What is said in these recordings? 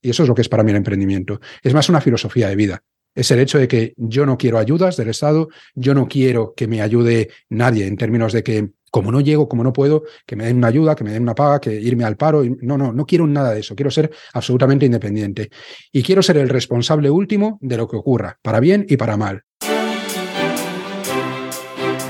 Y eso es lo que es para mí el emprendimiento. Es más una filosofía de vida. Es el hecho de que yo no quiero ayudas del Estado, yo no quiero que me ayude nadie en términos de que como no llego, como no puedo, que me den una ayuda, que me den una paga, que irme al paro. No, no, no quiero nada de eso. Quiero ser absolutamente independiente. Y quiero ser el responsable último de lo que ocurra, para bien y para mal.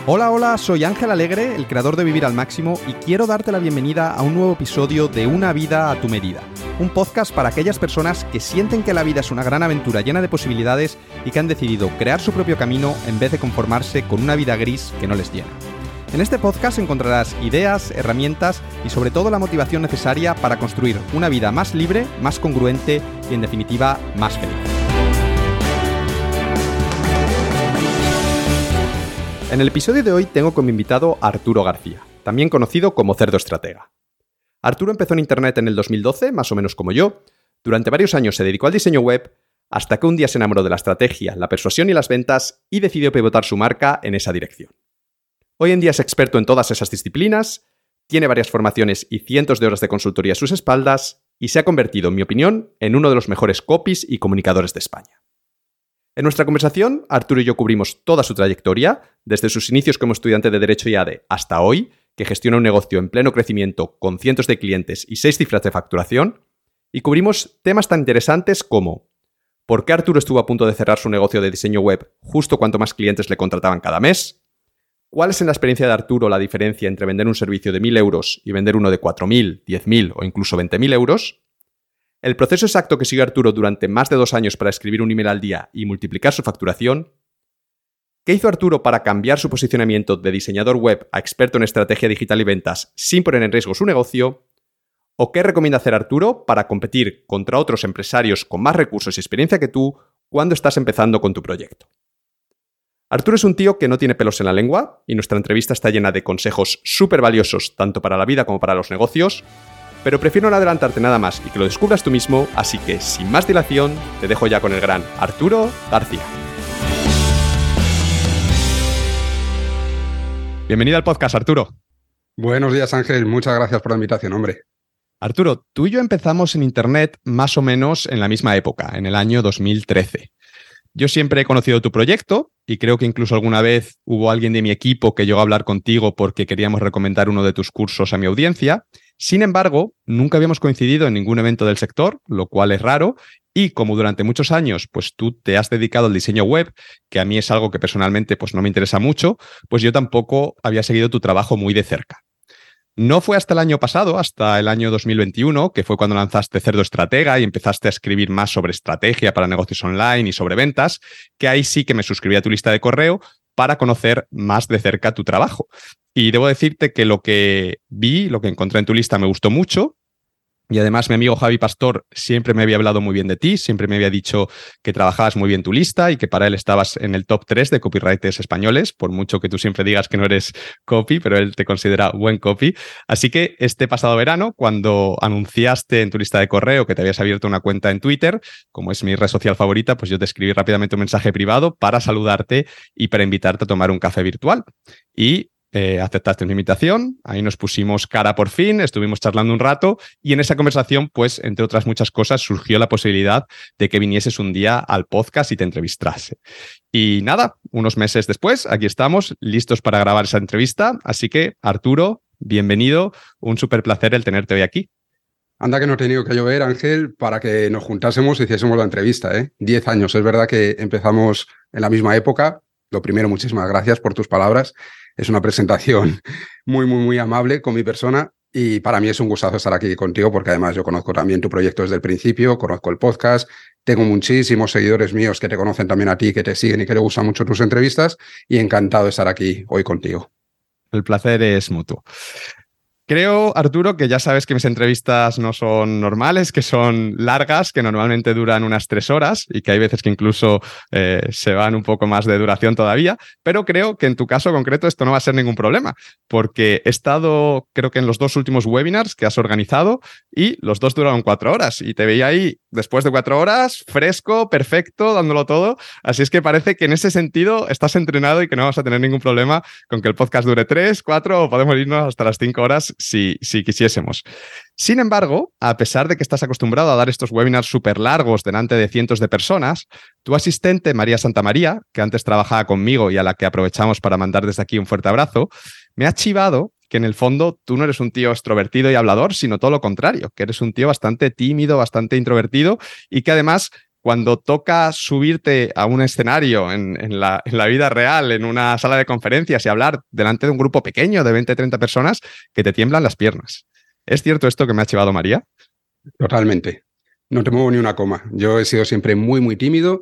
Hola, hola, soy Ángel Alegre, el creador de Vivir al Máximo, y quiero darte la bienvenida a un nuevo episodio de Una vida a tu medida. Un podcast para aquellas personas que sienten que la vida es una gran aventura llena de posibilidades y que han decidido crear su propio camino en vez de conformarse con una vida gris que no les llena. En este podcast encontrarás ideas, herramientas y sobre todo la motivación necesaria para construir una vida más libre, más congruente y en definitiva más feliz. En el episodio de hoy tengo como invitado a Arturo García, también conocido como Cerdo Estratega. Arturo empezó en Internet en el 2012, más o menos como yo. Durante varios años se dedicó al diseño web, hasta que un día se enamoró de la estrategia, la persuasión y las ventas y decidió pivotar su marca en esa dirección. Hoy en día es experto en todas esas disciplinas, tiene varias formaciones y cientos de horas de consultoría a sus espaldas y se ha convertido, en mi opinión, en uno de los mejores copies y comunicadores de España. En nuestra conversación, Arturo y yo cubrimos toda su trayectoria, desde sus inicios como estudiante de Derecho y ADE hasta hoy, que gestiona un negocio en pleno crecimiento con cientos de clientes y seis cifras de facturación, y cubrimos temas tan interesantes como ¿por qué Arturo estuvo a punto de cerrar su negocio de diseño web justo cuanto más clientes le contrataban cada mes? ¿Cuál es en la experiencia de Arturo la diferencia entre vender un servicio de 1.000 euros y vender uno de 4.000, 10.000 o incluso 20.000 euros? El proceso exacto que siguió Arturo durante más de dos años para escribir un email al día y multiplicar su facturación. ¿Qué hizo Arturo para cambiar su posicionamiento de diseñador web a experto en estrategia digital y ventas sin poner en riesgo su negocio? ¿O qué recomienda hacer Arturo para competir contra otros empresarios con más recursos y experiencia que tú cuando estás empezando con tu proyecto? Arturo es un tío que no tiene pelos en la lengua y nuestra entrevista está llena de consejos súper valiosos tanto para la vida como para los negocios, pero prefiero no adelantarte nada más y que lo descubras tú mismo, así que sin más dilación te dejo ya con el gran Arturo García. Bienvenido al podcast, Arturo. Buenos días, Ángel. Muchas gracias por la invitación, hombre. Arturo, tú y yo empezamos en Internet más o menos en la misma época, en el año 2013. Yo siempre he conocido tu proyecto y creo que incluso alguna vez hubo alguien de mi equipo que llegó a hablar contigo porque queríamos recomendar uno de tus cursos a mi audiencia. Sin embargo, nunca habíamos coincidido en ningún evento del sector, lo cual es raro. Y como durante muchos años, pues tú te has dedicado al diseño web, que a mí es algo que personalmente pues no me interesa mucho, pues yo tampoco había seguido tu trabajo muy de cerca. No fue hasta el año pasado, hasta el año 2021, que fue cuando lanzaste Cerdo Estratega y empezaste a escribir más sobre estrategia para negocios online y sobre ventas, que ahí sí que me suscribí a tu lista de correo para conocer más de cerca tu trabajo. Y debo decirte que lo que vi, lo que encontré en tu lista me gustó mucho y además mi amigo Javi Pastor siempre me había hablado muy bien de ti, siempre me había dicho que trabajabas muy bien tu lista y que para él estabas en el top 3 de copywriters españoles, por mucho que tú siempre digas que no eres copy, pero él te considera buen copy. Así que este pasado verano, cuando anunciaste en tu lista de correo que te habías abierto una cuenta en Twitter, como es mi red social favorita, pues yo te escribí rápidamente un mensaje privado para saludarte y para invitarte a tomar un café virtual. Y eh, aceptaste mi invitación, ahí nos pusimos cara por fin, estuvimos charlando un rato y en esa conversación, pues, entre otras muchas cosas, surgió la posibilidad de que vinieses un día al podcast y te entrevistase. Y nada, unos meses después, aquí estamos, listos para grabar esa entrevista. Así que, Arturo, bienvenido, un súper placer el tenerte hoy aquí. Anda que no he tenido que llover, Ángel, para que nos juntásemos y hiciésemos la entrevista. ¿eh? Diez años, es verdad que empezamos en la misma época. Lo primero, muchísimas gracias por tus palabras es una presentación muy, muy, muy amable con mi persona y para mí es un gustazo estar aquí contigo porque además yo conozco también tu proyecto desde el principio, conozco el podcast, tengo muchísimos seguidores míos que te conocen también a ti, que te siguen y que les gustan mucho tus entrevistas y encantado de estar aquí hoy contigo. El placer es mutuo. Creo, Arturo, que ya sabes que mis entrevistas no son normales, que son largas, que normalmente duran unas tres horas y que hay veces que incluso eh, se van un poco más de duración todavía, pero creo que en tu caso concreto esto no va a ser ningún problema, porque he estado, creo que en los dos últimos webinars que has organizado y los dos duraron cuatro horas y te veía ahí después de cuatro horas, fresco, perfecto, dándolo todo. Así es que parece que en ese sentido estás entrenado y que no vas a tener ningún problema con que el podcast dure tres, cuatro o podemos irnos hasta las cinco horas si, si quisiésemos. Sin embargo, a pesar de que estás acostumbrado a dar estos webinars súper largos delante de cientos de personas, tu asistente María Santa María, que antes trabajaba conmigo y a la que aprovechamos para mandar desde aquí un fuerte abrazo, me ha chivado que en el fondo tú no eres un tío extrovertido y hablador, sino todo lo contrario, que eres un tío bastante tímido, bastante introvertido y que además cuando toca subirte a un escenario en, la, vida real, en una sala de conferencias y hablar delante de un grupo pequeño de 20, 30 personas, que te tiemblan las piernas. ¿Es cierto esto que me ha chivado María? Totalmente. No te muevo ni una coma. Yo he sido siempre muy, muy tímido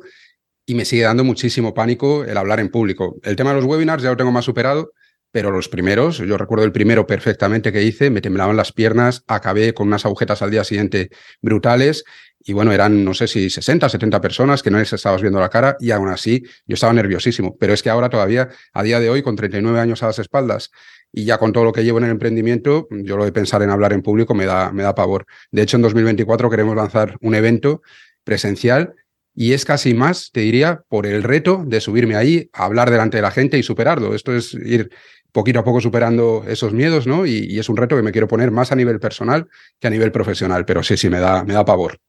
y me sigue dando muchísimo pánico el hablar en público. El tema de los webinars ya lo tengo más superado, pero los primeros, yo recuerdo el primero perfectamente que hice, me temblaban las piernas, acabé con unas agujetas al día siguiente brutales y bueno, eran no sé si 60, 70 personas que no les estabas viendo la cara y aún así yo estaba nerviosísimo, pero es que ahora todavía, a día de hoy, con 39 años a las espaldas y ya con todo lo que llevo en el emprendimiento, yo lo de pensar en hablar en público me da, me da pavor. De hecho, en 2024 queremos lanzar un evento presencial y es casi más, te diría, por el reto de subirme ahí, hablar delante de la gente y superarlo. Esto es ir poquito a poco superando esos miedos, ¿no? Y, es un reto que me quiero poner más a nivel personal que a nivel profesional, pero sí, sí, me da, me da pavor.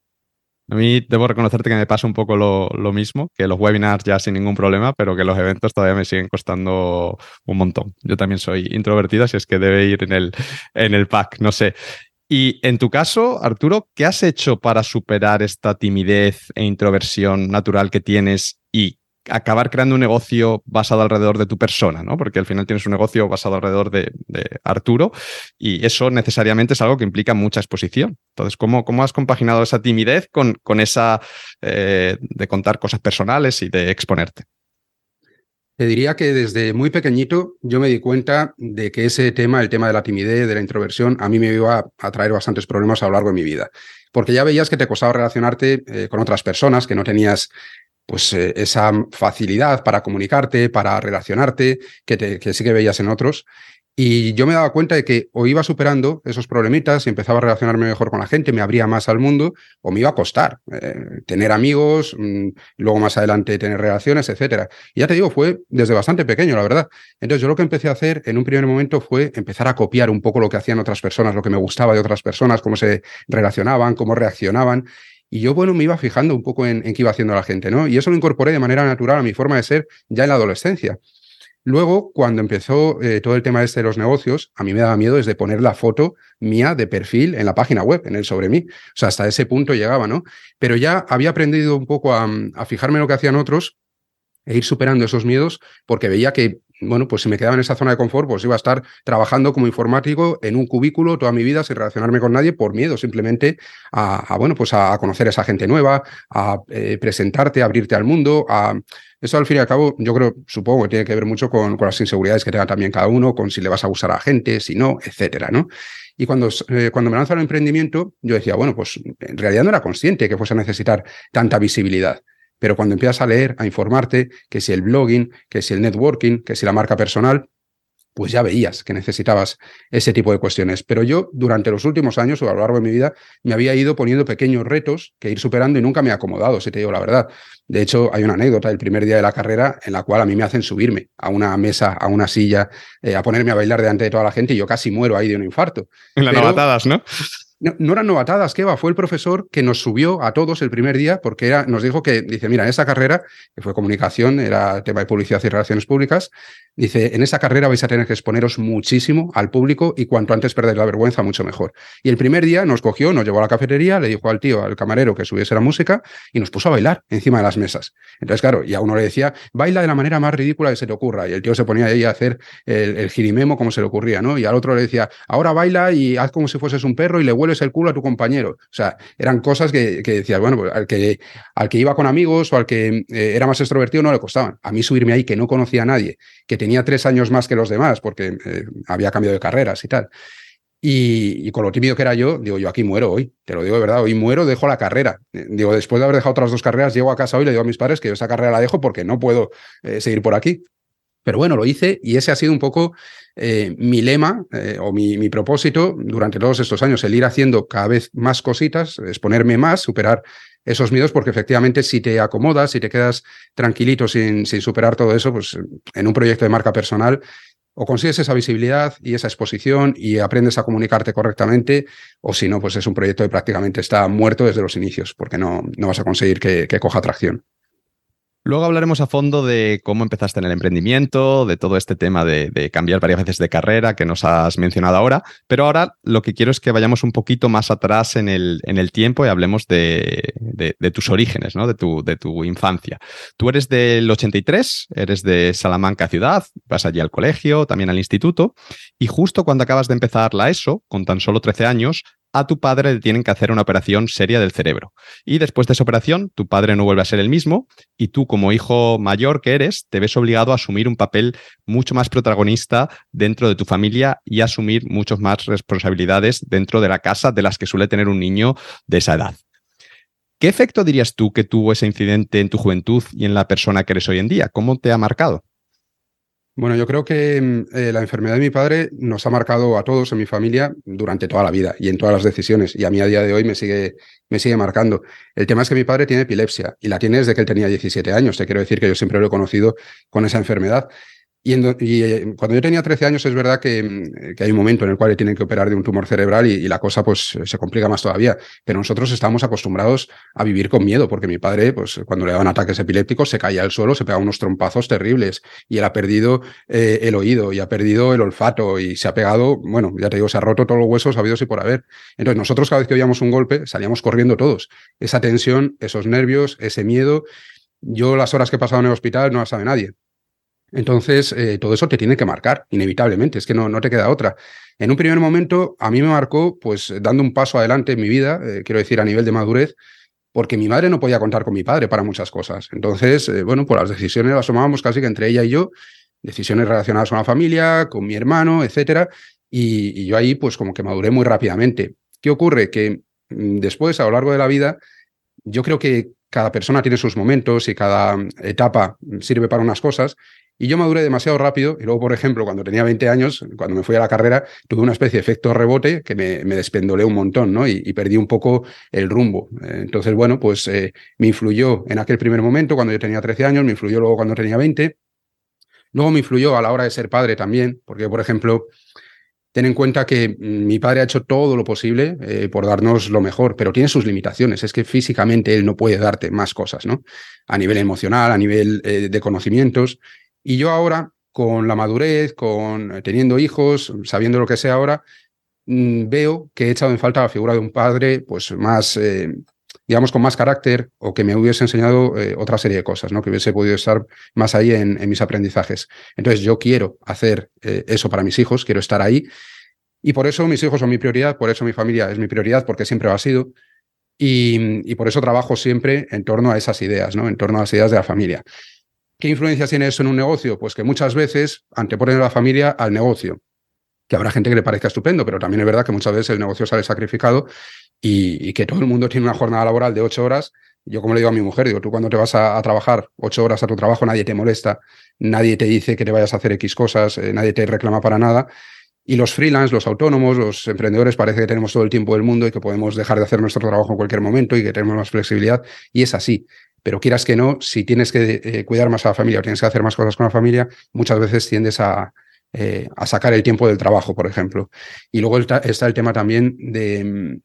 A mí debo reconocerte que me pasa un poco lo, mismo, que los webinars ya sin ningún problema, pero que los eventos todavía me siguen costando un montón. Yo también soy introvertido, así es que debe ir en el, en el pack, no sé. Y en tu caso, Arturo, ¿qué has hecho para superar esta timidez e introversión natural que tienes y acabar creando un negocio basado alrededor de tu persona, ¿no? Porque al final tienes un negocio basado alrededor de, Arturo y eso necesariamente es algo que implica mucha exposición. Entonces, ¿cómo, cómo has compaginado esa timidez con, con esa eh, de contar cosas personales y de exponerte? Te diría que desde muy pequeñito yo me di cuenta de que ese tema, el tema de la timidez, de la introversión, a mí me iba a traer bastantes problemas a lo largo de mi vida. Porque ya veías que te costaba relacionarte eh, con otras personas, que no tenías pues eh, esa facilidad para comunicarte, para relacionarte, que, te, que sí que veías en otros. Y yo me daba cuenta de que o iba superando esos problemitas y empezaba a relacionarme mejor con la gente, me abría más al mundo, o me iba a costar eh, tener amigos, mm, luego más adelante tener relaciones, etcétera. Y ya te digo, fue desde bastante pequeño, la verdad. Entonces yo lo que empecé a hacer en un primer momento fue empezar a copiar un poco lo que hacían otras personas, lo que me gustaba de otras personas, cómo se relacionaban, cómo reaccionaban. Y yo, bueno, me iba fijando un poco en, qué iba haciendo la gente, ¿no? Y eso lo incorporé de manera natural a mi forma de ser ya en la adolescencia. Luego, cuando empezó eh, todo el tema este de los negocios, a mí me daba miedo desde poner la foto mía de perfil en la página web, en el sobre mí. O sea, hasta ese punto llegaba, ¿no? Pero ya había aprendido un poco a, a fijarme en lo que hacían otros e ir superando esos miedos porque veía que bueno, pues si me quedaba en esa zona de confort, pues iba a estar trabajando como informático en un cubículo toda mi vida sin relacionarme con nadie por miedo simplemente a, bueno, pues a conocer a esa gente nueva, a eh, presentarte, a abrirte al mundo, a... Eso al fin y al cabo, yo creo, supongo que tiene que ver mucho con, las inseguridades que tenga también cada uno, con si le vas a gustar a la gente, si no, etcétera, ¿no? Y cuando, eh, cuando me lanzo al emprendimiento, yo decía, bueno, pues en realidad no era consciente que fuese a necesitar tanta visibilidad. Pero cuando empiezas a leer, a informarte, que si el blogging, que si el networking, que si la marca personal, pues ya veías que necesitabas ese tipo de cuestiones. Pero yo, durante los últimos años o a lo largo de mi vida, me había ido poniendo pequeños retos que ir superando y nunca me he acomodado, si te digo la verdad. De hecho, hay una anécdota del primer día de la carrera en la cual a mí me hacen subirme a una mesa, a una silla, eh, a ponerme a bailar delante de toda la gente y yo casi muero ahí de un infarto. En las novatadas, ¿no? No, eran novatadas, que va, fue el profesor que nos subió a todos el primer día porque nos dijo que, dice, mira, en esa carrera, que fue comunicación, era tema de publicidad y relaciones públicas, dice, en esa carrera vais a tener que exponeros muchísimo al público y cuanto antes perdáis la vergüenza, mucho mejor. Y el primer día nos cogió, nos llevó a la cafetería, le dijo al tío, al camarero que subiese la música y nos puso a bailar encima de las mesas. Entonces, claro, y a uno le decía, baila de la manera más ridícula que se te ocurra. Y el tío se ponía ahí a hacer el, girimemo como se le ocurría, ¿no? Y al otro le decía, ahora baila y haz como si fueses un perro y le hueles el culo a tu compañero. O sea, eran cosas que, que decías, bueno, pues al que, al que iba con amigos o al que eh, era más extrovertido no le costaban. A mí subirme ahí, que no conocía a nadie, que tenía tres años más que los demás, porque eh, había cambiado de carreras y tal. Y, con lo tímido que era yo, digo, yo aquí muero hoy, te lo digo de verdad, hoy muero, dejo la carrera. Eh, digo, después de haber dejado otras dos carreras, llego a casa hoy y le digo a mis padres que yo esa carrera la dejo porque no puedo seguir por aquí. Pero bueno, lo hice y ese ha sido un poco eh, mi lema eh, o mi, propósito durante todos estos años, el ir haciendo cada vez más cositas, exponerme más, superar esos miedos, porque efectivamente si te acomodas, si te quedas tranquilito sin, sin superar todo eso, pues en un proyecto de marca personal o consigues esa visibilidad y esa exposición y aprendes a comunicarte correctamente, o si no, pues es un proyecto que prácticamente está muerto desde los inicios, porque no, no vas a conseguir que, que coja tracción. Luego hablaremos a fondo de cómo empezaste en el emprendimiento, de todo este tema de, cambiar varias veces de carrera que nos has mencionado ahora, pero ahora lo que quiero es que vayamos un poquito más atrás en el, en el tiempo y hablemos de, tus orígenes, ¿no? de, tu, de tu infancia. Tú eres del 83, eres de Salamanca ciudad, vas allí al colegio, también al instituto, y justo cuando acabas de empezar la ESO, con tan solo 13 años, a tu padre le tienen que hacer una operación seria del cerebro. Y después de esa operación, tu padre no vuelve a ser el mismo y tú como hijo mayor que eres, te ves obligado a asumir un papel mucho más protagonista dentro de tu familia y asumir muchas más responsabilidades dentro de la casa de las que suele tener un niño de esa edad. ¿Qué efecto dirías tú que tuvo ese incidente en tu juventud y en la persona que eres hoy en día? ¿Cómo te ha marcado? Bueno, yo creo que mm, eh, la enfermedad de mi padre nos ha marcado a todos en mi familia durante toda la vida y en todas las decisiones. Y a mí a día de hoy me sigue, me sigue marcando. El tema es que mi padre tiene epilepsia y la tiene desde que él tenía 17 años. Te quiero decir que yo siempre lo he conocido con esa enfermedad. Y, eh, cuando yo tenía 13 años es verdad mm, que, hay un momento en el cual tienen que operar de un tumor cerebral y, la cosa pues se complica más todavía. Pero nosotros estamos acostumbrados a vivir con miedo porque mi padre pues cuando le daban ataques epilépticos se caía al suelo, se pegaba unos trompazos terribles y él ha perdido eh, el oído y ha perdido el olfato y se ha pegado, bueno, ya te digo, se ha roto todos los huesos habidos y por haber. Entonces nosotros cada vez que oíamos un golpe salíamos corriendo todos. Esa tensión, esos nervios, ese miedo. Yo las horas que he pasado en el hospital no las sabe nadie entonces, eh, todo eso te tiene que marcar, inevitablemente, es que no, no te queda otra. En un primer momento, a mí me marcó, pues, dando un paso adelante en mi vida, eh, quiero decir, a nivel de madurez, porque mi madre no podía contar con mi padre para muchas cosas. Entonces, eh, bueno, pues las decisiones las tomábamos casi que entre ella y yo, decisiones relacionadas con la familia, con mi hermano, etcétera, y, y yo ahí, pues, como que maduré muy rápidamente. ¿Qué ocurre? Que mm, después, a lo largo de la vida, yo creo que cada persona tiene sus momentos y cada etapa sirve para unas cosas y yo maduré demasiado rápido y luego, por ejemplo, cuando tenía 20 años, cuando me fui a la carrera, tuve una especie de efecto rebote que me, me despendolé un montón, ¿no? Y, perdí un poco el rumbo. Entonces, bueno, pues eh, me influyó en aquel primer momento, cuando yo tenía 13 años, me influyó luego cuando tenía 20. Luego me influyó a la hora de ser padre también, porque, por ejemplo, ten en cuenta que mi padre ha hecho todo lo posible eh, por darnos lo mejor, pero tiene sus limitaciones. Es que físicamente él no puede darte más cosas, ¿no? A nivel emocional, a nivel eh, de conocimientos. Y yo ahora, con la madurez, con eh, teniendo hijos, sabiendo lo que sé ahora, mm, veo que he echado en falta la figura de un padre, pues más, eh, digamos, con más carácter o que me hubiese enseñado eh, otra serie de cosas, ¿no? Que hubiese podido estar más ahí en, mis aprendizajes. Entonces, yo quiero hacer eso para mis hijos, quiero estar ahí. Y por eso mis hijos son mi prioridad, por eso mi familia es mi prioridad, porque siempre lo ha sido. Y, y por eso trabajo siempre en torno a esas ideas, ¿no? En torno a las ideas de la familia. ¿Qué influencia tiene eso en un negocio? Pues que muchas veces anteponen a la familia al negocio. Que habrá gente que le parezca estupendo, pero también es verdad que muchas veces el negocio sale sacrificado y, que todo el mundo tiene una jornada laboral de ocho horas. Yo, como le digo a mi mujer, digo, tú cuando te vas a, trabajar ocho horas a tu trabajo, nadie te molesta, nadie te dice que te vayas a hacer X cosas, eh, nadie te reclama para nada. Y los freelance, los autónomos, los emprendedores, parece que tenemos todo el tiempo del mundo y que podemos dejar de hacer nuestro trabajo en cualquier momento y que tenemos más flexibilidad. Y es así. Pero quieras que no, si tienes que eh, cuidar más a la familia o tienes que hacer más cosas con la familia, muchas veces tiendes a, eh, sacar el tiempo del trabajo, por ejemplo. Y luego está, el tema también de, mm,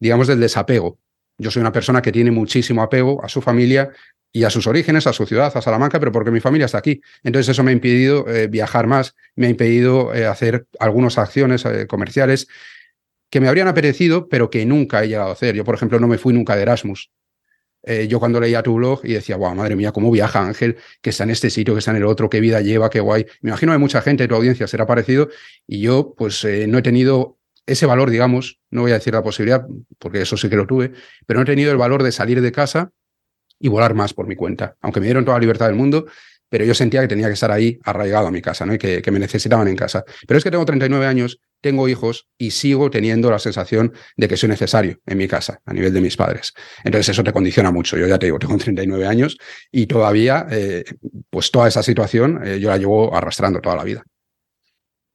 digamos, del desapego. Yo soy una persona que tiene muchísimo apego a su familia y a sus orígenes, a su ciudad, a Salamanca, pero porque mi familia está aquí. Entonces eso me ha impedido eh, viajar más, me ha impedido hacer algunas acciones comerciales que me habrían apetecido, pero que nunca he llegado a hacer. Yo, por ejemplo, no me fui nunca de Erasmus. Eh, yo cuando leía tu blog y decía, wow, madre mía, cómo viaja Ángel, que está en este sitio, que está en el otro, qué vida lleva, qué guay. Me imagino que mucha gente de tu audiencia será parecido y yo pues eh, no he tenido ese valor, digamos, no voy a decir la posibilidad, porque eso sí que lo tuve, pero no he tenido el valor de salir de casa y volar más por mi cuenta. Aunque me dieron toda la libertad del mundo, pero yo sentía que tenía que estar ahí arraigado a mi casa, ¿no? Y que, me necesitaban en casa. Pero es que tengo 39 años, tengo hijos y sigo teniendo la sensación de que soy necesario en mi casa, a nivel de mis padres. Entonces eso te condiciona mucho. Yo ya te digo, tengo 39 años y todavía, eh, pues toda esa situación eh, yo la llevo arrastrando toda la vida.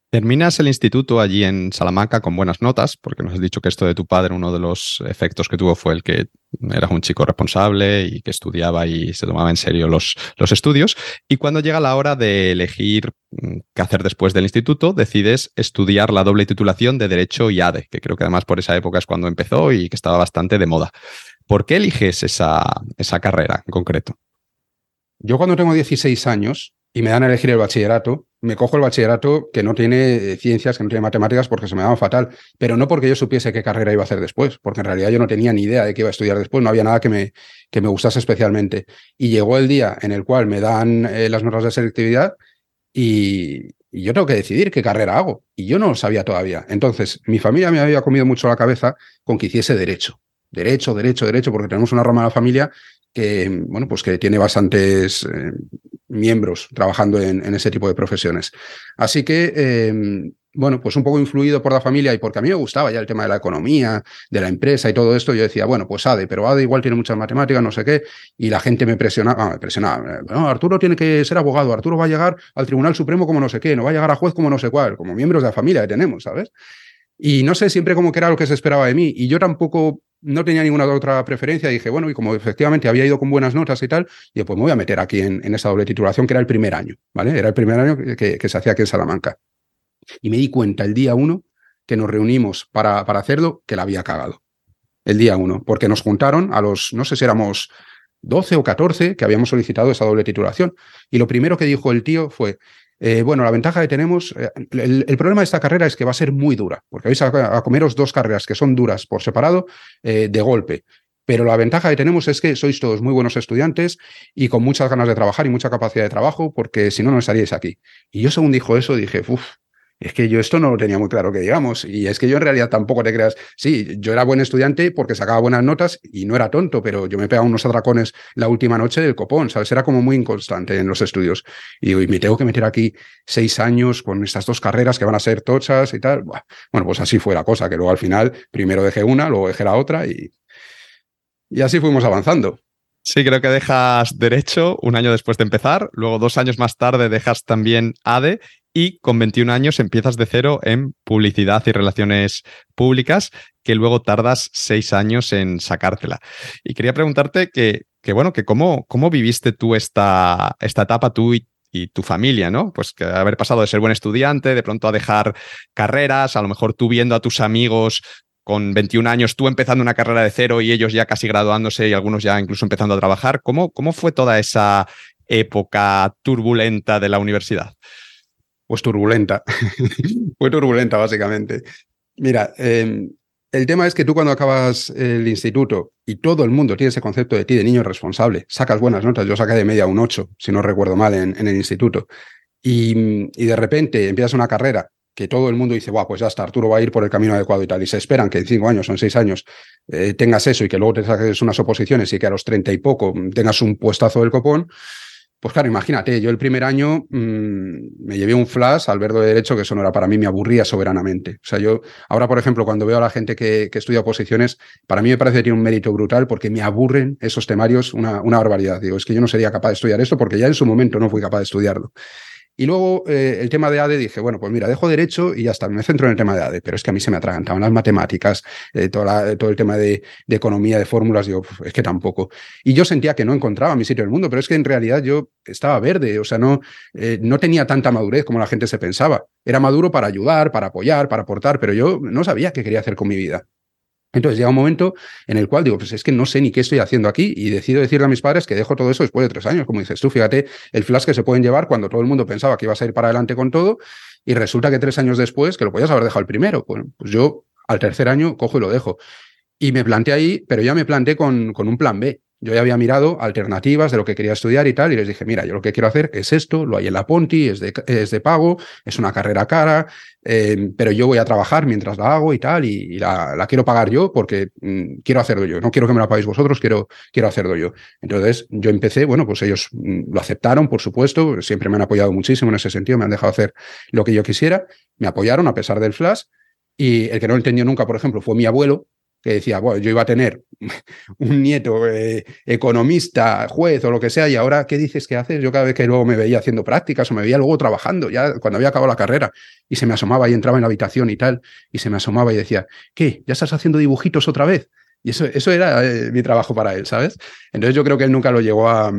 Terminas el instituto allí en Salamanca con buenas notas, porque nos has dicho que esto de tu padre, uno de los efectos que tuvo fue el que eras un chico responsable y que estudiaba y se tomaba en serio los, los estudios. Y cuando llega la hora de elegir mm, qué hacer después del instituto, decides estudiar la doble titulación de Derecho y ADE, que creo que además por esa época es cuando empezó y que estaba bastante de moda. ¿Por qué eliges esa, esa carrera en concreto? Yo cuando tengo 16 años y me dan a elegir el bachillerato, me cojo el bachillerato que no tiene eh, ciencias, que no tiene matemáticas, porque se me daba fatal, pero no porque yo supiese qué carrera iba a hacer después, porque en realidad yo no tenía ni idea de qué iba a estudiar después, no había nada que me, que me gustase especialmente. Y llegó el día en el cual me dan eh, las notas de selectividad y, y yo tengo que decidir qué carrera hago. Y yo no lo sabía todavía. Entonces, mi familia me había comido mucho la cabeza con que hiciese derecho. Derecho, derecho, derecho, porque tenemos una rama de la familia que, bueno, pues que tiene bastantes eh, miembros trabajando en, ese tipo de profesiones. Así que, em, bueno, pues un poco influido por la familia y porque a mí me gustaba ya el tema de la economía, de la empresa y todo esto, yo decía, bueno, pues ADE, pero ADE igual tiene muchas matemáticas, no sé qué, y la gente me presionaba, me presionaba, no, Arturo tiene que ser abogado, Arturo va a llegar al Tribunal Supremo como no sé qué, no va a llegar a juez como no sé cuál, como miembros de la familia que tenemos, ¿sabes? Y no sé siempre cómo que era lo que se esperaba de mí. Y yo tampoco no tenía ninguna otra preferencia. Dije, bueno, y como efectivamente había ido con buenas notas y tal, y pues me voy a meter aquí en, en esa doble titulación, que era el primer año, ¿vale? Era el primer año que, se hacía aquí en Salamanca. Y me di cuenta el día uno que nos reunimos para, para hacerlo, que la había cagado. El día uno, porque nos juntaron a los, no sé si éramos 12 o 14 que habíamos solicitado esa doble titulación. Y lo primero que dijo el tío fue, eh, bueno, la ventaja que tenemos, eh, el, problema de esta carrera es que va a ser muy dura, porque vais a, comeros dos carreras que son duras por separado eh, de golpe. Pero la ventaja que tenemos es que sois todos muy buenos estudiantes y con muchas ganas de trabajar y mucha capacidad de trabajo, porque si no, no estaríais aquí. Y yo según dijo eso, dije, uff, es que yo esto no lo tenía muy claro que digamos, y es que yo en realidad tampoco te creas, sí, yo era buen estudiante porque sacaba buenas notas y no era tonto, pero yo me pegaba unos atracones la última noche del copón, ¿sabes? Era como muy inconstante en los estudios. Y y me tengo que meter aquí seis años con estas dos carreras que van a ser tochas y tal. Bueno, pues así fue la cosa, que luego al final primero dejé una, luego dejé la otra y, y así fuimos avanzando. Sí, creo que dejas derecho un año después de empezar, luego dos años más tarde dejas también ADE y con 21 años empiezas de cero en publicidad y relaciones públicas, que luego tardas seis años en sacártela. Y quería preguntarte que, que bueno, que cómo, cómo viviste tú esta, esta etapa, tú y, y tu familia, ¿no? Pues que haber pasado de ser buen estudiante, de pronto a dejar carreras, a lo mejor tú viendo a tus amigos con 21 años, tú empezando una carrera de cero y ellos ya casi graduándose y algunos ya incluso empezando a trabajar. ¿Cómo, cómo fue toda esa época turbulenta de la universidad? Pues turbulenta. Fue turbulenta, básicamente. Mira, em, el tema es que tú cuando acabas el instituto y todo el mundo tiene ese concepto de ti de niño responsable, sacas buenas notas, yo saqué de media un 8, si no recuerdo mal, en, el instituto, y, de repente empiezas una carrera que todo el mundo dice, guau, pues ya está, Arturo va a ir por el camino adecuado y tal, y se esperan que en cinco años o en seis años eh, tengas eso y que luego te saques unas oposiciones y que a los treinta y poco tengas un puestazo del copón, pues claro, imagínate, yo el primer año mmm, me llevé un flash al ver de derecho que eso no era para mí, me aburría soberanamente. O sea, yo ahora, por ejemplo, cuando veo a la gente que, que estudia oposiciones, para mí me parece que tiene un mérito brutal porque me aburren esos temarios una, una barbaridad. Digo, es que yo no sería capaz de estudiar esto porque ya en su momento no fui capaz de estudiarlo. Y luego eh, el tema de ADE dije, bueno, pues mira, dejo derecho y ya está, me centro en el tema de ADE, pero es que a mí se me atragantaban las matemáticas, eh, toda todo el tema de, de economía, de fórmulas, digo, es que tampoco. Y yo sentía que no encontraba mi sitio en el mundo, pero es que en realidad yo estaba verde, o sea, no, eh, no tenía tanta madurez como la gente se pensaba. Era maduro para ayudar, para apoyar, para aportar, pero yo no sabía qué quería hacer con mi vida. Entonces llega un momento en el cual digo, pues es que no sé ni qué estoy haciendo aquí y decido decirle a mis padres que dejo todo eso después de tres años. Como dices tú, fíjate el flash que se pueden llevar cuando todo el mundo pensaba que ibas a ir para adelante con todo y resulta que tres años después, que lo podías haber dejado el primero, pues yo al tercer año cojo y lo dejo. Y me planteé ahí, pero ya me planteé con, con un plan B. Yo ya había mirado alternativas de lo que quería estudiar y tal, y les dije, mira, yo lo que quiero hacer es esto, lo hay en la Ponti, es de, es de pago, es una carrera cara, eh, pero yo voy a trabajar mientras la hago y tal, y, la, quiero pagar yo porque mm, quiero hacerlo yo, no quiero que me la paguéis vosotros, quiero, quiero hacerlo yo. Entonces yo empecé, bueno, pues ellos mm, lo aceptaron, por supuesto, siempre me han apoyado muchísimo en ese sentido, me han dejado hacer lo que yo quisiera, me apoyaron a pesar del flash, y el que no entendió nunca, por ejemplo, fue mi abuelo, que decía, bueno, yo iba a tener un nieto eh, economista, juez o lo que sea, y ahora, ¿qué dices que haces? Yo cada vez que luego me veía haciendo prácticas o me veía luego trabajando, ya cuando había acabado la carrera, y se me asomaba y entraba en la habitación y tal, y se me asomaba y decía, ¿qué? ¿Ya estás haciendo dibujitos otra vez? Y eso, eso era eh, mi trabajo para él, ¿sabes? Entonces yo creo que él nunca lo llegó a,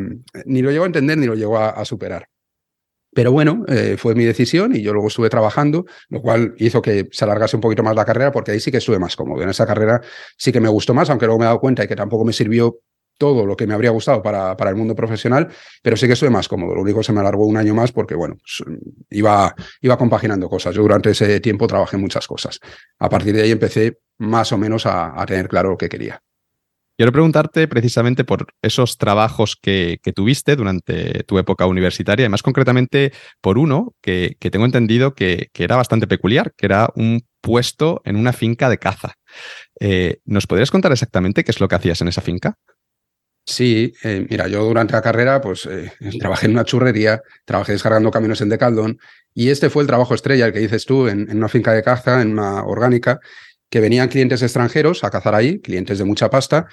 ni lo llegó a entender ni lo llegó a superar. Pero bueno, eh, fue mi decisión y yo luego estuve trabajando, lo cual hizo que se alargase un poquito más la carrera porque ahí sí que estuve más cómodo. En esa carrera sí que me gustó más, aunque luego me he dado cuenta de que tampoco me sirvió todo lo que me habría gustado para, para el mundo profesional, pero sí que estuve más cómodo. Lo único que se me alargó un año más porque, bueno, pues, iba, iba compaginando cosas. Yo durante ese tiempo trabajé muchas cosas. A partir de ahí empecé más o menos a tener claro lo que quería. Quiero preguntarte precisamente por esos trabajos que, tuviste durante tu época universitaria y más concretamente por uno que, tengo entendido que, era bastante peculiar, que era un puesto en una finca de caza. Eh, ¿Nos podrías contar exactamente qué es lo que hacías en esa finca? Sí, eh, mira, yo durante la carrera pues eh, trabajé en una churrería, trabajé descargando camiones en Decaldón y este fue el trabajo estrella, el que dices tú, en, en una finca de caza, en una orgánica, que venían clientes extranjeros a cazar ahí, clientes de mucha pasta,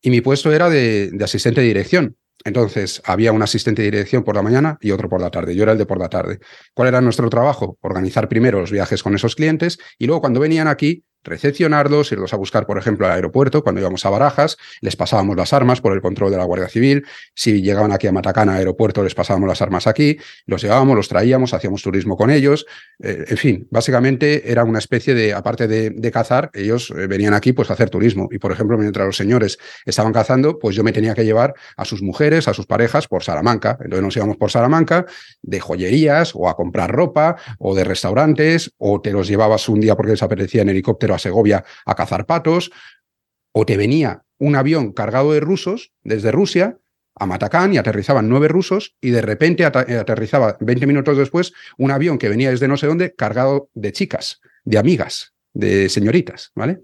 y mi puesto era de, asistente de dirección. Entonces, había un asistente de dirección por la mañana y otro por la tarde. Yo era el de por la tarde. ¿Cuál era nuestro trabajo? Organizar primero los viajes con esos clientes y luego cuando venían aquí, recepcionarlos, irlos a buscar, por ejemplo, al aeropuerto, cuando íbamos a Barajas, les pasábamos las armas por el control de la Guardia Civil, si llegaban aquí a Matacana, aeropuerto, les pasábamos las armas aquí, los llevábamos, los traíamos, hacíamos turismo con ellos, eh, en fin, básicamente era una especie de, aparte de, cazar, ellos eh, venían aquí pues a hacer turismo. Y, por ejemplo, mientras los señores estaban cazando, pues yo me tenía que llevar a sus mujeres, a sus parejas por Salamanca, entonces nos íbamos por Salamanca de joyerías o a comprar ropa o de restaurantes o te los llevabas un día porque les apetecía en helicóptero a Segovia a cazar patos, o te venía un avión cargado de rusos desde Rusia a Matacán y aterrizaban nueve rusos y de repente aterrizaba 20 minutos después un avión que venía desde no sé dónde cargado de chicas, de amigas, de señoritas, ¿vale?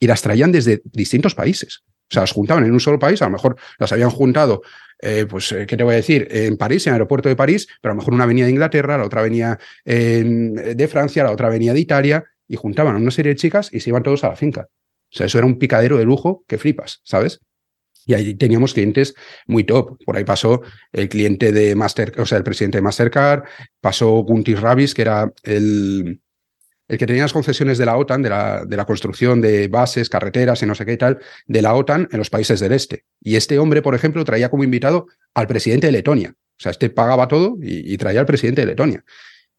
Y las traían desde distintos países. O sea, las juntaban en un solo país, a lo mejor las habían juntado, eh, pues, eh, ¿qué te voy a decir? En París, en el aeropuerto de París, pero a lo mejor una venía de Inglaterra, la otra venía de Francia, la otra venía de Italia, y juntaban a una serie de chicas y se iban todos a la finca. O sea, eso era un picadero de lujo que flipas, ¿sabes? Y ahí teníamos clientes muy top. Por ahí pasó el cliente de Master, o sea, el presidente de Mastercard, pasó Guntis Ravis, que era el, el que tenía las concesiones de la OTAN, de la, de la construcción de bases, carreteras y no sé qué y tal, de la OTAN en los países del este. Y este hombre, por ejemplo, traía como invitado al presidente de Letonia. O sea, este pagaba todo y traía al presidente de Letonia.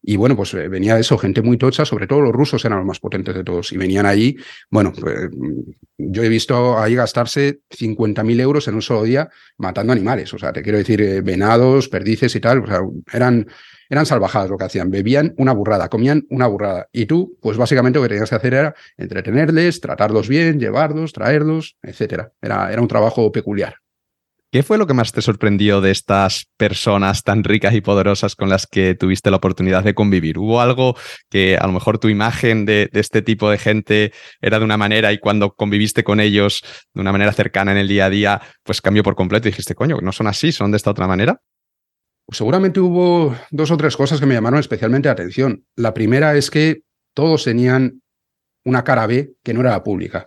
Y bueno, pues eh, venía eso, gente muy tocha, sobre todo los rusos eran los más potentes de todos. Y venían ahí, bueno, pues, yo he visto ahí gastarse 50.000 euros en un solo día matando animales. O sea, te quiero decir, eh, venados, perdices y tal. O sea, eran, eran salvajadas lo que hacían. Bebían una burrada, comían una burrada. Y tú, pues básicamente lo que tenías que hacer era entretenerles, tratarlos bien, llevarlos, traerlos, etcétera. Era, era un trabajo peculiar. ¿Qué fue lo que más te sorprendió de estas personas tan ricas y poderosas con las que tuviste la oportunidad de convivir? ¿Hubo algo que a lo mejor tu imagen de, este tipo de gente era de una manera y cuando conviviste con ellos de una manera cercana en el día a día, pues cambió por completo y dijiste, coño, no son así, son de esta otra manera? Pues seguramente hubo dos o tres cosas que me llamaron especialmente la atención. La primera es que todos tenían una cara B que no era la pública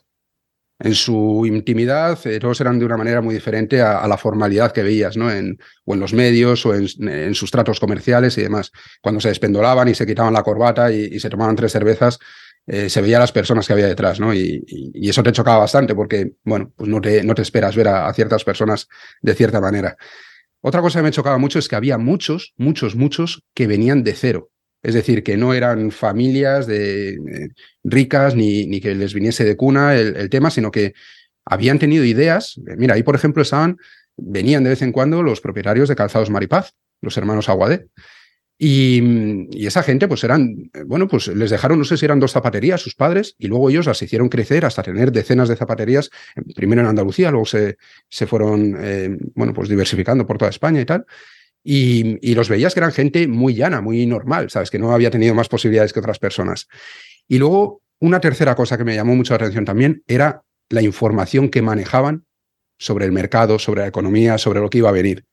en su intimidad, eh, todos eran de una manera muy diferente a, la formalidad que veías, ¿no? En, o en los medios o en, sus tratos comerciales y demás. Cuando se despendolaban y se quitaban la corbata y, se tomaban tres cervezas, eh, se veía las personas que había detrás, ¿no? Y, eso te chocaba bastante porque, bueno, pues no te, no te esperas ver a, ciertas personas de cierta manera. Otra cosa que me chocaba mucho es que había muchos, muchos, muchos que venían de cero. Es decir, que no eran familias de, ricas ni, que les viniese de cuna el, tema, sino que habían tenido ideas. Mira, ahí por ejemplo estaban, venían de vez en cuando los propietarios de Calzados Maripaz, los hermanos Aguadé. Y, y, esa gente, pues eran, bueno, pues les dejaron, no sé si eran dos zapaterías sus padres, y luego ellos las hicieron crecer hasta tener decenas de zapaterías, primero en Andalucía, luego se, se fueron, eh, bueno, pues diversificando por toda España y tal. Y, los veías que eran gente muy llana, muy normal, ¿sabes? Que no había tenido más posibilidades que otras personas. Y luego, una tercera cosa que me llamó mucho la atención también era la información que manejaban sobre el mercado, sobre la economía, sobre lo que iba a venir.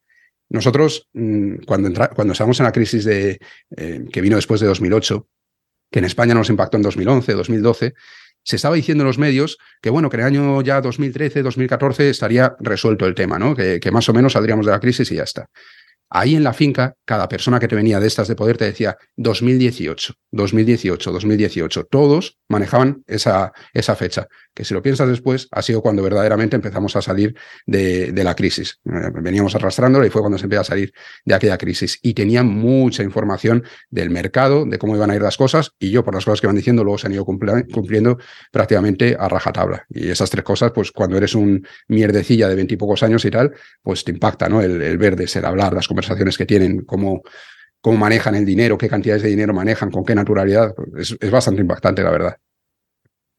Nosotros, mm, cuando, cuando estábamos en la crisis de, eh, que vino después de 2008, que en España nos impactó en 2011, 2012, se estaba diciendo en los medios que, bueno, que en el año ya 2013, 2014 estaría resuelto el tema, ¿no? Que, que más o menos saldríamos de la crisis y ya está. Ahí en la finca, cada persona que te venía de estas de poder te decía 2018, 2018, 2018. Todos manejaban esa, esa fecha, que si lo piensas después, ha sido cuando verdaderamente empezamos a salir de, la crisis. Eh, veníamos arrastrándola y fue cuando se empezó a salir de aquella crisis. Y tenían mucha información del mercado, de cómo iban a ir las cosas, y yo, por las cosas que van diciendo, luego se han ido cumpliendo prácticamente a rajatabla. Y esas tres cosas, pues cuando eres un mierdecilla de veintipocos años y tal, pues te impacta, ¿no? El, el ver de ser hablar, las conversaciones que tienen, cómo, cómo manejan el dinero, qué cantidades de dinero manejan, con qué naturalidad. Es, es, bastante impactante, la verdad.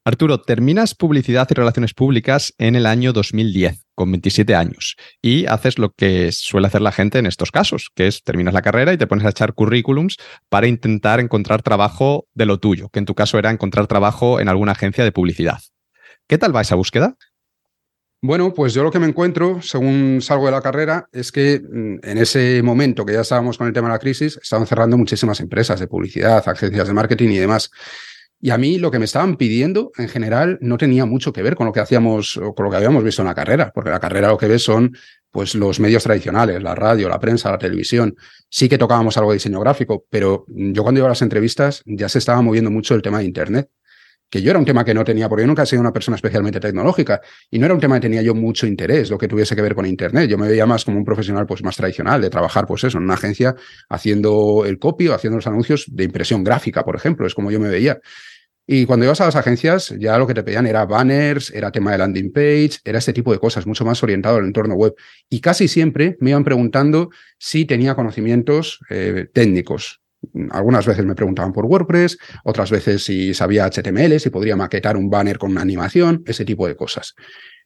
Arturo, terminas publicidad y relaciones públicas en el año 2010, con 27 años, y haces lo que suele hacer la gente en estos casos, que es terminas la carrera y te pones a echar currículums para intentar encontrar trabajo de lo tuyo, que en tu caso era encontrar trabajo en alguna agencia de publicidad. ¿Qué tal va esa búsqueda? Bueno, pues yo lo que me encuentro, según salgo de la carrera, es que mm, en ese momento que ya estábamos con el tema de la crisis, estaban cerrando muchísimas empresas de publicidad, agencias de marketing y demás. Y a mí lo que me estaban pidiendo, en general, no tenía mucho que ver con lo que hacíamos o con lo que habíamos visto en la carrera, porque la carrera lo que ves son pues los medios tradicionales, la radio, la prensa, la televisión. Sí que tocábamos algo de diseño gráfico, pero yo cuando iba a las entrevistas ya se estaba moviendo mucho el tema de Internet que yo era un tema que no tenía, porque yo nunca he sido una persona especialmente tecnológica y no era un tema que tenía yo mucho interés, lo que tuviese que ver con Internet. Yo me veía más como un profesional pues, más tradicional, de trabajar pues eso, en una agencia haciendo el copy o haciendo los anuncios de impresión gráfica, por ejemplo, es como yo me veía. Y cuando ibas a las agencias, ya lo que te pedían era banners, era tema de landing page, era este tipo de cosas, mucho más orientado al entorno web. Y casi siempre me iban preguntando si tenía conocimientos eh, técnicos, algunas veces me preguntaban por WordPress, otras veces si sabía HTML, si podría maquetar un banner con una animación, ese tipo de cosas.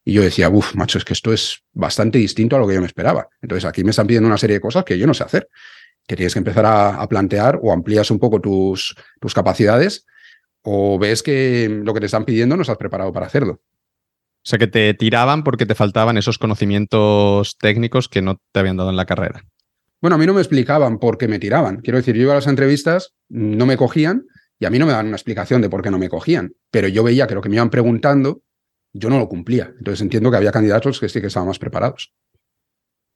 Y yo decía, uff, macho, es que esto es bastante distinto a lo que yo me esperaba. Entonces aquí me están pidiendo una serie de cosas que yo no sé hacer, que tienes que empezar a, plantear o amplías un poco tus, tus capacidades o ves que lo que te están pidiendo no estás preparado para hacerlo. O sea, que te tiraban porque te faltaban esos conocimientos técnicos que no te habían dado en la carrera. Bueno, a mí no me explicaban por qué me tiraban. Quiero decir, yo iba a las entrevistas, no me cogían y a mí no me daban una explicación de por qué no me cogían, pero yo veía que lo que me iban preguntando, yo no lo cumplía. Entonces entiendo que había candidatos que sí que estaban más preparados.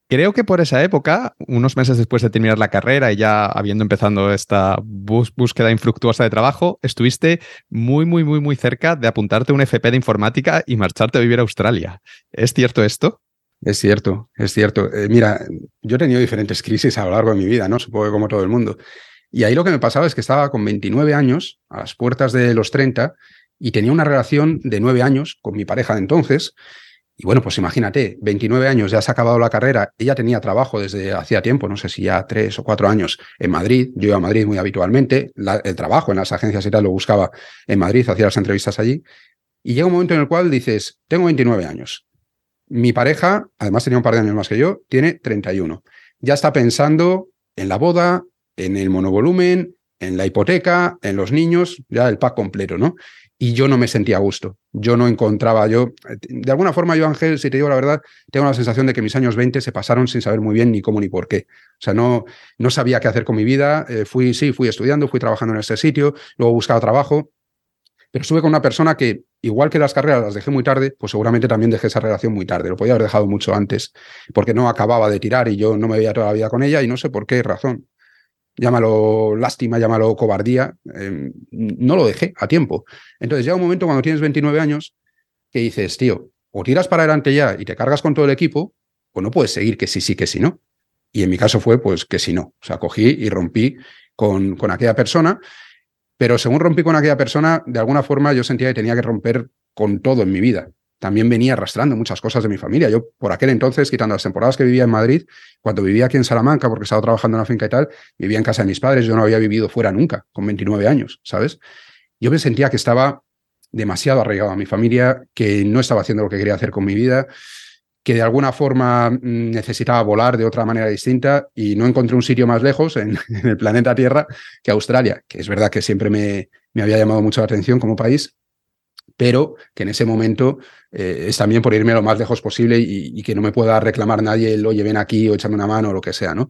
Creo que por esa época, unos meses después de terminar la carrera y ya habiendo empezado esta búsqueda infructuosa de trabajo, estuviste muy, muy, muy, muy cerca de apuntarte a un FP de informática y marcharte a vivir a Australia. ¿Es cierto esto? Es cierto, es cierto. Eh, mira, yo he tenido diferentes crisis a lo largo de mi vida, ¿no? Supongo que como todo el mundo. Y ahí lo que me pasaba es que estaba con 29 años, a las puertas de los 30, y tenía una relación de nueve años con mi pareja de entonces. Y bueno, pues imagínate, 29 años, ya se ha acabado la carrera, ella tenía trabajo desde hacía tiempo, no sé si ya tres o cuatro años en Madrid, yo iba a Madrid muy habitualmente, el trabajo en las agencias y tal lo buscaba en Madrid, hacía las entrevistas allí, y llega un momento en el cual dices, tengo 29 años, mi pareja, además tenía un par de años más que yo, tiene 31. Ya está pensando en la boda, en el monovolumen, en la hipoteca, en los niños, ya el pack completo, ¿no? Y yo no me sentía a gusto. Yo no encontraba, yo, de alguna forma, yo, Ángel, si te digo la verdad, tengo la sensación de que mis años 20 se pasaron sin saber muy bien ni cómo ni por qué. O sea, no, no sabía qué hacer con mi vida. Eh, fui, sí, fui estudiando, fui trabajando en ese sitio, luego buscaba trabajo, pero estuve con una persona que, igual que las carreras las dejé muy tarde, pues seguramente también dejé esa relación muy tarde. Lo podía haber dejado mucho antes, porque no acababa de tirar y yo no me veía toda la vida con ella y no sé por qué razón. Llámalo lástima, llámalo cobardía, eh, no lo dejé a tiempo. Entonces llega un momento cuando tienes 29 años que dices, tío, o tiras para adelante ya y te cargas con todo el equipo, o no puedes seguir que sí, sí, que sí, no. Y en mi caso fue pues que sí, no. O sea, cogí y rompí con, con aquella persona pero según rompí con aquella persona, de alguna forma yo sentía que tenía que romper con todo en mi vida. También venía arrastrando muchas cosas de mi familia. Yo, por aquel entonces, quitando las temporadas que vivía en Madrid, cuando vivía aquí en Salamanca, porque estaba trabajando en la finca y tal, vivía en casa de mis padres, yo no había vivido fuera nunca, con 29 años, ¿sabes? Yo me sentía que estaba demasiado arraigado a mi familia, que no estaba haciendo lo que quería hacer con mi vida, que de alguna forma mm, necesitaba volar de otra manera distinta y no encontré un sitio más lejos en, el planeta Tierra que Australia, que es verdad que siempre me, me, había llamado mucho la atención como país, pero que en ese momento eh, es también por irme lo más lejos posible y, que no me pueda reclamar nadie el, oye, ven aquí o échame una mano o lo que sea, ¿no?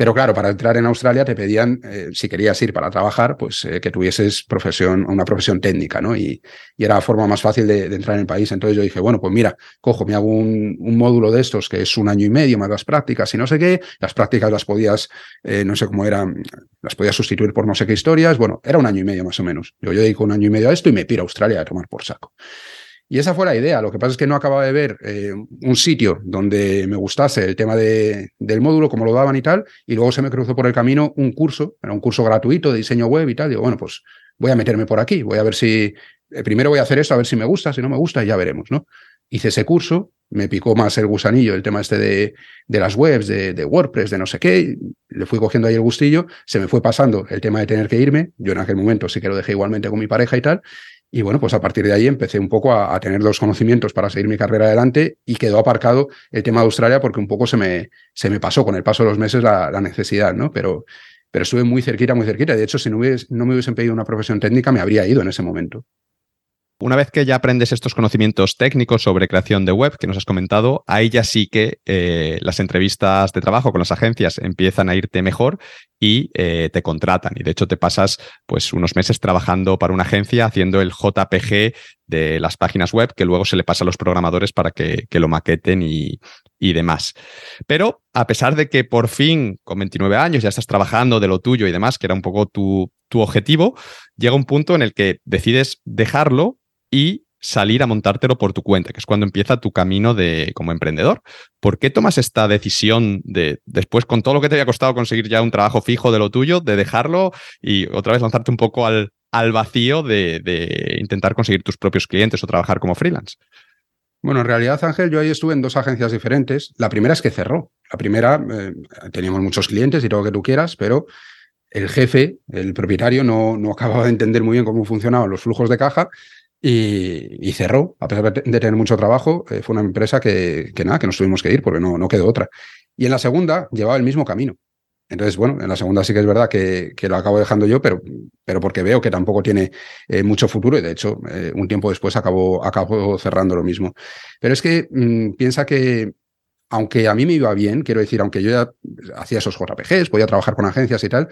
Pero claro, para entrar en Australia te pedían, eh, si querías ir para trabajar, pues eh, que tuvieses profesión, una profesión técnica, ¿no? Y, era la forma más fácil de, entrar en el país. Entonces yo dije, bueno, pues mira, cojo, me hago un, módulo de estos que es un año y medio más las prácticas y no sé qué. Las prácticas las podías, eh, no sé cómo eran, las podías sustituir por no sé qué historias. Bueno, era un año y medio más o menos. Yo, yo dedico un año y medio a esto y me piro a Australia a tomar por saco. Y esa fue la idea. Lo que pasa es que no acababa de ver eh, un sitio donde me gustase el tema de, del módulo, cómo lo daban y tal. Y luego se me cruzó por el camino un curso, era un curso gratuito de diseño web y tal. Digo, bueno, pues voy a meterme por aquí. Voy a ver si. Eh, primero voy a hacer esto, a ver si me gusta. Si no me gusta, ya veremos, ¿no? Hice ese curso, me picó más el gusanillo, el tema este de, de las webs, de, de, WordPress, de no sé qué. Le fui cogiendo ahí el gustillo. Se me fue pasando el tema de tener que irme. Yo en aquel momento sí que lo dejé igualmente con mi pareja y tal. Y bueno, pues a partir de ahí empecé un poco a, tener los conocimientos para seguir mi carrera adelante y quedó aparcado el tema de Australia porque un poco se me, se me pasó con el paso de los meses la, necesidad, ¿no? Pero, pero estuve muy cerquita, muy cerquita. De hecho, si no, no me hubiesen pedido una profesión técnica, me habría ido en ese momento. Una vez que ya aprendes estos conocimientos técnicos sobre creación de web que nos has comentado, ahí ya sí que eh, las entrevistas de trabajo con las agencias empiezan a irte mejor y eh, te contratan. Y de hecho te pasas pues unos meses trabajando para una agencia haciendo el JPG de las páginas web que luego se le pasa a los programadores para que, lo maqueten y, y demás. Pero a pesar de que por fin, con 29 años, ya estás trabajando de lo tuyo y demás, que era un poco tu, tu objetivo, llega un punto en el que decides dejarlo y salir a montártelo por tu cuenta, que es cuando empieza tu camino de como emprendedor. ¿Por qué tomas esta decisión de después con todo lo que te había costado conseguir ya un trabajo fijo de lo tuyo, de dejarlo y otra vez lanzarte un poco al, al vacío de, intentar conseguir tus propios clientes o trabajar como freelance? Bueno, en realidad, Ángel, yo ahí estuve en dos agencias diferentes. La primera es que cerró. La primera, eh, teníamos muchos clientes y todo lo que tú quieras, pero el jefe, el propietario, no, no acababa de entender muy bien cómo funcionaban los flujos de caja y, cerró, a pesar de tener mucho trabajo, eh, fue una empresa que, nada, que nos tuvimos que ir porque no, no quedó otra. Y en la segunda llevaba el mismo camino. Entonces, bueno, en la segunda sí que es verdad que, que lo acabo dejando yo, pero, pero porque veo que tampoco tiene eh, mucho futuro y de hecho eh, un tiempo después acabo, acabo cerrando lo mismo. Pero es que mm, piensa que aunque a mí me iba bien, quiero decir, aunque yo ya hacía esos JPGs, podía trabajar con agencias y tal,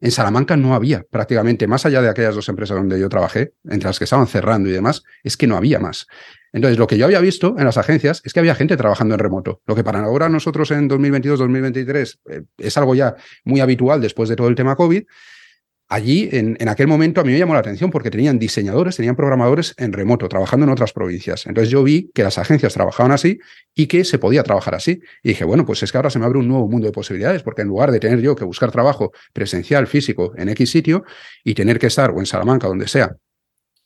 en Salamanca no había prácticamente, más allá de aquellas dos empresas donde yo trabajé, entre las que estaban cerrando y demás, es que no había más. Entonces, lo que yo había visto en las agencias es que había gente trabajando en remoto. Lo que para ahora nosotros en 2022-2023 eh, es algo ya muy habitual después de todo el tema COVID, allí, en, aquel momento, a mí me llamó la atención porque tenían diseñadores, tenían programadores en remoto, trabajando en otras provincias. Entonces yo vi que las agencias trabajaban así y que se podía trabajar así. Y dije, bueno, pues es que ahora se me abre un nuevo mundo de posibilidades, porque en lugar de tener yo que buscar trabajo presencial, físico, en X sitio y tener que estar o en Salamanca, donde sea,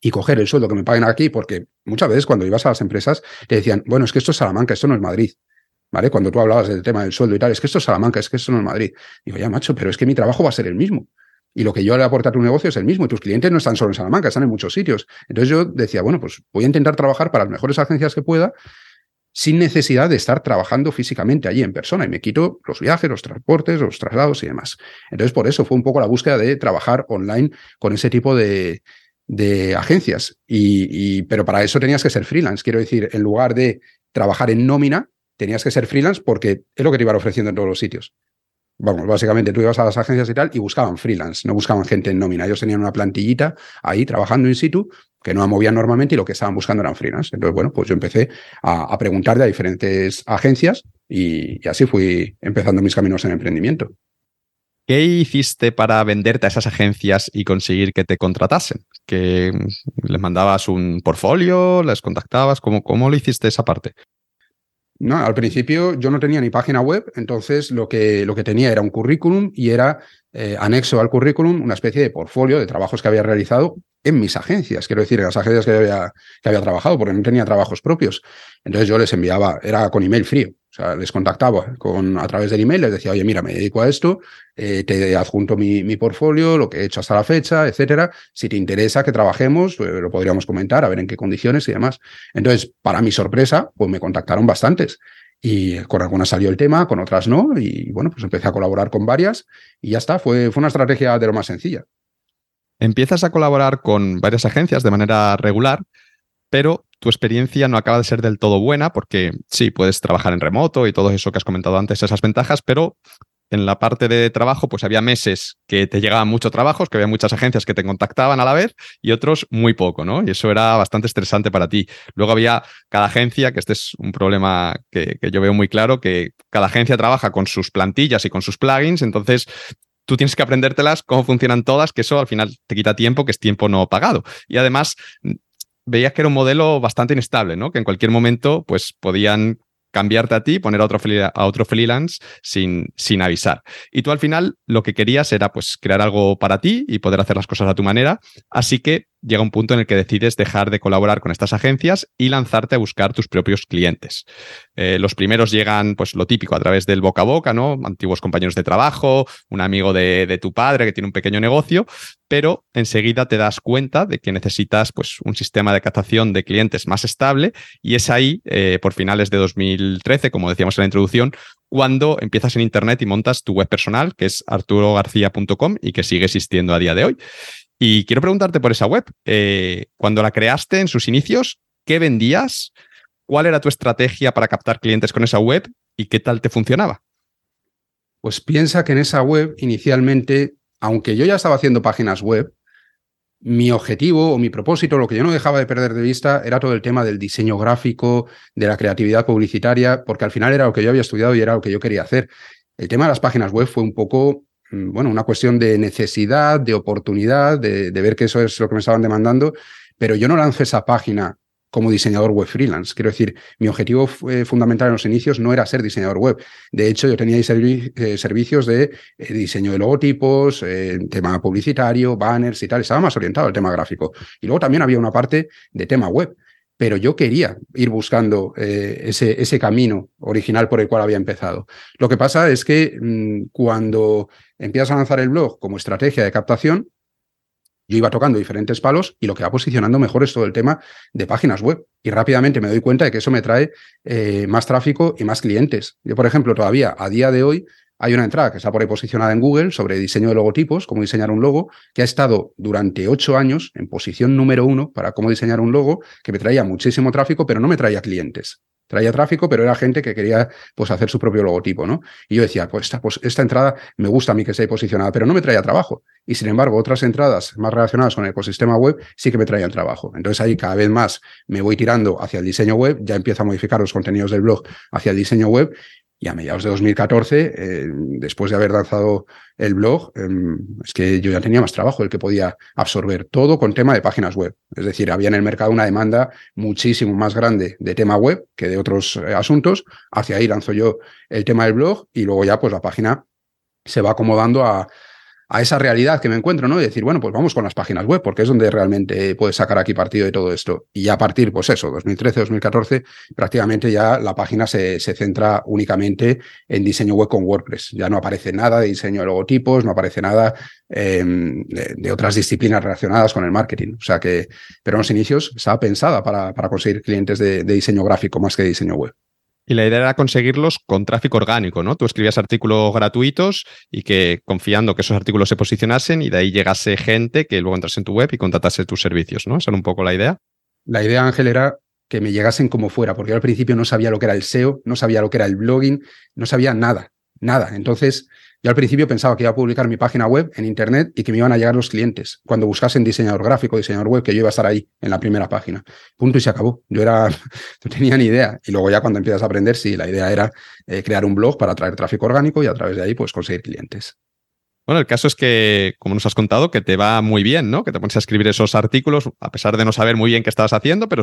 y coger el sueldo que me paguen aquí, porque muchas veces cuando ibas a las empresas te decían, bueno, es que esto es Salamanca, esto no es Madrid. ¿Vale? Cuando tú hablabas del tema del sueldo y tal, es que esto es Salamanca, es que esto no es Madrid. Digo, ya, macho, pero es que mi trabajo va a ser el mismo. Y lo que yo le aporto a tu negocio es el mismo. Y tus clientes no están solo en Salamanca, están en muchos sitios. Entonces yo decía, bueno, pues voy a intentar trabajar para las mejores agencias que pueda sin necesidad de estar trabajando físicamente allí en persona. Y me quito los viajes, los transportes, los traslados y demás. Entonces por eso fue un poco la búsqueda de trabajar online con ese tipo de, de agencias. Y, pero para eso tenías que ser freelance. Quiero decir, en lugar de trabajar en nómina, tenías que ser freelance porque es lo que te iban ofreciendo en todos los sitios vamos, básicamente tú ibas a las agencias y tal y buscaban freelance, no buscaban gente en nómina. Ellos tenían una plantillita ahí trabajando in situ que no movían normalmente y lo que estaban buscando eran freelance. Entonces, bueno, pues yo empecé a, preguntar de a diferentes agencias y, así fui empezando mis caminos en emprendimiento. ¿Qué hiciste para venderte a esas agencias y conseguir que te contratasen? ¿Que les mandabas un portfolio? ¿Les contactabas? ¿Cómo, cómo lo hiciste esa parte? No, al principio yo no tenía ni página web, entonces lo que, lo que tenía era un currículum y era eh, anexo al currículum una especie de portfolio de trabajos que había realizado en mis agencias, quiero decir, en las agencias que había, que había trabajado, porque no tenía trabajos propios. Entonces yo les enviaba, era con email frío, o sea, les contactaba con, a través del email, les decía, oye, mira, me dedico a esto, eh, te adjunto mi, mi, portfolio, lo que he hecho hasta la fecha, etcétera. Si te interesa que trabajemos, pues, lo podríamos comentar, a ver en qué condiciones y demás. Entonces, para mi sorpresa, pues me contactaron bastantes. Y con algunas salió el tema, con otras no. Y bueno, pues empecé a colaborar con varias y ya está. Fue, fue una estrategia de lo más sencilla. Empiezas a colaborar con varias agencias de manera regular, pero tu experiencia no acaba de ser del todo buena porque sí, puedes trabajar en remoto y todo eso que has comentado antes, esas ventajas, pero en la parte de trabajo, pues había meses que te llegaban muchos trabajos, que había muchas agencias que te contactaban a la vez y otros muy poco, ¿no? Y eso era bastante estresante para ti. Luego había cada agencia, que este es un problema que, que yo veo muy claro, que cada agencia trabaja con sus plantillas y con sus plugins, entonces tú tienes que aprendértelas, cómo funcionan todas, que eso al final te quita tiempo, que es tiempo no pagado. Y además veías que era un modelo bastante inestable, ¿no? Que en cualquier momento, pues podían cambiarte a ti, poner a otro, a otro freelance sin, sin avisar. Y tú al final lo que querías era pues crear algo para ti y poder hacer las cosas a tu manera. Así que llega un punto en el que decides dejar de colaborar con estas agencias y lanzarte a buscar tus propios clientes. Eh, los primeros llegan, pues lo típico, a través del boca a boca, ¿no? Antiguos compañeros de trabajo, un amigo de, tu padre que tiene un pequeño negocio, pero enseguida te das cuenta de que necesitas pues, un sistema de captación de clientes más estable y es ahí, eh, por finales de 2013, como decíamos en la introducción, cuando empiezas en Internet y montas tu web personal, que es arturogarcía.com y que sigue existiendo a día de hoy. Y quiero preguntarte por esa web. Eh, cuando la creaste en sus inicios, ¿qué vendías? ¿Cuál era tu estrategia para captar clientes con esa web y qué tal te funcionaba? Pues piensa que en esa web inicialmente, aunque yo ya estaba haciendo páginas web, mi objetivo o mi propósito, lo que yo no dejaba de perder de vista, era todo el tema del diseño gráfico, de la creatividad publicitaria, porque al final era lo que yo había estudiado y era lo que yo quería hacer. El tema de las páginas web fue un poco bueno, una cuestión de necesidad, de oportunidad, de, ver que eso es lo que me estaban demandando, pero yo no lancé esa página como diseñador web freelance. Quiero decir, mi objetivo fundamental en los inicios no era ser diseñador web. De hecho, yo tenía eh, servicios de eh, diseño de logotipos, eh, tema publicitario, banners y tal. Estaba más orientado al tema gráfico. Y luego también había una parte de tema web pero yo quería ir buscando eh, ese, camino original por el cual había empezado. Lo que pasa es que mm, cuando empiezas a lanzar el blog como estrategia de captación, yo iba tocando diferentes palos y lo que va posicionando mejor es todo el tema de páginas web. Y rápidamente me doy cuenta de que eso me trae eh, más tráfico y más clientes. Yo, por ejemplo, todavía a día de hoy hay una entrada que está por ahí posicionada en Google sobre diseño de logotipos, cómo diseñar un logo, que ha estado durante ocho años en posición número uno para cómo diseñar un logo, que me traía muchísimo tráfico, pero no me traía clientes. Traía tráfico, pero era gente que quería pues, hacer su propio logotipo, ¿no? Y yo decía, pues esta, pues esta entrada me gusta a mí que esté posicionada, pero no me traía trabajo. Y sin embargo, otras entradas más relacionadas con el ecosistema web sí que me traían trabajo. Entonces ahí cada vez más me voy tirando hacia el diseño web, ya empiezo a modificar los contenidos del blog hacia el diseño web y a mediados de 2014, eh, después de haber lanzado el blog, em, es que yo ya tenía más trabajo, el que podía absorber todo con tema de páginas web. Es decir, había en el mercado una demanda muchísimo más grande de tema web que de otros eh, asuntos. Hacia ahí lanzo yo el tema del blog y luego ya pues la página se va acomodando a, a esa realidad que me encuentro, ¿no? Y decir, bueno, pues vamos con las páginas web, porque es donde realmente puedes sacar aquí partido de todo esto. Y a partir, pues eso, 2013, 2014, prácticamente ya la página se, se centra únicamente en diseño web con WordPress. Ya no aparece nada de diseño de logotipos, no aparece nada em, de, otras disciplinas relacionadas con el marketing. O sea que, pero en los inicios estaba pensada para, para conseguir clientes de, de diseño gráfico más que de diseño web. Y la idea era conseguirlos con tráfico orgánico, ¿no? Tú escribías artículos gratuitos y que confiando que esos artículos se posicionasen y de ahí llegase gente que luego entrase en tu web y contratase tus servicios, ¿no? Esa era un poco la idea. La idea, Ángel, era que me llegasen como fuera, porque yo al principio no sabía lo que era el SEO, no sabía lo que era el blogging, no sabía nada, nada. Entonces, yo al principio pensaba que iba a publicar mi página web en Internet y que me iban a llegar los clientes cuando buscasen diseñador gráfico, diseñador web, que yo iba a estar ahí en la primera página. Punto y se acabó. Yo era, no tenía ni idea. Y luego ya cuando empiezas a aprender, sí, la idea era eh, crear un blog para atraer tráfico orgánico y a través de ahí pues conseguir clientes. Bueno, el caso es que, como nos has contado, que te va muy bien, ¿no? Que te pones a escribir esos artículos, a pesar de no saber muy bien qué estabas haciendo, pero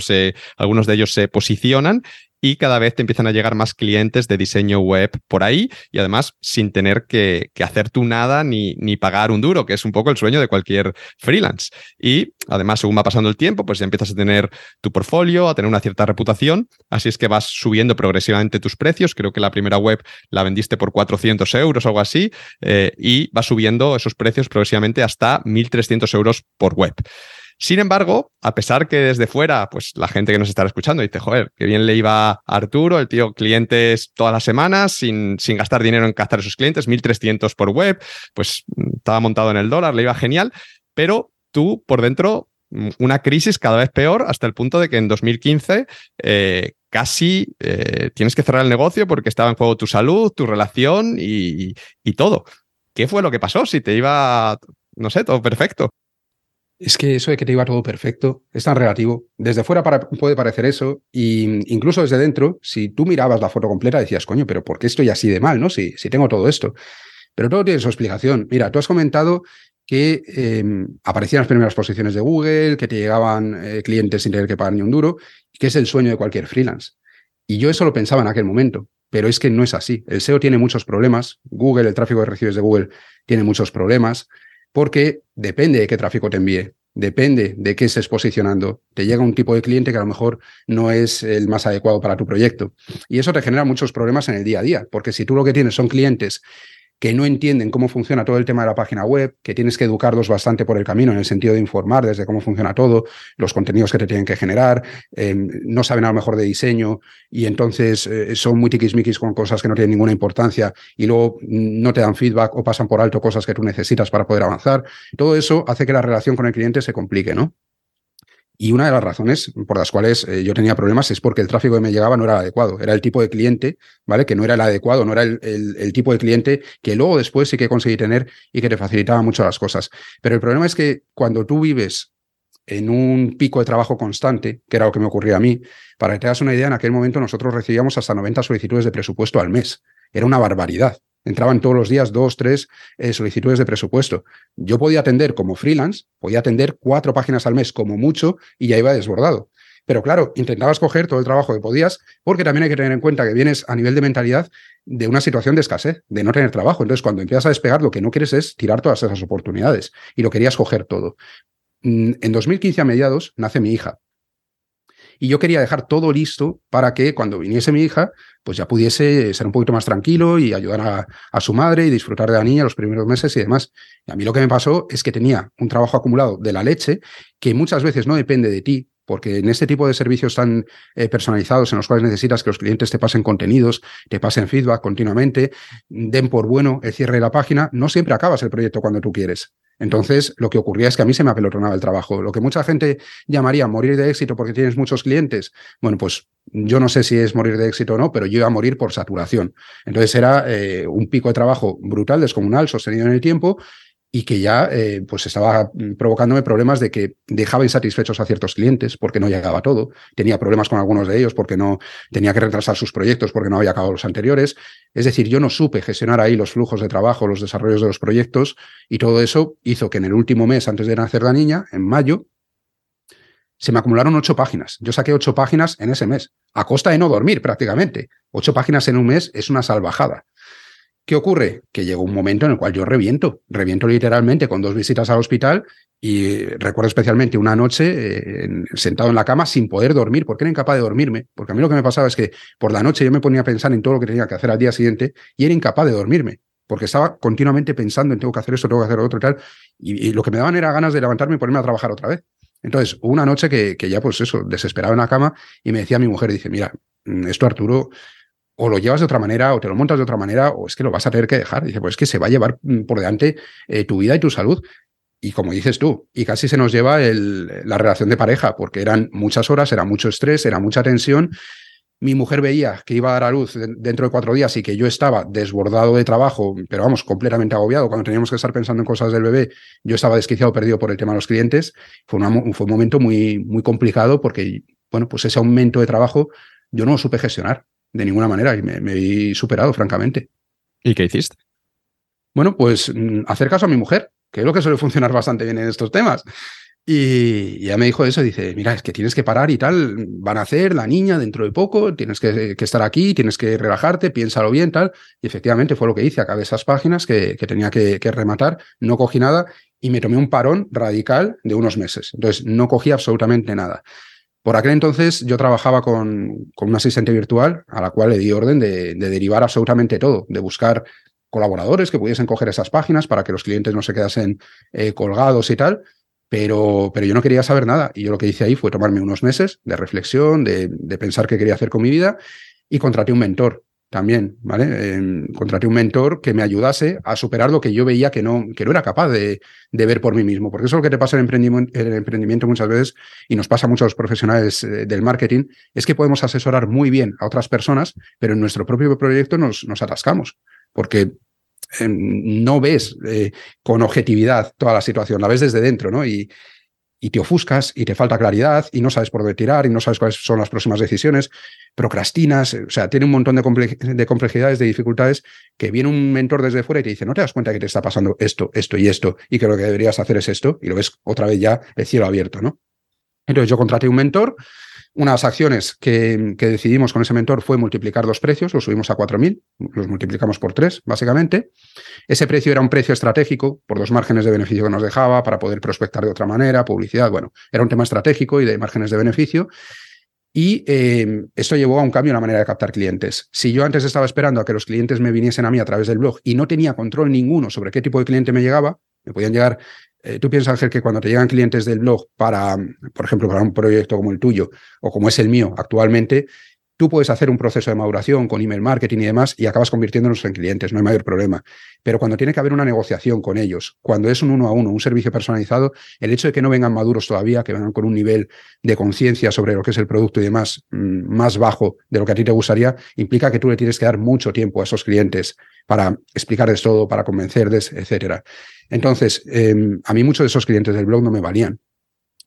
algunos de ellos se posicionan y cada vez te empiezan a llegar más clientes de diseño web por ahí y además sin tener que, hacer tú nada ni, pagar un duro, que es un poco el sueño de cualquier freelance. Y además, según va pasando el tiempo, pues ya empiezas a tener tu portfolio, a tener una cierta reputación, así es que vas subiendo progresivamente tus precios. Creo que la primera web la vendiste por 400 euros o algo así eh, y vas subiendo esos precios progresivamente hasta 1.300 euros por web. Sin embargo, a pesar que desde fuera, pues la gente que nos está escuchando dice, joder, qué bien le iba Arturo, el tío clientes todas las semanas sin, sin gastar dinero en captar a sus clientes, 1.300 por web, pues estaba montado en el dólar, le iba genial, pero tú por dentro una crisis cada vez peor hasta el punto de que en 2015 eh, casi eh, tienes que cerrar el negocio porque estaba en juego tu salud, tu relación y, y todo. ¿Qué fue lo que pasó? Si te iba, no sé, todo perfecto. Es que eso de que te iba todo perfecto es tan relativo. Desde fuera puede parecer eso, e incluso desde dentro, si tú mirabas la foto completa, decías, coño, pero ¿por qué estoy así de mal, no? Si, si tengo todo esto. Pero todo tiene su explicación. Mira, tú has comentado que em, aparecían las primeras posiciones de Google, que te llegaban eh, clientes sin tener que pagar ni un duro, que es el sueño de cualquier freelance. Y yo eso lo pensaba en aquel momento, pero es que no es así. El SEO tiene muchos problemas, Google, el tráfico de recibes de Google tiene muchos problemas, porque depende de qué tráfico te envíe, depende de qué estés posicionando. Te llega un tipo de cliente que a lo mejor no es el más adecuado para tu proyecto. Y eso te genera muchos problemas en el día a día, porque si tú lo que tienes son clientes que no entienden cómo funciona todo el tema de la página web, que tienes que educarlos bastante por el camino en el sentido de informar desde cómo funciona todo, los contenidos que te tienen que generar, em, no saben a lo mejor de diseño y entonces eh, son muy tiquismiquis con cosas que no tienen ninguna importancia y luego no te dan feedback o pasan por alto cosas que tú necesitas para poder avanzar. Todo eso hace que la relación con el cliente se complique, ¿no? Y una de las razones por las cuales eh, yo tenía problemas es porque el tráfico que me llegaba no era el adecuado. Era el tipo de cliente, ¿vale? Que no era el adecuado, no era el, tipo de cliente que luego después sí que conseguí tener y que te facilitaba mucho las cosas. Pero el problema es que cuando tú vives en un pico de trabajo constante, que era lo que me ocurría a mí, para que te hagas una idea, en aquel momento nosotros recibíamos hasta 90 solicitudes de presupuesto al mes. Era una barbaridad. Entraban todos los días dos, tres eh, solicitudes de presupuesto. Yo podía atender como freelance, podía atender cuatro páginas al mes como mucho y ya iba desbordado. Pero claro, intentabas coger todo el trabajo que podías, porque también hay que tener en cuenta que vienes a nivel de mentalidad de una situación de escasez, de no tener trabajo. Entonces, cuando empiezas a despegar, lo que no quieres es tirar todas esas oportunidades y lo querías coger todo. Mm, en 2015, a mediados, nace mi hija. Y yo quería dejar todo listo para que cuando viniese mi hija, pues ya pudiese ser un poquito más tranquilo y ayudar a, su madre y disfrutar de la niña los primeros meses y demás. Y a mí lo que me pasó es que tenía un trabajo acumulado de la leche que muchas veces no depende de ti, porque en este tipo de servicios tan eh, personalizados en los cuales necesitas que los clientes te pasen contenidos, te pasen feedback continuamente, den por bueno el cierre de la página, no siempre acabas el proyecto cuando tú quieres. Entonces, lo que ocurría es que a mí se me apelotronaba el trabajo. Lo que mucha gente llamaría morir de éxito porque tienes muchos clientes, bueno, pues yo no sé si es morir de éxito o no, pero yo iba a morir por saturación. Entonces era eh, un pico de trabajo brutal, descomunal, sostenido en el tiempo, y que ya eh, pues estaba provocándome problemas de que dejaba insatisfechos a ciertos clientes porque no llegaba todo, tenía problemas con algunos de ellos porque no tenía que retrasar sus proyectos porque no había acabado los anteriores. Es decir, yo no supe gestionar ahí los flujos de trabajo, los desarrollos de los proyectos y todo eso hizo que en el último mes antes de nacer la niña, en mayo, se me acumularon ocho páginas. Yo saqué ocho páginas en ese mes, a costa de no dormir prácticamente. Ocho páginas en un mes es una salvajada. ¿Qué ocurre? Que llegó un momento en el cual yo reviento, reviento literalmente con dos visitas al hospital y recuerdo especialmente una noche eh, sentado en la cama sin poder dormir, porque era incapaz de dormirme, porque a mí lo que me pasaba es que por la noche yo me ponía a pensar en todo lo que tenía que hacer al día siguiente y era incapaz de dormirme, porque estaba continuamente pensando en tengo que hacer esto, tengo que hacer otro y tal, y, lo que me daban era ganas de levantarme y ponerme a trabajar otra vez. Entonces, una noche que, que ya pues eso, desesperado en la cama y me decía mi mujer, dice, mira, mm, esto Arturo o lo llevas de otra manera, o te lo montas de otra manera, o es que lo vas a tener que dejar. Dice, pues es que se va a llevar mm, por delante eh, tu vida y tu salud. Y como dices tú, y casi se nos lleva la relación de pareja, porque eran muchas horas, era mucho estrés, era mucha tensión. Mi mujer veía que iba a dar a luz dentro de cuatro días y que yo estaba desbordado de trabajo, pero vamos, completamente agobiado. Cuando teníamos que estar pensando en cosas del bebé, yo estaba desquiciado, perdido por el tema de los clientes. Fue, un momento muy, muy complicado porque, bueno, pues ese aumento de trabajo yo no lo supe gestionar de ninguna manera y me, vi superado, francamente. ¿Y qué hiciste? Bueno, pues mm, hacer caso a mi mujer, que es lo que suele funcionar bastante bien en estos temas. Y ya me dijo eso, dice, mira, es que tienes que parar y tal, van a hacer la niña dentro de poco, tienes que, estar aquí, tienes que relajarte, piénsalo bien, tal. Y efectivamente fue lo que hice, acabé esas páginas que, tenía que, que, rematar, no cogí nada y me tomé un parón radical de unos meses. Entonces, no cogí absolutamente nada. Por aquel entonces yo trabajaba con, con un asistente virtual a la cual le di orden de, derivar absolutamente todo, de buscar colaboradores que pudiesen coger esas páginas para que los clientes no se quedasen eh, colgados y tal, pero, pero yo no quería saber nada. Y yo lo que hice ahí fue tomarme unos meses de reflexión, de, de pensar qué quería hacer con mi vida y contraté un mentor. También, ¿vale? contraté un mentor que me ayudase a superar lo que yo veía que no, que no era capaz de, de ver por mí mismo, porque eso es lo que te pasa en emprendimiento, el emprendimiento muchas veces y nos pasa a muchos profesionales eh, del marketing, es que podemos asesorar muy bien a otras personas, pero en nuestro propio proyecto nos, nos atascamos, porque em, no ves eh, con objetividad toda la situación, la ves desde dentro, ¿no? Y, y te ofuscas y te falta claridad y no sabes por dónde tirar y no sabes cuáles son las próximas decisiones, procrastinas, o sea, tiene un montón de, complejidades, de dificultades, que viene un mentor desde fuera y te dice, no te das cuenta que te está pasando esto, esto y esto, y que lo que deberías hacer es esto, y lo ves otra vez ya el cielo abierto, ¿no? Entonces yo contraté un mentor, unas acciones que, que, decidimos con ese mentor fue multiplicar dos precios, los subimos a 4.000, los multiplicamos por tres, básicamente. Ese precio era un precio estratégico por dos márgenes de beneficio que nos dejaba para poder prospectar de otra manera, publicidad, bueno, era un tema estratégico y de márgenes de beneficio. Y eh, esto llevó a un cambio en la manera de captar clientes. Si yo antes estaba esperando a que los clientes me viniesen a mí a través del blog y no tenía control ninguno sobre qué tipo de cliente me llegaba, me podían llegar eh, ¿Tú piensas, Ángel, que cuando te llegan clientes del blog para, por ejemplo, para un proyecto como el tuyo o como es el mío actualmente, tú puedes hacer un proceso de maduración con email marketing y demás y acabas convirtiéndonos en clientes, no hay mayor problema. Pero cuando tiene que haber una negociación con ellos, cuando es un uno a uno, un servicio personalizado, el hecho de que no vengan maduros todavía, que vengan con un nivel de conciencia sobre lo que es el producto y demás mm, más bajo de lo que a ti te gustaría, implica que tú le tienes que dar mucho tiempo a esos clientes para explicarles todo, para convencerles, etcétera. Entonces, em, a mí muchos de esos clientes del blog no me valían.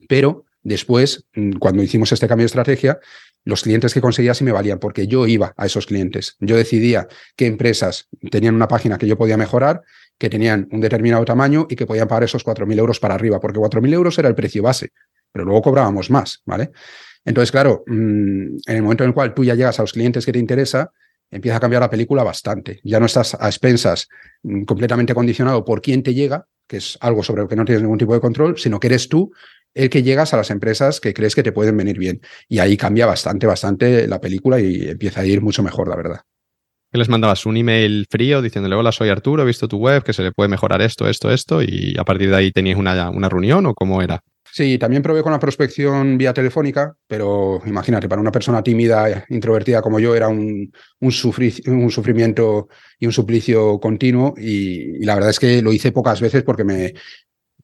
Pero después, mm, cuando hicimos este cambio de estrategia, los clientes que conseguía sí me valían porque yo iba a esos clientes. Yo decidía qué empresas tenían una página que yo podía mejorar, que tenían un determinado tamaño y que podían pagar esos 4.000 euros para arriba, porque 4.000 euros era el precio base, pero luego cobrábamos más, ¿vale? Entonces, claro, mm, en el momento en el cual tú ya llegas a los clientes que te interesa, empieza a cambiar la película bastante. Ya no estás a expensas mm, completamente condicionado por quién te llega, que es algo sobre lo que no tienes ningún tipo de control, sino que eres tú el que llegas a las empresas que crees que te pueden venir bien. Y ahí cambia bastante, bastante la película y empieza a ir mucho mejor, la verdad. ¿Qué les mandabas? ¿Un email frío diciéndole, hola, soy Arturo, he visto tu web, que se le puede mejorar esto, esto, esto? Y a partir de ahí tenías una, una reunión o cómo era? Sí, también probé con la prospección vía telefónica, pero imagínate, para una persona tímida, introvertida como yo, era un, un, un sufrimiento y un suplicio continuo. Y, la verdad es que lo hice pocas veces porque me,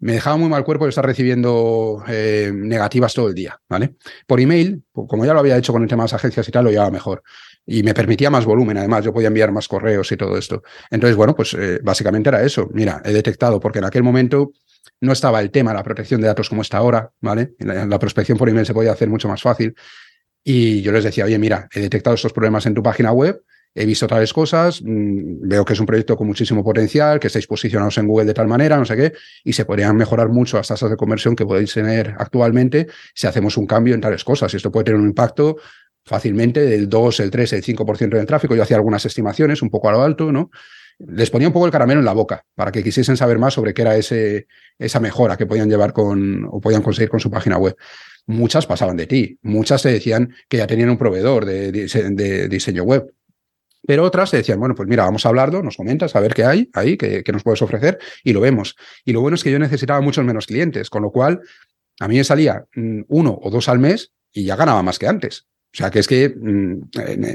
me dejaba muy mal cuerpo de estar recibiendo eh, negativas todo el día, ¿vale? Por email, como ya lo había hecho con el tema de las agencias y tal, lo llevaba mejor. Y me permitía más volumen, además, yo podía enviar más correos y todo esto. Entonces, bueno, pues eh, básicamente era eso. Mira, he detectado, porque en aquel momento no estaba el tema de la protección de datos como está ahora, ¿vale? La, prospección por email se podía hacer mucho más fácil. Y yo les decía, oye, mira, he detectado estos problemas en tu página web, he visto tales cosas, mm, veo que es un proyecto con muchísimo potencial, que estáis posicionados en Google de tal manera, no sé qué, y se podrían mejorar mucho las tasas de conversión que podéis tener actualmente si hacemos un cambio en tales cosas. Y esto puede tener un impacto fácilmente del 2, el 3, el 5% del tráfico. Yo hacía algunas estimaciones un poco a lo alto, ¿no? les ponía un poco el caramelo en la boca para que quisiesen saber más sobre qué era ese, esa mejora que podían llevar con o podían conseguir con su página web. Muchas pasaban de ti, muchas te decían que ya tenían un proveedor de, diseño web. Pero otras te decían, bueno, pues mira, vamos a hablarlo, nos comentas, a ver qué hay ahí, qué, nos puedes ofrecer, y lo vemos. Y lo bueno es que yo necesitaba muchos menos clientes, con lo cual a mí me salía mm, uno o dos al mes y ya ganaba más que antes. O sea, que es que mm,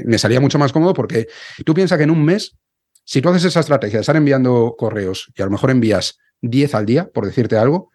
me salía mucho más cómodo porque tú piensas que en un mes si tú haces esa estrategia de estar enviando correos y a lo mejor envías 10 al día, por decirte algo,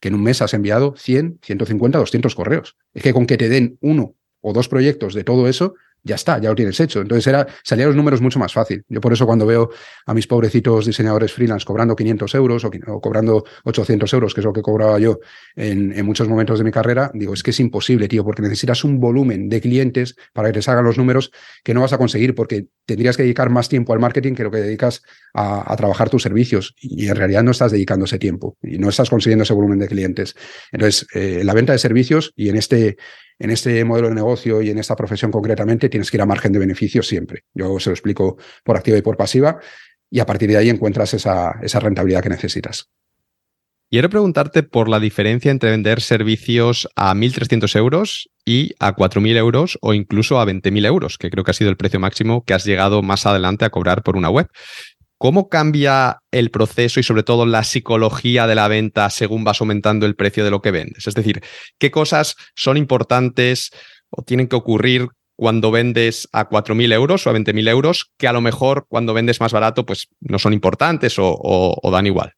que en un mes has enviado 100, 150, 200 correos. Es que con que te den uno o dos proyectos de todo eso, ya está, ya lo tienes hecho. Entonces era, salían los números mucho más fácil. Yo por eso cuando veo a mis pobrecitos diseñadores freelance cobrando 500 euros o, cobrando 800 euros, que es lo que cobraba yo en, muchos momentos de mi carrera, digo, es que es imposible, tío, porque necesitas un volumen de clientes para que te salgan los números que no vas a conseguir porque tendrías que dedicar más tiempo al marketing que lo que dedicas a, a trabajar tus servicios y en realidad no estás dedicando ese tiempo y no estás consiguiendo ese volumen de clientes. Entonces, eh, la venta de servicios y en este en este modelo de negocio y en esta profesión concretamente tienes que ir a margen de beneficio siempre. Yo se lo explico por activa y por pasiva y a partir de ahí encuentras esa, esa rentabilidad que necesitas. Quiero preguntarte por la diferencia entre vender servicios a 1.300 euros y a 4.000 euros o incluso a 20.000 euros, que creo que ha sido el precio máximo que has llegado más adelante a cobrar por una web. ¿Cómo cambia el proceso y sobre todo la psicología de la venta según vas aumentando el precio de lo que vendes? Es decir, ¿qué cosas son importantes o tienen que ocurrir cuando vendes a 4.000 euros o a 20.000 euros que a lo mejor cuando vendes más barato pues no son importantes o, dan igual?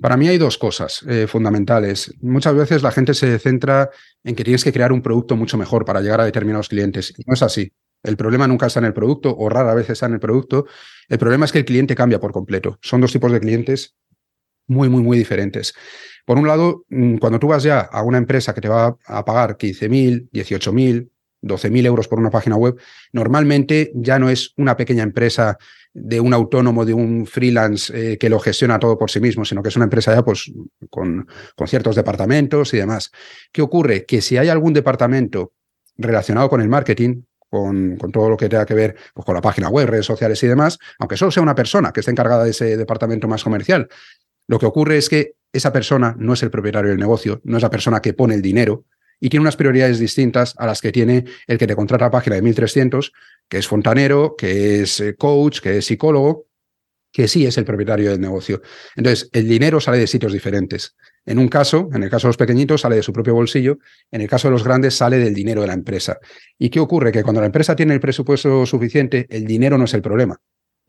Para mí hay dos cosas eh, fundamentales. Muchas veces la gente se centra en que tienes que crear un producto mucho mejor para llegar a determinados clientes. No es así. El problema nunca está en el producto o rara vez está en el producto. El problema es que el cliente cambia por completo. Son dos tipos de clientes muy, muy, muy diferentes. Por un lado, mm, cuando tú vas ya a una empresa que te va a pagar 15.000, 18.000, 12.000 euros por una página web, normalmente ya no es una pequeña empresa de un autónomo, de un freelance eh, que lo gestiona todo por sí mismo, sino que es una empresa ya pues, con, con ciertos departamentos y demás. ¿Qué ocurre? Que si hay algún departamento relacionado con el marketing, con, todo lo que tenga que ver pues, con la página web, redes sociales y demás, aunque solo sea una persona que esté encargada de ese departamento más comercial. Lo que ocurre es que esa persona no es el propietario del negocio, no es la persona que pone el dinero y tiene unas prioridades distintas a las que tiene el que te contrata a página de 1300, que es fontanero, que es eh, coach, que es psicólogo, que sí es el propietario del negocio. Entonces, el dinero sale de sitios diferentes. En un caso, en el caso de los pequeñitos, sale de su propio bolsillo, en el caso de los grandes, sale del dinero de la empresa. ¿Y qué ocurre? Que cuando la empresa tiene el presupuesto suficiente, el dinero no es el problema.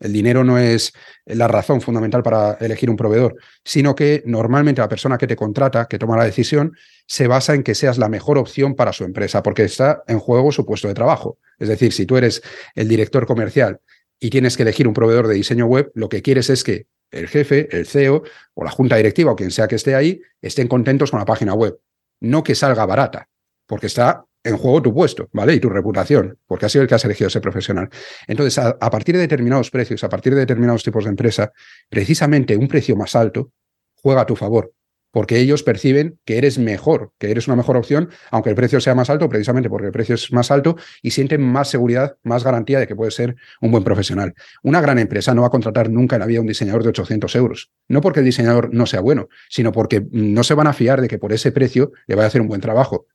El dinero no es la razón fundamental para elegir un proveedor, sino que normalmente la persona que te contrata, que toma la decisión, se basa en que seas la mejor opción para su empresa, porque está en juego su puesto de trabajo. Es decir, si tú eres el director comercial y tienes que elegir un proveedor de diseño web, lo que quieres es que el jefe, el CEO o la junta directiva o quien sea que esté ahí estén contentos con la página web. No que salga barata, porque está en juego tu puesto, ¿vale? Y tu reputación, porque ha sido el que has elegido ese profesional. Entonces, a, a, partir de determinados precios, a partir de determinados tipos de empresa, precisamente un precio más alto juega a tu favor, porque ellos perciben que eres mejor, que eres una mejor opción, aunque el precio sea más alto, precisamente porque el precio es más alto y sienten más seguridad, más garantía de que puedes ser un buen profesional. Una gran empresa no va a contratar nunca en la vida un diseñador de 800 euros, no porque el diseñador no sea bueno, sino porque no se van a fiar de que por ese precio le vaya a hacer un buen trabajo.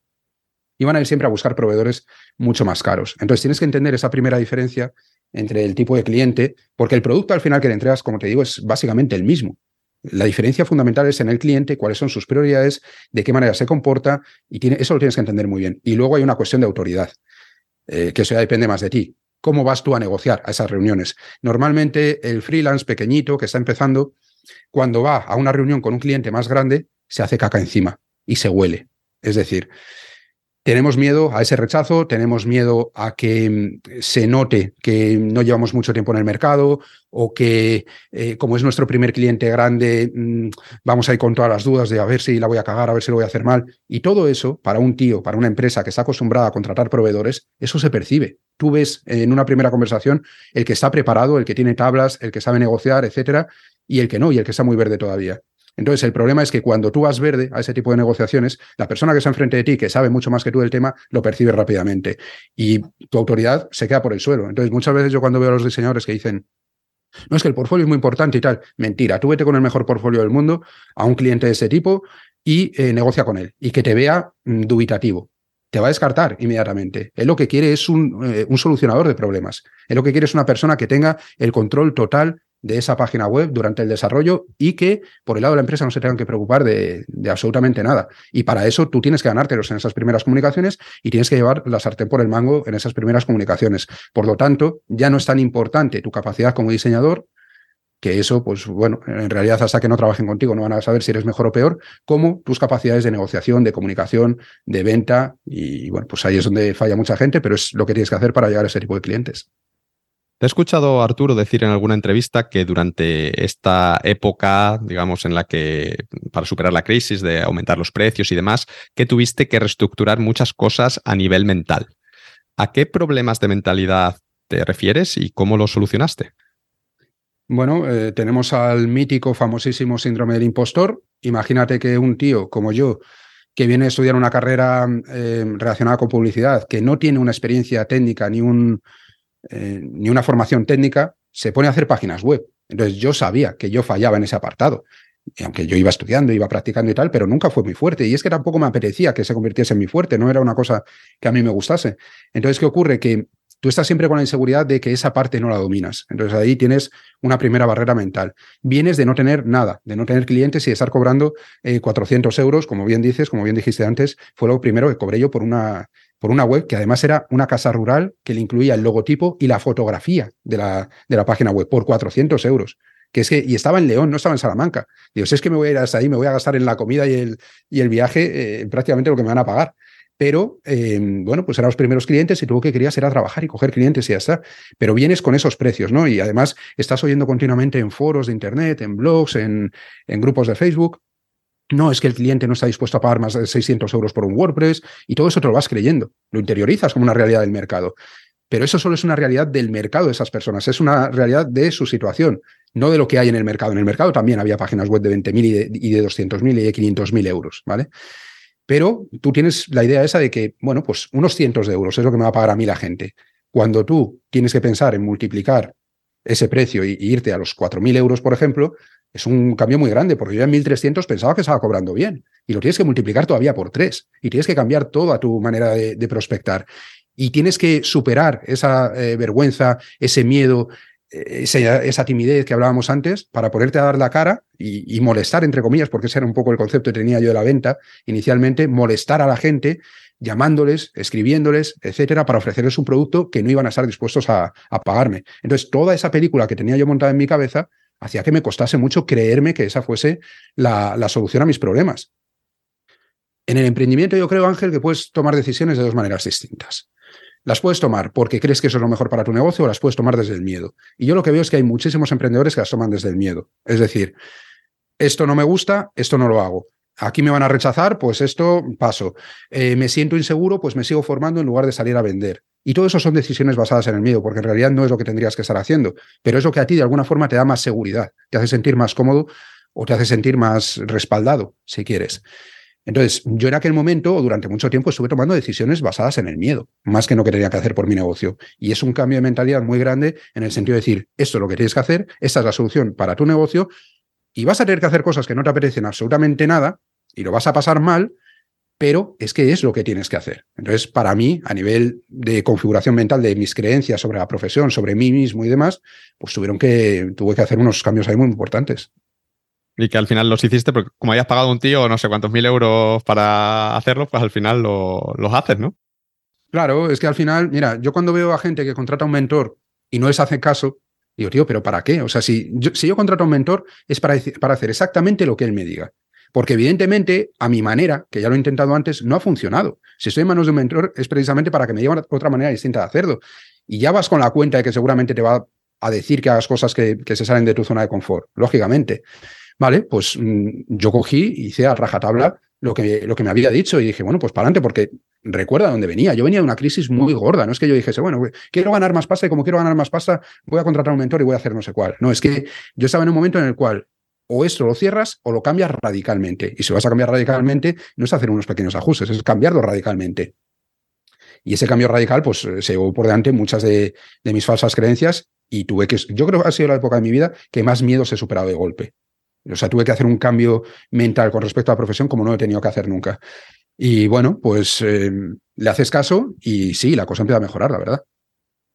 Y van a ir siempre a buscar proveedores mucho más caros. Entonces tienes que entender esa primera diferencia entre el tipo de cliente, porque el producto al final que le entregas, como te digo, es básicamente el mismo. La diferencia fundamental es en el cliente, cuáles son sus prioridades, de qué manera se comporta, y tiene, eso lo tienes que entender muy bien. Y luego hay una cuestión de autoridad, eh, que eso ya depende más de ti. ¿Cómo vas tú a negociar a esas reuniones? Normalmente el freelance pequeñito que está empezando, cuando va a una reunión con un cliente más grande, se hace caca encima y se huele. Es decir, tenemos miedo a ese rechazo, tenemos miedo a que mm, se note que no llevamos mucho tiempo en el mercado o que eh, como es nuestro primer cliente grande, mm, vamos a ir con todas las dudas de a ver si la voy a cagar, a ver si lo voy a hacer mal. Y todo eso, para un tío, para una empresa que está acostumbrada a contratar proveedores, eso se percibe. Tú ves en una primera conversación el que está preparado, el que tiene tablas, el que sabe negociar, etcétera, y el que no, y el que está muy verde todavía. Entonces, el problema es que cuando tú vas verde a ese tipo de negociaciones, la persona que está enfrente de ti, que sabe mucho más que tú del tema, lo percibe rápidamente y tu autoridad se queda por el suelo. Entonces, muchas veces yo cuando veo a los diseñadores que dicen, no es que el portfolio es muy importante y tal, mentira, tú vete con el mejor portfolio del mundo a un cliente de ese tipo y eh, negocia con él y que te vea mm, dubitativo te va a descartar inmediatamente. Él lo que quiere es un, eh, un, solucionador de problemas. Él lo que quiere es una persona que tenga el control total de esa página web durante el desarrollo y que por el lado de la empresa no se tengan que preocupar de, absolutamente nada. Y para eso tú tienes que ganártelos en esas primeras comunicaciones y tienes que llevar la sartén por el mango en esas primeras comunicaciones. Por lo tanto, ya no es tan importante tu capacidad como diseñador, que eso, pues bueno, en realidad hasta que no trabajen contigo no van a saber si eres mejor o peor, como tus capacidades de negociación, de comunicación, de venta. Y bueno, pues ahí es donde falla mucha gente, pero es lo que tienes que hacer para llegar a ese tipo de clientes. Te he escuchado, Arturo, decir en alguna entrevista que durante esta época, digamos, en la que, para superar la crisis de aumentar los precios y demás, que tuviste que reestructurar muchas cosas a nivel mental. ¿A qué problemas de mentalidad te refieres y cómo los solucionaste? Bueno, eh, tenemos al mítico, famosísimo síndrome del impostor. Imagínate que un tío como yo, que viene a estudiar una carrera eh, relacionada con publicidad, que no tiene una experiencia técnica ni un eh, ni una formación técnica, se pone a hacer páginas web. Entonces yo sabía que yo fallaba en ese apartado. Y aunque yo iba estudiando, iba practicando y tal, pero nunca fue muy fuerte. Y es que tampoco me apetecía que se convirtiese en mi fuerte, no era una cosa que a mí me gustase. Entonces, ¿qué ocurre? Que tú estás siempre con la inseguridad de que esa parte no la dominas. Entonces ahí tienes una primera barrera mental. Vienes de no tener nada, de no tener clientes y de estar cobrando 400 euros, como bien dices, como bien dijiste antes, fue lo primero que cobré yo por una, por una web que además era una casa rural que le incluía el logotipo y la fotografía de la, de la página web por 400 euros que es que, y estaba en León, no estaba en Salamanca. Digo, si es que me voy a ir hasta ahí, me voy a gastar en la comida y el, y el viaje eh, prácticamente lo que me van a pagar. Pero, eh, bueno, pues eran los primeros clientes y tú lo que querías era trabajar y coger clientes y ya está. Pero vienes con esos precios, ¿no? Y además estás oyendo continuamente en foros de Internet, en blogs, en, en grupos de Facebook. No, es que el cliente no está dispuesto a pagar más de 600 euros por un WordPress y todo eso te lo vas creyendo, lo interiorizas como una realidad del mercado. Pero eso solo es una realidad del mercado de esas personas, es una realidad de su situación, no de lo que hay en el mercado. En el mercado también había páginas web de 20.000 y de, y de 200.000 y de 500.000 euros, ¿vale? Pero tú tienes la idea esa de que, bueno, pues unos cientos de euros es lo que me va a pagar a mí la gente. Cuando tú tienes que pensar en multiplicar ese precio y, irte a los 4.000 euros, por ejemplo, es un cambio muy grande, porque yo en 1.300 pensaba que estaba cobrando bien y lo tienes que multiplicar todavía por tres y tienes que cambiar toda tu manera de prospectar y tienes que superar esa eh, vergüenza, ese miedo, eh, esa, timidez que hablábamos antes para ponerte a dar la cara y, molestar, entre comillas, porque ese era un poco el concepto que tenía yo de la venta inicialmente, molestar a la gente llamándoles, escribiéndoles, etcétera, para ofrecerles un producto que no iban a estar dispuestos a, pagarme. Entonces, toda esa película que tenía yo montada en mi cabeza hacía que me costase mucho creerme que esa fuese la solución a mis problemas. En el emprendimiento yo creo, Ángel, que puedes tomar decisiones de dos maneras distintas. Las puedes tomar porque crees que eso es lo mejor para tu negocio o las puedes tomar desde el miedo. Y yo lo que veo es que hay muchísimos emprendedores que las toman desde el miedo. Es decir, esto no me gusta, esto no lo hago. Aquí me van a rechazar, pues esto paso. Eh, me siento inseguro, pues me sigo formando en lugar de salir a vender. Y todo eso son decisiones basadas en el miedo, porque en realidad no es lo que tendrías que estar haciendo, pero es lo que a ti de alguna forma te da más seguridad, te hace sentir más cómodo o te hace sentir más respaldado, si quieres. Entonces, yo en aquel momento, o durante mucho tiempo, estuve tomando decisiones basadas en el miedo, más que no que tenía que hacer por mi negocio. Y es un cambio de mentalidad muy grande en el sentido de decir, esto es lo que tienes que hacer, esta es la solución para tu negocio, y vas a tener que hacer cosas que no te apetecen absolutamente nada, y lo vas a pasar mal, pero es que es lo que tienes que hacer. Entonces, para mí, a nivel de configuración mental de mis creencias sobre la profesión, sobre mí mismo y demás, pues tuvieron que, tuve que hacer unos cambios ahí muy importantes. Y que al final los hiciste porque como hayas pagado un tío no sé cuántos mil euros para hacerlo, pues al final los haces, ¿no? Claro, es que al final, mira, yo cuando veo a gente que contrata un mentor y no les hace caso, digo, tío, pero ¿para qué? O sea, si yo, si yo contrato a un mentor es para, para hacer exactamente lo que él me diga. Porque evidentemente, a mi manera, que ya lo he intentado antes, no ha funcionado. Si estoy en manos de un mentor es precisamente para que me diga otra manera distinta de hacerlo. Y ya vas con la cuenta de que seguramente te va a decir que hagas cosas que, que se salen de tu zona de confort, lógicamente. Vale, pues mm, yo cogí, hice a rajatabla lo que, lo que me había dicho y dije, bueno, pues para adelante, porque recuerda dónde venía. Yo venía de una crisis muy gorda. No es que yo dijese, bueno, quiero ganar más pasta y como quiero ganar más pasta, voy a contratar a un mentor y voy a hacer no sé cuál. No, es que yo estaba en un momento en el cual o esto lo cierras o lo cambias radicalmente. Y si vas a cambiar radicalmente, no es hacer unos pequeños ajustes, es cambiarlo radicalmente. Y ese cambio radical, pues se llevó por delante muchas de, mis falsas creencias y tuve que, yo creo que ha sido la época de mi vida que más miedo se he superado de golpe. O sea, tuve que hacer un cambio mental con respecto a la profesión como no he tenido que hacer nunca. Y bueno, pues eh, le haces caso y sí, la cosa empieza a mejorar, la verdad.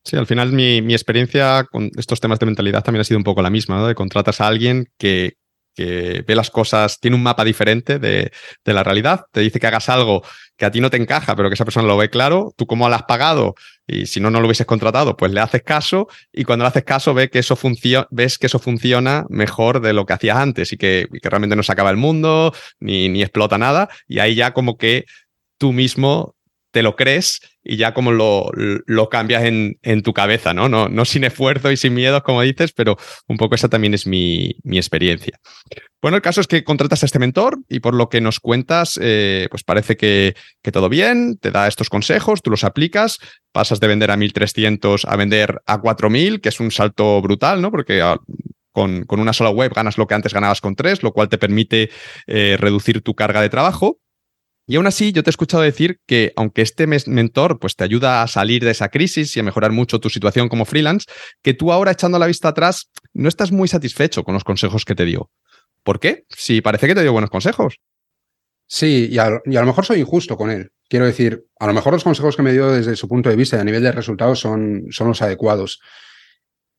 Sí, al final mi, mi, experiencia con estos temas de mentalidad también ha sido un poco la misma, ¿no? De contratas a alguien que, que ve las cosas, tiene un mapa diferente de, de, la realidad, te dice que hagas algo que a ti no te encaja, pero que esa persona lo ve claro, tú como lo has pagado y si no, no lo hubieses contratado, pues le haces caso y cuando le haces caso ve que eso ves que eso funciona mejor de lo que hacías antes y que, que realmente no se acaba el mundo ni, ni explota nada y ahí ya como que tú mismo te lo crees y ya como lo, lo cambias en, en, tu cabeza, ¿no? ¿no? No sin esfuerzo y sin miedos, como dices, pero un poco esa también es mi, mi experiencia. Bueno, el caso es que contratas a este mentor y por lo que nos cuentas, eh, pues parece que, que, todo bien, te da estos consejos, tú los aplicas, pasas de vender a 1.300 a vender a 4.000, que es un salto brutal, ¿no? Porque ah, con, con, una sola web ganas lo que antes ganabas con tres, lo cual te permite eh, reducir tu carga de trabajo. Y aún así, yo te he escuchado decir que aunque este mentor pues, te ayuda a salir de esa crisis y a mejorar mucho tu situación como freelance, que tú ahora echando la vista atrás no estás muy satisfecho con los consejos que te dio. ¿Por qué? Si parece que te dio buenos consejos. Sí, y a, lo mejor soy injusto con él. Quiero decir, a lo mejor los consejos que me dio desde su punto de vista y a nivel de resultados son, son los adecuados.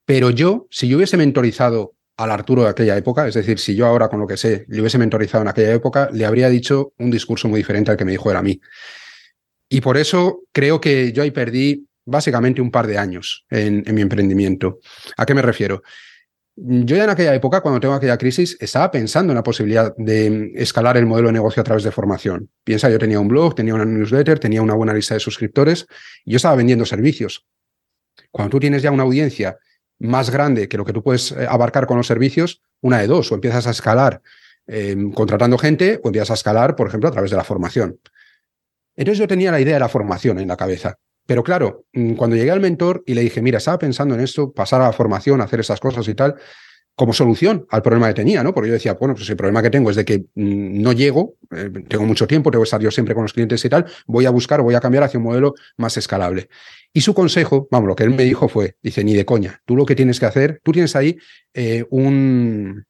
Pero yo, si yo hubiese mentorizado al Arturo de aquella época, es decir, si yo ahora con lo que sé le hubiese mentorizado en aquella época, le habría dicho un discurso muy diferente al que me dijo él a mí. Y por eso creo que yo ahí perdí básicamente un par de años en, mi emprendimiento. ¿A qué me refiero? Yo ya en aquella época, cuando tengo aquella crisis, estaba pensando en la posibilidad de escalar el modelo de negocio a través de formación. Piensa, yo tenía un blog, tenía una newsletter, tenía una buena lista de suscriptores y yo estaba vendiendo servicios. Cuando tú tienes ya una audiencia más grande que lo que tú puedes eh, abarcar con los servicios, una de dos, o empiezas a escalar em, contratando gente o empiezas a escalar, por ejemplo, a través de la formación. Entonces yo tenía la idea de la formación en la cabeza. Pero claro, mm, cuando llegué al mentor y le dije, mira, estaba pensando en esto, pasar a la formación, hacer esas cosas y tal, como solución al problema que tenía, ¿no? Porque yo decía, bueno, pues el problema que tengo es de que mm, no llego, eh, tengo mucho tiempo, tengo que estar yo siempre con los clientes y tal, voy a buscar, voy a cambiar hacia un modelo más escalable. Y su consejo, vamos, lo que él me dijo fue, dice, ni de coña, tú lo que tienes que hacer, tú tienes ahí eh, un,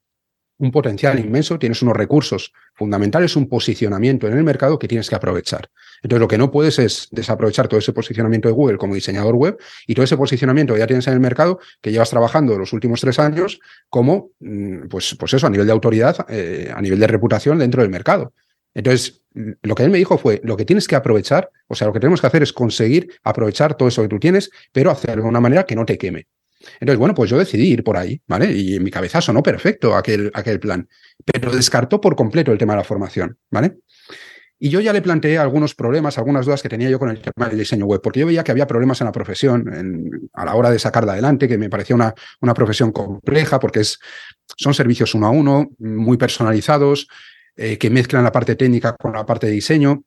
un potencial inmenso, tienes unos recursos fundamentales, un posicionamiento en el mercado que tienes que aprovechar. Entonces, lo que no puedes es desaprovechar todo ese posicionamiento de Google como diseñador web y todo ese posicionamiento que ya tienes en el mercado, que llevas trabajando los últimos tres años, como, mm, pues, pues eso, a nivel de autoridad, eh, a nivel de reputación dentro del mercado. Entonces, lo que él me dijo fue, lo que tienes que aprovechar, o sea, lo que tenemos que hacer es conseguir aprovechar todo eso que tú tienes, pero hacerlo de una manera que no te queme. Entonces, bueno, pues yo decidí ir por ahí, ¿vale? Y en mi cabeza sonó perfecto aquel, aquel plan, pero descartó por completo el tema de la formación, ¿vale? Y yo ya le planteé algunos problemas, algunas dudas que tenía yo con el tema del diseño web, porque yo veía que había problemas en la profesión a la hora de sacarla adelante, que me parecía una, una profesión compleja, porque es, son servicios uno a uno, muy personalizados, eh, que mezclan la parte técnica con la parte de diseño.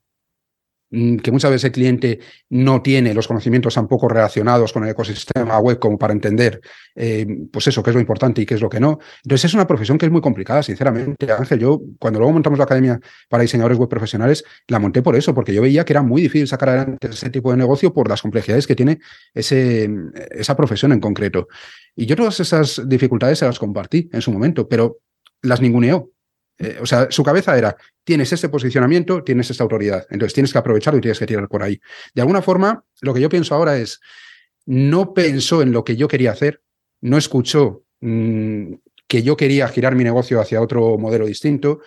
Mm, que muchas veces el cliente no tiene los conocimientos tampoco relacionados con el ecosistema web como para entender, eh, pues eso, qué es lo importante y qué es lo que no. Entonces es una profesión que es muy complicada, sinceramente. Ángel, yo cuando luego montamos la Academia para Diseñadores Web Profesionales, la monté por eso, porque yo veía que era muy difícil sacar adelante ese tipo de negocio por las complejidades que tiene ese, esa profesión en concreto. Y yo todas esas dificultades se las compartí en su momento, pero las ninguneó. Eh, o sea, su cabeza era, tienes este posicionamiento, tienes esta autoridad, entonces tienes que aprovecharlo y tienes que tirar por ahí. De alguna forma, lo que yo pienso ahora es, no pensó en lo que yo quería hacer, no escuchó mm, que yo quería girar mi negocio hacia otro modelo distinto,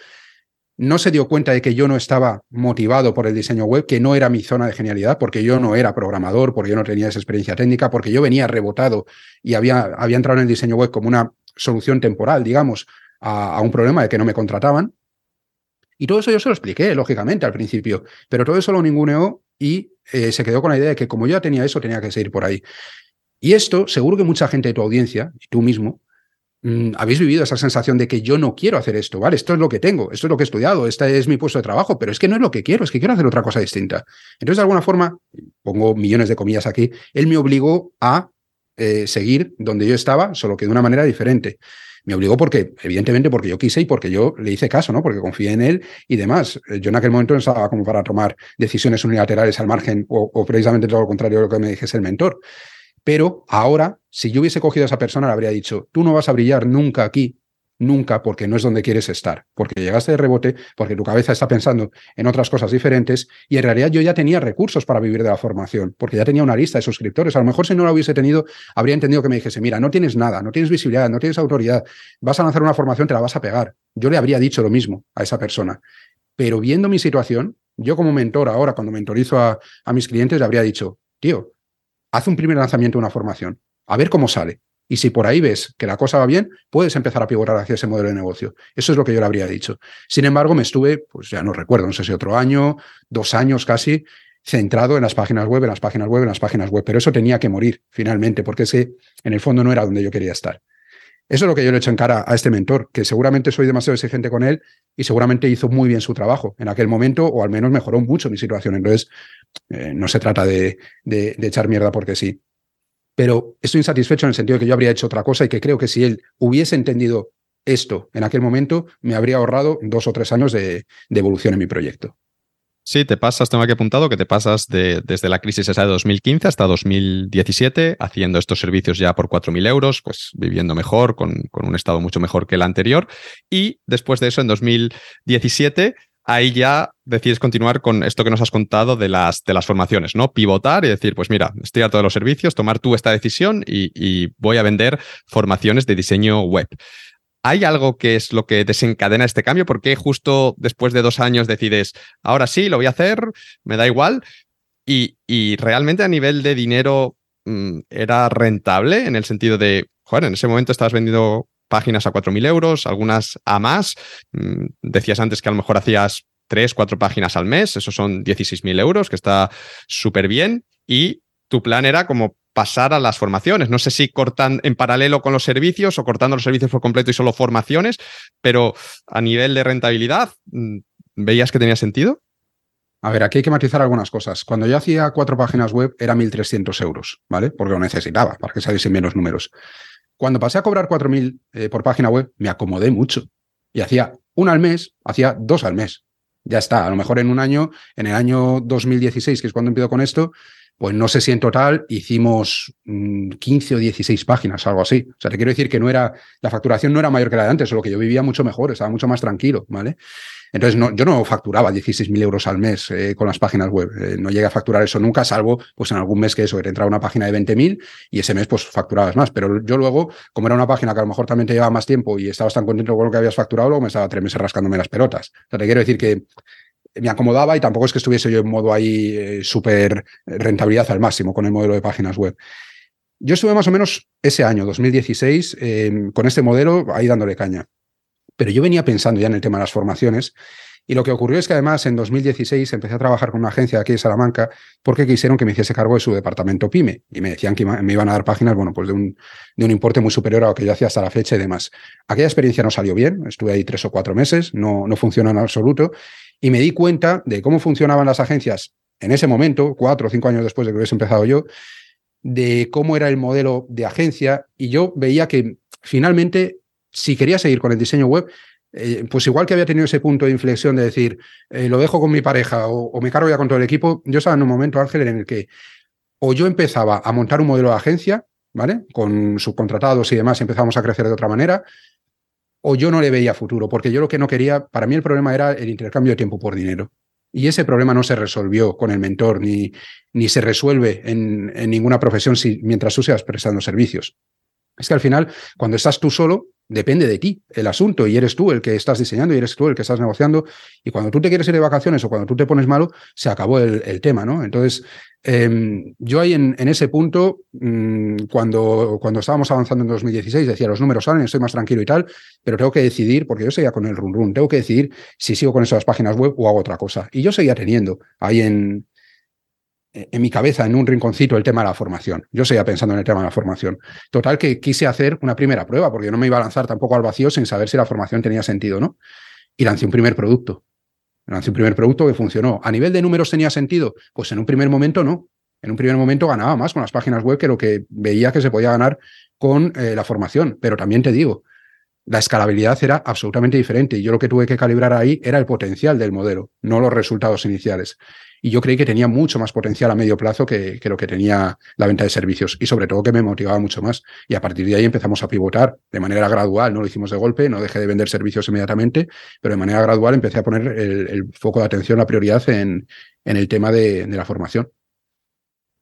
no se dio cuenta de que yo no estaba motivado por el diseño web, que no era mi zona de genialidad, porque yo no era programador, porque yo no tenía esa experiencia técnica, porque yo venía rebotado y había, había entrado en el diseño web como una solución temporal, digamos, a, un problema de que no me contrataban. Y todo eso yo se lo expliqué, lógicamente, al principio, pero todo eso lo ninguneó y eh, se quedó con la idea de que como yo ya tenía eso, tenía que seguir por ahí. Y esto, seguro que mucha gente de tu audiencia, y tú mismo, mm, habéis vivido esa sensación de que yo no quiero hacer esto, ¿vale? Esto es lo que tengo, esto es lo que he estudiado, este es mi puesto de trabajo, pero es que no es lo que quiero, es que quiero hacer otra cosa distinta. Entonces, de alguna forma, pongo millones de comillas aquí, él me obligó a eh, seguir donde yo estaba, solo que de una manera diferente me obligó porque, evidentemente, porque yo quise y porque yo le hice caso, ¿no? Porque confié en él y demás. Yo en aquel momento no estaba como para tomar decisiones unilaterales al margen o, precisamente todo lo contrario de lo que me dijese el mentor. Pero ahora, si yo hubiese cogido a esa persona, le habría dicho, tú no vas a brillar nunca aquí nunca porque no es donde quieres estar, porque llegaste de rebote, porque tu cabeza está pensando en otras cosas diferentes y en realidad yo ya tenía recursos para vivir de la formación, porque ya tenía una lista de suscriptores. A lo mejor si no la hubiese tenido, habría entendido que me dijese, mira, no tienes nada, no tienes visibilidad, no tienes autoridad, vas a lanzar una formación, te la vas a pegar. Yo le habría dicho lo mismo a esa persona. Pero viendo mi situación, yo como mentor ahora, cuando mentorizo a, a mis clientes, le habría dicho, tío, haz un primer lanzamiento de una formación, a ver cómo sale. Y si por ahí ves que la cosa va bien, puedes empezar a pivotar hacia ese modelo de negocio. Eso es lo que yo le habría dicho. Sin embargo, me estuve, pues ya no recuerdo, no sé si otro año, dos años casi, centrado en las páginas web, en las páginas web, en las páginas web. Pero eso tenía que morir finalmente, porque ese en el fondo no era donde yo quería estar. Eso es lo que yo le he hecho en cara a este mentor, que seguramente soy demasiado exigente con él y seguramente hizo muy bien su trabajo en aquel momento, o al menos mejoró mucho mi situación. Entonces, eh, no se trata de echar mierda porque sí pero estoy insatisfecho en el sentido de que yo habría hecho otra cosa y que creo que si él hubiese entendido esto en aquel momento, me habría ahorrado dos o tres años de, evolución en mi proyecto. Sí, te pasas, tengo aquí apuntado que te pasas desde la crisis esa de 2015 hasta 2017 haciendo estos servicios ya por 4.000 euros, pues viviendo mejor, con, con, un estado mucho mejor que el anterior. Y después de eso, en 2017, ahí ya decides continuar con esto que nos has contado de las, de las formaciones, ¿no? Pivotar y decir, pues mira, estoy a todos los servicios, tomar tú esta decisión y, voy a vender formaciones de diseño web. ¿Hay algo que es lo que desencadena este cambio? ¿Por qué justo después de dos años decides, ahora sí, lo voy a hacer, me da igual? Y, y realmente a nivel de dinero mm, era rentable en el sentido de, joder, en ese momento estabas vendiendo páginas a 4.000 euros, algunas a más. Mm, decías antes que a lo mejor hacías tres, cuatro páginas al mes, eso son 16.000 euros, que está súper bien. Y tu plan era como pasar a las formaciones. No sé si cortan en paralelo con los servicios o cortando los servicios por completo y solo formaciones, pero a nivel de rentabilidad, mm, ¿veías que tenía sentido? A ver, aquí hay que matizar algunas cosas. Cuando yo hacía cuatro páginas web era 1.300 euros, ¿vale? Porque lo necesitaba, para que saliesen menos números. Cuando pasé a cobrar 4.000 eh, por página web, me acomodé mucho. Y hacía una al mes, hacía dos al mes. Ya está. A lo mejor en un año, en el año 2016, que es cuando empiezo con esto, pues no sé si en total hicimos 15 mm, o 16 páginas, algo así. O sea, te quiero decir que no era, la facturación no era mayor que la de antes, solo que yo vivía mucho mejor, estaba mucho más tranquilo, ¿vale? Entonces, no, yo no facturaba 16.000 euros al mes eh, con las páginas web. Eh, no llegué a facturar eso nunca, salvo pues en algún mes que eso, que te entraba una página de 20.000 y ese mes pues facturabas más. Pero yo luego, como era una página que a lo mejor también te llevaba más tiempo y estabas tan contento con lo que habías facturado, luego me estaba tres meses rascándome las pelotas. O sea, te quiero decir que me acomodaba y tampoco es que estuviese yo en modo ahí eh, súper rentabilidad al máximo con el modelo de páginas web. Yo estuve más o menos ese año, 2016, em, con este modelo ahí dándole caña. Pero yo venía pensando ya en el tema de las formaciones y lo que ocurrió es que además en 2016 empecé a trabajar con una agencia aquí de Salamanca porque quisieron que me hiciese cargo de su departamento PyME y me decían que me iban a dar páginas, bueno, pues de un, de un importe muy superior a lo que yo hacía hasta la fecha y demás. Aquella experiencia no salió bien, estuve ahí tres o cuatro meses, no, no funcionó en absoluto y me di cuenta de cómo funcionaban las agencias en ese momento, cuatro o cinco años después de que hubiese empezado yo, de cómo era el modelo de agencia y yo veía que finalmente, si quería seguir con el diseño web, eh, pues igual que había tenido ese punto de inflexión de decir, eh, lo dejo con mi pareja o, me cargo ya con todo el equipo, yo estaba en un momento, Ángel, en el que o yo empezaba a montar un modelo de agencia, ¿vale? Con subcontratados y demás, empezamos a crecer de otra manera, o yo no le veía futuro, porque yo lo que no quería, para mí el problema era el intercambio de tiempo por dinero. Y ese problema no se resolvió con el mentor, ni, ni se resuelve en, en ninguna profesión si, mientras tú seas prestando servicios. Es que al final, cuando estás tú solo, depende de ti el asunto y eres tú el que estás diseñando y eres tú el que estás negociando. Y cuando tú te quieres ir de vacaciones o cuando tú te pones malo, se acabó el, tema, ¿no? Entonces, em, yo ahí en, ese punto, mm, cuando, cuando estábamos avanzando en 2016, decía, los números salen, estoy más tranquilo y tal, pero tengo que decidir, porque yo seguía con el run run, tengo que decidir si sigo con esas páginas web o hago otra cosa. Y yo seguía teniendo ahí en, en mi cabeza, en un rinconcito, el tema de la formación. Yo seguía pensando en el tema de la formación. Total que quise hacer una primera prueba, porque no me iba a lanzar tampoco al vacío sin saber si la formación tenía sentido, ¿no? Y lancé un primer producto. Lancé un primer producto que funcionó. ¿A nivel de números tenía sentido? Pues en un primer momento no. En un primer momento ganaba más con las páginas web que lo que veía que se podía ganar con eh, la formación. Pero también te digo, la escalabilidad era absolutamente diferente y yo lo que tuve que calibrar ahí era el potencial del modelo, no los resultados iniciales y yo creí que tenía mucho más potencial a medio plazo que, lo que tenía la venta de servicios y sobre todo que me motivaba mucho más. Y a partir de ahí empezamos a pivotar de manera gradual, no lo hicimos de golpe, no dejé de vender servicios inmediatamente, pero de manera gradual empecé a poner el, foco de atención, la prioridad en, en el tema de la formación.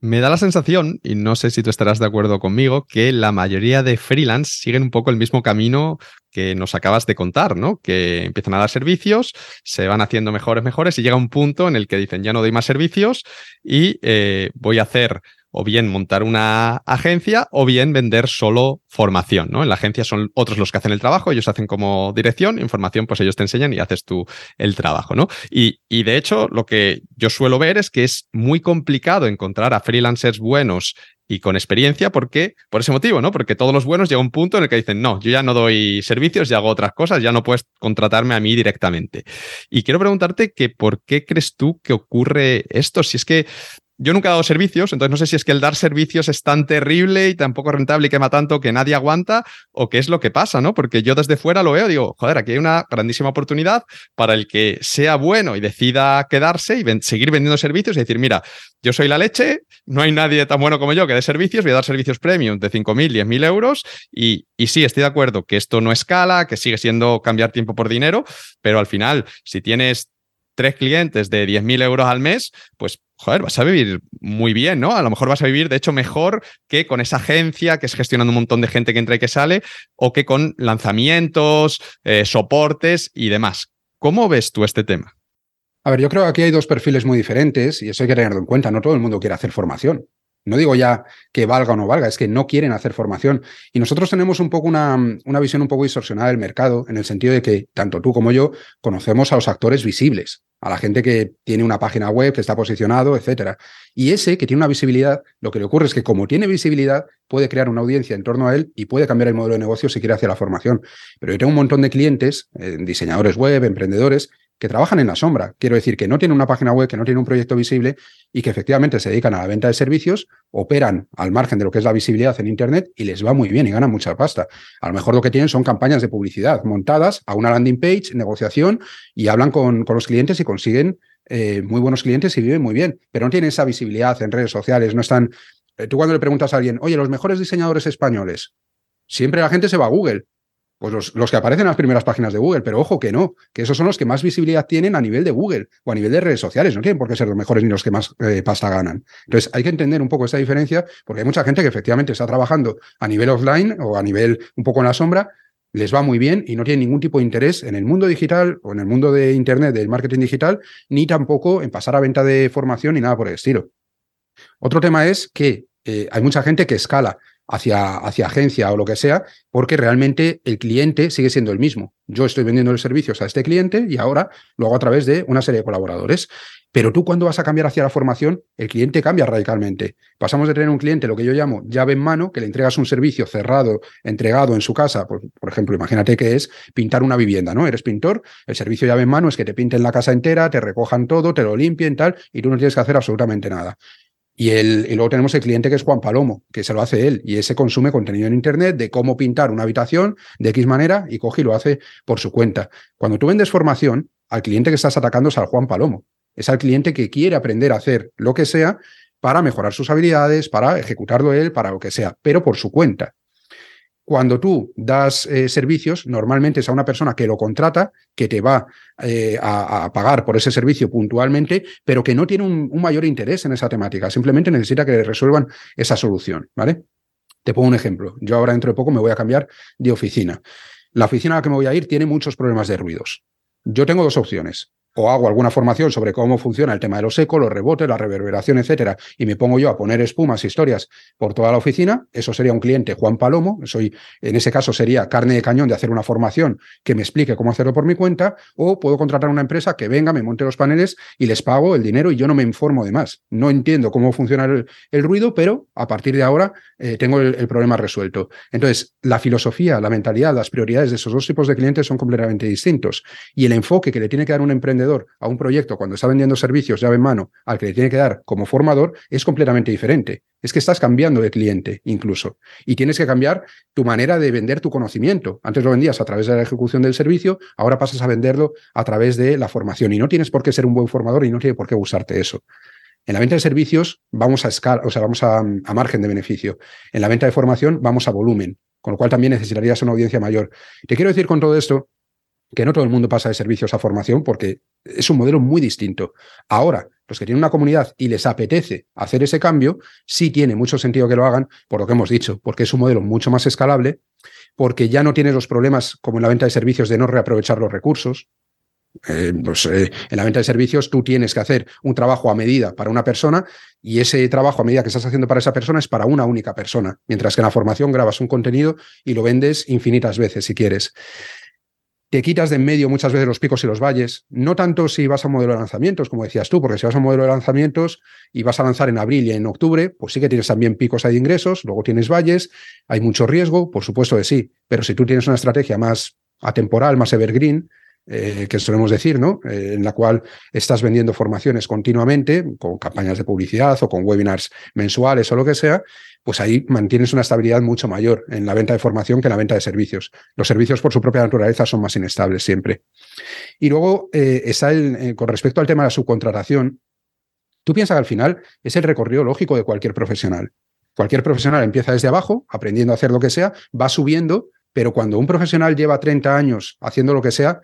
Me da la sensación, y no sé si tú estarás de acuerdo conmigo, que la mayoría de freelance siguen un poco el mismo camino que nos acabas de contar, ¿no? Que empiezan a dar servicios, se van haciendo mejores, mejores, y llega un punto en el que dicen, ya no doy más servicios y eh, voy a hacer o bien montar una agencia o bien vender solo formación, ¿no? En la agencia son otros los que hacen el trabajo, ellos hacen como dirección, información pues ellos te enseñan y haces tú el trabajo, ¿no? Y, y de hecho lo que yo suelo ver es que es muy complicado encontrar a freelancers buenos y con experiencia, porque por ese motivo, ¿no? Porque todos los buenos llega un punto en el que dicen, no, yo ya no doy servicios, ya hago otras cosas, ya no puedes contratarme a mí directamente. Y quiero preguntarte que por qué crees tú que ocurre esto, si es que yo nunca he dado servicios, entonces no sé si es que el dar servicios es tan terrible y tan poco rentable y quema tanto que nadie aguanta o qué es lo que pasa, ¿no? Porque yo desde fuera lo veo, digo, joder, aquí hay una grandísima oportunidad para el que sea bueno y decida quedarse y seguir vendiendo servicios y decir, mira, yo soy la leche, no hay nadie tan bueno como yo que dé servicios, voy a dar servicios premium de 5.000, 10.000 euros y, y sí, estoy de acuerdo que esto no escala, que sigue siendo cambiar tiempo por dinero, pero al final, si tienes tres clientes de 10.000 euros al mes, pues joder, vas a vivir muy bien, ¿no? A lo mejor vas a vivir, de hecho, mejor que con esa agencia que es gestionando un montón de gente que entra y que sale, o que con lanzamientos, eh, soportes y demás. ¿Cómo ves tú este tema? A ver, yo creo que aquí hay dos perfiles muy diferentes y eso hay que tenerlo en cuenta. No todo el mundo quiere hacer formación. No digo ya que valga o no valga, es que no quieren hacer formación. Y nosotros tenemos un poco una, una, visión un poco distorsionada del mercado, en el sentido de que tanto tú como yo conocemos a los actores visibles, a la gente que tiene una página web, que está posicionado, etcétera. Y ese que tiene una visibilidad, lo que le ocurre es que como tiene visibilidad, puede crear una audiencia en torno a él y puede cambiar el modelo de negocio si quiere hacer la formación. Pero yo tengo un montón de clientes, eh, diseñadores web, emprendedores, que trabajan en la sombra. Quiero decir que no tienen una página web, que no tienen un proyecto visible y que efectivamente se dedican a la venta de servicios, operan al margen de lo que es la visibilidad en Internet y les va muy bien y ganan mucha pasta. A lo mejor lo que tienen son campañas de publicidad montadas a una landing page, negociación y hablan con, con los clientes y consiguen eh, muy buenos clientes y viven muy bien, pero no tienen esa visibilidad en redes sociales, no están... Eh, tú cuando le preguntas a alguien, oye, los mejores diseñadores españoles, siempre la gente se va a Google pues los, que aparecen en las primeras páginas de Google, pero ojo que no, que esos son los que más visibilidad tienen a nivel de Google o a nivel de redes sociales, no tienen por qué ser los mejores ni los que más eh, pasta ganan. Entonces hay que entender un poco esta diferencia porque hay mucha gente que efectivamente está trabajando a nivel offline o a nivel un poco en la sombra, les va muy bien y no tienen ningún tipo de interés en el mundo digital o en el mundo de Internet, del marketing digital, ni tampoco en pasar a venta de formación ni nada por el estilo. Otro tema es que eh, hay mucha gente que escala hacia, hacia agencia o lo que sea, porque realmente el cliente sigue siendo el mismo. Yo estoy vendiendo los servicios a este cliente y ahora lo hago a través de una serie de colaboradores. Pero tú cuando vas a cambiar hacia la formación, el cliente cambia radicalmente. Pasamos de tener un cliente, lo que yo llamo llave en mano, que le entregas un servicio cerrado, entregado en su casa. Por, por ejemplo, imagínate que es pintar una vivienda, ¿no? Eres pintor, el servicio llave en mano es que te pinten la casa entera, te recojan todo, te lo limpien, tal, y tú no tienes que hacer absolutamente nada. Y, el, y, luego tenemos el cliente que es Juan Palomo, que se lo hace él, y ese consume contenido en Internet de cómo pintar una habitación de X manera y coge y lo hace por su cuenta. Cuando tú vendes formación, al cliente que estás atacando es al Juan Palomo. Es al cliente que quiere aprender a hacer lo que sea para mejorar sus habilidades, para ejecutarlo él, para lo que sea, pero por su cuenta. Cuando tú das eh, servicios, normalmente es a una persona que lo contrata, que te va eh, a, pagar por ese servicio puntualmente, pero que no tiene un, mayor interés en esa temática. Simplemente necesita que le resuelvan esa solución, ¿vale? Te pongo un ejemplo. Yo ahora dentro de poco me voy a cambiar de oficina. La oficina a la que me voy a ir tiene muchos problemas de ruidos. Yo tengo dos opciones o hago alguna formación sobre cómo funciona el tema de los ecos, los rebotes, la reverberación, etcétera, y me pongo yo a poner espumas, historias por toda la oficina, eso sería un cliente Juan Palomo, soy, en ese caso sería carne de cañón de hacer una formación que me explique cómo hacerlo por mi cuenta, o puedo contratar una empresa que venga, me monte los paneles y les pago el dinero y yo no me informo de más. No entiendo cómo funciona el, ruido, pero a partir de ahora eh, tengo el, el problema resuelto. Entonces, la filosofía, la mentalidad, las prioridades de esos dos tipos de clientes son completamente distintos. Y el enfoque que le tiene que dar un emprendedor a un proyecto cuando está vendiendo servicios llave en mano al que le tiene que dar como formador es completamente diferente. Es que estás cambiando de cliente incluso y tienes que cambiar tu manera de vender tu conocimiento. Antes lo vendías a través de la ejecución del servicio, ahora pasas a venderlo a través de la formación y no tienes por qué ser un buen formador y no tiene por qué gustarte eso. En la venta de servicios vamos a escala, o sea, vamos a, a, margen de beneficio. En la venta de formación vamos a volumen, con lo cual también necesitarías una audiencia mayor. Te quiero decir con todo esto que no todo el mundo pasa de servicios a formación porque es un modelo muy distinto. Ahora, los que tienen una comunidad y les apetece hacer ese cambio, sí tiene mucho sentido que lo hagan, por lo que hemos dicho, porque es un modelo mucho más escalable, porque ya no tienes los problemas como en la venta de servicios de no reaprovechar los recursos. Eh, pues, eh, en la venta de servicios tú tienes que hacer un trabajo a medida para una persona y ese trabajo a medida que estás haciendo para esa persona es para una única persona, mientras que en la formación grabas un contenido y lo vendes infinitas veces si quieres te quitas de en medio muchas veces los picos y los valles, no tanto si vas a modelo de lanzamientos, como decías tú, porque si vas a modelo de lanzamientos y vas a lanzar en abril y en octubre, pues sí que tienes también picos de ingresos, luego tienes valles, hay mucho riesgo, por supuesto que sí, pero si tú tienes una estrategia más atemporal, más evergreen, eh, que solemos decir, ¿no? Eh, en la cual estás vendiendo formaciones continuamente, con campañas de publicidad o con webinars mensuales o lo que sea, pues ahí mantienes una estabilidad mucho mayor en la venta de formación que en la venta de servicios. Los servicios, por su propia naturaleza, son más inestables siempre. Y luego eh, está el, con respecto al tema de la subcontratación, tú piensas que al final es el recorrido lógico de cualquier profesional. Cualquier profesional empieza desde abajo, aprendiendo a hacer lo que sea, va subiendo, pero cuando un profesional lleva 30 años haciendo lo que sea,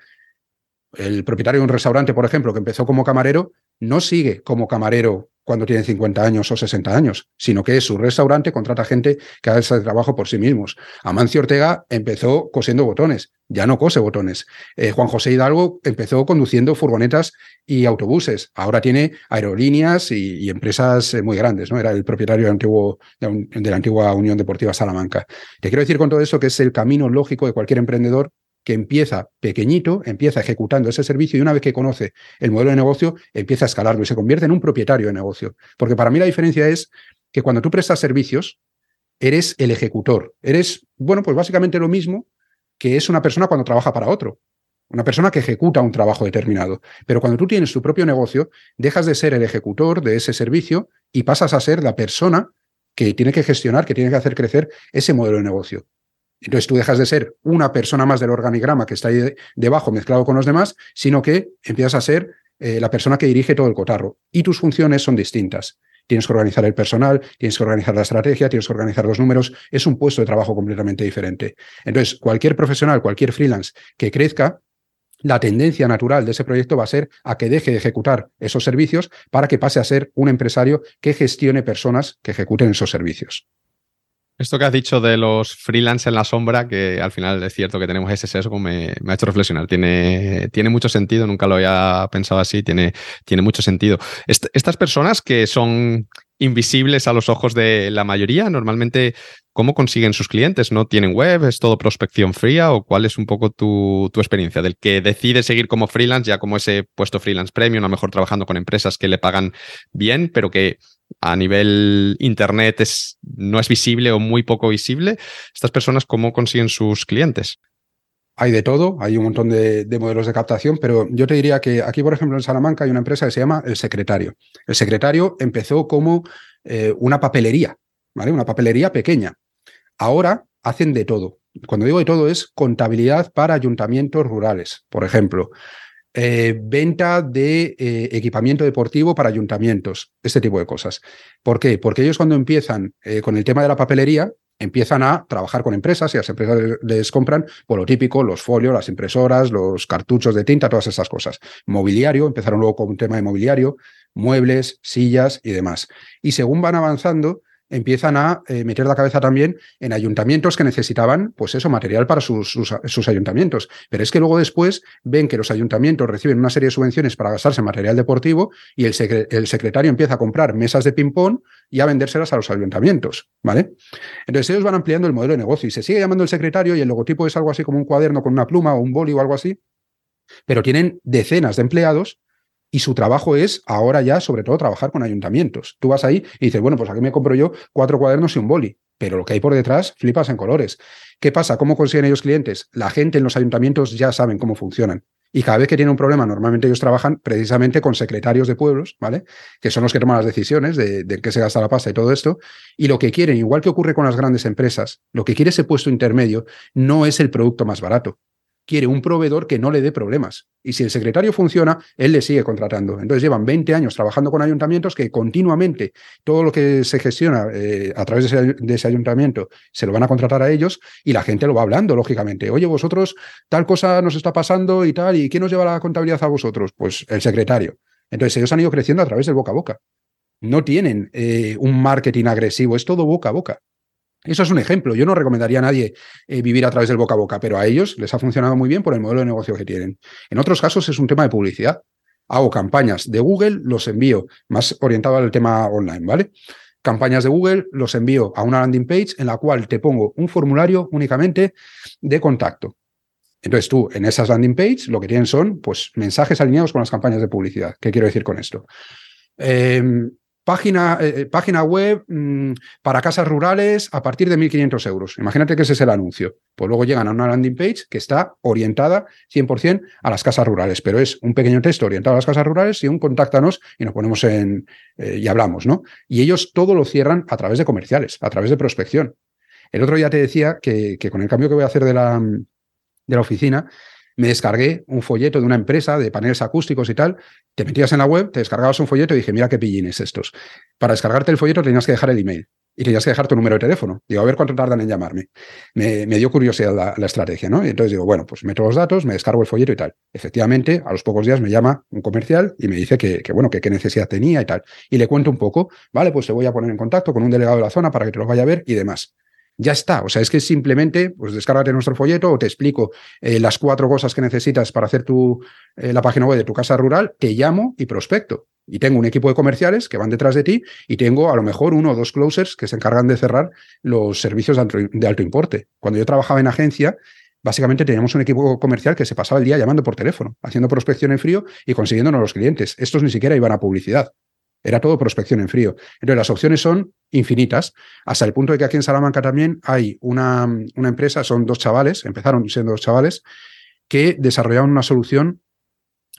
El propietario de un restaurante, por ejemplo, que empezó como camarero, no sigue como camarero cuando tiene 50 años o 60 años, sino que su restaurante, contrata gente que hace trabajo por sí mismos. Amancio Ortega empezó cosiendo botones, ya no cose botones. Eh, Juan José Hidalgo empezó conduciendo furgonetas y autobuses, ahora tiene aerolíneas y, empresas eh, muy grandes, ¿no? Era el propietario antiguo, de la antigua Unión Deportiva Salamanca. Te quiero decir con todo eso que es el camino lógico de cualquier emprendedor que empieza pequeñito, empieza ejecutando ese servicio y una vez que conoce el modelo de negocio, empieza a escalarlo y se convierte en un propietario de negocio. Porque para mí la diferencia es que cuando tú prestas servicios, eres el ejecutor. Eres, bueno, pues básicamente lo mismo que es una persona cuando trabaja para otro. Una persona que ejecuta un trabajo determinado. Pero cuando tú tienes tu propio negocio, dejas de ser el ejecutor de ese servicio y pasas a ser la persona que tiene que gestionar, que tiene que hacer crecer ese modelo de negocio. Entonces tú dejas de ser una persona más del organigrama que está ahí debajo mezclado con los demás, sino que empiezas a ser eh, la persona que dirige todo el cotarro. Y tus funciones son distintas. Tienes que organizar el personal, tienes que organizar la estrategia, tienes que organizar los números. Es un puesto de trabajo completamente diferente. Entonces, cualquier profesional, cualquier freelance que crezca, la tendencia natural de ese proyecto va a ser a que deje de ejecutar esos servicios para que pase a ser un empresario que gestione personas que ejecuten esos servicios. Esto que has dicho de los freelance en la sombra, que al final es cierto que tenemos ese sesgo, me, ha hecho reflexionar. Tiene, tiene, mucho sentido, nunca lo había pensado así, tiene, tiene mucho sentido. estas personas que son invisibles a los ojos de la mayoría, normalmente, ¿cómo consiguen sus clientes? ¿No tienen web? ¿Es todo prospección fría? ¿O cuál es un poco tu, tu experiencia? Del que decide seguir como freelance, ya como ese puesto freelance premium, a lo mejor trabajando con empresas que le pagan bien, pero que a nivel internet es, no es visible o muy poco visible. ¿Estas personas cómo consiguen sus clientes? Hay de todo, hay un montón de, modelos de captación, pero yo te diría que aquí, por ejemplo, en Salamanca hay una empresa que se llama El Secretario. El Secretario empezó como eh, una papelería, ¿vale? Una papelería pequeña. Ahora hacen de todo. Cuando digo de todo es contabilidad para ayuntamientos rurales, por ejemplo. Eh, venta de eh, equipamiento deportivo para ayuntamientos, este tipo de cosas. ¿Por qué? Porque ellos cuando empiezan eh, con el tema de la papelería, empiezan a trabajar con empresas y las empresas les compran por lo típico, los folios, las impresoras, los cartuchos de tinta, todas esas cosas. Mobiliario, empezaron luego con un tema de mobiliario, muebles, sillas y demás. Y según van avanzando, empiezan a eh, meter la cabeza también en ayuntamientos que necesitaban, pues eso, material para sus, sus, ayuntamientos. Pero es que luego después ven que los ayuntamientos reciben una serie de subvenciones para gastarse en material deportivo y el, el secretario empieza a comprar mesas de ping-pong y a vendérselas a los ayuntamientos, ¿vale? Entonces ellos van ampliando el modelo de negocio y se sigue llamando el secretario y el logotipo es algo así como un cuaderno con una pluma o un boli o algo así, pero tienen decenas de empleados y su trabajo es ahora ya, sobre todo, trabajar con ayuntamientos. Tú vas ahí y dices, bueno, pues aquí me compro yo cuatro cuadernos y un boli, pero lo que hay por detrás flipas en colores. ¿Qué pasa? ¿Cómo consiguen ellos clientes? La gente en los ayuntamientos ya saben cómo funcionan. Y cada vez que tienen un problema, normalmente ellos trabajan precisamente con secretarios de pueblos, ¿vale? Que son los que toman las decisiones de, de qué se gasta la pasta y todo esto. Y lo que quieren, igual que ocurre con las grandes empresas, lo que quiere ese puesto intermedio no es el producto más barato quiere un proveedor que no le dé problemas. Y si el secretario funciona, él le sigue contratando. Entonces llevan 20 años trabajando con ayuntamientos que continuamente todo lo que se gestiona eh, a través de ese, ayuntamiento se lo van a contratar a ellos y la gente lo va hablando, lógicamente. Oye, vosotros, tal cosa nos está pasando y tal, ¿y quién nos lleva la contabilidad a vosotros? Pues el secretario. Entonces ellos han ido creciendo a través del boca a boca. No tienen eh, un marketing agresivo, es todo boca a boca. Eso es un ejemplo. Yo no recomendaría a nadie eh, vivir a través del boca a boca, pero a ellos les ha funcionado muy bien por el modelo de negocio que tienen. En otros casos es un tema de publicidad. Hago campañas de Google, los envío más orientado al tema online, ¿vale? Campañas de Google, los envío a una landing page en la cual te pongo un formulario únicamente de contacto. Entonces tú en esas landing page lo que tienen son pues mensajes alineados con las campañas de publicidad. ¿Qué quiero decir con esto? Eh, Página, eh, eh, página web mm, para casas rurales a partir de 1.500 euros. Imagínate que ese es el anuncio. Pues luego llegan a una landing page que está orientada 100% a las casas rurales, pero es un pequeño texto orientado a las casas rurales y un contáctanos y nos ponemos en eh, y hablamos, ¿no? Y ellos todo lo cierran a través de comerciales, a través de prospección. El otro día te decía que, que con el cambio que voy a hacer de la, de la oficina, me descargué un folleto de una empresa de paneles acústicos y tal, te metías en la web, te descargabas un folleto y dije, mira qué pillines estos. Para descargarte el folleto tenías que dejar el email y tenías que dejar tu número de teléfono. Digo, a ver cuánto tardan en llamarme. Me, dio curiosidad la, estrategia, ¿no? Y entonces digo, bueno, pues meto los datos, me descargo el folleto y tal. Efectivamente, a los pocos días me llama un comercial y me dice que, bueno, que qué necesidad tenía y tal. Y le cuento un poco, vale, pues te voy a poner en contacto con un delegado de la zona para que te lo vaya a ver y demás. Ya está, o sea, es que simplemente, pues descárgate nuestro folleto o te explico eh, las cuatro cosas que necesitas para hacer tu, eh, la página web de tu casa rural, te llamo y prospecto. Y tengo un equipo de comerciales que van detrás de ti y tengo a lo mejor uno o dos closers que se encargan de cerrar los servicios de alto, importe. Cuando yo trabajaba en agencia, básicamente teníamos un equipo comercial que se pasaba el día llamando por teléfono, haciendo prospección en frío y consiguiéndonos los clientes. Estos ni siquiera iban a publicidad. Era todo prospección en frío. Entonces, las opciones son infinitas, hasta el punto de que aquí en Salamanca también hay una, una empresa, son dos chavales, empezaron siendo dos chavales, que desarrollaron una solución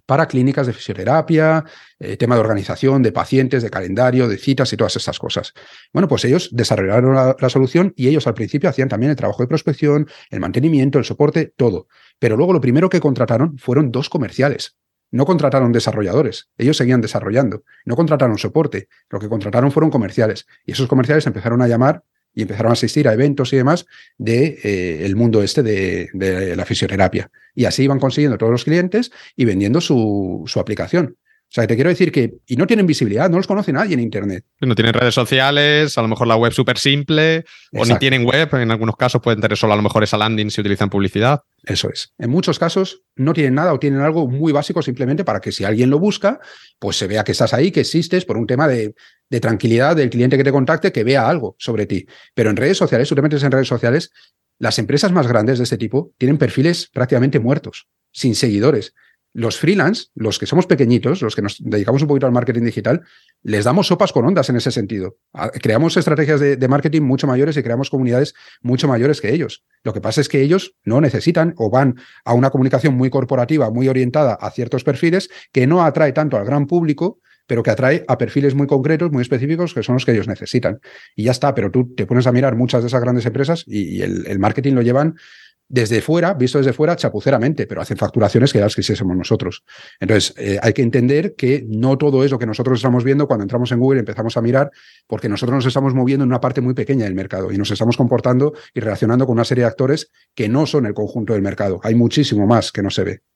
para clínicas de fisioterapia, eh, tema de organización de pacientes, de calendario, de citas y todas estas cosas. Bueno, pues ellos desarrollaron la, solución y ellos al principio hacían también el trabajo de prospección, el mantenimiento, el soporte, todo. Pero luego lo primero que contrataron fueron dos comerciales. No contrataron desarrolladores, ellos seguían desarrollando. No contrataron soporte, lo que contrataron fueron comerciales. Y esos comerciales empezaron a llamar y empezaron a asistir a eventos y demás de eh, el mundo este de, de, la fisioterapia. Y así iban consiguiendo todos los clientes y vendiendo su, su aplicación. O sea, te quiero decir que, y no tienen visibilidad, no los conoce nadie en Internet. No tienen redes sociales, a lo mejor la web súper simple, o ni tienen web, en algunos casos pueden tener solo a lo mejor esa landing si utilizan publicidad. Eso es. En muchos casos no tienen nada o tienen algo muy básico simplemente para que si alguien lo busca, pues se vea que estás ahí, que existes por un tema de, de tranquilidad del cliente que te contacte, que vea algo sobre ti. Pero en redes sociales, tú te metes en redes sociales, las empresas más grandes de este tipo tienen perfiles prácticamente muertos, sin seguidores los freelance, los que somos pequeñitos, los que nos dedicamos un poquito al marketing digital, les damos sopas con ondas en ese sentido. Creamos estrategias de, marketing mucho mayores y creamos comunidades mucho mayores que ellos. Lo que pasa es que ellos no necesitan o van a una comunicación muy corporativa, muy orientada a ciertos perfiles que no atrae tanto al gran público, pero que atrae a perfiles muy concretos, muy específicos, que son los que ellos necesitan. Y ya está, pero tú te pones a mirar muchas de esas grandes empresas y, el marketing lo llevan desde fuera, visto desde fuera, chapuceramente, pero hacen facturaciones que las quisiésemos nosotros. Entonces, eh, hay que entender que no todo es lo que nosotros estamos viendo cuando entramos en Google y empezamos a mirar, porque nosotros nos estamos moviendo en una parte muy pequeña del mercado y nos estamos comportando y relacionando con una serie de actores que no son el conjunto del mercado. Hay muchísimo más que no se ve.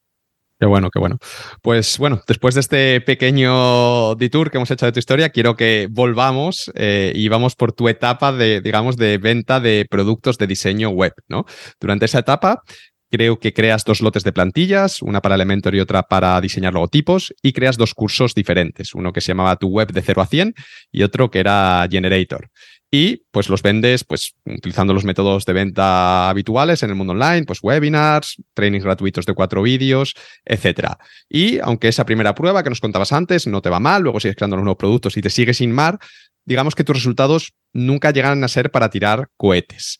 Qué bueno, qué bueno. Pues bueno, después de este pequeño detour que hemos hecho de tu historia, quiero que volvamos eh, y vamos por tu etapa de, digamos, de venta de productos de diseño web, ¿no? Durante esa etapa, creo que creas dos lotes de plantillas, una para Elementor y otra para diseñar logotipos, y creas dos cursos diferentes, uno que se llamaba Tu Web de 0 a 100 y otro que era Generator y pues los vendes pues utilizando los métodos de venta habituales en el mundo online, pues webinars, trainings gratuitos de cuatro vídeos, etcétera. Y aunque esa primera prueba que nos contabas antes no te va mal, luego sigues creando los nuevos productos y te sigues sin mar, digamos que tus resultados nunca llegan a ser para tirar cohetes.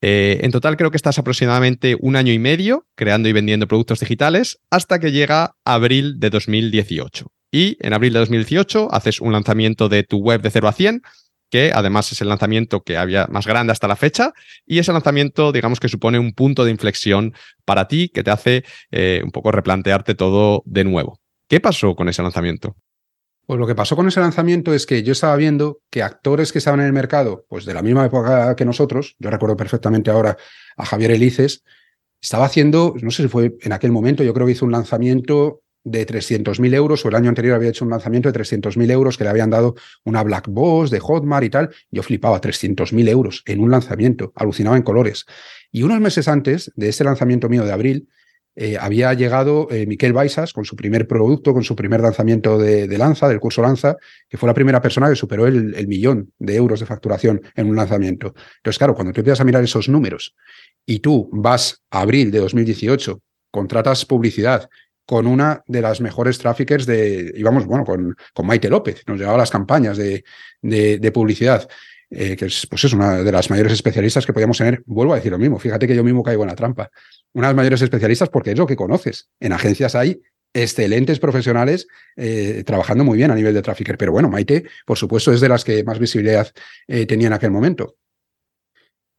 Eh, en total creo que estás aproximadamente un año y medio creando y vendiendo productos digitales hasta que llega abril de 2018. Y en abril de 2018 haces un lanzamiento de tu web de 0 a 100 que además es el lanzamiento que había más grande hasta la fecha y ese lanzamiento, digamos que supone un punto de inflexión para ti que te hace eh, un poco replantearte todo de nuevo. ¿Qué pasó con ese lanzamiento? Pues lo que pasó con ese lanzamiento es que yo estaba viendo que actores que estaban en el mercado, pues de la misma época que nosotros, yo recuerdo perfectamente ahora a Javier Elices, estaba haciendo, no sé si fue en aquel momento, yo creo que hizo un lanzamiento de 300.000 euros, o el año anterior había hecho un lanzamiento de 300.000 euros que le habían dado una Black Boss de Hotmart y tal. Yo flipaba, 300.000 euros en un lanzamiento, alucinaba en colores. Y unos meses antes de este lanzamiento mío de abril, eh, había llegado eh, Miquel Baisas con su primer producto, con su primer lanzamiento de, Lanza, del curso Lanza, que fue la primera persona que superó el, el, millón de euros de facturación en un lanzamiento. Entonces, claro, cuando tú empiezas a mirar esos números y tú vas a abril de 2018, contratas publicidad, con una de las mejores traffickers de, íbamos, bueno, con, con Maite López, nos llevaba las campañas de, de, publicidad, eh, que es, pues es una de las mayores especialistas que podíamos tener. Vuelvo a decir lo mismo, fíjate que yo mismo caigo en la trampa. Una de las mayores especialistas porque es lo que conoces. En agencias hay excelentes profesionales eh, trabajando muy bien a nivel de trafficker, pero bueno, Maite, por supuesto, es de las que más visibilidad eh, tenía en aquel momento.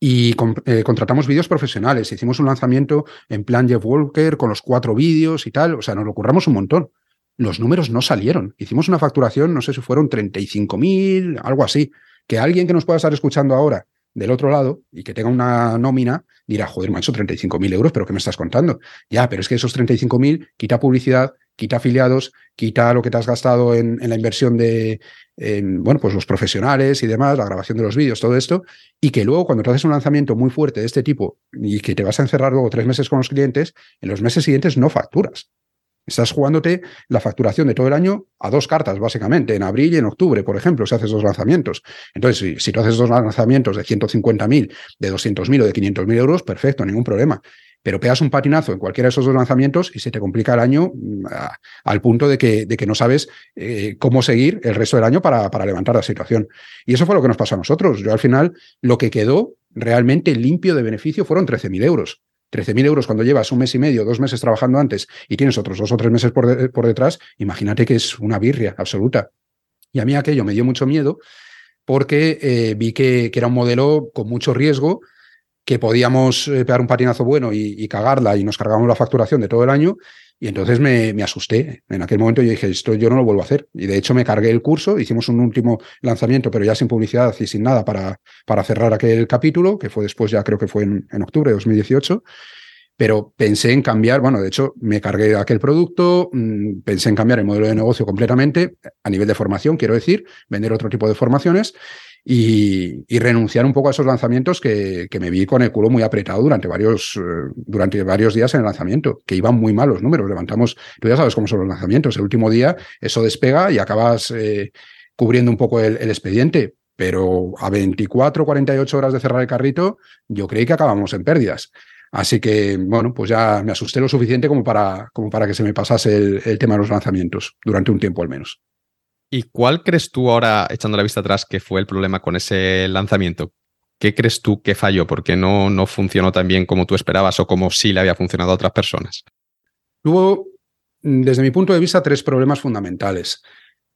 Y eh, contratamos vídeos profesionales. Hicimos un lanzamiento en plan Jeff Walker con los cuatro vídeos y tal. O sea, nos lo curramos un montón. Los números no salieron. Hicimos una facturación, no sé si fueron 35 mil, algo así. Que alguien que nos pueda estar escuchando ahora del otro lado y que tenga una nómina dirá, joder, macho, 35 mil euros, pero ¿qué me estás contando? Ya, pero es que esos 35 mil quita publicidad, quita afiliados, quita lo que te has gastado en, la inversión de, bueno, pues los profesionales y demás, la grabación de los vídeos, todo esto, y que luego cuando te haces un lanzamiento muy fuerte de este tipo y que te vas a encerrar luego tres meses con los clientes, en los meses siguientes no facturas. Estás jugándote la facturación de todo el año a dos cartas, básicamente, en abril y en octubre, por ejemplo, si haces dos lanzamientos. Entonces, si, si tú haces dos lanzamientos de 150.000, de 200.000 o de 500.000 euros, perfecto, ningún problema pero pegas un patinazo en cualquiera de esos dos lanzamientos y se te complica el año mm, al punto de que, de que no sabes eh, cómo seguir el resto del año para, para levantar la situación. Y eso fue lo que nos pasó a nosotros. Yo al final lo que quedó realmente limpio de beneficio fueron 13.000 euros. 13.000 euros cuando llevas un mes y medio, dos meses trabajando antes y tienes otros dos o tres meses por, detrás, imagínate que es una birria absoluta. Y a mí aquello me dio mucho miedo porque eh, vi que, que, era un modelo con mucho riesgo que podíamos eh, pegar un patinazo bueno y, cagarla y nos cargamos la facturación de todo el año. Y entonces me, me, asusté. En aquel momento yo dije, esto yo no lo vuelvo a hacer. Y de hecho me cargué el curso, hicimos un último lanzamiento, pero ya sin publicidad y sin nada para, para cerrar aquel capítulo, que fue después, ya creo que fue en, en octubre de 2018 pero pensé en cambiar, bueno, de hecho, me cargué aquel producto, mm, pensé en cambiar el modelo de negocio completamente, a nivel de formación, quiero decir, vender otro tipo de formaciones, y, renunciar un poco a esos lanzamientos que, que, me vi con el culo muy apretado durante varios, eh, durante varios días en el lanzamiento, que iban muy mal los números. Levantamos, tú ya sabes cómo son los lanzamientos. El último día eso despega y acabas eh, cubriendo un poco el, expediente. Pero a 24, 48 horas de cerrar el carrito, yo creí que acabamos en pérdidas. Así que, bueno, pues ya me asusté lo suficiente como para, como para que se me pasase el, el tema de los lanzamientos, durante un tiempo al menos. ¿Y cuál crees tú ahora, echando la vista atrás, que fue el problema con ese lanzamiento? ¿Qué crees tú que falló? Porque no, no funcionó tan bien como tú esperabas o como sí le había funcionado a otras personas. Hubo, desde mi punto de vista, tres problemas fundamentales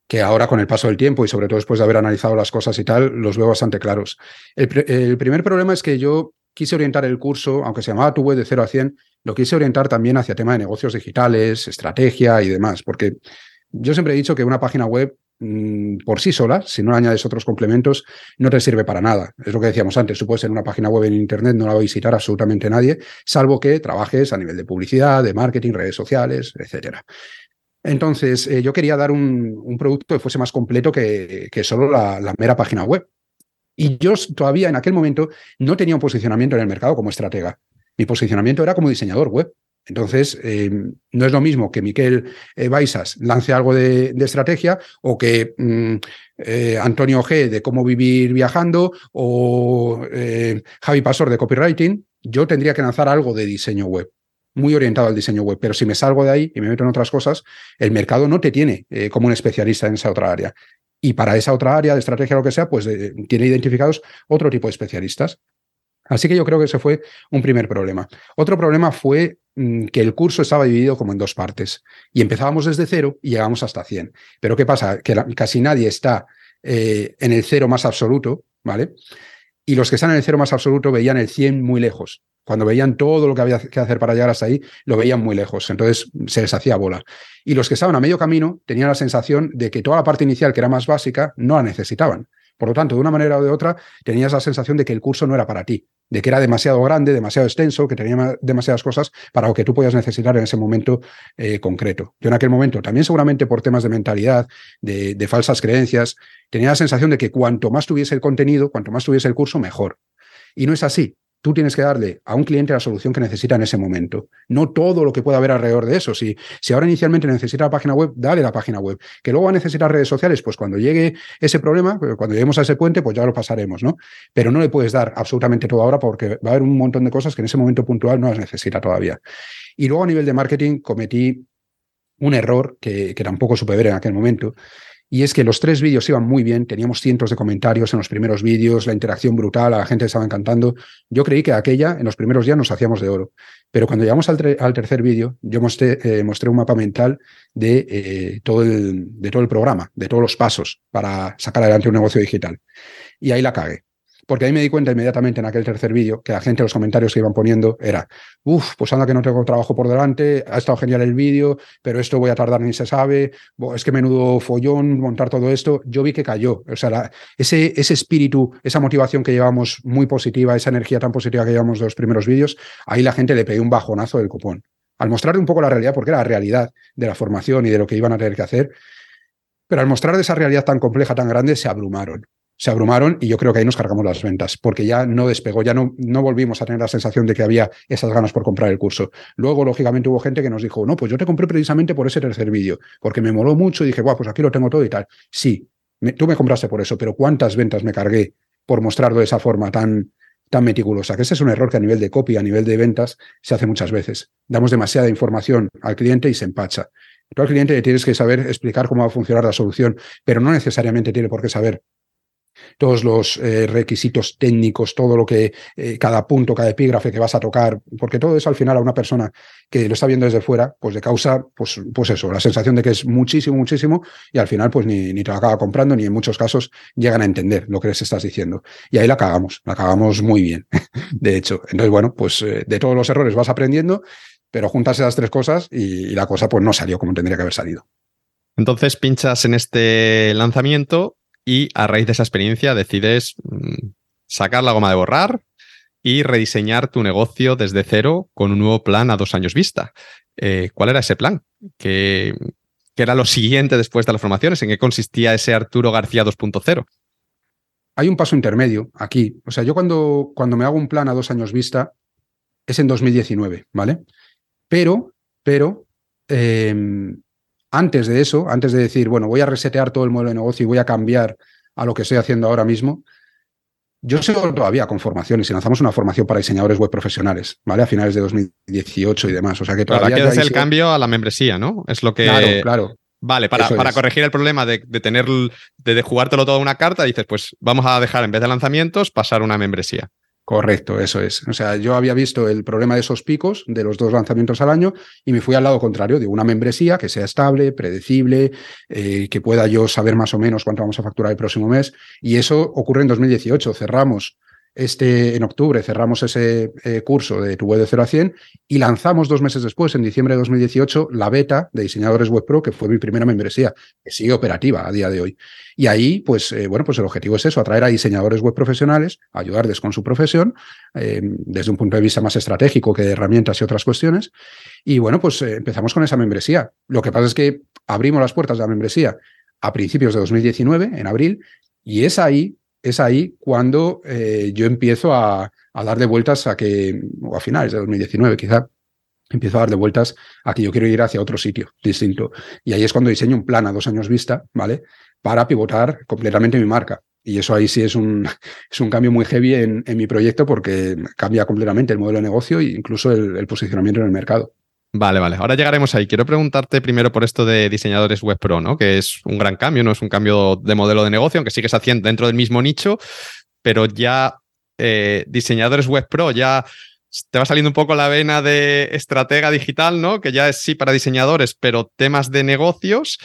que ahora con el paso del tiempo y sobre todo después de haber analizado las cosas y tal, los veo bastante claros. El, el primer problema es que yo quise orientar el curso, aunque se llamaba Tu Web de 0 a 100, lo quise orientar también hacia tema de negocios digitales, estrategia y demás, porque yo siempre he dicho que una página web Mm, por sí sola, si no le añades otros complementos, no te sirve para nada. Es lo que decíamos antes, tú puedes en una página web en Internet, no la va a visitar absolutamente nadie, salvo que trabajes a nivel de publicidad, de marketing, redes sociales, etcétera. Entonces, eh, yo quería dar un, producto que fuese más completo que, solo la mera página web. Y yo todavía en aquel momento no tenía un posicionamiento en el mercado como estratega. Mi posicionamiento era como diseñador web. Entonces, eh, no es lo mismo que Miquel eh, Baisas lance algo de, estrategia o que mm, eh, Antonio G de cómo vivir viajando o Javi Pasor de copywriting. Yo tendría que lanzar algo de diseño web, muy orientado al diseño web. Pero si me salgo de ahí y me meto en otras cosas, el mercado no te tiene como un especialista en esa otra área. Y para esa otra área de estrategia, lo que sea, pues tiene identificados otro tipo de especialistas. Así que yo creo que ese fue un primer problema. Otro problema fue mm, que el curso estaba dividido como en dos partes y empezábamos desde cero y llegamos hasta 100. Pero ¿qué pasa? Que casi nadie está eh, en el cero más absoluto, ¿vale? Y los que están en el cero más absoluto veían el 100 muy lejos. Cuando veían todo lo que había que hacer para llegar hasta ahí, lo veían muy lejos. Entonces se les hacía bola. Y los que estaban a medio camino tenían la sensación de que toda la parte inicial, que era más básica, no la necesitaban. Por lo tanto, de una manera o de otra, tenías la sensación de que el curso no era para ti, de que era demasiado grande, demasiado extenso, que tenía demasiadas cosas para lo que tú podías necesitar en ese momento eh, concreto. Yo en aquel momento, también seguramente por temas de mentalidad, de, de falsas creencias, tenía la sensación de que cuanto más tuviese el contenido, cuanto más tuviese el curso, mejor. Y no es así tú tienes que darle a un cliente la solución que necesita en ese momento, no todo lo que pueda haber alrededor de eso. Si, si ahora inicialmente necesita la página web, dale la página web. Que luego va a necesitar redes sociales, pues cuando llegue ese problema, pues cuando lleguemos a ese puente, pues ya lo pasaremos, ¿no? Pero no le puedes dar absolutamente todo ahora porque va a haber un montón de cosas que en ese momento puntual no las necesita todavía. Y luego a nivel de marketing cometí un error que, que tampoco supe ver en aquel momento, y es que los tres vídeos iban muy bien, teníamos cientos de comentarios en los primeros vídeos, la interacción brutal, a la gente estaba encantando. Yo creí que aquella, en los primeros días, nos hacíamos de oro. Pero cuando llegamos al, tercer vídeo, yo mostré, eh, mostré, un mapa mental de, eh, todo el, de todo el programa, de todos los pasos para sacar adelante un negocio digital. Y ahí la cagué. Porque ahí me di cuenta inmediatamente en aquel tercer vídeo que la gente, los comentarios que iban poniendo era, uff, pues anda que no tengo trabajo por delante, ha estado genial el vídeo, pero esto voy a tardar ni se sabe, es que menudo follón montar todo esto. Yo vi que cayó. O sea, ese, espíritu, esa motivación que llevamos muy positiva, esa energía tan positiva que llevamos de los primeros vídeos, ahí la gente le pegué un bajonazo del cupón. Al mostrarle un poco la realidad, porque era la realidad de la formación y de lo que iban a tener que hacer, pero al mostrar esa realidad tan compleja, tan grande, se abrumaron se abrumaron y yo creo que ahí nos cargamos las ventas, porque ya no despegó, ya no, no volvimos a tener la sensación de que había esas ganas por comprar el curso. Luego, lógicamente, hubo gente que nos dijo, no, pues yo te compré precisamente por ese tercer vídeo, porque me moló mucho y dije, guau, pues aquí lo tengo todo y tal. Sí, tú me compraste por eso, pero ¿cuántas ventas me cargué por mostrarlo de esa forma tan, tan meticulosa? Que ese es un error que a nivel de copy, a nivel de ventas, se hace muchas veces. Damos demasiada información al cliente y se empacha. Tú al cliente le tienes que saber explicar cómo va a funcionar la solución, pero no necesariamente tiene por qué saber todos los eh, requisitos técnicos, todo lo que, eh, cada punto, cada epígrafe que vas a tocar, porque todo eso al final a una persona que lo está viendo desde fuera, pues le causa, pues, pues eso, la sensación de que es muchísimo, muchísimo, y al final pues ni, ni te lo acaba comprando, ni en muchos casos llegan a entender lo que les estás diciendo. Y ahí la cagamos, la cagamos muy bien, de hecho. Entonces, bueno, pues eh, de todos los errores vas aprendiendo, pero juntas esas tres cosas y, y la cosa pues no salió como tendría que haber salido. Entonces pinchas en este lanzamiento y a raíz de esa experiencia decides mm, sacar la goma de borrar y rediseñar tu negocio desde cero con un nuevo plan a dos años vista. Eh, ¿Cuál era ese plan? ¿Qué, era lo siguiente después de las formaciones? ¿En qué consistía ese Arturo García 2.0? Hay un paso intermedio aquí. O sea, yo cuando, cuando me hago un plan a dos años vista es en 2019, ¿vale? Pero, pero, em, antes de eso, antes de decir, bueno, voy a resetear todo el modelo de negocio y voy a cambiar a lo que estoy haciendo ahora mismo, yo sigo todavía con formaciones y lanzamos una formación para diseñadores web profesionales, ¿vale? A finales de 2018 y demás. O sea que todavía. Claro, es el cambio a la membresía, ¿no? Es lo que. Claro, claro. Vale, para, para corregir el problema de, tener, de, de jugártelo todo a una carta, dices, pues vamos a dejar en vez de lanzamientos, pasar una membresía. Correcto, eso es. O sea, yo había visto el problema de esos picos de los dos lanzamientos al año y me fui al lado contrario, de una membresía que sea estable, predecible, eh, que pueda yo saber más o menos cuánto vamos a facturar el próximo mes. Y eso ocurre en 2018. Cerramos este, en octubre cerramos ese eh, curso de tu web de 0 a 100 y lanzamos dos meses después, en diciembre de 2018, la beta de diseñadores web pro, que fue mi primera membresía, que sigue operativa a día de hoy. Y ahí, pues, eh, bueno, pues el objetivo es eso, atraer a diseñadores web profesionales, ayudarles con su profesión, eh, desde un punto de vista más estratégico que de herramientas y otras cuestiones. Y bueno, pues empezamos con esa membresía. Lo que pasa es que abrimos las puertas de la membresía a principios de 2019, en abril, y es ahí es ahí cuando eh, yo empiezo a, darle vueltas a que, o a finales de 2019 quizá, empiezo a darle vueltas a que yo quiero ir hacia otro sitio distinto. Y ahí es cuando diseño un plan a dos años vista, ¿vale? Para pivotar completamente mi marca. Y eso ahí sí es un, es un cambio muy heavy en, mi proyecto porque cambia completamente el modelo de negocio e incluso el posicionamiento en el mercado. Vale, vale. Ahora llegaremos ahí. Quiero preguntarte primero por esto de diseñadores web pro, ¿no? Que es un gran cambio, no es un cambio de modelo de negocio, aunque sigues haciendo dentro del mismo nicho, pero ya eh, diseñadores web pro, ya te va saliendo un poco la vena de estratega digital, ¿no? Que ya es sí para diseñadores, pero temas de negocios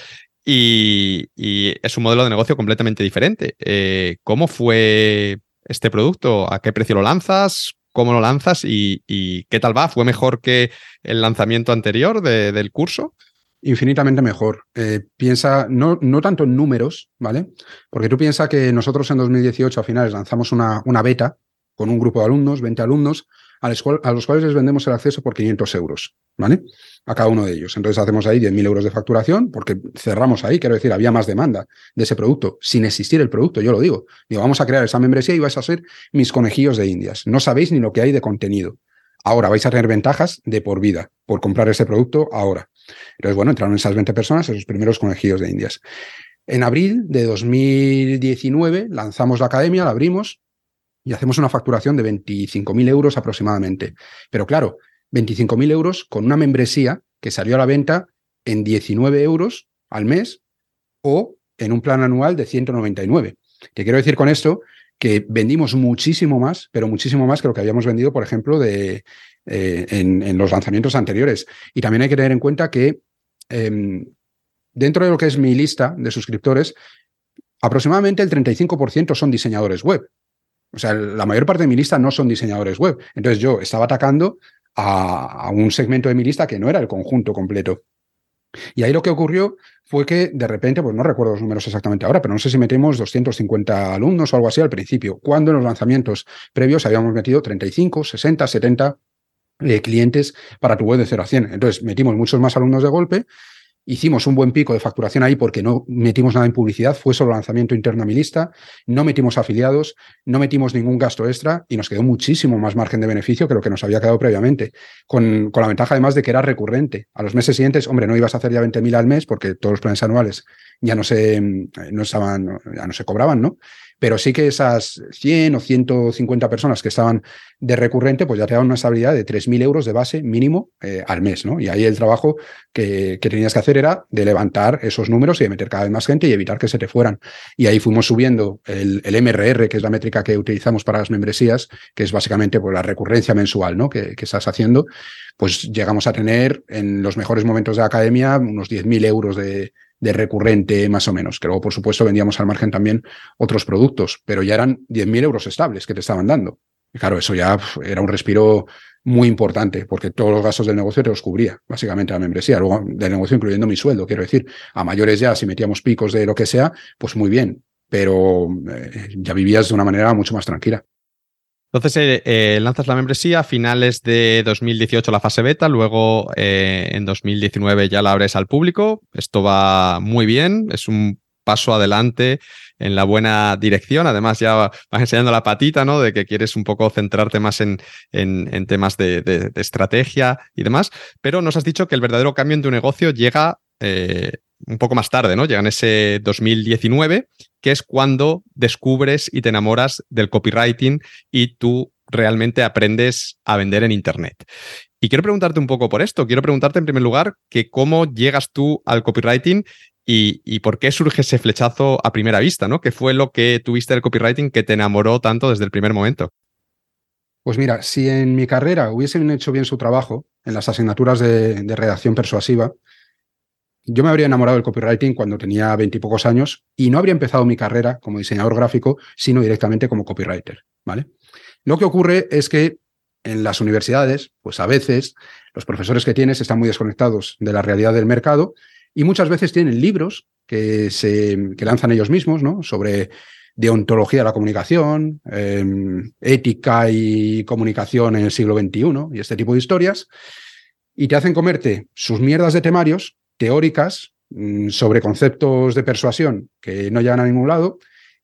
y, es un modelo de negocio completamente diferente. Eh, ¿Cómo fue este producto? ¿A qué precio lo lanzas? Cómo lo lanzas y, qué tal va. ¿Fue mejor que el lanzamiento anterior del curso? Infinitamente mejor. Eh, piensa, no, no tanto en números, ¿vale? Porque tú piensas que nosotros en 2018 a finales lanzamos una, una beta con un grupo de alumnos, 20 alumnos, a los, cuales les vendemos el acceso por 500 euros, ¿vale? A cada uno de ellos. Entonces hacemos ahí 10.000 euros de facturación porque cerramos ahí, quiero decir, había más demanda de ese producto, sin existir el producto, yo lo digo. Digo, vamos a crear esa membresía y vais a ser mis conejillos de indias. No sabéis ni lo que hay de contenido. Ahora vais a tener ventajas de por vida por comprar ese producto ahora. Entonces, bueno, entraron esas 20 personas, esos primeros conejillos de indias. En abril de 2019 lanzamos la academia, la abrimos, y hacemos una facturación de 25.000 euros aproximadamente. Pero claro, 25.000 euros con una membresía que salió a la venta en 19 euros al mes o en un plan anual de 199. ¿Qué quiero decir con esto? Que vendimos muchísimo más, pero muchísimo más que lo que habíamos vendido, por ejemplo, de, eh, en, los lanzamientos anteriores. Y también hay que tener en cuenta que em, dentro de lo que es mi lista de suscriptores, aproximadamente el 35% son diseñadores web. O sea, la mayor parte de mi lista no son diseñadores web. Entonces yo estaba atacando a, un segmento de mi lista que no era el conjunto completo. Y ahí lo que ocurrió fue que de repente, pues no recuerdo los números exactamente ahora, pero no sé si metimos 250 alumnos o algo así al principio, cuando en los lanzamientos previos habíamos metido 35, 60, 70 clientes para tu web de 0 a 100. Entonces metimos muchos más alumnos de golpe Hicimos un buen pico de facturación ahí porque no metimos nada en publicidad, fue solo lanzamiento interno a mi lista, no metimos afiliados, no metimos ningún gasto extra y nos quedó muchísimo más margen de beneficio que lo que nos había quedado previamente, con, con la ventaja además de que era recurrente. A los meses siguientes, hombre, no ibas a hacer ya 20.000 al mes porque todos los planes anuales ya no se, no estaban, ya no se cobraban, ¿no? Pero sí que esas 100 o 150 personas que estaban de recurrente, pues ya te daban una estabilidad de 3.000 euros de base mínimo eh, al mes, ¿no? Y ahí el trabajo que, tenías que hacer era de levantar esos números y de meter cada vez más gente y evitar que se te fueran. Y ahí fuimos subiendo el, MRR, que es la métrica que utilizamos para las membresías, que es básicamente pues, la recurrencia mensual, ¿no? Que, que estás haciendo, pues llegamos a tener en los mejores momentos de la academia unos 10.000 euros de, de recurrente más o menos, que luego por supuesto vendíamos al margen también otros productos, pero ya eran 10.000 euros estables que te estaban dando. Y claro, eso ya era un respiro muy importante, porque todos los gastos del negocio te los cubría, básicamente la membresía, luego del negocio incluyendo mi sueldo, quiero decir, a mayores ya, si metíamos picos de lo que sea, pues muy bien, pero eh, ya vivías de una manera mucho más tranquila. Entonces eh, eh, lanzas la membresía a finales de 2018 la fase beta, luego eh, en 2019 ya la abres al público. Esto va muy bien, es un paso adelante en la buena dirección. Además, ya vas enseñando la patita, ¿no? De que quieres un poco centrarte más en, en, temas de, estrategia y demás. Pero nos has dicho que el verdadero cambio en tu negocio llega un poco más tarde, ¿no? Llega en ese 2019, que es cuando descubres y te enamoras del copywriting y tú realmente aprendes a vender en Internet. Y quiero preguntarte un poco por esto. Quiero preguntarte en primer lugar que cómo llegas tú al copywriting y, por qué surge ese flechazo a primera vista, ¿no? ¿Qué fue lo que tuviste del copywriting que te enamoró tanto desde el primer momento? Pues mira, si en mi carrera hubiesen hecho bien su trabajo en las asignaturas de redacción persuasiva, yo me habría enamorado del copywriting cuando tenía veintipocos años y no habría empezado mi carrera como diseñador gráfico, sino directamente como copywriter, ¿vale? Lo que ocurre es que en las universidades, pues a veces los profesores que tienes están muy desconectados de la realidad del mercado y muchas veces tienen libros que se que lanzan ellos mismos, ¿no? Sobre deontología de la comunicación, em, ética y comunicación en el siglo XXI y este tipo de historias, y te hacen comerte sus mierdas de temarios teóricas mm, sobre conceptos de persuasión que no llegan a ningún lado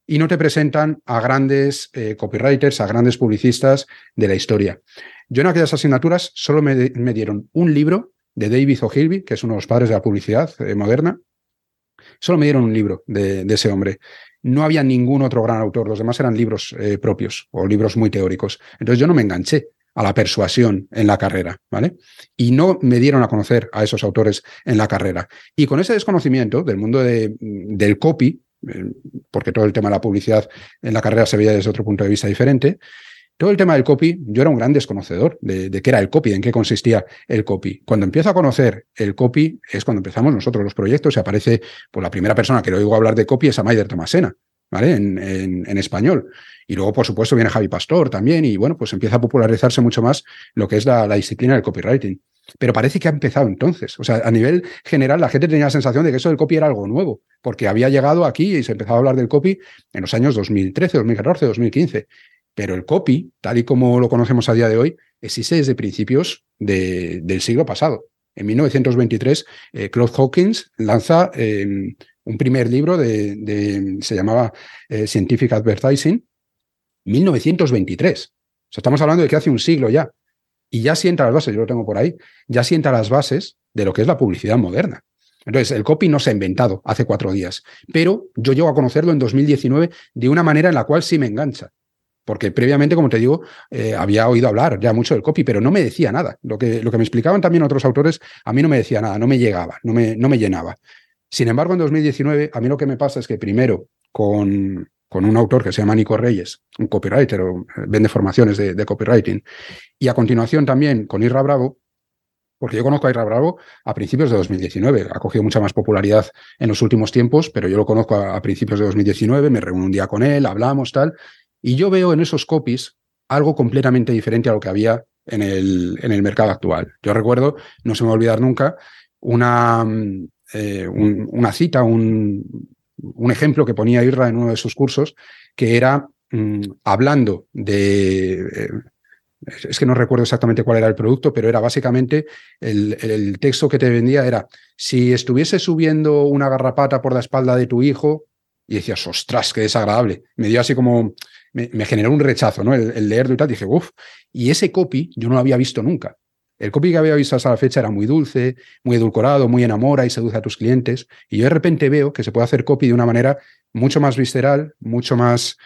y no te presentan a grandes eh, copywriters, a grandes publicistas de la historia. Yo en aquellas asignaturas solo me, dieron un libro de David Ogilvy, que es uno de los padres de la publicidad eh, moderna. Solo me dieron un libro de, ese hombre. No había ningún otro gran autor, los demás eran libros eh, propios o libros muy teóricos. Entonces yo no me enganché a la persuasión en la carrera, ¿vale? Y no me dieron a conocer a esos autores en la carrera. Y con ese desconocimiento del mundo del copy, eh, porque todo el tema de la publicidad en la carrera se veía desde otro punto de vista diferente, todo el tema del copy, yo era un gran desconocedor de, qué era el copy, en qué consistía el copy. Cuando empiezo a conocer el copy es cuando empezamos nosotros los proyectos y aparece, pues la primera persona que le oigo hablar de copy es a Maider Tomasena, ¿vale? En, español. Y luego, por supuesto, viene Javi Pastor también y bueno, pues empieza a popularizarse mucho más lo que es la, disciplina del copywriting. Pero parece que ha empezado entonces. O sea, a nivel general, la gente tenía la sensación de que eso del copy era algo nuevo, porque había llegado aquí y se empezaba a hablar del copy en los años 2013, 2014, 2015. Pero el copy, tal y como lo conocemos a día de hoy, existe desde principios del siglo pasado. En 1923, eh, Claude Hawkins lanza em, un primer libro de, se llamaba eh, Scientific Advertising, 1923. O sea, estamos hablando de que hace un siglo ya. Y ya sienta las bases, yo lo tengo por ahí, ya sienta las bases de lo que es la publicidad moderna. Entonces, el copy no se ha inventado hace cuatro días, pero yo llego a conocerlo en 2019 de una manera en la cual sí me engancha. Porque previamente, como te digo, eh, había oído hablar ya mucho del copy, pero no me decía nada. Lo que, lo que me explicaban también otros autores, a mí no me decía nada, no me llegaba, no me, no me llenaba. Sin embargo, en 2019, a mí lo que me pasa es que primero, con, con un autor que se llama Nico Reyes, un copywriter, o eh, vende formaciones de, copywriting, y a continuación también con Irra Bravo, porque yo conozco a Irra Bravo a principios de 2019, ha cogido mucha más popularidad en los últimos tiempos, pero yo lo conozco a, principios de 2019, me reúno un día con él, hablamos, tal, Y yo veo en esos copies algo completamente diferente a lo que había en el, en el mercado actual. Yo recuerdo, no se me va a olvidar nunca, una, eh, una cita, un, un, ejemplo que ponía Irra en uno de sus cursos, que era mm, hablando de... Eh, es que no recuerdo exactamente cuál era el producto, pero era básicamente el, el, texto que te vendía era, si estuviese subiendo una garrapata por la espalda de tu hijo, y decías, ostras, qué desagradable. Me dio así como, me, generó un rechazo, ¿no? El, el leerlo y tal, dije, uff, y ese copy yo no lo había visto nunca. El copy que había visto hasta la fecha era muy dulce, muy edulcorado, muy enamora y seduce a tus clientes. Y yo de repente veo que se puede hacer copy de una manera mucho más visceral, mucho más,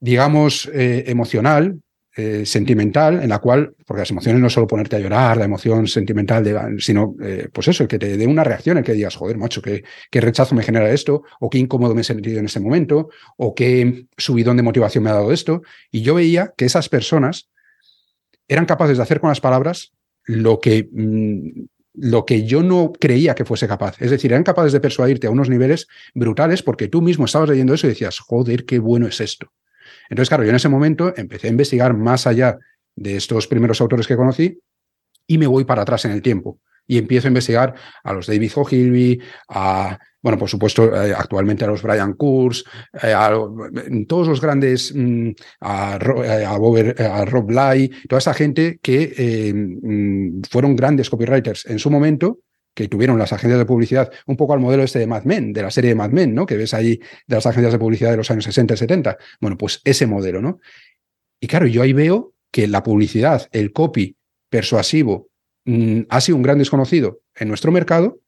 digamos, eh, emocional, eh, sentimental, en la cual, porque las emociones no solo ponerte a llorar, la emoción sentimental, de, sino, eh, pues eso, el que te dé una reacción, el que digas, joder, macho, qué, qué rechazo me genera esto, o qué incómodo me he sentido en este momento, o qué subidón de motivación me ha dado esto. Y yo veía que esas personas eran capaces de hacer con las palabras lo que, mm, lo que yo no creía que fuese capaz. Es decir, eran capaces de persuadirte a unos niveles brutales porque tú mismo estabas leyendo eso y decías, joder, qué bueno es esto. Entonces, claro, yo en ese momento empecé a investigar más allá de estos primeros autores que conocí y me voy para atrás en el tiempo y empiezo a investigar a los David Ogilvy, a, bueno, por supuesto, eh, actualmente a los Brian Kurz, eh, a, todos los grandes, mm, a, eh, a, Rob Bly, toda esa gente que mm, fueron grandes copywriters en su momento que tuvieron las agencias de publicidad, un poco al modelo este de Mad Men, de la serie de Mad Men, ¿no? Que ves ahí de las agencias de publicidad de los años 60 y 70. Bueno, pues ese modelo, ¿no? Y claro, yo ahí veo que la publicidad, el copy persuasivo, Mm, ha sido un gran desconocido en nuestro mercado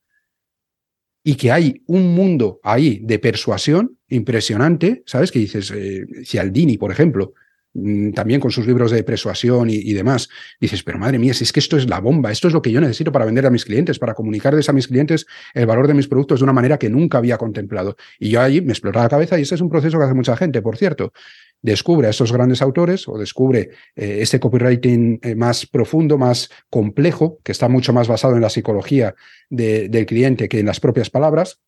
y que hay un mundo ahí de persuasión impresionante, ¿sabes? Que dices, eh, Cialdini, por ejemplo, mm, también con sus libros de persuasión y, demás, dices, pero madre mía, si es que esto es la bomba, esto es lo que yo necesito para vender a mis clientes, para comunicarles a mis clientes el valor de mis productos de una manera que nunca había contemplado. Y yo allí me explotaba la cabeza y ese es un proceso que hace mucha gente, por cierto descubre a estos grandes autores o descubre eh, este copywriting eh, más profundo, más complejo, que está mucho más basado en la psicología del cliente que en las propias palabras.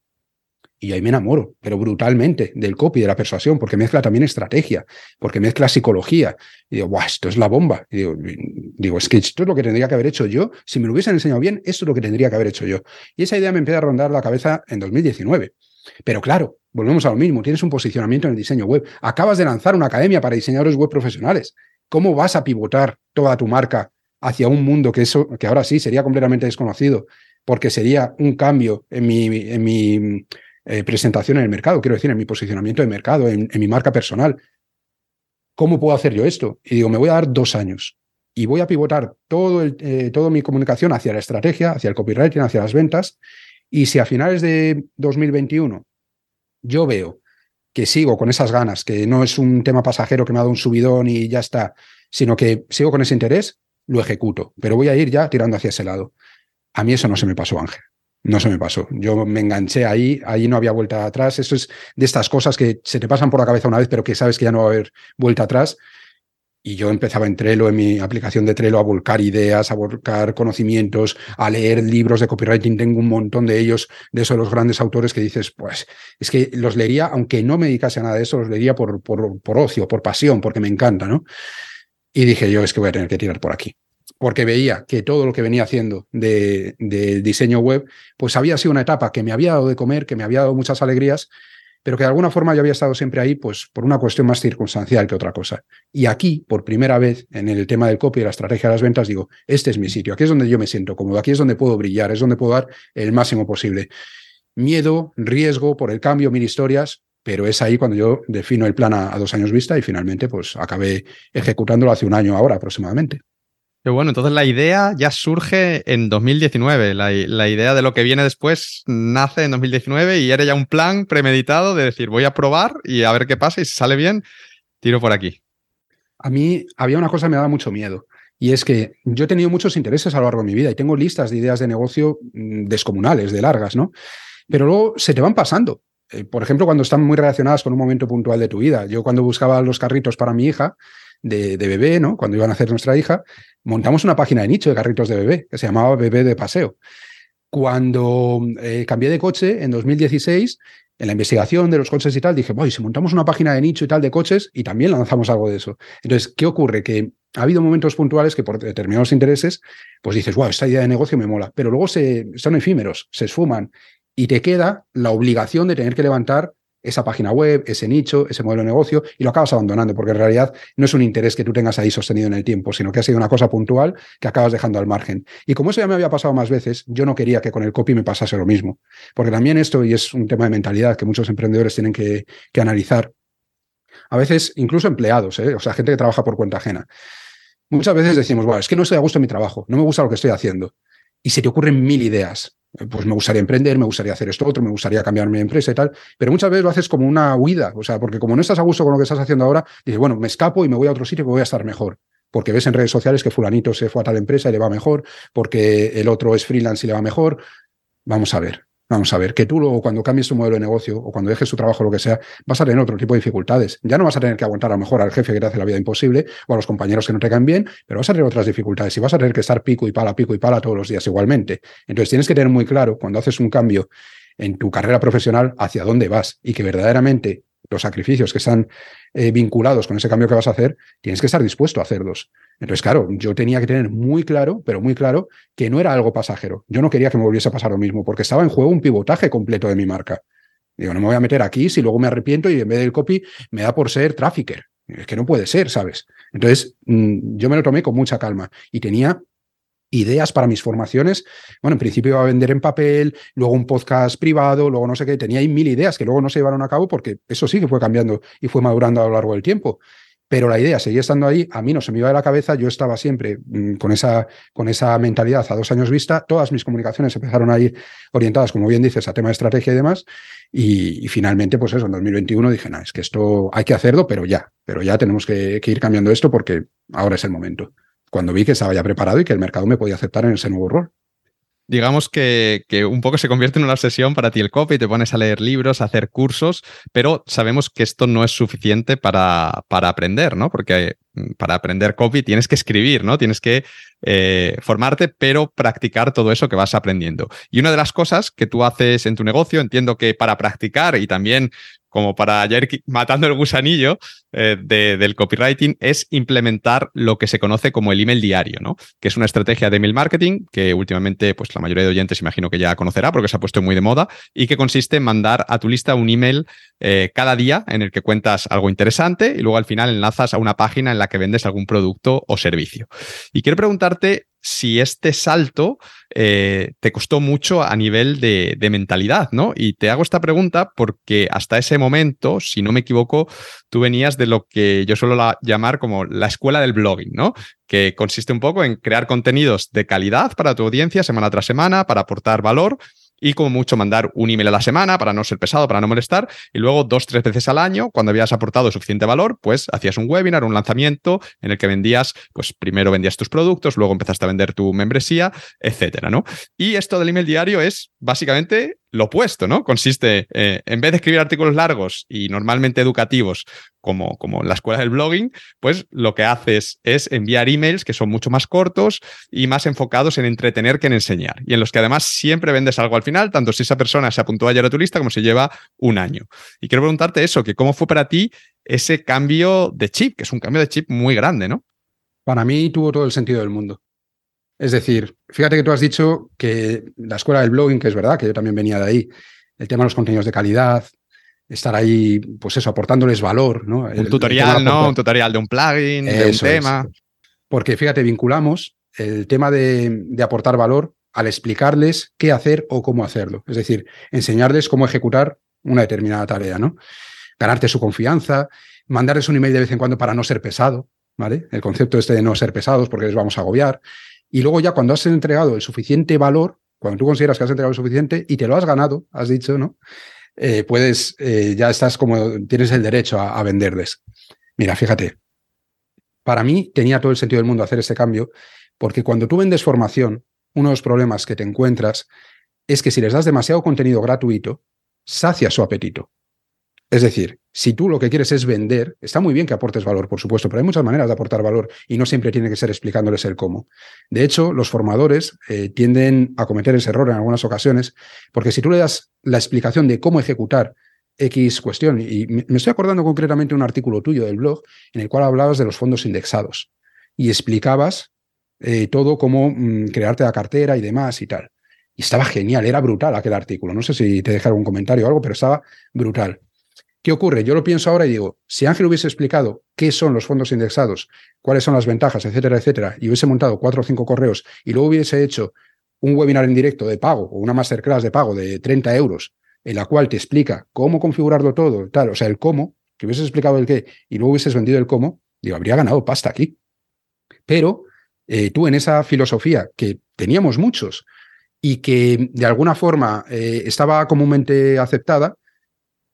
Y ahí me enamoro, pero brutalmente, del copy, de la persuasión, porque mezcla también estrategia, porque mezcla psicología. Y digo, guau, esto es la bomba. Y digo, digo, es que esto es lo que tendría que haber hecho yo. Si me lo hubiesen enseñado bien, esto es lo que tendría que haber hecho yo. Y esa idea me empieza a rondar la cabeza en 2019. Pero claro, volvemos a lo mismo, tienes un posicionamiento en el diseño web, acabas de lanzar una academia para diseñadores web profesionales. ¿Cómo vas a pivotar toda tu marca hacia un mundo que, eso, que ahora sí sería completamente desconocido? Porque sería un cambio en mi, en mi eh, presentación en el mercado, quiero decir, en mi posicionamiento de mercado, en, mi marca personal. ¿Cómo puedo hacer yo esto? Y digo, me voy a dar dos años y voy a pivotar todo eh, toda mi comunicación hacia la estrategia, hacia el copywriting, hacia las ventas y si a finales de 2021 yo veo que sigo con esas ganas, que no es un tema pasajero que me ha dado un subidón y ya está, sino que sigo con ese interés, lo ejecuto, pero voy a ir ya tirando hacia ese lado. A mí eso no se me pasó, Ángel. No se me pasó. Yo me enganché ahí, ahí no había vuelta atrás. Eso es de estas cosas que se te pasan por la cabeza una vez, pero que sabes que ya no va a haber vuelta atrás y yo empezaba en Trello, en mi aplicación de Trello, a volcar ideas, a volcar conocimientos, a leer libros de copywriting. Tengo un montón de ellos, de esos los grandes autores que dices, pues es que los leería, aunque no me dedicase a nada de eso, los leería por, por, por ocio, por pasión, porque me encanta, ¿no? Y dije yo, es que voy a tener que tirar por aquí. Porque veía que todo lo que venía haciendo de, de diseño web, pues había sido una etapa que me había dado de comer, que me había dado muchas alegrías, pero que de alguna forma yo había estado siempre ahí, pues por una cuestión más circunstancial que otra cosa. Y aquí, por primera vez, en el tema del copy y la estrategia de las ventas, digo, este es mi sitio, aquí es donde yo me siento cómodo, aquí es donde puedo brillar, es donde puedo dar el máximo posible. Miedo, riesgo por el cambio, mil historias, pero es ahí cuando yo defino el plan a, dos años vista y finalmente pues acabé ejecutándolo hace un año ahora aproximadamente bueno, entonces la idea ya surge en 2019. La, idea de lo que viene después nace en 2019 y era ya un plan premeditado de decir, voy a probar y a ver qué pasa y si sale bien, tiro por aquí. A mí había una cosa que me daba mucho miedo. Y es que yo he tenido muchos intereses a lo largo de mi vida y tengo listas de ideas de negocio mm, descomunales, de largas, ¿no? Pero luego se te van pasando. Eh, por ejemplo, cuando están muy relacionadas con un momento puntual de tu vida. Yo cuando buscaba los carritos para mi hija, de, bebé, ¿no? Cuando iban a hacer nuestra hija, montamos una página de nicho de carritos de bebé que se llamaba Bebé de Paseo. Cuando eh, cambié de coche en 2016, en la investigación de los coches y tal, dije, voy, si montamos una página de nicho y tal de coches y también lanzamos algo de eso. Entonces, ¿qué ocurre? Que ha habido momentos puntuales que por determinados intereses, pues dices, wow, esta idea de negocio me mola, pero luego se, son efímeros, se esfuman y te queda la obligación de tener que levantar esa página web, ese nicho, ese modelo de negocio, y lo acabas abandonando, porque en realidad no es un interés que tú tengas ahí sostenido en el tiempo, sino que ha sido una cosa puntual que acabas dejando al margen. Y como eso ya me había pasado más veces, yo no quería que con el copy me pasase lo mismo, porque también esto, y es un tema de mentalidad que muchos emprendedores tienen que, analizar, a veces incluso empleados, ¿eh? o sea, gente que trabaja por cuenta ajena. Muchas veces decimos, bueno, es que no estoy a gusto en mi trabajo, no me gusta lo que estoy haciendo. Y se te ocurren mil ideas pues me gustaría emprender, me gustaría hacer esto otro, me gustaría cambiar mi empresa y tal, pero muchas veces lo haces como una huida, o sea, porque como no estás a gusto con lo que estás haciendo ahora, dices, bueno, me escapo y me voy a otro sitio que voy a estar mejor. Porque ves en redes sociales que fulanito se fue a tal empresa y le va mejor, porque el otro es freelance y le va mejor. Vamos a ver. Vamos a ver, que tú luego cuando cambies tu modelo de negocio o cuando dejes tu trabajo o lo que sea, vas a tener otro tipo de dificultades. Ya no vas a tener que aguantar a lo mejor al jefe que te hace la vida imposible o a los compañeros que no te caen bien, pero vas a tener otras dificultades y vas a tener que estar pico y pala, pico y pala todos los días igualmente. Entonces tienes que tener muy claro cuando haces un cambio en tu carrera profesional hacia dónde vas y que verdaderamente los sacrificios que están eh, vinculados con ese cambio que vas a hacer, tienes que estar dispuesto a hacerlos. Entonces, claro, yo tenía que tener muy claro, pero muy claro, que no era algo pasajero. Yo no quería que me volviese a pasar lo mismo, porque estaba en juego un pivotaje completo de mi marca. Digo, no me voy a meter aquí si luego me arrepiento y en vez del copy me da por ser trafficker. Es que no puede ser, ¿sabes? Entonces, mm, yo me lo tomé con mucha calma y tenía ideas para mis formaciones. Bueno, en principio iba a vender en papel, luego un podcast privado, luego no sé qué, tenía ahí mil ideas que luego no se llevaron a cabo porque eso sí que fue cambiando y fue madurando a lo largo del tiempo. Pero la idea seguía estando ahí, a mí no se me iba de la cabeza, yo estaba siempre mm, con, esa, con esa mentalidad a dos años vista, todas mis comunicaciones empezaron a ir orientadas, como bien dices, a tema de estrategia y demás, y, finalmente, pues eso, en 2021 dije, no, es que esto hay que hacerlo, pero ya, pero ya tenemos que ir cambiando esto porque ahora es el momento cuando vi que estaba ya preparado y que el mercado me podía aceptar en ese nuevo rol digamos que, un poco se convierte en una obsesión para ti el copy, te pones a leer libros, a hacer cursos, pero sabemos que esto no es suficiente para, para aprender, ¿no? Porque mm, para aprender copy tienes que escribir, ¿no? Tienes que eh, formarte, pero practicar todo eso que vas aprendiendo. Y una de las cosas que tú haces en tu negocio, entiendo que para practicar y también como para ir matando el gusanillo eh, del copywriting, es implementar lo que se conoce como el email diario, ¿no? Que es una estrategia de email marketing que últimamente, pues la mayoría de oyentes imagino que ya conocerá porque se ha puesto muy de moda y que consiste en mandar a tu lista un email eh, cada día en el que cuentas algo interesante y luego al final enlazas a una página en la que vendes algún producto o servicio. Y quiero preguntarte si este salto eh, te costó mucho a nivel de, mentalidad, ¿no? Y te hago esta pregunta porque hasta ese momento, si no me equivoco, tú venías de lo que yo suelo llamar como la escuela del blogging, ¿no? Que consiste un poco en crear contenidos de calidad para tu audiencia semana tras semana, para aportar valor y como mucho mandar un email a la semana para no ser pesado, para no molestar, y luego dos, tres veces al año, cuando habías aportado suficiente valor, pues hacías un webinar, un lanzamiento en el que vendías, pues primero vendías tus productos, luego empezaste a vender tu membresía, etcétera, ¿no? Y esto del email diario es básicamente lo opuesto, ¿no? Consiste, eh, en vez de escribir artículos largos y normalmente educativos, como, como la escuela del blogging, pues lo que haces es enviar emails que son mucho más cortos y más enfocados en entretener que en enseñar. Y en los que además siempre vendes algo al final, tanto si esa persona se apuntó ayer a tu lista como si lleva un año. Y quiero preguntarte eso, que cómo fue para ti ese cambio de chip, que es un cambio de chip muy grande, ¿no? Para mí tuvo todo el sentido del mundo. Es decir, fíjate que tú has dicho que la escuela del blogging, que es verdad, que yo también venía de ahí, el tema de los contenidos de calidad, estar ahí, pues eso, aportándoles valor, ¿no? Un tutorial, ¿no? Un tutorial de un plugin, de un tema. Porque fíjate, vinculamos el tema de, aportar valor al explicarles qué hacer o cómo hacerlo. Es decir, enseñarles cómo ejecutar una determinada tarea, ¿no? Ganarte su confianza, mandarles un email de vez en cuando para no ser pesado, ¿vale? El concepto este de no ser pesados porque les vamos a agobiar. Y luego ya cuando has entregado el suficiente valor, cuando tú consideras que has entregado el suficiente y te lo has ganado, has dicho, ¿no? Eh, puedes, eh, ya estás como, tienes el derecho a, venderles. Mira, fíjate, para mí tenía todo el sentido del mundo hacer este cambio, porque cuando tú vendes formación, uno de los problemas que te encuentras es que si les das demasiado contenido gratuito, sacia su apetito. Es decir, si tú lo que quieres es vender, está muy bien que aportes valor, por supuesto, pero hay muchas maneras de aportar valor y no siempre tiene que ser explicándoles el cómo. De hecho, los formadores eh, tienden a cometer ese error en algunas ocasiones, porque si tú le das la explicación de cómo ejecutar X cuestión. Y me estoy acordando concretamente un artículo tuyo del blog en el cual hablabas de los fondos indexados y explicabas eh, todo cómo mm, crearte la cartera y demás y tal. Y estaba genial, era brutal aquel artículo. No sé si te dejé algún comentario o algo, pero estaba brutal. ¿Qué ocurre? Yo lo pienso ahora y digo, si Ángel hubiese explicado qué son los fondos indexados, cuáles son las ventajas, etcétera, etcétera, y hubiese montado cuatro o cinco correos y luego hubiese hecho un webinar en directo de pago o una masterclass de pago de 30 euros en la cual te explica cómo configurarlo todo, tal, o sea, el cómo, que hubieses explicado el qué y luego hubieses vendido el cómo, digo, habría ganado pasta aquí. Pero eh, tú en esa filosofía que teníamos muchos y que de alguna forma eh, estaba comúnmente aceptada,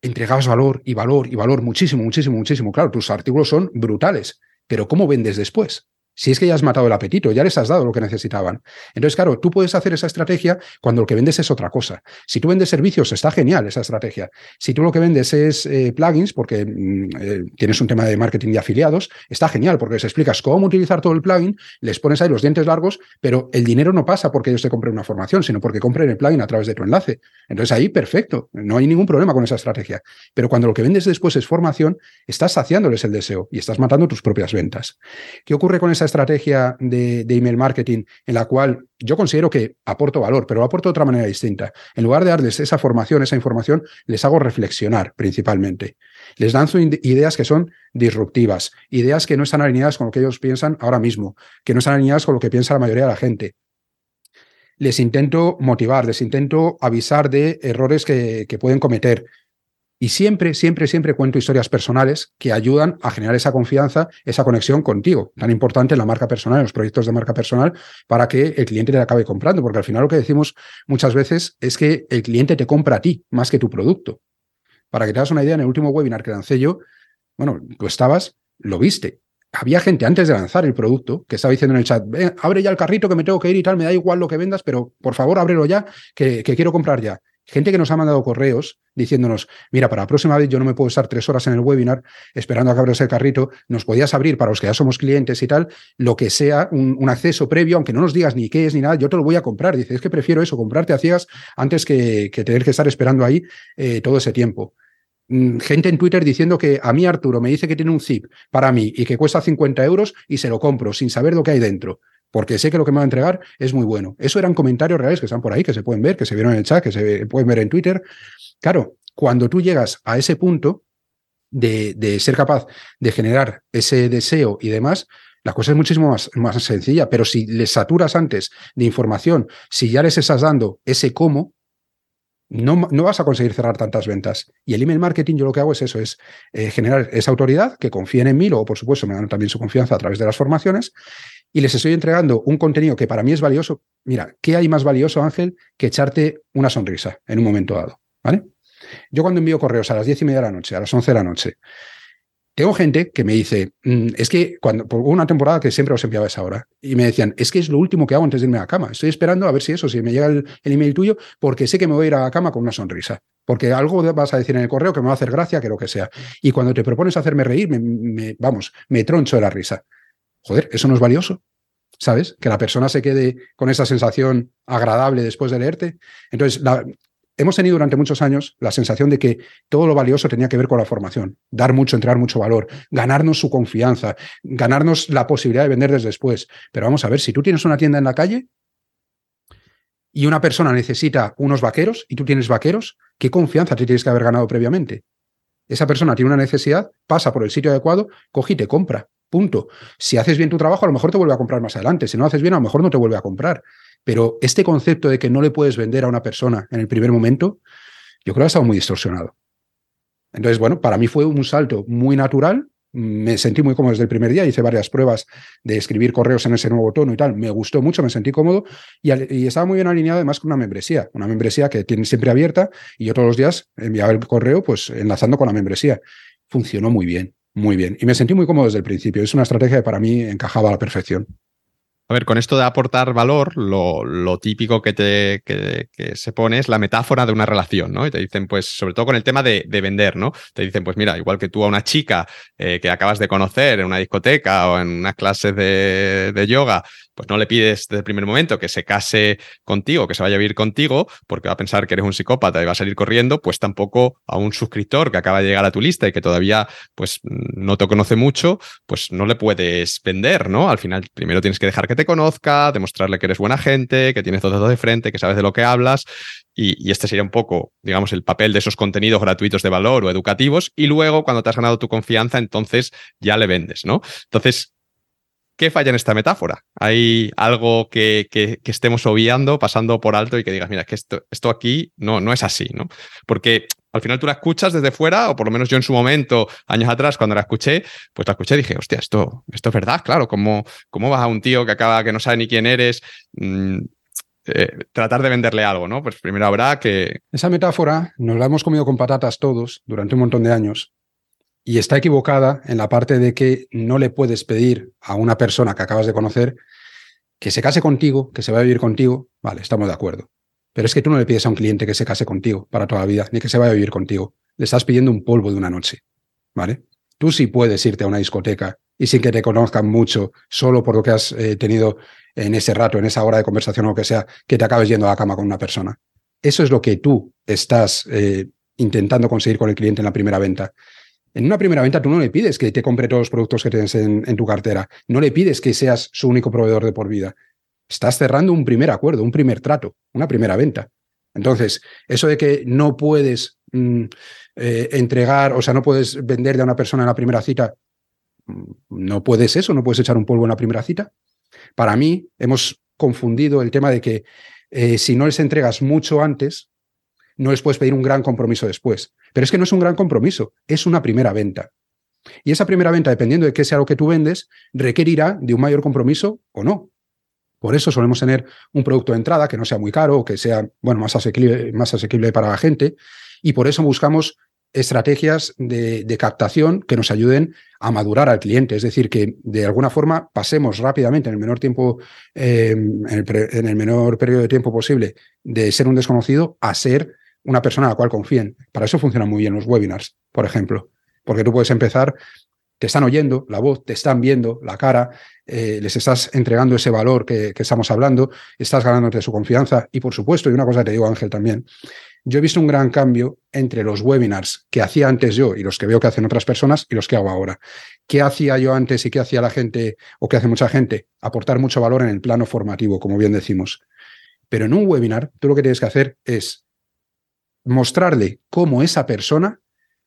entregabas valor y valor y valor muchísimo, muchísimo, muchísimo. Claro, tus artículos son brutales, pero ¿cómo vendes después? Si es que ya has matado el apetito, ya les has dado lo que necesitaban. Entonces, claro, tú puedes hacer esa estrategia cuando lo que vendes es otra cosa. Si tú vendes servicios, está genial esa estrategia. Si tú lo que vendes es eh, plugins, porque mm, eh, tienes un tema de marketing de afiliados, está genial porque les explicas cómo utilizar todo el plugin, les pones ahí los dientes largos, pero el dinero no pasa porque ellos te compren una formación, sino porque compren el plugin a través de tu enlace. Entonces ahí, perfecto, no hay ningún problema con esa estrategia. Pero cuando lo que vendes después es formación, estás saciándoles el deseo y estás matando tus propias ventas. ¿Qué ocurre con esa estrategia de, email marketing en la cual yo considero que aporto valor, pero lo aporto de otra manera distinta. En lugar de darles esa formación, esa información, les hago reflexionar principalmente. Les lanzo ideas que son disruptivas, ideas que no están alineadas con lo que ellos piensan ahora mismo, que no están alineadas con lo que piensa la mayoría de la gente. Les intento motivar, les intento avisar de errores que pueden cometer, y siempre, siempre, siempre cuento historias personales que ayudan a generar esa confianza, esa conexión contigo, tan importante en la marca personal, en los proyectos de marca personal, para que el cliente te acabe comprando. Porque al final lo que decimos muchas veces es que el cliente te compra a ti más que tu producto. Para que te hagas una idea, en el último webinar que lancé yo, bueno, tú estabas, lo viste. Había gente antes de lanzar el producto que estaba diciendo en el chat, abre ya el carrito que me tengo que ir y tal, me da igual lo que vendas, pero por favor ábrelo ya, que quiero comprar ya. Gente que nos ha mandado correos diciéndonos, mira, para la próxima vez yo no me puedo estar tres horas en el webinar esperando a que abras el carrito, nos podías abrir para los que ya somos clientes y tal, lo que sea, un, acceso previo, aunque no nos digas ni qué es ni nada, yo te lo voy a comprar. Dice, es que prefiero eso, comprarte a ciegas antes que, tener que estar esperando ahí eh, todo ese tiempo mm, gente en Twitter diciendo que a mí Arturo me dice que tiene un zip para mí y que cuesta 50 euros y se lo compro sin saber lo que hay dentro porque sé que lo que me va a entregar es muy bueno. Eso eran comentarios reales que están por ahí, que se pueden ver, que se vieron en el chat, que se pueden ver en Twitter. Claro, cuando tú llegas a ese punto de, ser capaz de generar ese deseo y demás, la cosa es muchísimo más, más, sencilla, pero si les saturas antes de información, si ya les estás dando ese cómo, no, no, vas a conseguir cerrar tantas ventas. Y el email marketing, yo lo que hago es eso, es eh, generar esa autoridad, que confíen en mí, luego por supuesto me dan también su confianza a través de las formaciones, y les estoy entregando un contenido que para mí es valioso. Mira, ¿qué hay más valioso, Ángel, que echarte una sonrisa en un momento dado? ¿Vale? Yo cuando envío correos a las diez y media de la noche, a las once de la noche, tengo gente que me dice, mm, es que cuando, por una temporada que siempre os enviaba esa hora, y me decían, es que es lo último que hago antes de irme a la cama. Estoy esperando a ver si eso, si me llega el, email tuyo, porque sé que me voy a ir a la cama con una sonrisa. Porque algo vas a decir en el correo que me va a hacer gracia, que lo que sea. Y cuando te propones hacerme reír, me, vamos, me troncho de la risa. Joder, ¿eso no es valioso? ¿Sabes? Que la persona se quede con esa sensación agradable después de leerte. Entonces, hemos tenido durante muchos años la sensación de que todo lo valioso tenía que ver con la formación, dar mucho, entregar mucho valor, ganarnos su confianza, ganarnos la posibilidad de vender desde después. Pero vamos a ver, si tú tienes una tienda en la calle y una persona necesita unos vaqueros y tú tienes vaqueros, ¿qué confianza te tienes que haber ganado previamente? Esa persona tiene una necesidad, pasa por el sitio adecuado, coge y te compra. Punto. Si haces bien tu trabajo, a lo mejor te vuelve a comprar más adelante. Si no haces bien, a lo mejor no te vuelve a comprar. Pero este concepto de que no le puedes vender a una persona en el primer momento, yo creo que ha estado muy distorsionado. Entonces, bueno, para mí fue un salto muy natural. Me sentí muy cómodo desde el primer día, hice varias pruebas de escribir correos en ese nuevo tono y tal. Me gustó mucho, me sentí cómodo y, estaba muy bien alineado además con una membresía, una membresía que tiene siempre abierta y yo todos los días enviaba el correo pues enlazando con la membresía. Funcionó muy bien. Muy bien. Y me sentí muy cómodo desde el principio. Es una estrategia que para mí encajaba a la perfección. A ver, con esto de aportar valor, lo, típico que, te, que, se pone es la metáfora de una relación, ¿no? Y te dicen, pues, sobre todo con el tema de, vender, ¿no? Te dicen, pues mira, igual que tú a una chica eh, que acabas de conocer en una discoteca o en unas clases de, yoga, pues no le pides desde el primer momento que se case contigo, que se vaya a vivir contigo, porque va a pensar que eres un psicópata y va a salir corriendo, pues tampoco a un suscriptor que acaba de llegar a tu lista y que todavía pues no te conoce mucho, pues no le puedes vender, ¿no? Al final primero tienes que dejar que te conozca, demostrarle que eres buena gente, que tienes todo de frente, que sabes de lo que hablas y, este sería un poco, digamos, el papel de esos contenidos gratuitos de valor o educativos. Y luego, cuando te has ganado tu confianza, entonces ya le vendes, ¿no? Entonces, ¿qué falla en esta metáfora? ¿Hay algo que, que, estemos obviando, pasando por alto y que digas, mira, que esto, esto aquí no, no es así, ¿no? Porque al final tú la escuchas desde fuera, o por lo menos yo en su momento, años atrás, cuando la escuché, pues la escuché y dije, hostia, esto, esto es verdad, claro, ¿cómo, cómo vas a un tío que acaba, que no sabe ni quién eres? Mm, eh, tratar de venderle algo, ¿no? Pues primero habrá que... Esa metáfora nos la hemos comido con patatas todos durante un montón de años y está equivocada en la parte de que no le puedes pedir a una persona que acabas de conocer que se case contigo, que se vaya a vivir contigo, vale, estamos de acuerdo. Pero es que tú no le pides a un cliente que se case contigo para toda la vida, ni que se vaya a vivir contigo. Le estás pidiendo un polvo de una noche, ¿vale? Tú sí puedes irte a una discoteca y sin que te conozcan mucho, solo por lo que has eh, tenido en ese rato, en esa hora de conversación o lo que sea, que te acabes yendo a la cama con una persona. Eso es lo que tú estás eh, intentando conseguir con el cliente en la primera venta. En una primera venta tú no le pides que te compre todos los productos que tienes en, tu cartera, no le pides que seas su único proveedor de por vida. Estás cerrando un primer acuerdo, un primer trato, una primera venta. Entonces, eso de que no puedes mm, eh, entregar, o sea, no puedes venderle a una persona en la primera cita, mm, no puedes eso, no puedes echar un polvo en la primera cita. Para mí, hemos confundido el tema de que eh, si no les entregas mucho antes, no les puedes pedir un gran compromiso después. Pero es que no es un gran compromiso, es una primera venta. Y esa primera venta, dependiendo de qué sea lo que tú vendes, requerirá de un mayor compromiso o no. Por eso solemos tener un producto de entrada que no sea muy caro o que sea bueno, más, asequible, más asequible para la gente. Y por eso buscamos estrategias de, captación que nos ayuden a madurar al cliente, es decir, que de alguna forma pasemos rápidamente en el menor tiempo, eh, en, el menor periodo de tiempo posible, de ser un desconocido a ser una persona a la cual confíen. Para eso funcionan muy bien los webinars, por ejemplo, porque tú puedes empezar, te están oyendo la voz, te están viendo la cara, eh, les estás entregando ese valor que, que estamos hablando, estás ganándote su confianza y por supuesto, y una cosa te digo Ángel también, yo he visto un gran cambio entre los webinars que hacía antes yo y los que veo que hacen otras personas y los que hago ahora. ¿Qué hacía yo antes y qué hacía la gente o qué hace mucha gente? Aportar mucho valor en el plano formativo, como bien decimos. Pero en un webinar, tú lo que tienes que hacer es mostrarle cómo esa persona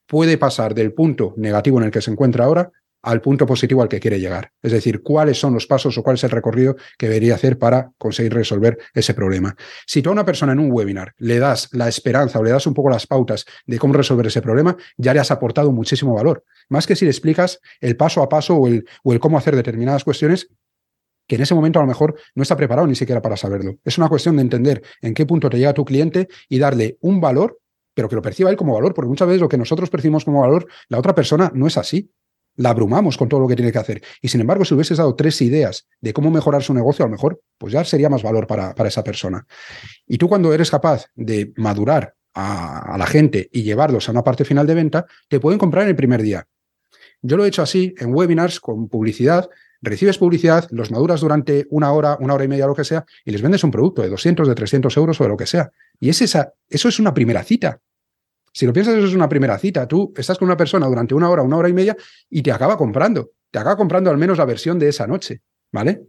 puede pasar del punto negativo en el que se encuentra ahora al punto positivo al que quiere llegar. Es decir, cuáles son los pasos o cuál es el recorrido que debería hacer para conseguir resolver ese problema. Si tú a una persona en un webinar le das la esperanza o le das un poco las pautas de cómo resolver ese problema, ya le has aportado muchísimo valor. Más que si le explicas el paso a paso o el, o el cómo hacer determinadas cuestiones que en ese momento a lo mejor no está preparado ni siquiera para saberlo. Es una cuestión de entender en qué punto te llega tu cliente y darle un valor, pero que lo perciba él como valor, porque muchas veces lo que nosotros percibimos como valor, la otra persona no es así la abrumamos con todo lo que tiene que hacer. Y sin embargo, si hubieses dado tres ideas de cómo mejorar su negocio, a lo mejor, pues ya sería más valor para, para esa persona. Y tú cuando eres capaz de madurar a, la gente y llevarlos a una parte final de venta, te pueden comprar en el primer día. Yo lo he hecho así en webinars con publicidad. Recibes publicidad, los maduras durante una hora, una hora y media, lo que sea, y les vendes un producto de 200, de 300 euros o de lo que sea. Y es esa, eso es una primera cita. Si lo piensas, eso es una primera cita. Tú estás con una persona durante una hora, una hora y media y te acaba comprando. Te acaba comprando al menos la versión de esa noche, ¿vale?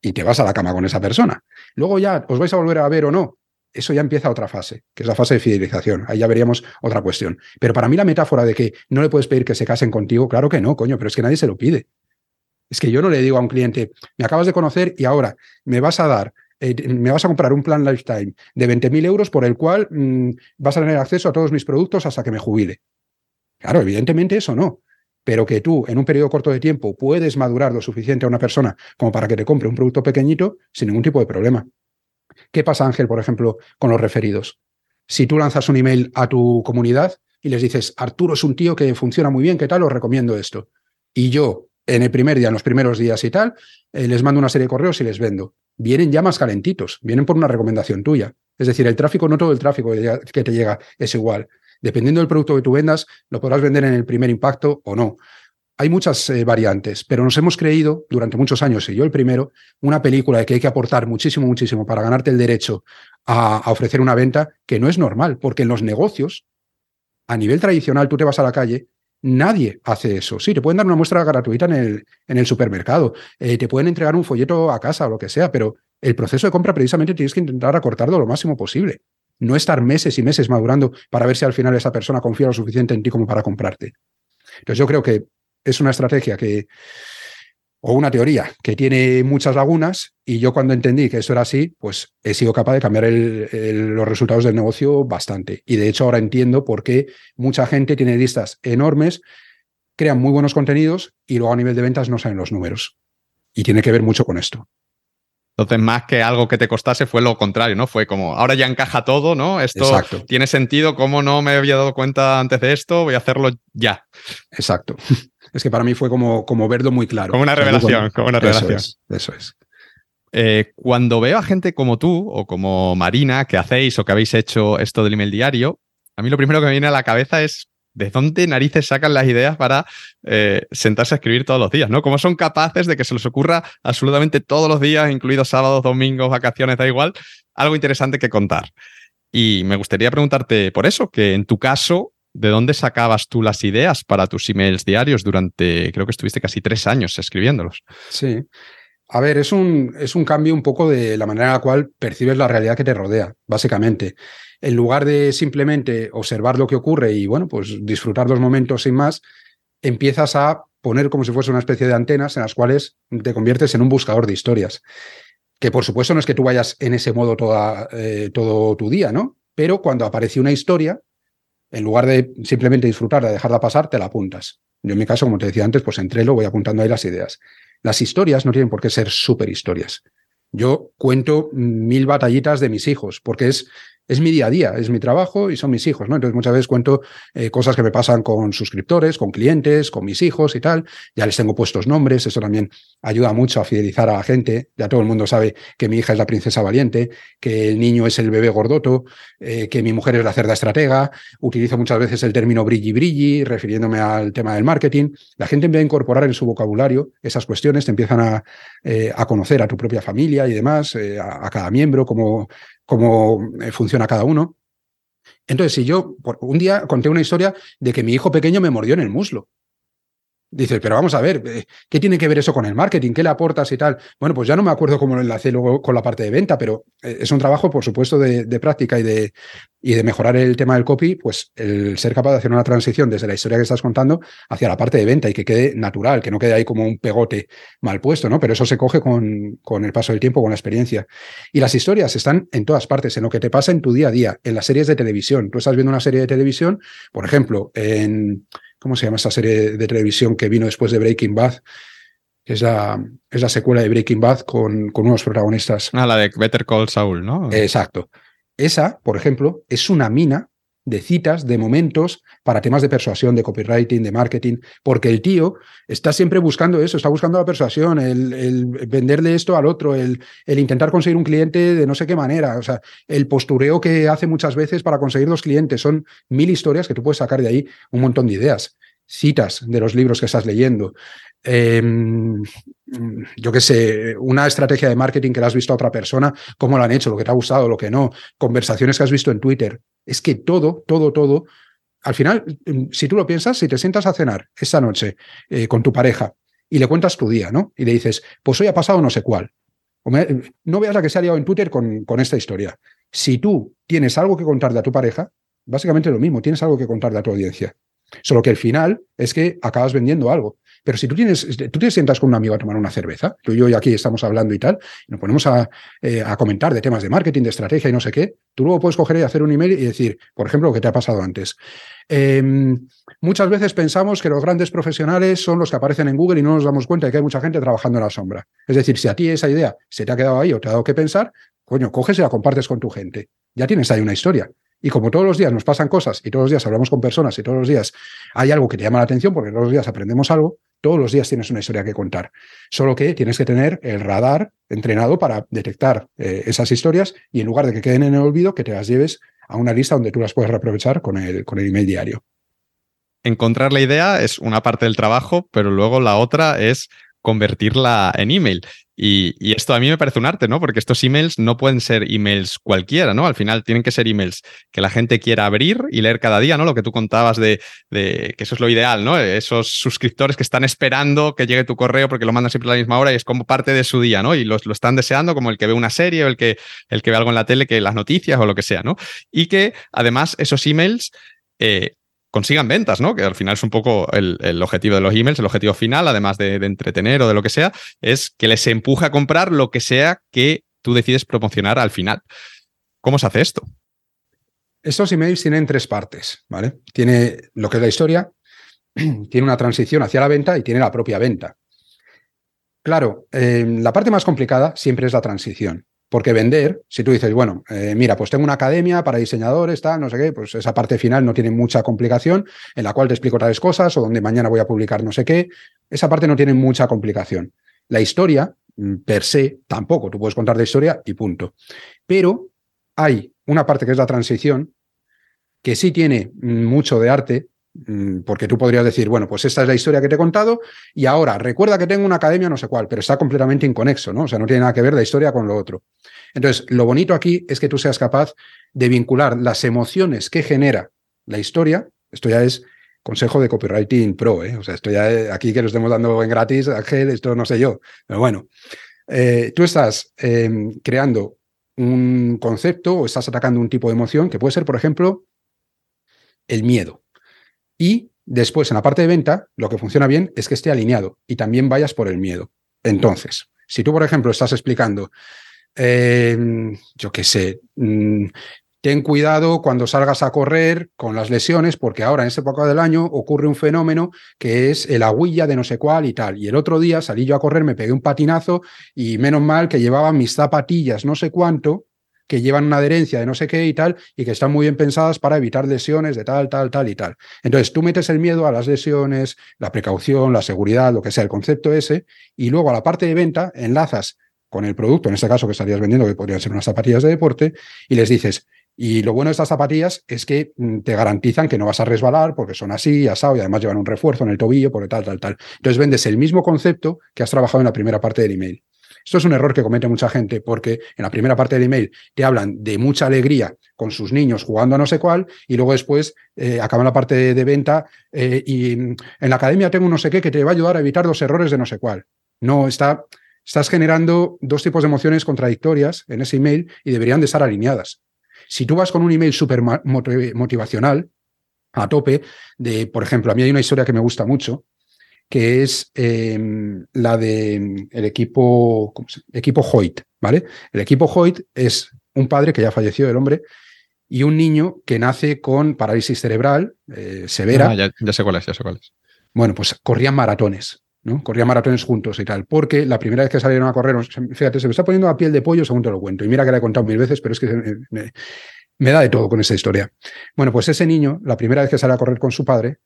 Y te vas a la cama con esa persona. Luego ya os vais a volver a ver o no. Eso ya empieza otra fase, que es la fase de fidelización. Ahí ya veríamos otra cuestión. Pero para mí la metáfora de que no le puedes pedir que se casen contigo, claro que no, coño, pero es que nadie se lo pide. Es que yo no le digo a un cliente, me acabas de conocer y ahora me vas a dar eh, me vas a comprar un plan lifetime de 20.000 euros por el cual mm, vas a tener acceso a todos mis productos hasta que me jubile. Claro, evidentemente eso no. Pero que tú en un periodo corto de tiempo puedes madurar lo suficiente a una persona como para que te compre un producto pequeñito sin ningún tipo de problema. ¿Qué pasa, Ángel, por ejemplo, con los referidos? Si tú lanzas un email a tu comunidad y les dices, Arturo es un tío que funciona muy bien, ¿qué tal? Os recomiendo esto. Y yo, en el primer día, en los primeros días y tal, eh, les mando una serie de correos y les vendo vienen ya más calentitos, vienen por una recomendación tuya. Es decir, el tráfico, no todo el tráfico que te llega es igual. Dependiendo del producto que tú vendas, lo podrás vender en el primer impacto o no. hay muchas eh, variantes, pero nos hemos creído durante muchos años, y yo el primero, una película de que hay que aportar muchísimo, muchísimo para ganarte el derecho a, ofrecer una venta, que no es normal, porque en los negocios, a nivel tradicional, tú te vas a la calle, nadie hace eso. Sí, te pueden dar una muestra gratuita en el, en el supermercado, eh, te pueden entregar un folleto a casa o lo que sea, pero el proceso de compra precisamente tienes que intentar acortarlo lo máximo posible. No estar meses y meses madurando para ver si al final esa persona confía lo suficiente en ti como para comprarte. Entonces yo creo que es una estrategia que, o una teoría que tiene muchas lagunas y yo cuando entendí que eso era así, pues he sido capaz de cambiar los resultados del negocio bastante. Y de hecho ahora entiendo por qué mucha gente tiene listas enormes, crean muy buenos contenidos y luego a nivel de ventas no saben los números. Y tiene que ver mucho con esto. Entonces, más que algo que te costase, fue lo contrario, ¿no? Fue como, ahora ya encaja todo, ¿no? Esto tiene sentido, ¿cómo no me había dado cuenta antes de esto? Voy a hacerlo ya. Exacto. Es que para mí fue como, como verlo muy claro. Como una revelación, como una revelación. Eso es. Eh, cuando veo a gente como tú o como Marina que hacéis o que habéis hecho esto del email diario, a mí lo primero que me viene a la cabeza es ¿de dónde narices sacan las ideas para eh, sentarse a escribir todos los días? ¿no? ¿Cómo son capaces de que se les ocurra absolutamente todos los días, incluidos sábados, domingos, vacaciones, da igual, algo interesante que contar? Y me gustaría preguntarte por eso, que en tu caso ¿De dónde sacabas tú las ideas para tus emails diarios durante, creo que estuviste casi tres años escribiéndolos? Sí. A ver, es un, es un cambio un poco de la manera en la cual percibes la realidad que te rodea, básicamente. En lugar de simplemente observar lo que ocurre y, bueno, pues disfrutar los momentos sin más, empiezas a poner como si fuese una especie de antenas en las cuales te conviertes en un buscador de historias. Que por supuesto no es que tú vayas en ese modo eh, todo tu día, ¿no? Pero cuando aparece una historia, en lugar de simplemente disfrutarla, dejarla pasar, te la apuntas. Yo en mi caso, como te decía antes, pues entre lo voy apuntando ahí las ideas. Las historias no tienen por qué ser súper historias. Yo cuento mil batallitas de mis hijos, porque es es mi día a día, es mi trabajo y son mis hijos, ¿no? Entonces muchas veces cuento eh, cosas que me pasan con suscriptores, con clientes, con mis hijos y tal. Ya les tengo puestos nombres, eso también ayuda mucho a fidelizar a la gente. Ya todo el mundo sabe que mi hija es la princesa valiente, que el niño es el bebé gordoto, eh, que mi mujer es la cerda estratega. Utilizo muchas veces el término brilli brilli, refiriéndome al tema del marketing. La gente empieza a incorporar en su vocabulario esas cuestiones, te empiezan a, eh, a conocer a tu propia familia y demás, a, a, cada miembro, como cómo eh, funciona cada uno. Entonces, si yo un día conté una historia de que mi hijo pequeño me mordió en el muslo. Dices, pero vamos a ver, eh, ¿qué tiene que ver eso con el marketing? ¿Qué le aportas y tal? Bueno, pues ya no me acuerdo cómo lo enlacé luego con la parte de venta, pero eh, es un trabajo, por supuesto, de, práctica y de, y de mejorar el tema del copy, pues el ser capaz de hacer una transición desde la historia que estás contando hacia la parte de venta y que quede natural, que no quede ahí como un pegote mal puesto, ¿no? Pero eso se coge con, con el paso del tiempo, con la experiencia. Y las historias están en todas partes, en lo que te pasa en tu día a día, en las series de televisión. Tú estás viendo una serie de televisión, por ejemplo, en ¿Cómo se llama esa serie de televisión que vino después de Breaking Bad? Es la, es la secuela de Breaking Bad con, con unos protagonistas. Ah, la de Better Call Saul, ¿no? Exacto. Esa, por ejemplo, es una mina de citas, de momentos para temas de persuasión, de copywriting, de marketing, porque el tío está siempre buscando eso, está buscando la persuasión, el, venderle esto al otro, el, el, intentar conseguir un cliente de no sé qué manera, o sea, el postureo que hace muchas veces para conseguir dos clientes, son mil historias que tú puedes sacar de ahí un montón de ideas citas de los libros que estás leyendo. Em, yo qué sé, una estrategia de marketing que le has visto a otra persona, cómo lo han hecho, lo que te ha gustado, lo que no, conversaciones que has visto en Twitter. Es que todo, todo, todo, al final, em, si tú lo piensas, si te sientas a cenar esta noche eh, con tu pareja y le cuentas tu día, ¿no? Y le dices, pues hoy ha pasado no sé cuál. no veas la que se ha liado en Twitter con, con esta historia. Si tú tienes algo que contarle a tu pareja, básicamente lo mismo, tienes algo que contarle a tu audiencia. Solo que el final es que acabas vendiendo algo. Pero si tú tienes, tú te sientas con un amigo a tomar una cerveza, tú y yo aquí estamos hablando y tal, y nos ponemos a, eh, a, comentar de temas de marketing, de estrategia y no sé qué, tú luego puedes coger y hacer un email y decir, por ejemplo, lo que te ha pasado antes. Em, muchas veces pensamos que los grandes profesionales son los que aparecen en Google y no nos damos cuenta de que hay mucha gente trabajando en la sombra. Es decir, si a ti esa idea se te ha quedado ahí o te ha dado que pensar, coño, coges y la compartes con tu gente. Ya tienes ahí una historia. Y como todos los días nos pasan cosas y todos los días hablamos con personas y todos los días hay algo que te llama la atención porque todos los días aprendemos algo, todos los días tienes una historia que contar. Solo que tienes que tener el radar entrenado para detectar eh, esas historias y en lugar de que queden en el olvido, que te las lleves a una lista donde tú las puedes reaprovechar con el, con el email diario. encontrar la idea es una parte del trabajo, pero luego la otra es convertirla en email. Y, esto a mí me parece un arte, ¿no? Porque estos emails no pueden ser emails cualquiera, ¿no? Al final tienen que ser emails que la gente quiera abrir y leer cada día, ¿no? Lo que tú contabas de, que eso es lo ideal, ¿no? Esos suscriptores que están esperando que llegue tu correo porque lo mandan siempre a la misma hora y es como parte de su día, ¿no? Y los, lo están deseando como el que ve una serie o el que, el que ve algo en la tele, que las noticias o lo que sea, ¿no? Y que además esos emails eh, consigan ventas, ¿no? Que al final es un poco el, objetivo de los emails, el objetivo final, además de, entretener o de lo que sea, es que les empuje a comprar lo que sea que tú decides promocionar al final. ¿Cómo se hace esto? Estos emails tienen tres partes, ¿vale? Tiene lo que es la historia, tiene una transición hacia la venta y tiene la propia venta. Claro, eh, la parte más complicada siempre es la transición. Porque vender, si tú dices, bueno, eh, mira, pues tengo una academia para diseñadores, tal, no sé qué, pues esa parte final no tiene mucha complicación, en la cual te explico tales cosas o donde mañana voy a publicar no sé qué. Esa parte no tiene mucha complicación. La historia, mm, per se, tampoco. Tú puedes contar de historia y punto. Pero hay una parte que es la transición, que sí tiene mm, mucho de arte, porque tú podrías decir, bueno, pues esta es la historia que te he contado y ahora recuerda que tengo una academia no sé cuál, pero está completamente inconexo, ¿no? O sea, no tiene nada que ver la historia con lo otro. Entonces, lo bonito aquí es que tú seas capaz de vincular las emociones que genera la historia. Esto ya es consejo de copywriting pro, ¿eh? O sea, esto ya aquí que lo estemos dando en gratis, Ángel, esto no sé yo. Pero bueno, eh, tú estás em, creando un concepto o estás atacando un tipo de emoción que puede ser, por ejemplo, el miedo. Y después, en la parte de venta, lo que funciona bien es que esté alineado y también vayas por el miedo. Entonces, si tú, por ejemplo, estás explicando Em, yo qué sé, mm, ten cuidado cuando salgas a correr con las lesiones, porque ahora en esta época del año ocurre un fenómeno que es el agüilla de no sé cuál y tal. Y el otro día salí yo a correr, me pegué un patinazo y menos mal que llevaba mis zapatillas no sé cuánto, que llevan una adherencia de no sé qué y tal, y que están muy bien pensadas para evitar lesiones de tal, tal, tal y tal. Entonces tú metes el miedo a las lesiones, la precaución, la seguridad, lo que sea, el concepto ese, y luego a la parte de venta enlazas con el producto, en este caso que estarías vendiendo, que podrían ser unas zapatillas de deporte, y les dices, y lo bueno de estas zapatillas es que mm, te garantizan que no vas a resbalar porque son así, asado, y además llevan un refuerzo en el tobillo, porque tal, tal, tal. Entonces vendes el mismo concepto que has trabajado en la primera parte del email. Esto es un error que comete mucha gente porque en la primera parte del email te hablan de mucha alegría con sus niños jugando a no sé cuál y luego después eh, acaban la parte de, venta eh, y en la academia tengo no sé qué que te va a ayudar a evitar los errores de no sé cuál. No, está, Estás generando dos tipos de emociones contradictorias en ese email y deberían de estar alineadas. Si tú vas con un email súper motivacional, a tope, de, por ejemplo, a mí hay una historia que me gusta mucho, que es em, la del el equipo, equipo Hoyt, ¿vale? El equipo Hoyt es un padre que ya falleció, el hombre, y un niño que nace con parálisis cerebral eh, severa. Ah, ya, ya, sé cuál es, ya sé cuál es. Bueno, pues corrían maratones. ¿no? Corrían maratones juntos y tal, porque la primera vez que salieron a correr, fíjate, se me está poniendo la piel de pollo según te lo cuento, y mira que la he contado mil veces, pero es que me, me da de todo con esa historia. Bueno, pues ese niño, la primera vez que sale a correr con su padre,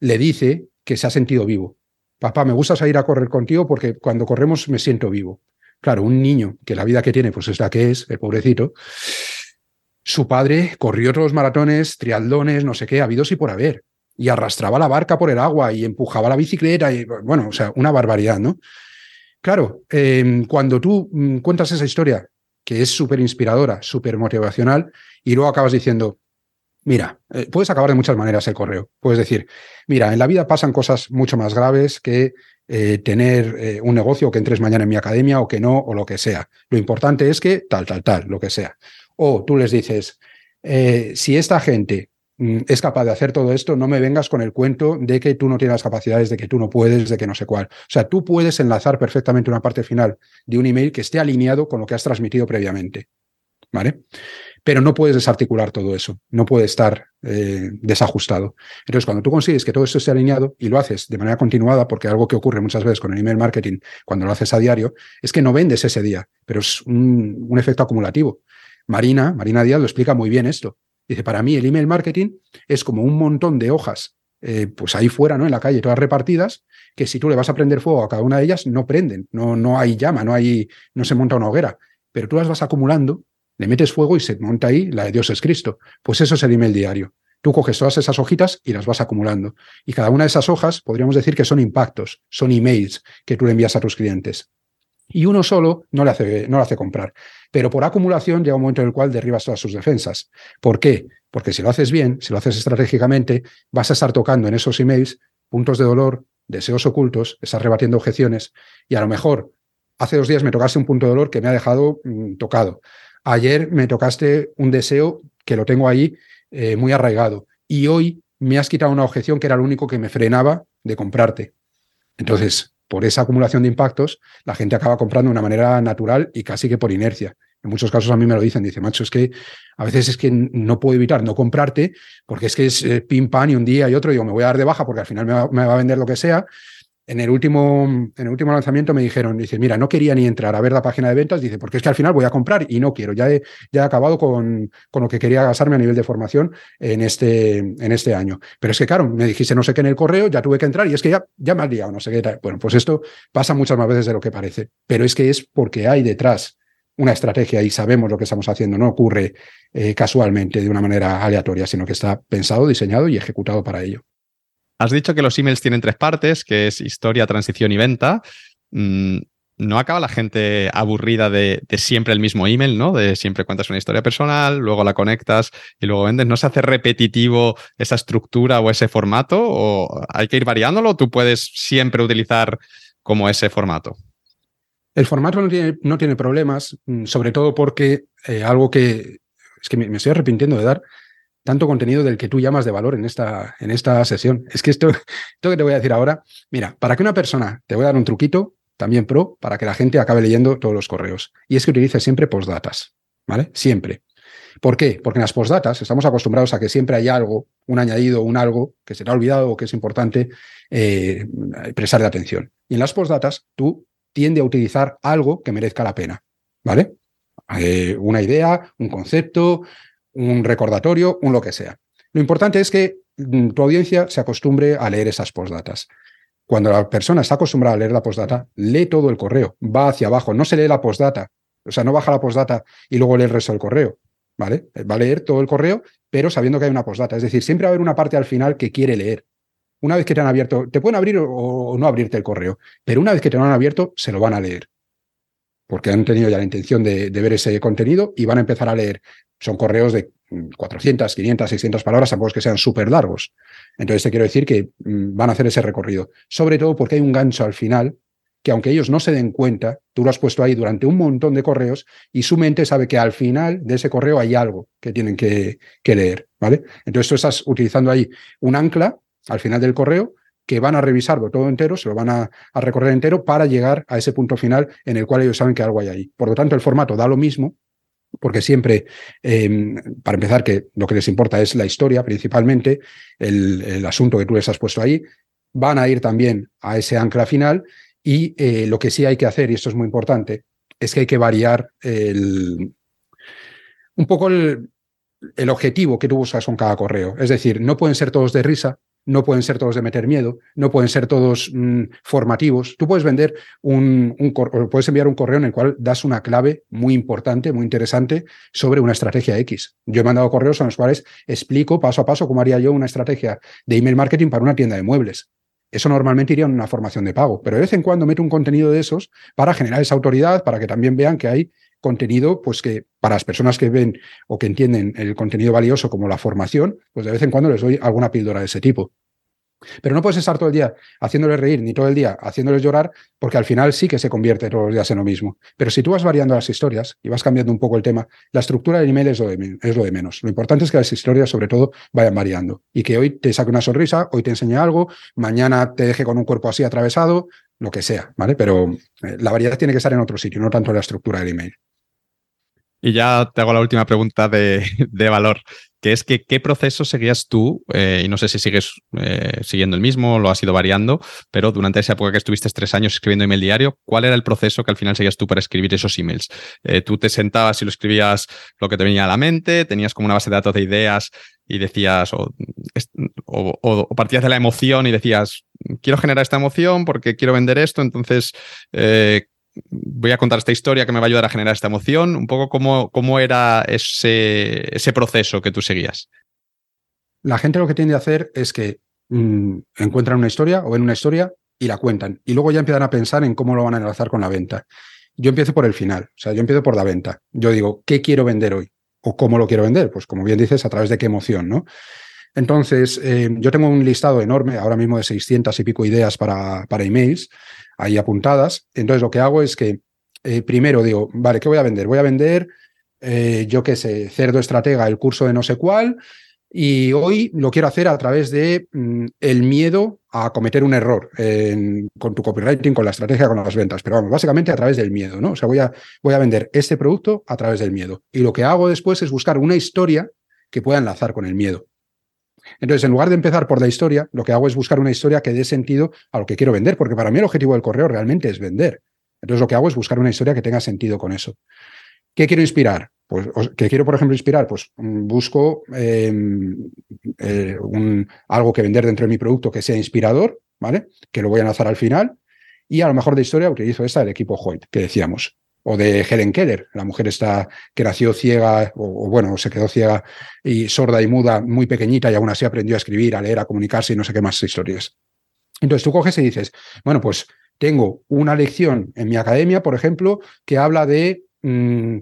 le dice que se ha sentido vivo. Papá, me gusta salir a correr contigo porque cuando corremos me siento vivo. Claro, un niño que la vida que tiene pues es la que es, el pobrecito, su padre corrió otros maratones, triatlones, no sé qué, habidos y por haber y arrastraba la barca por el agua y empujaba la bicicleta y bueno, o sea, una barbaridad, ¿no? Claro, em, cuando tú mm, cuentas esa historia, que es súper inspiradora, súper motivacional, y luego acabas diciendo, mira, eh, puedes acabar de muchas maneras el correo. Puedes decir, mira, en la vida pasan cosas mucho más graves que eh, tener eh, un negocio que entres mañana en mi academia o que no, o lo que sea. Lo importante es que tal, tal, tal, lo que sea. O tú les dices, si esta gente Mm, es capaz de hacer todo esto, no me vengas con el cuento de que tú no tienes las capacidades, de que tú no puedes, de que no sé cuál. O sea, tú puedes enlazar perfectamente una parte final de un email que esté alineado con lo que has transmitido previamente. ¿Vale? Pero no puedes desarticular todo eso, no puede estar eh, desajustado. Entonces, cuando tú consigues que todo esto esté alineado y lo haces de manera continuada, porque algo que ocurre muchas veces con el email marketing cuando lo haces a diario, es que no vendes ese día, pero es un, un efecto acumulativo. Marina, Marina Díaz lo explica muy bien esto. Dice, para mí el email marketing es como un montón de hojas, eh, pues ahí fuera, ¿no? En la calle, todas repartidas, que si tú le vas a prender fuego a cada una de ellas, no prenden, no, no hay llama, no, hay, no se monta una hoguera. Pero tú las vas acumulando, le metes fuego y se monta ahí la de Dios es Cristo. Pues eso es el email diario. Tú coges todas esas hojitas y las vas acumulando. Y cada una de esas hojas podríamos decir que son impactos, son emails que tú le envías a tus clientes. Y uno solo no le hace, no le hace comprar. Pero por acumulación llega un momento en el cual derribas todas sus defensas. ¿Por qué? Porque si lo haces bien, si lo haces estratégicamente, vas a estar tocando en esos emails puntos de dolor, deseos ocultos, estás rebatiendo objeciones y a lo mejor hace dos días me tocaste un punto de dolor que me ha dejado mm, tocado. Ayer me tocaste un deseo que lo tengo ahí eh, muy arraigado y hoy me has quitado una objeción que era lo único que me frenaba de comprarte. Entonces, por esa acumulación de impactos, la gente acaba comprando de una manera natural y casi que por inercia. En muchos casos a mí me lo dicen, dice, macho, es que a veces es que no puedo evitar no comprarte porque es que es eh, pim pam y un día y otro, digo, me voy a dar de baja porque al final me va, a vender lo que sea. En el, último, en el último lanzamiento me dijeron, dice, mira, no quería ni entrar a ver la página de ventas, dice, porque es que al final voy a comprar y no quiero, ya he, ya he acabado con, con lo que quería gastarme a nivel de formación en este, en este año. Pero es que, claro, me dijiste no sé qué en el correo, ya tuve que entrar y es que ya, ya me has liado, no sé qué. Bueno, pues esto pasa muchas más veces de lo que parece, pero es que es porque hay detrás una estrategia y sabemos lo que estamos haciendo, no ocurre eh, casualmente de una manera aleatoria, sino que está pensado, diseñado y ejecutado para ello. Has dicho que los emails tienen tres partes, que es historia, transición y venta. Mm, ¿No acaba la gente aburrida de, siempre el mismo email, ¿no? De siempre cuentas una historia personal, luego la conectas y luego vendes. ¿No se hace repetitivo esa estructura o ese formato? ¿O hay que ir variándolo o tú puedes siempre utilizar como ese formato? El formato no tiene, problemas, mm, sobre todo porque eh, algo que es que me, estoy arrepintiendo de dar tanto contenido del que tú llamas de valor en esta, en esta sesión. Es que esto, esto que te voy a decir ahora, mira, para que una persona, te voy a dar un truquito, también pro, para que la gente acabe leyendo todos los correos. Y es que utilice siempre postdatas, ¿vale? Siempre. ¿Por qué? Porque en las postdatas estamos acostumbrados a que siempre hay algo, un añadido, un algo que se te ha olvidado o que es importante eh, prestarle atención. Y en las postdatas tú tiende a utilizar algo que merezca la pena, ¿vale? Eh, una idea, un concepto, un recordatorio, un lo que sea. Lo importante es que mm, tu audiencia se acostumbre a leer esas postdatas. Cuando la persona está acostumbrada a leer la postdata, lee todo el correo, va hacia abajo, no se lee la postdata, o sea, no baja la postdata y luego lee el resto del correo, ¿vale? Va a leer todo el correo, pero sabiendo que hay una postdata. Es decir, siempre va a haber una parte al final que quiere leer. Una vez que te han abierto, te pueden abrir o, no abrirte el correo, pero una vez que te lo han abierto, se lo van a leer. Porque han tenido ya la intención de, ver ese contenido y van a empezar a leer. Son correos de 400, 500, 600 palabras, tampoco es que sean súper largos. Entonces te quiero decir que mm, van a hacer ese recorrido. Sobre todo porque hay un gancho al final que aunque ellos no se den cuenta, tú lo has puesto ahí durante un montón de correos y su mente sabe que al final de ese correo hay algo que tienen que, que leer, ¿vale? Entonces tú estás utilizando ahí un ancla al final del correo que van a revisarlo todo entero, se lo van a, recorrer entero para llegar a ese punto final en el cual ellos saben que algo hay ahí. Por lo tanto, el formato da lo mismo, porque siempre, em, para empezar, que lo que les importa es la historia principalmente, el, asunto que tú les has puesto ahí, van a ir también a ese ancla final y eh, lo que sí hay que hacer, y esto es muy importante, es que hay que variar el, un poco el, el objetivo que tú buscas con cada correo. Es decir, no pueden ser todos de risa, no pueden ser todos de meter miedo, no pueden ser todos mm, formativos. Tú puedes vender un, puedes enviar un correo en el cual das una clave muy importante, muy interesante sobre una estrategia X. Yo he mandado correos en los cuales explico paso a paso cómo haría yo una estrategia de email marketing para una tienda de muebles. Eso normalmente iría en una formación de pago, pero de vez en cuando meto un contenido de esos para generar esa autoridad, para que también vean que hay contenido, pues que para las personas que ven o que entienden el contenido valioso como la formación, pues de vez en cuando les doy alguna píldora de ese tipo. Pero no puedes estar todo el día haciéndoles reír, ni todo el día haciéndoles llorar, porque al final sí que se convierte todos los días en lo mismo. Pero si tú vas variando las historias y vas cambiando un poco el tema, la estructura del email es lo de, menos. Lo importante es que las historias, sobre todo, vayan variando. Y que hoy te saque una sonrisa, hoy te enseñe algo, mañana te deje con un cuerpo así atravesado, lo que sea, ¿vale? Pero eh, la variedad tiene que estar en otro sitio, no tanto en la estructura del email. Y ya te hago la última pregunta de, valor, que es que qué proceso seguías tú, eh, y no sé si sigues eh, siguiendo el mismo, lo has ido variando, pero durante esa época que estuviste tres años escribiendo email diario, ¿cuál era el proceso que al final seguías tú para escribir esos emails? Eh, ¿Tú te sentabas y lo escribías lo que te venía a la mente? ¿Tenías como una base de datos de ideas y decías, o, o, partías de la emoción y decías, quiero generar esta emoción porque quiero vender esto, entonces voy a contar esta historia que me va a ayudar a generar esta emoción, un poco cómo, cómo era ese, ese proceso que tú seguías. la gente lo que tiende a hacer es que mm, encuentran una historia o ven una historia y la cuentan. Y luego ya empiezan a pensar en cómo lo van a enlazar con la venta. Yo empiezo por el final, o sea, yo empiezo por la venta. Yo digo, ¿qué quiero vender hoy? ¿O cómo lo quiero vender? Pues como bien dices, a través de qué emoción, ¿no? Entonces, eh, yo tengo un listado enorme, ahora mismo de 600 y pico ideas para, para emails, ahí apuntadas. Entonces, lo que hago es que eh, primero digo, vale, ¿qué voy a vender? Voy a vender, eh, yo qué sé, cerdo estratega, el curso de no sé cuál, y hoy lo quiero hacer a través de mm, el miedo a cometer un error con tu copywriting, con la estrategia, con las ventas. Pero vamos, básicamente a través del miedo, ¿no? O sea, voy a, voy a vender este producto a través del miedo. Y lo que hago después es buscar una historia que pueda enlazar con el miedo. Entonces, en lugar de empezar por la historia, lo que hago es buscar una historia que dé sentido a lo que quiero vender, porque para mí el objetivo del correo realmente es vender. Entonces, lo que hago es buscar una historia que tenga sentido con eso. ¿Qué quiero inspirar? Pues, ¿qué quiero, por ejemplo, inspirar? Pues mm, busco em, eh, algo que vender dentro de mi producto que sea inspirador, ¿vale? Que lo voy a lanzar al final. Y a lo mejor de historia utilizo esta del equipo Hoyt, que decíamos. O de Helen Keller, la mujer esta que nació ciega, o, o, bueno, se quedó ciega y sorda y muda muy pequeñita y aún así aprendió a escribir, a leer, a comunicarse y no sé qué más historias. Entonces tú coges y dices, bueno, pues tengo una lección en mi academia, por ejemplo, que habla de mm,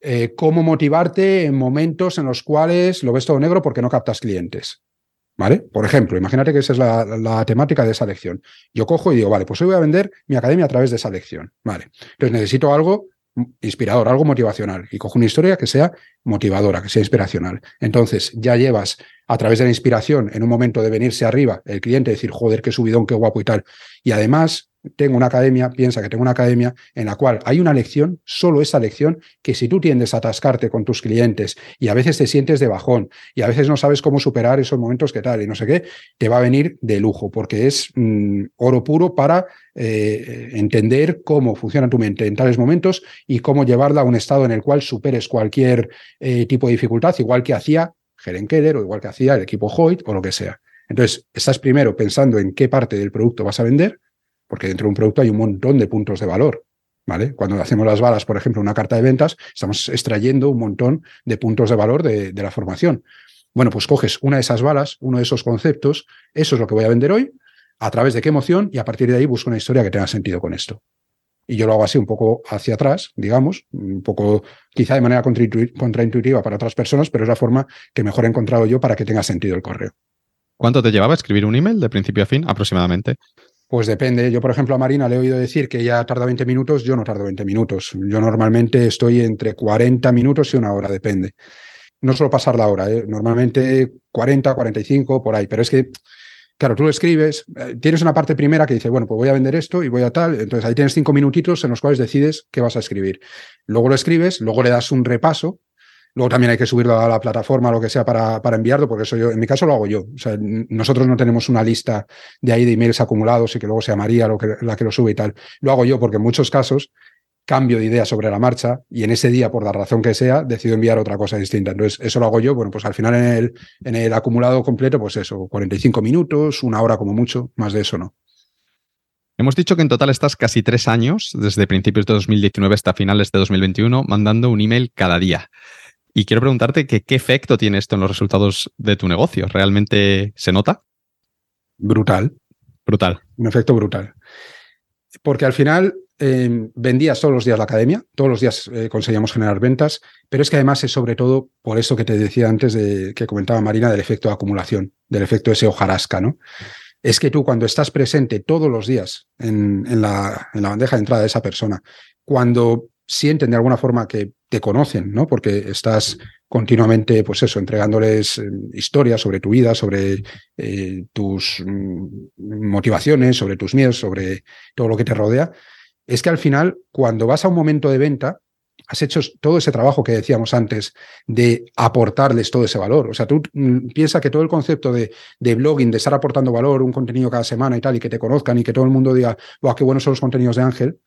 eh, cómo motivarte en momentos en los cuales lo ves todo negro porque no captas clientes. ¿Vale? Por ejemplo, imagínate que esa es la, la, temática de esa lección. Yo cojo y digo, vale, pues hoy voy a vender mi academia a través de esa lección. Vale. Entonces necesito algo inspirador, algo motivacional. Y cojo una historia que sea motivadora, que sea inspiracional. Entonces ya llevas a través de la inspiración en un momento de venirse arriba el cliente decir, joder, qué subidón, qué guapo y tal. Y además tengo una academia, piensa que tengo una academia en la cual hay una lección, solo esa lección, que si tú tiendes a atascarte con tus clientes y a veces te sientes de bajón y a veces no sabes cómo superar esos momentos que tal y no sé qué, te va a venir de lujo porque es mm, oro puro para eh, entender cómo funciona tu mente en tales momentos y cómo llevarla a un estado en el cual superes cualquier eh, tipo de dificultad, igual que hacía Helen Keller o igual que hacía el equipo Hoyt o lo que sea. Entonces, estás primero pensando en qué parte del producto vas a vender porque dentro de un producto hay un montón de puntos de valor. ¿Vale? Cuando hacemos las balas, por ejemplo, una carta de ventas, estamos extrayendo un montón de puntos de valor de, de la formación. Bueno, pues coges una de esas balas, uno de esos conceptos, eso es lo que voy a vender hoy, a través de qué emoción, y a partir de ahí busco una historia que tenga sentido con esto. Y yo lo hago así, un poco hacia atrás, digamos, un poco quizá de manera contraintuitiva para otras personas, pero es la forma que mejor he encontrado yo para que tenga sentido el correo. ¿Cuánto te llevaba escribir un email de principio a fin aproximadamente? Pues depende. Yo, por ejemplo, a Marina le he oído decir que ya tarda 20 minutos, yo no tardo 20 minutos. Yo normalmente estoy entre 40 minutos y una hora, depende. No suelo pasar la hora, ¿eh? normalmente 40, 45, por ahí. Pero es que, claro, tú lo escribes, eh, tienes una parte primera que dice, bueno, pues voy a vender esto y voy a tal. Entonces ahí tienes cinco minutitos en los cuales decides qué vas a escribir. Luego lo escribes, luego le das un repaso Luego también hay que subirlo a la plataforma, lo que sea, para, para enviarlo, porque eso yo, en mi caso lo hago yo. Nosotros no tenemos una lista de ahí de emails acumulados y que luego sea María lo que, la que lo sube y tal. Lo hago yo porque en muchos casos cambio de idea sobre la marcha y en ese día, por la razón que sea, decido enviar otra cosa distinta. Entonces, eso lo hago yo. Bueno, pues al final en el, en el acumulado completo, pues eso, 45 minutos, una hora como mucho, más de eso no. Hemos dicho que en total estás casi tres años, desde principios de 2019 hasta finales de 2021, mandando un email cada día. Y quiero preguntarte que, qué efecto tiene esto en los resultados de tu negocio. ¿Realmente se nota? Brutal. Brutal. Un efecto brutal. Porque al final eh, vendías todos los días la academia, todos los días eh, conseguíamos generar ventas, pero es que además es sobre todo por eso que te decía antes de que comentaba Marina del efecto de acumulación, del efecto ese hojarasca, ¿no? Es que tú cuando estás presente todos los días en, en, la, en la bandeja de entrada de esa persona, cuando sienten de alguna forma que te conocen, ¿no? Porque estás continuamente, pues eso, entregándoles eh, historias sobre tu vida, sobre eh, tus mm, motivaciones, sobre tus miedos, sobre todo lo que te rodea. Es que al final, cuando vas a un momento de venta, has hecho todo ese trabajo que decíamos antes de aportarles todo ese valor. O sea, tú mm, piensas que todo el concepto de, de, blogging, de estar aportando valor, un contenido cada semana y tal, y que te conozcan y que todo el mundo diga, wow, qué buenos son los contenidos de Ángel,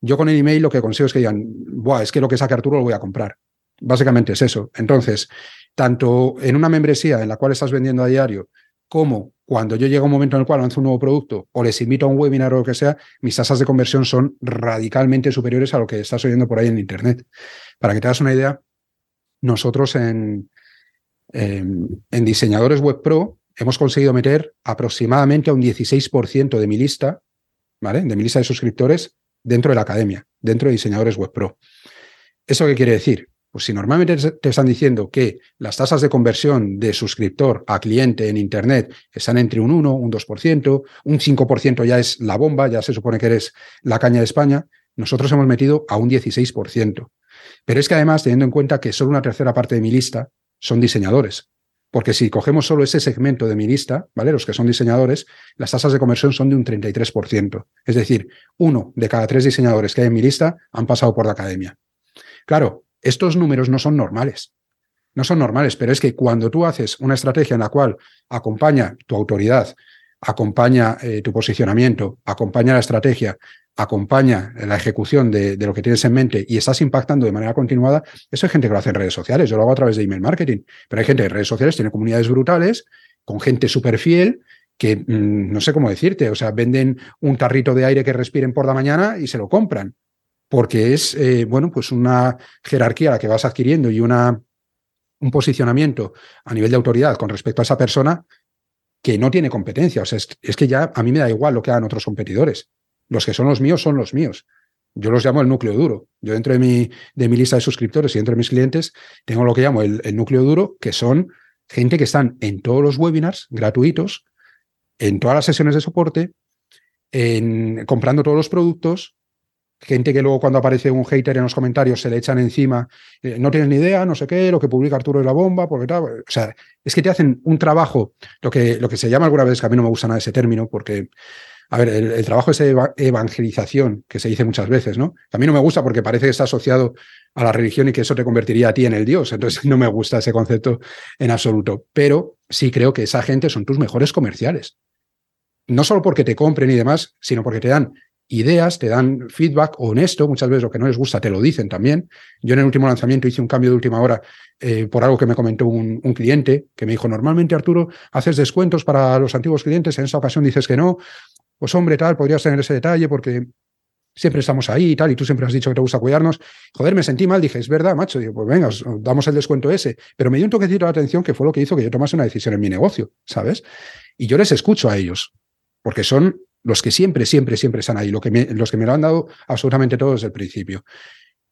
yo con el email lo que consigo es que digan, Buah, es que lo que saque Arturo lo voy a comprar. Básicamente es eso. Entonces, tanto en una membresía en la cual estás vendiendo a diario, como cuando yo llego a un momento en el cual lanzo un nuevo producto o les invito a un webinar o lo que sea, mis tasas de conversión son radicalmente superiores a lo que estás oyendo por ahí en Internet. Para que te hagas una idea, nosotros en, em, en diseñadores web pro hemos conseguido meter aproximadamente a un 16% de mi lista, ¿vale? De mi lista de suscriptores dentro de la academia, dentro de diseñadores web pro. ¿Eso qué quiere decir? Pues si normalmente te están diciendo que las tasas de conversión de suscriptor a cliente en Internet están entre un 1, un 2%, un 5% ya es la bomba, ya se supone que eres la caña de España, nosotros hemos metido a un 16%. Pero es que además, teniendo en cuenta que solo una tercera parte de mi lista son diseñadores, porque si cogemos solo ese segmento de mi lista, ¿vale? Los que son diseñadores, las tasas de conversión son de un 33%. Es decir, uno de cada tres diseñadores que hay en mi lista han pasado por la academia. Claro, estos números no son normales. No son normales, pero es que cuando tú haces una estrategia en la cual acompaña tu autoridad, acompaña eh, tu posicionamiento, acompaña la estrategia, acompaña la ejecución de, lo que tienes en mente y estás impactando de manera continuada, eso hay gente que lo hace en redes sociales, yo lo hago a través de email marketing, pero hay gente en redes sociales, tiene comunidades brutales, con gente súper fiel, que mm, no sé cómo decirte, o sea, venden un tarrito de aire que respiren por la mañana y se lo compran, porque es, eh, bueno, pues una jerarquía la que vas adquiriendo y una, un posicionamiento a nivel de autoridad con respecto a esa persona que no tiene competencia. O sea, es que ya a mí me da igual lo que hagan otros competidores. Los que son los míos son los míos. Yo los llamo el núcleo duro. Yo dentro de mi, de mi lista de suscriptores y dentro de mis clientes tengo lo que llamo el, núcleo duro, que son gente que están en todos los webinars gratuitos, en todas las sesiones de soporte, en, comprando todos los productos, gente que luego cuando aparece un hater en los comentarios se le echan encima, eh, no tienes ni idea, no sé qué, lo que publica Arturo es la bomba, porque tal. O sea, es que te hacen un trabajo, lo que, lo que se llama alguna vez, que a mí no me gusta nada ese término, porque a ver, el, trabajo es evangelización, que se dice muchas veces, ¿no? A mí no me gusta porque parece que está asociado a la religión y que eso te convertiría a ti en el Dios. Entonces no me gusta ese concepto en absoluto. Pero sí creo que esa gente son tus mejores comerciales. No solo porque te compren y demás, sino porque te dan ideas, te dan feedback honesto, muchas veces lo que no les gusta te lo dicen también. Yo en el último lanzamiento hice un cambio de última hora eh, por algo que me comentó un, un, cliente, que me dijo, normalmente Arturo, haces descuentos para los antiguos clientes, en esta ocasión dices que no, pues hombre, tal, podrías tener ese detalle porque siempre estamos ahí y tal, y tú siempre has dicho que te gusta cuidarnos. Joder, me sentí mal, dije, es verdad, macho, digo, pues venga, damos el descuento ese. Pero me dio un toquecito de atención que fue lo que hizo que yo tomase una decisión en mi negocio, ¿sabes? Y yo les escucho a ellos, porque son los que siempre, siempre, siempre están ahí, lo que los que me lo han dado absolutamente todo desde el principio.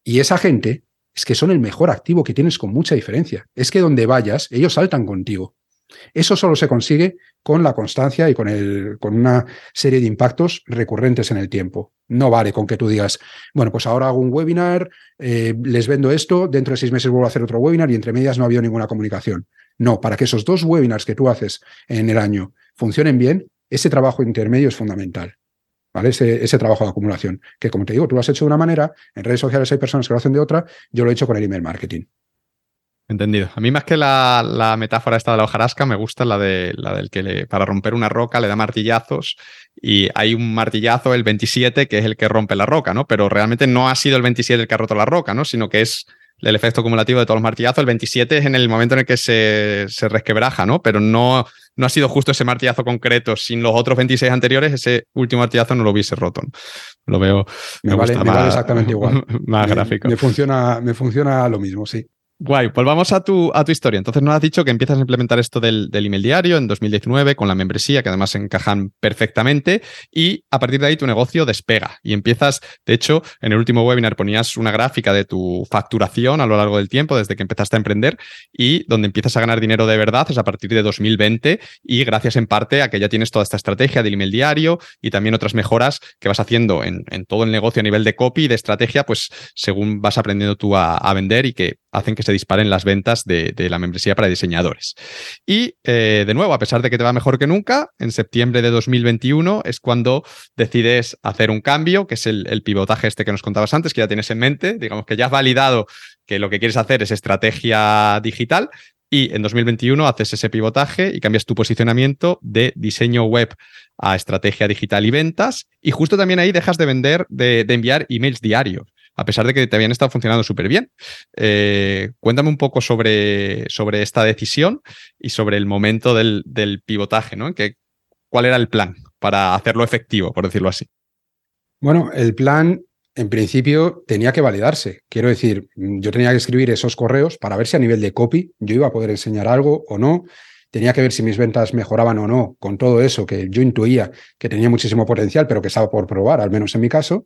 Y esa gente es que son el mejor activo que tienes con mucha diferencia. Es que donde vayas, ellos saltan contigo. Eso solo se consigue con la constancia y con, el, con una serie de impactos recurrentes en el tiempo. No vale con que tú digas, bueno, pues ahora hago un webinar, eh, les vendo esto, dentro de seis meses vuelvo a hacer otro webinar y entre medias no ha habido ninguna comunicación. No, para que esos dos webinars que tú haces en el año funcionen bien, ese trabajo intermedio es fundamental. ¿Vale? Ese, ese, trabajo de acumulación. Que como te digo, tú lo has hecho de una manera, en redes sociales hay personas que lo hacen de otra, yo lo he hecho con el email marketing. Entendido. A mí más que la, metáfora esta de la hojarasca, me gusta la, de, la del que le, para romper una roca le da martillazos y hay un martillazo, el 27, que es el que rompe la roca, ¿no? Pero realmente no ha sido el 27 el que ha roto la roca, ¿no? Sino que es el efecto acumulativo de todos los martillazos. El 27 es en el momento en el que se, se resquebraja, ¿no? Pero no, no ha sido justo ese martillazo concreto. Sin los otros 26 anteriores, ese último martillazo no lo hubiese roto. Lo veo. Me, vale, me exactamente igual. más gráfico. Me funciona, me funciona lo mismo, sí. Guay, pues vamos a tu, a tu historia. Entonces nos has dicho que empiezas a implementar esto del, del, email diario en 2019 con la membresía, que además encajan perfectamente, y a partir de ahí tu negocio despega y empiezas, de hecho, en el último webinar ponías una gráfica de tu facturación a lo largo del tiempo, desde que empezaste a emprender, y donde empiezas a ganar dinero de verdad es a partir de 2020 y gracias en parte a que ya tienes toda esta estrategia del email diario y también otras mejoras que vas haciendo en, en todo el negocio a nivel de copy y de estrategia, pues según vas aprendiendo tú a, a vender y que hacen que se disparen las ventas de, la membresía para diseñadores. Y eh, de nuevo, a pesar de que te va mejor que nunca, en septiembre de 2021 es cuando decides hacer un cambio, que es el, pivotaje este que nos contabas antes, que ya tienes en mente, digamos que ya has validado que lo que quieres hacer es estrategia digital, y en 2021 haces ese pivotaje y cambias tu posicionamiento de diseño web a estrategia digital y ventas. Y justo también ahí dejas de vender, de, de enviar emails diarios a pesar de que te habían estado funcionando súper bien. Eh, cuéntame un poco sobre, sobre esta decisión y sobre el momento del, pivotaje, ¿no? ¿Cuál era el plan para hacerlo efectivo, por decirlo así? Bueno, el plan en principio tenía que validarse. Quiero decir, yo tenía que escribir esos correos para ver si a nivel de copy yo iba a poder enseñar algo o no. Tenía que ver si mis ventas mejoraban o no con todo eso que yo intuía que tenía muchísimo potencial, pero que estaba por probar, al menos en mi caso.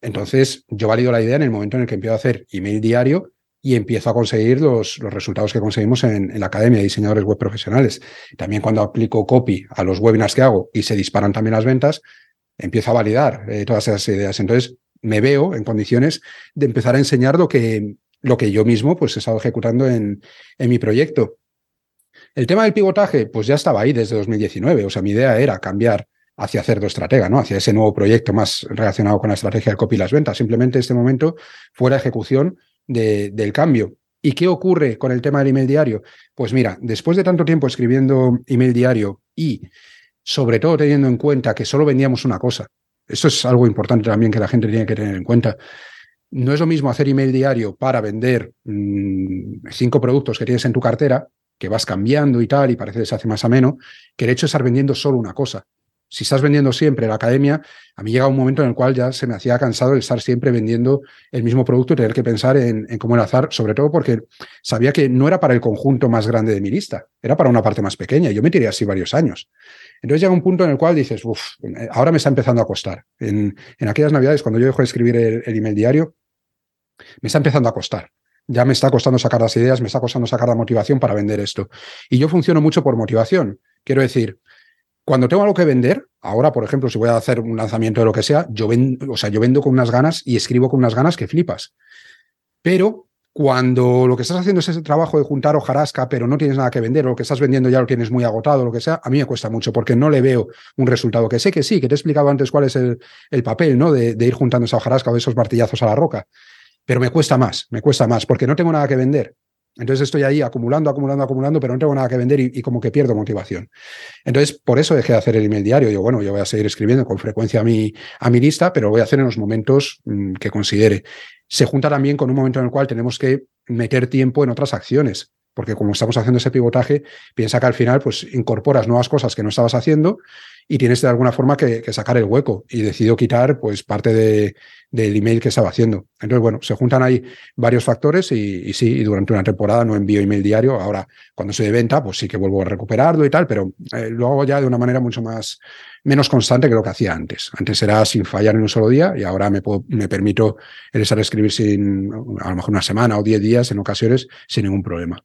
Entonces, yo valido la idea en el momento en el que empiezo a hacer email diario y empiezo a conseguir los, los resultados que conseguimos en, la Academia de Diseñadores Web Profesionales. También cuando aplico copy a los webinars que hago y se disparan también las ventas, empiezo a validar eh, todas esas ideas. Entonces, me veo en condiciones de empezar a enseñar lo que, lo que yo mismo pues, he estado ejecutando en, en mi proyecto. El tema del pivotaje, pues ya estaba ahí desde 2019. O sea, mi idea era cambiar hacia Cerdo Estratega, ¿no? Hacia ese nuevo proyecto más relacionado con la estrategia del copy y las ventas. Simplemente este momento fue la ejecución de, del cambio. ¿Y qué ocurre con el tema del email diario? Pues mira, después de tanto tiempo escribiendo email diario y sobre todo teniendo en cuenta que solo vendíamos una cosa, eso es algo importante también que la gente tiene que tener en cuenta. No es lo mismo hacer email diario para vender mm, cinco productos que tienes en tu cartera, que vas cambiando y tal, y parece que se hace más ameno, que el hecho de estar vendiendo solo una cosa. Si estás vendiendo siempre la academia, a mí llega un momento en el cual ya se me hacía cansado el estar siempre vendiendo el mismo producto y tener que pensar en, cómo enlazar, sobre todo porque sabía que no era para el conjunto más grande de mi lista, era para una parte más pequeña. Yo me tiré así varios años. Entonces llega un punto en el cual dices, uff, ahora me está empezando a costar. En, en aquellas navidades, cuando yo dejo de escribir el, el, email diario, me está empezando a costar. Ya me está costando sacar las ideas, me está costando sacar la motivación para vender esto. Y yo funciono mucho por motivación. Quiero decir, cuando tengo algo que vender, ahora, por ejemplo, si voy a hacer un lanzamiento de lo que sea, yo vendo, o sea, yo vendo con unas ganas y escribo con unas ganas que flipas. Pero cuando lo que estás haciendo es ese trabajo de juntar hojarasca, pero no tienes nada que vender, o lo que estás vendiendo ya lo tienes muy agotado, lo que sea, a mí me cuesta mucho porque no le veo un resultado. Que sé que sí, que te he explicado antes cuál es el, el papel, ¿no? De, de, ir juntando esa hojarasca o esos martillazos a la roca. Pero me cuesta más, me cuesta más, porque no tengo nada que vender. Entonces estoy ahí acumulando, acumulando, acumulando, pero no tengo nada que vender y, como que pierdo motivación. Entonces, por eso dejé de hacer el email diario. Yo, bueno, yo voy a seguir escribiendo con frecuencia a mi, a mi lista, pero voy a hacer en los momentos mmm, que considere se junta también con un momento en el cual tenemos que meter tiempo en otras acciones, porque como estamos haciendo ese pivotaje, piensa que al final pues incorporas nuevas cosas que no estabas haciendo y tienes de alguna forma que, sacar el hueco y decido quitar pues parte de, del email que estaba haciendo. Entonces, bueno, se juntan ahí varios factores y, sí, y durante una temporada no envío email diario. Ahora, cuando soy de venta, pues sí que vuelvo a recuperarlo y tal, pero eh, lo hago ya de una manera mucho más, menos constante que lo que hacía antes. Antes era sin fallar en un solo día y ahora me, puedo, me permito estar a escribir sin, a lo mejor una semana o diez días en ocasiones sin ningún problema.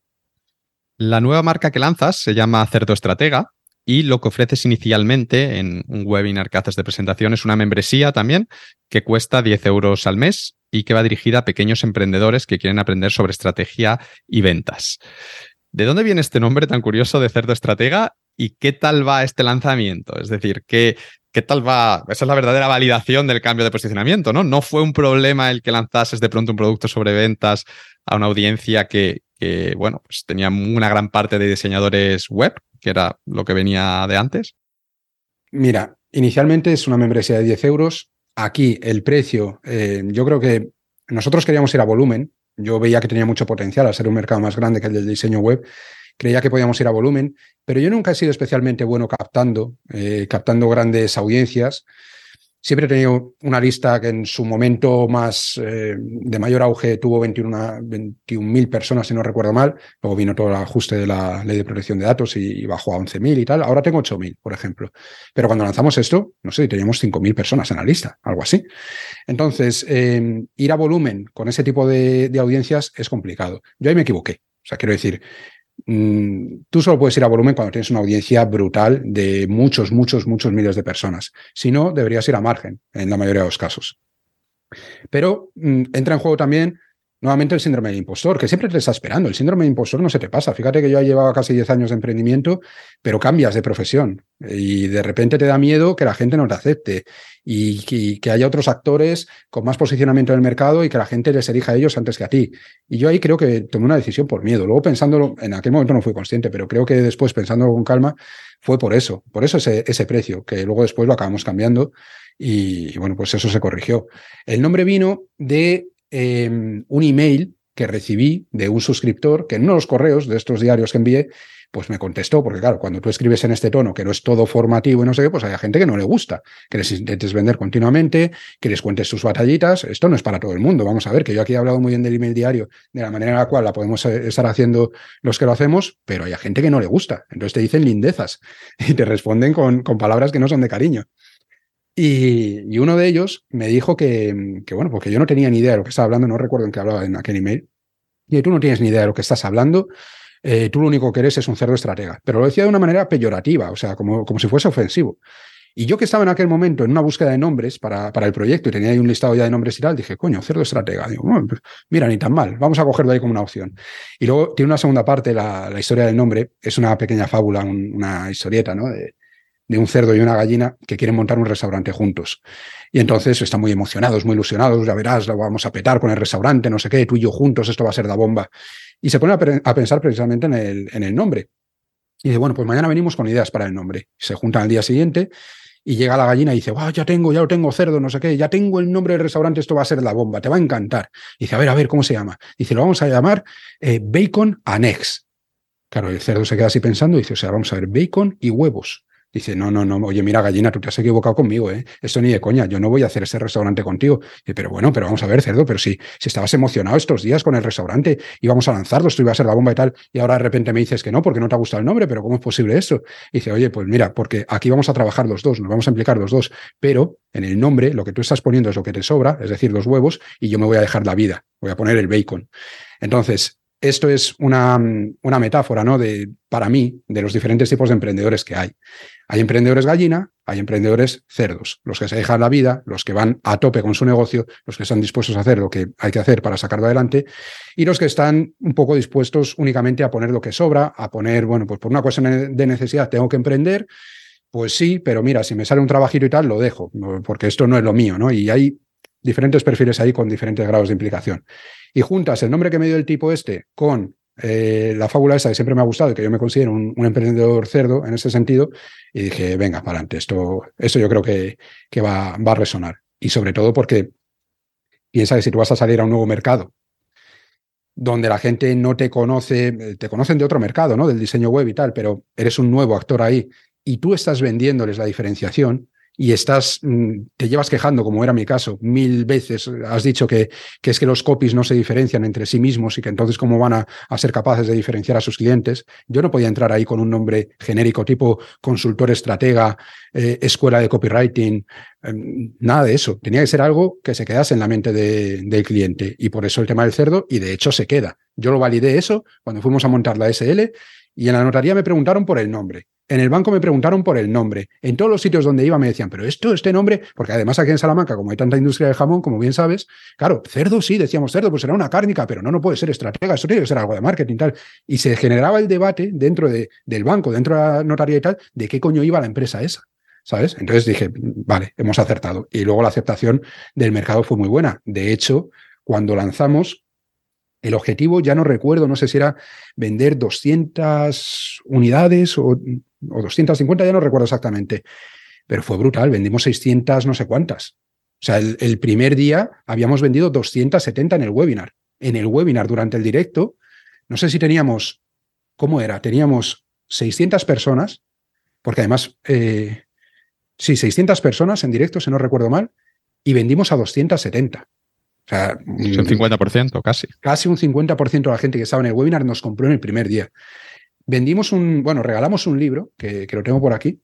La nueva marca que lanzas se llama Cerdo Estratega y lo que ofreces inicialmente en un webinar que haces de presentación es una membresía también que cuesta 10 euros al mes y que va dirigida a pequeños emprendedores que quieren aprender sobre estrategia y ventas. ¿De dónde viene este nombre tan curioso de Cerdo Estratega y qué tal va este lanzamiento? Es decir, ¿qué, ¿qué tal va? Esa es la verdadera validación del cambio de posicionamiento, ¿no? No fue un problema el que lanzases de pronto un producto sobre ventas a una audiencia que, que bueno, pues tenía una gran parte de diseñadores web, que era lo que venía de antes. Mira, inicialmente es una membresía de 10 euros. Aquí el precio, eh, yo creo que nosotros queríamos ir a volumen. Yo veía que tenía mucho potencial al ser un mercado más grande que el del diseño web creía que podíamos ir a volumen, pero yo nunca he sido especialmente bueno captando, eh, captando grandes audiencias. Siempre he tenido una lista que en su momento más eh, de mayor auge tuvo 21.000 21 personas, si no recuerdo mal. Luego vino todo el ajuste de la ley de protección de datos y, bajó a 11.000 y tal. Ahora tengo 8.000, por ejemplo. Pero cuando lanzamos esto, no sé, teníamos 5.000 personas en la lista, algo así. Entonces, eh, ir a volumen con ese tipo de, de audiencias es complicado. Yo ahí me equivoqué. O sea, quiero decir, tú solo puedes ir a volumen cuando tienes una audiencia brutal de muchos, muchos, muchos miles de personas. Si no, deberías ir a margen en la mayoría de los casos. Pero mm, entra en juego también nuevamente el síndrome del impostor, que siempre te está esperando. El síndrome del impostor no se te pasa. Fíjate que yo ya llevaba casi 10 años de emprendimiento, pero cambias de profesión y de repente te da miedo que la gente no te acepte y, que haya otros actores con más posicionamiento en el mercado y que la gente les elija a ellos antes que a ti. Y yo ahí creo que tomé una decisión por miedo. Luego pensándolo, en aquel momento no fui consciente, pero creo que después pensándolo con calma, fue por eso, por eso ese, ese precio, que luego después lo acabamos cambiando y, y bueno, pues eso se corrigió. El nombre vino de eh, un email que recibí de un suscriptor que en uno de los correos de estos diarios que envié, pues me contestó, porque claro, cuando tú escribes en este tono que no es todo formativo y no sé qué, pues hay gente que no le gusta, que les intentes vender continuamente, que les cuentes sus batallitas. Esto no es para todo el mundo. Vamos a ver, que yo aquí he hablado muy bien del email diario, de la manera en la cual la podemos eh, estar haciendo los que lo hacemos, pero hay gente que no le gusta. Entonces te dicen lindezas y te responden con, con palabras que no son de cariño. Y, uno de ellos me dijo que, que, bueno, porque yo no tenía ni idea de lo que estaba hablando, no recuerdo en qué hablaba en aquel email. Y tú no tienes ni idea de lo que estás hablando, eh, tú lo único que eres es un cerdo estratega. Pero lo decía de una manera peyorativa, o sea, como, como si fuese ofensivo. Y yo que estaba en aquel momento en una búsqueda de nombres para, para el proyecto y tenía ahí un listado ya de nombres y tal, dije, coño, cerdo estratega. Digo, pues, mira, ni tan mal, vamos a cogerlo ahí como una opción. Y luego tiene una segunda parte, la, la historia del nombre, es una pequeña fábula, una historieta, ¿no? De un cerdo y una gallina que quieren montar un restaurante juntos. Y entonces están muy emocionados, muy ilusionados, ya verás, lo vamos a petar con el restaurante, no sé qué, tú y yo juntos, esto va a ser la bomba. Y se pone a, pensar precisamente en el, en el nombre. Y dice, bueno, pues mañana venimos con ideas para el nombre. Se juntan al día siguiente y llega la gallina y dice, wow, ya tengo, ya lo tengo, cerdo, no sé qué, ya tengo el nombre del restaurante, esto va a ser la bomba, te va a encantar. dice, a ver, a ver, ¿cómo se llama? Dice, lo vamos a llamar eh, Bacon Annex. Claro, el cerdo se queda así pensando y dice, o sea, vamos a ver, bacon y huevos. Dice, no, no, no, oye, mira, gallina, tú te has equivocado conmigo, ¿eh? Esto ni de coña, yo no voy a hacer ese restaurante contigo. Dice, pero bueno, pero vamos a ver, cerdo, pero si, si estabas emocionado estos días con el restaurante, íbamos a lanzarlo, esto iba a ser la bomba y tal, y ahora de repente me dices que no, porque no te ha gustado el nombre, pero ¿cómo es posible eso? dice, oye, pues mira, porque aquí vamos a trabajar los dos, nos vamos a implicar los dos, pero en el nombre lo que tú estás poniendo es lo que te sobra, es decir, los huevos, y yo me voy a dejar la vida, voy a poner el bacon. Entonces, esto es una, una, metáfora, ¿no? De, para mí, de los diferentes tipos de emprendedores que hay. Hay emprendedores gallina, hay emprendedores cerdos, los que se dejan la vida, los que van a tope con su negocio, los que están dispuestos a hacer lo que hay que hacer para sacarlo adelante, y los que están un poco dispuestos únicamente a poner lo que sobra, a poner, bueno, pues por una cuestión de necesidad tengo que emprender, pues sí, pero mira, si me sale un trabajito y tal, lo dejo, porque esto no es lo mío, ¿no? Y hay diferentes perfiles ahí con diferentes grados de implicación y juntas el nombre que me dio el tipo este con eh, la fábula esa que siempre me ha gustado y que yo me considero un, emprendedor cerdo en ese sentido, y dije, venga, para adelante, esto, esto yo creo que, que va, va a resonar. Y sobre todo porque piensa que si tú vas a salir a un nuevo mercado, donde la gente no te conoce, te conocen de otro mercado, ¿no? Del diseño web y tal, pero eres un nuevo actor ahí y tú estás vendiéndoles la diferenciación, y estás, mm, te llevas quejando, como era mi caso, mil veces, has dicho que, que es que los copies no se diferencian entre sí mismos y que entonces cómo van a, a, ser capaces de diferenciar a sus clientes. Yo no podía entrar ahí con un nombre genérico tipo consultor estratega, eh, escuela de copywriting, eh, nada de eso. Tenía que ser algo que se quedase en la mente de, del cliente y por eso el tema del cerdo y de hecho se queda. Yo lo validé eso cuando fuimos a montar la SL y en la notaría me preguntaron por el nombre. En el banco me preguntaron por el nombre. En todos los sitios donde iba me decían, pero esto, este nombre, porque además aquí en Salamanca, como hay tanta industria de jamón, como bien sabes, claro, cerdo sí, decíamos cerdo, pues será una cárnica, pero no, no puede ser estratega, eso tiene que ser algo de marketing y tal. Y se generaba el debate dentro de, del banco, dentro de la notaría y tal, de qué coño iba la empresa esa. ¿Sabes? Entonces dije, vale, hemos acertado. Y luego la aceptación del mercado fue muy buena. De hecho, cuando lanzamos, el objetivo, ya no recuerdo, no sé si era vender 200 unidades o, 250, ya no recuerdo exactamente, pero fue brutal, vendimos 600 no sé cuántas. O sea, el, el, primer día habíamos vendido 270 en el webinar. En el webinar, durante el directo, no sé si teníamos, ¿cómo era? Teníamos 600 personas, porque además, eh, sí, 600 personas en directo, si no recuerdo mal, y vendimos a 270. O sea, un 50%, casi. Casi un 50% de la gente que estaba en el webinar nos compró en el primer día. Vendimos un, bueno, regalamos un libro, que, que lo tengo por aquí,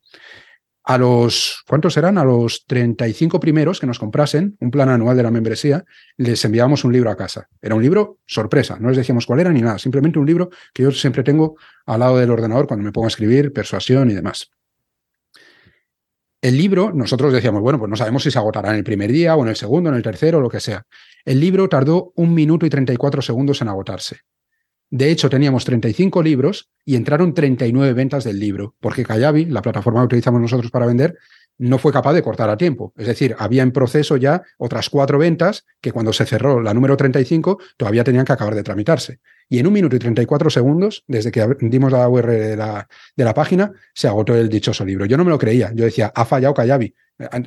a los, ¿cuántos eran? A los 35 primeros que nos comprasen un plan anual de la membresía, les enviábamos un libro a casa. Era un libro sorpresa, no les decíamos cuál era ni nada, simplemente un libro que yo siempre tengo al lado del ordenador cuando me pongo a escribir, persuasión y demás. El libro, nosotros decíamos, bueno, pues no sabemos si se agotará en el primer día o en el segundo, en el tercero, lo que sea. El libro tardó un minuto y 34 segundos en agotarse. De hecho, teníamos 35 libros y entraron 39 ventas del libro, porque Kayabi, la plataforma que utilizamos nosotros para vender, no fue capaz de cortar a tiempo. Es decir, había en proceso ya otras cuatro ventas que cuando se cerró la número 35 todavía tenían que acabar de tramitarse. Y en un minuto y 34 segundos, desde que dimos la URL de la, de la página, se agotó el dichoso libro. Yo no me lo creía. Yo decía, ha fallado Kayabi,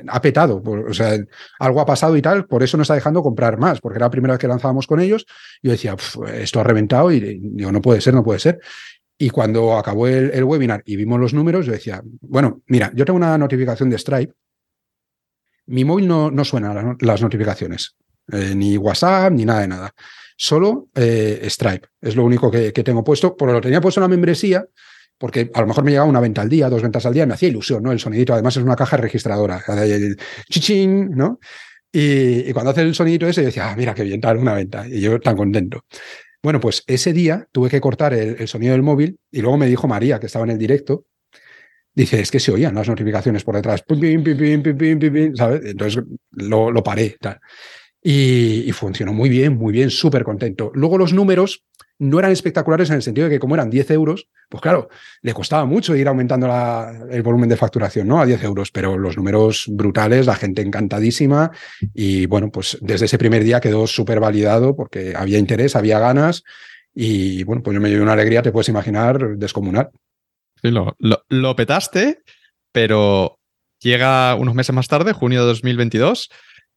ha petado, o sea, algo ha pasado y tal, por eso no está dejando comprar más, porque era la primera vez que lanzábamos con ellos. Yo decía, esto ha reventado y digo, no puede ser, no puede ser. Y cuando acabó el, webinar y vimos los números, yo decía, bueno, mira, yo tengo una notificación de Stripe. Mi móvil no, no suena las notificaciones, eh, ni WhatsApp, ni nada de nada. Solo eh, Stripe, es lo único que, tengo puesto, porque lo tenía puesto en la membresía, porque a lo mejor me llegaba una venta al día, dos ventas al día, me hacía ilusión, ¿no? El sonidito, además es una caja registradora, el chichín, ¿no? Y, cuando hace el sonidito ese, yo decía, ah, mira qué bien, tal, una venta. Y yo tan contento. Bueno, pues ese día tuve que cortar el, sonido del móvil y luego me dijo María, que estaba en el directo, dice, es que se oían las notificaciones por detrás, ¿sabes? Entonces lo, lo paré. Tal. Y, funcionó muy bien, muy bien, súper contento. Luego los números no eran espectaculares en el sentido de que como eran 10 euros, pues claro, le costaba mucho ir aumentando el volumen de facturación, ¿no? A 10 euros, pero los números brutales, la gente encantadísima y bueno, pues desde ese primer día quedó súper validado porque había interés, había ganas y bueno, pues yo me dio una alegría, te puedes imaginar, descomunal. Sí, lo, lo petaste, pero llega unos meses más tarde, junio de 2022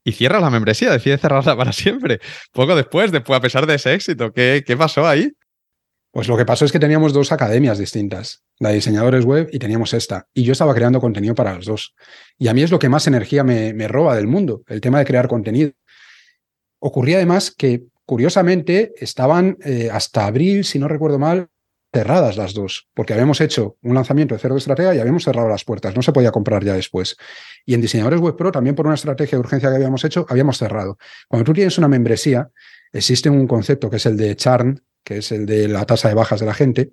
y cierra la membresía, decide cerrarla para siempre. Poco después, después a pesar de ese éxito, ¿qué, qué pasó ahí? Pues lo que pasó es que teníamos dos academias distintas, la de diseñadores web y teníamos esta. Y yo estaba creando contenido para las dos. Y a mí es lo que más energía me, me roba del mundo, el tema de crear contenido. Ocurría además que, curiosamente, estaban eh, hasta abril, si no recuerdo mal, cerradas las dos, porque habíamos hecho un lanzamiento de Cerdo Estratega y habíamos cerrado las puertas, no se podía comprar ya después. Y en Diseñadores Web Pro, también por una estrategia de urgencia que habíamos hecho, habíamos cerrado. Cuando tú tienes una membresía, existe un concepto que es el de churn, que es el de la tasa de bajas de la gente,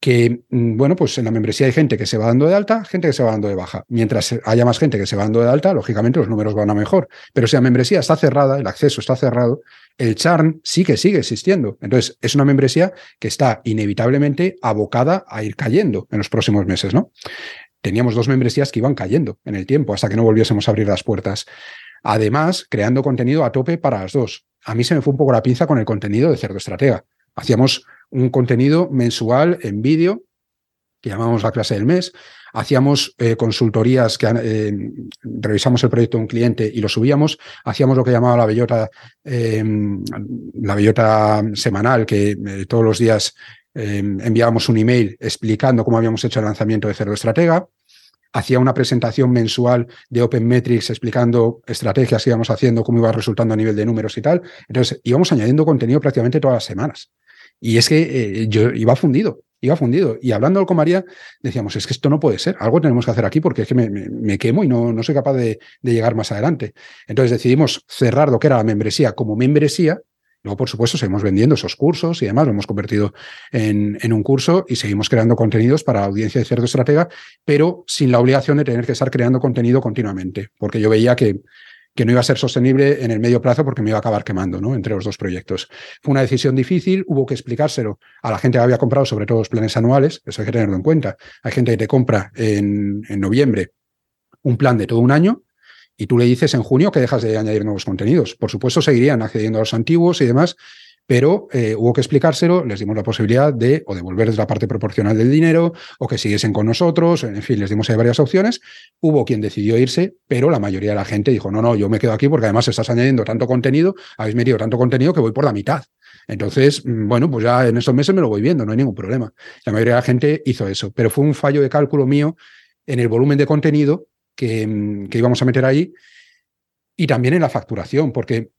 que, mm, bueno, pues en la membresía hay gente que se va dando de alta, gente que se va dando de baja. Mientras haya más gente que se va dando de alta, lógicamente los números van a mejor. Pero si la membresía está cerrada, el acceso está cerrado, el churn sí que sigue existiendo. Entonces, es una membresía que está inevitablemente abocada a ir cayendo en los próximos meses, ¿no? Teníamos dos membresías que iban cayendo en el tiempo hasta que no volviésemos a abrir las puertas. Además, creando contenido a tope para las dos. A mí se me fue un poco la pinza con el contenido de Cerdo Estratega. Hacíamos un contenido mensual en vídeo, que llamamos la clase del mes. Hacíamos eh, consultorías que eh, revisamos el proyecto de un cliente y lo subíamos. Hacíamos lo que llamaba la bellota, em, la bellota semanal, que eh, todos los días em, enviábamos un email explicando cómo habíamos hecho el lanzamiento de Cerdo Estratega hacía una presentación mensual de Open Metrics explicando estrategias que íbamos haciendo, cómo iba resultando a nivel de números y tal. Entonces íbamos añadiendo contenido prácticamente todas las semanas. Y es que eh, yo iba fundido, iba fundido. Y hablando con María, decíamos, es que esto no puede ser, algo tenemos que hacer aquí porque es que me, quemo y no, no soy capaz de, llegar más adelante. Entonces decidimos cerrar lo que era la membresía como membresía. Luego, por supuesto, seguimos vendiendo esos cursos y además lo hemos convertido en, en un curso y seguimos creando contenidos para la audiencia de Cerdo Estratega, pero sin la obligación de tener que estar creando contenido continuamente, porque yo veía que que no iba a ser sostenible en el medio plazo porque me iba a acabar quemando ¿no? entre los dos proyectos. Fue una decisión difícil, hubo que explicárselo a la gente que había comprado, sobre todo los planes anuales, eso hay que tenerlo en cuenta. Hay gente que te compra en, en noviembre un plan de todo un año y tú le dices en junio que dejas de añadir nuevos contenidos. Por supuesto, seguirían accediendo a los antiguos y demás, pero eh, hubo que explicárselo, les dimos la posibilidad de o devolverles la parte proporcional del dinero o que siguiesen con nosotros, en fin, les dimos ahí varias opciones. Hubo quien decidió irse, pero la mayoría de la gente dijo, no, no, yo me quedo aquí porque además estás añadiendo tanto contenido, habéis metido tanto contenido que voy por la mitad. Entonces, mm, bueno, pues ya en estos meses me lo voy viendo, no hay ningún problema. La mayoría de la gente hizo eso, pero fue un fallo de cálculo mío en el volumen de contenido que, íbamos a meter ahí y también en la facturación, porque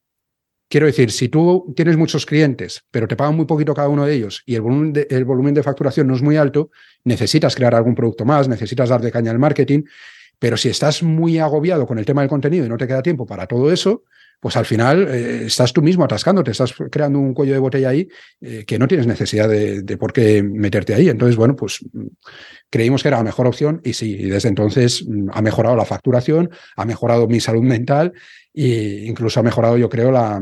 Quiero decir, si tú tienes muchos clientes, pero te pagan muy poquito cada uno de ellos y el volumen de, el volumen de facturación no es muy alto, necesitas crear algún producto más, necesitas dar de caña al marketing, pero si estás muy agobiado con el tema del contenido y no te queda tiempo para todo eso, pues al final eh, estás tú mismo atascándote, estás creando un cuello de botella ahí eh, que no tienes necesidad de, de, por qué meterte ahí. Entonces, bueno, pues mm, creímos que era la mejor opción y sí, y desde entonces mm, ha mejorado la facturación, ha mejorado mi salud mental e incluso ha mejorado, yo creo, la,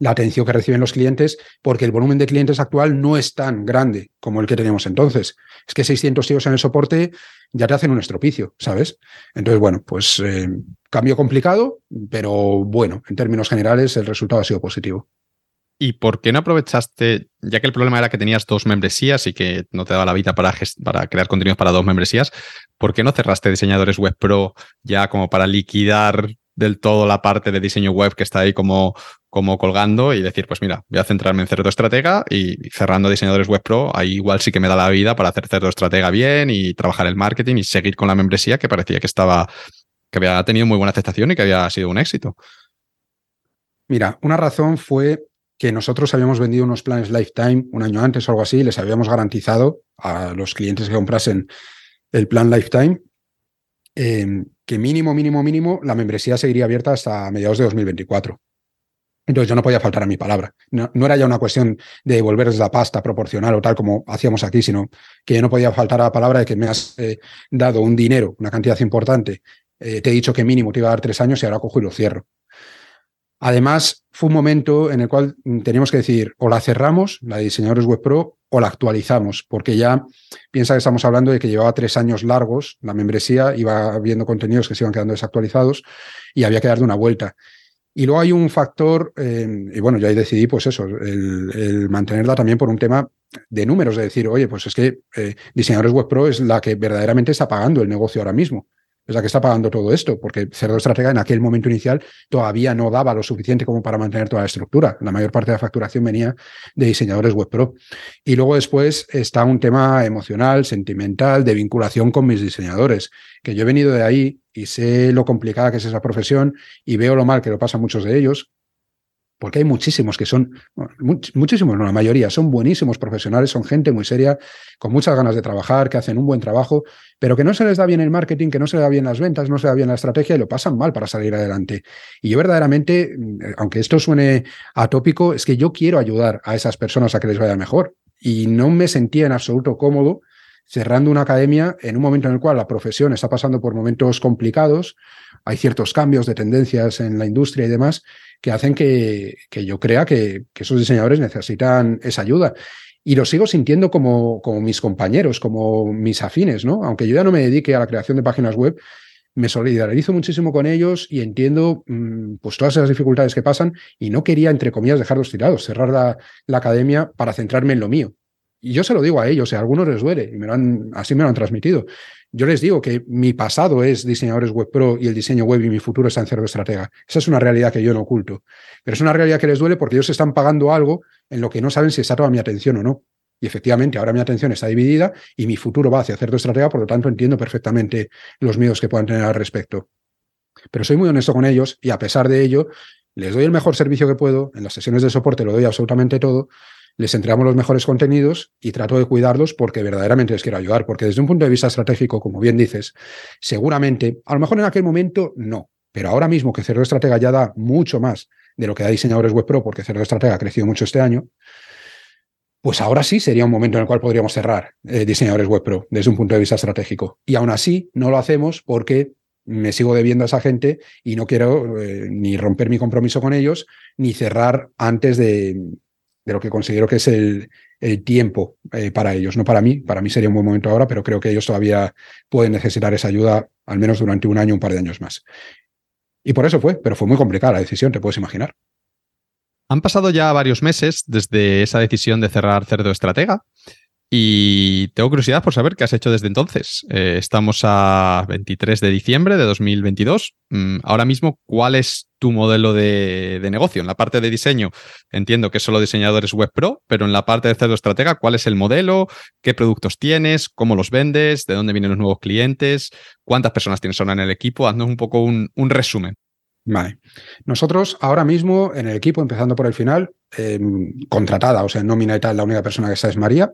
la atención que reciben los clientes, porque el volumen de clientes actual no es tan grande como el que teníamos entonces. Es que 600 tíos en el soporte ya te hacen un estropicio, ¿sabes? Entonces, bueno, pues eh, cambio complicado, pero bueno, en términos generales el resultado ha sido positivo. ¿Y por qué no aprovechaste, ya que el problema era que tenías dos membresías y que no te daba la vida para, para crear contenidos para dos membresías, ¿por qué no cerraste diseñadores web pro ya como para liquidar del todo la parte de diseño web que está ahí como, como colgando y decir, pues mira, voy a centrarme en cerdo estratega y cerrando diseñadores web pro, ahí igual sí que me da la vida para hacer cerdo estratega bien y trabajar el marketing y seguir con la membresía que parecía que estaba, que había tenido muy buena aceptación y que había sido un éxito. Mira, una razón fue que nosotros habíamos vendido unos planes lifetime un año antes o algo así, les habíamos garantizado a los clientes que comprasen el plan lifetime eh, que mínimo, mínimo, mínimo la membresía seguiría abierta hasta mediados de 2024. Entonces yo no podía faltar a mi palabra. No, era ya una cuestión de devolverles la pasta proporcional o tal como hacíamos aquí, sino que yo no podía faltar a la palabra de que me has eh, dado un dinero, una cantidad importante. Eh, te he dicho que mínimo te iba a dar tres años y ahora cojo y lo cierro. Además, fue un momento en el cual teníamos que decir, o la cerramos, la de diseñadores web pro, o la actualizamos, porque ya piensa que estamos hablando de que llevaba tres años largos la membresía, iba viendo contenidos que se iban quedando desactualizados y había que darle una vuelta. Y luego hay un factor, eh, y bueno, yo ahí decidí, pues eso, el, mantenerla también por un tema de números, de decir, oye, pues es que eh, Diseñadores Web Pro es la que verdaderamente está pagando el negocio ahora mismo es la que está pagando todo esto, porque Cerdo Estratega en aquel momento inicial todavía no daba lo suficiente como para mantener toda la estructura. La mayor parte de la facturación venía de diseñadores web pro. Y luego después está un tema emocional, sentimental, de vinculación con mis diseñadores, que yo he venido de ahí y sé lo complicada que es esa profesión y veo lo mal que lo pasan muchos de ellos, porque hay muchísimos que son, muchísimos, no, la mayoría, son buenísimos profesionales, son gente muy seria, con muchas ganas de trabajar, que hacen un buen trabajo, pero que no se les da bien el marketing, que no se les da bien las ventas, no se les da bien la estrategia y lo pasan mal para salir adelante. Y yo verdaderamente, aunque esto suene atópico, es que yo quiero ayudar a esas personas a que les vaya mejor. Y no me sentía en absoluto cómodo cerrando una academia en un momento en el cual la profesión está pasando por momentos complicados, hay ciertos cambios de tendencias en la industria y demás, que hacen que, que yo crea que, que, esos diseñadores necesitan esa ayuda. Y lo sigo sintiendo como, como mis compañeros, como mis afines, ¿no? Aunque yo ya no me dedique a la creación de páginas web, me solidarizo muchísimo con ellos y entiendo mm, pues todas esas dificultades que pasan y no quería, entre comillas, dejarlos tirados, cerrar la, la, academia para centrarme en lo mío. Y yo se lo digo a ellos, a algunos les duele y me lo han, así me lo han transmitido. Yo les digo que mi pasado es diseñadores web pro y el diseño web y mi futuro está en Cerdo Estratega. Esa es una realidad que yo no oculto. Pero es una realidad que les duele porque ellos están pagando algo en lo que no saben si está toda mi atención o no. Y efectivamente, ahora mi atención está dividida y mi futuro va hacia Cerdo Estratega, por lo tanto entiendo perfectamente los miedos que puedan tener al respecto. Pero soy muy honesto con ellos y a pesar de ello, les doy el mejor servicio que puedo. En las sesiones de soporte lo doy absolutamente todo les entregamos los mejores contenidos y trato de cuidarlos porque verdaderamente les quiero ayudar, porque desde un punto de vista estratégico, como bien dices, seguramente, a lo mejor en aquel momento no, pero ahora mismo que Cerdo Estratega ya da mucho más de lo que da diseñadores web pro, porque Cerdo Estratega ha crecido mucho este año, pues ahora sí sería un momento en el cual podríamos cerrar eh, diseñadores web pro desde un punto de vista estratégico. Y aún así no lo hacemos porque me sigo debiendo a esa gente y no quiero eh, ni romper mi compromiso con ellos, ni cerrar antes de, de lo que considero que es el, tiempo eh, para ellos, no para mí. Para mí sería un buen momento ahora, pero creo que ellos todavía pueden necesitar esa ayuda al menos durante un año, un par de años más. Y por eso fue, pero fue muy complicada la decisión, te puedes imaginar. Han pasado ya varios meses desde esa decisión de cerrar Cerdo Estratega y tengo curiosidad por saber qué has hecho desde entonces. Eh, estamos a 23 de diciembre de 2022. Mm, ahora mismo, ¿cuál es tu modelo de, negocio? En la parte de diseño, entiendo que solo diseñadores web pro, pero en la parte de cerdo estratega, ¿cuál es el modelo? ¿Qué productos tienes? ¿Cómo los vendes? ¿De dónde vienen los nuevos clientes? ¿Cuántas personas tienes ahora en el equipo? Haznos un poco un, resumen. Vale. Nosotros ahora mismo en el equipo, empezando por el final, em, contratada, o sea, nómina y tal, la única persona que está es María.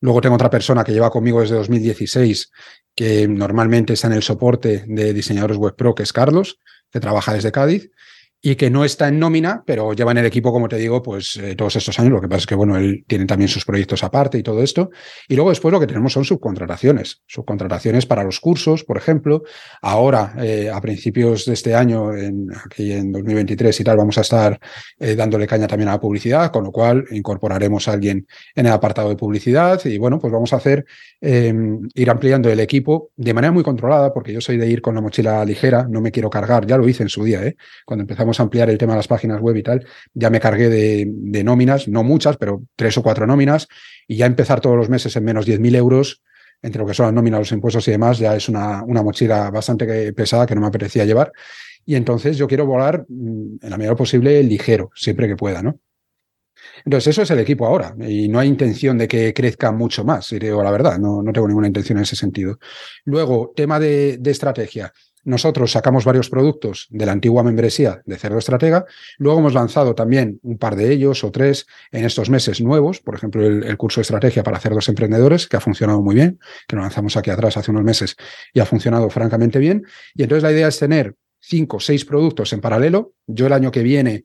Luego tengo otra persona que lleva conmigo desde 2016, que normalmente está en el soporte de diseñadores web pro, que es Carlos, que trabaja desde Cádiz y que no está en nómina, pero lleva en el equipo, como te digo, pues eh, todos estos años. Lo que pasa es que, bueno, él tiene también sus proyectos aparte y todo esto. Y luego después lo que tenemos son subcontrataciones. Subcontrataciones para los cursos, por ejemplo. Ahora, eh, a principios de este año, en, aquí en 2023 y tal, vamos a estar eh, dándole caña también a la publicidad, con lo cual incorporaremos a alguien en el apartado de publicidad. Y bueno, pues vamos a hacer, em, ir ampliando el equipo de manera muy controlada, porque yo soy de ir con la mochila ligera, no me quiero cargar, ya lo hice en su día, ¿eh? cuando empezamos a ampliar el tema de las páginas web y tal, ya me cargué de, nóminas, no muchas, pero tres o cuatro nóminas, y ya empezar todos los meses en menos 10.000 euros, entre lo que son las nóminas, los impuestos y demás, ya es una, mochila bastante pesada que no me apetecía llevar. Y entonces yo quiero volar mm, en la medida posible ligero, siempre que pueda, ¿no? Entonces, eso es el equipo ahora y no hay intención de que crezca mucho más, digo la verdad, no, tengo ninguna intención en ese sentido. Luego, tema de estrategia. Nosotros sacamos varios productos de la antigua membresía de Cerdo Estratega. Luego hemos lanzado también un par de ellos o tres en estos meses nuevos. Por ejemplo, el, curso de estrategia para cerdos emprendedores, que ha funcionado muy bien, que lo lanzamos aquí atrás hace unos meses y ha funcionado francamente bien. Y entonces la idea es tener cinco o seis productos en paralelo. Yo el año que viene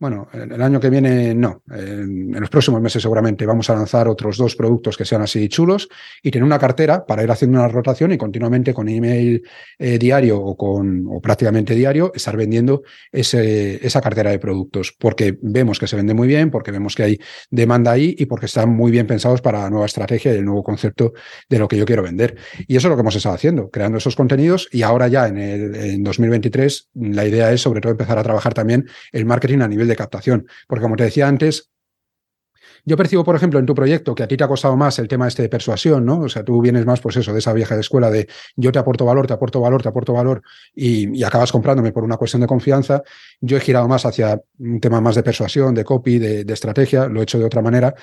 bueno, el año que viene no. En, los próximos meses seguramente vamos a lanzar otros dos productos que sean así chulos y tener una cartera para ir haciendo una rotación y continuamente con email eh, diario o con o prácticamente diario estar vendiendo ese, esa cartera de productos porque vemos que se vende muy bien, porque vemos que hay demanda ahí y porque están muy bien pensados para la nueva estrategia y el nuevo concepto de lo que yo quiero vender. Y eso es lo que hemos estado haciendo, creando esos contenidos y ahora ya en, el, en 2023 la idea es sobre todo empezar a trabajar también el marketing a nivel de captación. Porque como te decía antes, yo percibo, por ejemplo, en tu proyecto que a ti te ha costado más el tema este de persuasión, ¿no? O sea, tú vienes más, pues eso, de esa vieja escuela de yo te aporto valor, te aporto valor, te aporto valor y, acabas comprándome por una cuestión de confianza. Yo he girado más hacia un tema más de persuasión, de copy, de, de estrategia, lo he hecho de otra manera.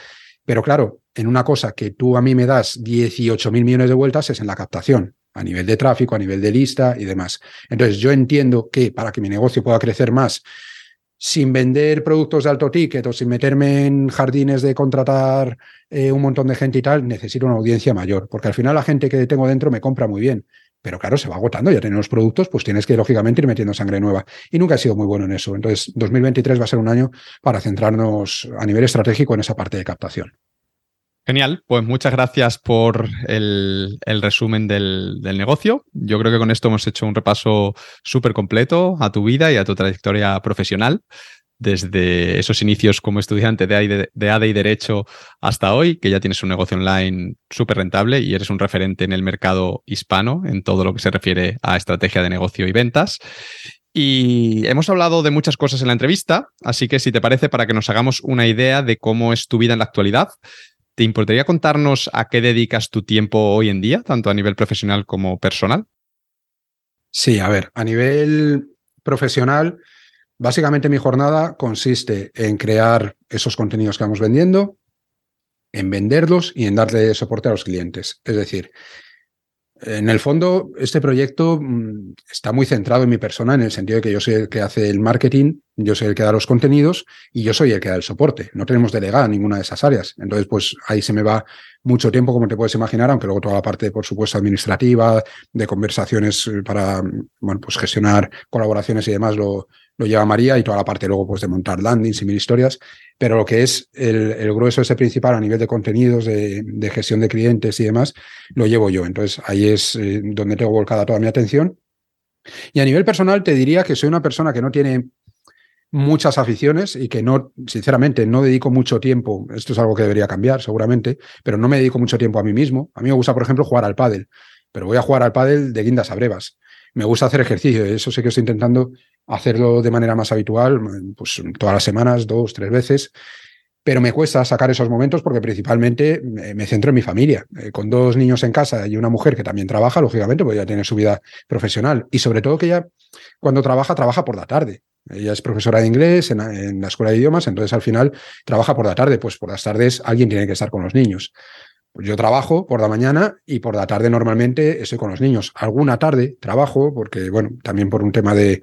Pero claro, en una cosa que tú a mí me das 18 mil millones de vueltas es en la captación, a nivel de tráfico, a nivel de lista y demás. Entonces, yo entiendo que para que mi negocio pueda crecer más, sin vender productos de alto ticket o sin meterme en jardines de contratar eh, un montón de gente y tal, necesito una audiencia mayor, porque al final la gente que tengo dentro me compra muy bien. Pero claro, se va agotando, ya tienen los productos, pues tienes que lógicamente ir metiendo sangre nueva. Y nunca he sido muy bueno en eso. Entonces, 2023 va a ser un año para centrarnos a nivel estratégico en esa parte de captación. Genial, pues muchas gracias por el, el resumen del, del, negocio. Yo creo que con esto hemos hecho un repaso súper completo a tu vida y a tu trayectoria profesional, desde esos inicios como estudiante de, de ADE y Derecho hasta hoy, que ya tienes un negocio online súper rentable y eres un referente en el mercado hispano en todo lo que se refiere a estrategia de negocio y ventas. Y hemos hablado de muchas cosas en la entrevista, así que si te parece, para que nos hagamos una idea de cómo es tu vida en la actualidad, ¿Te importaría contarnos a qué dedicas tu tiempo hoy en día, tanto a nivel profesional como personal? Sí, a ver, a nivel profesional, básicamente mi jornada consiste en crear esos contenidos que vamos vendiendo, en venderlos y en darle soporte a los clientes. Es decir, en el fondo, este proyecto mm, está muy centrado en mi persona, en el sentido de que yo soy el que hace el marketing, yo soy el que da los contenidos y yo soy el que da el soporte. No tenemos delegada ninguna de esas áreas. Entonces, pues ahí se me va mucho tiempo, como te puedes imaginar, aunque luego toda la parte, por supuesto, administrativa, de conversaciones para, bueno, pues gestionar colaboraciones y demás lo, lo lleva María y toda la parte luego pues de montar landings y mil historias, pero lo que es el, el grueso ese principal a nivel de contenidos, de, gestión de clientes y demás, lo llevo yo. Entonces ahí es eh, donde tengo volcada toda mi atención. Y a nivel personal te diría que soy una persona que no tiene muchas aficiones y que no, sinceramente, no dedico mucho tiempo, esto es algo que debería cambiar seguramente, pero no me dedico mucho tiempo a mí mismo. A mí me gusta, por ejemplo, jugar al pádel, pero voy a jugar al pádel de guindas a brevas. Me gusta hacer ejercicio, eso sí que estoy intentando hacerlo de manera más habitual, pues todas las semanas, dos, tres veces, pero me cuesta sacar esos momentos porque principalmente me centro en mi familia. Eh, con dos niños en casa y una mujer que también trabaja, lógicamente, pues ya tiene su vida profesional. Y sobre todo que ella, cuando trabaja, trabaja por la tarde. Ella es profesora de inglés en la escuela de idiomas, entonces al final trabaja por la tarde. Pues por las tardes alguien tiene que estar con los niños. Yo trabajo por la mañana y por la tarde normalmente estoy con los niños. Alguna tarde trabajo porque, bueno, también por un tema de,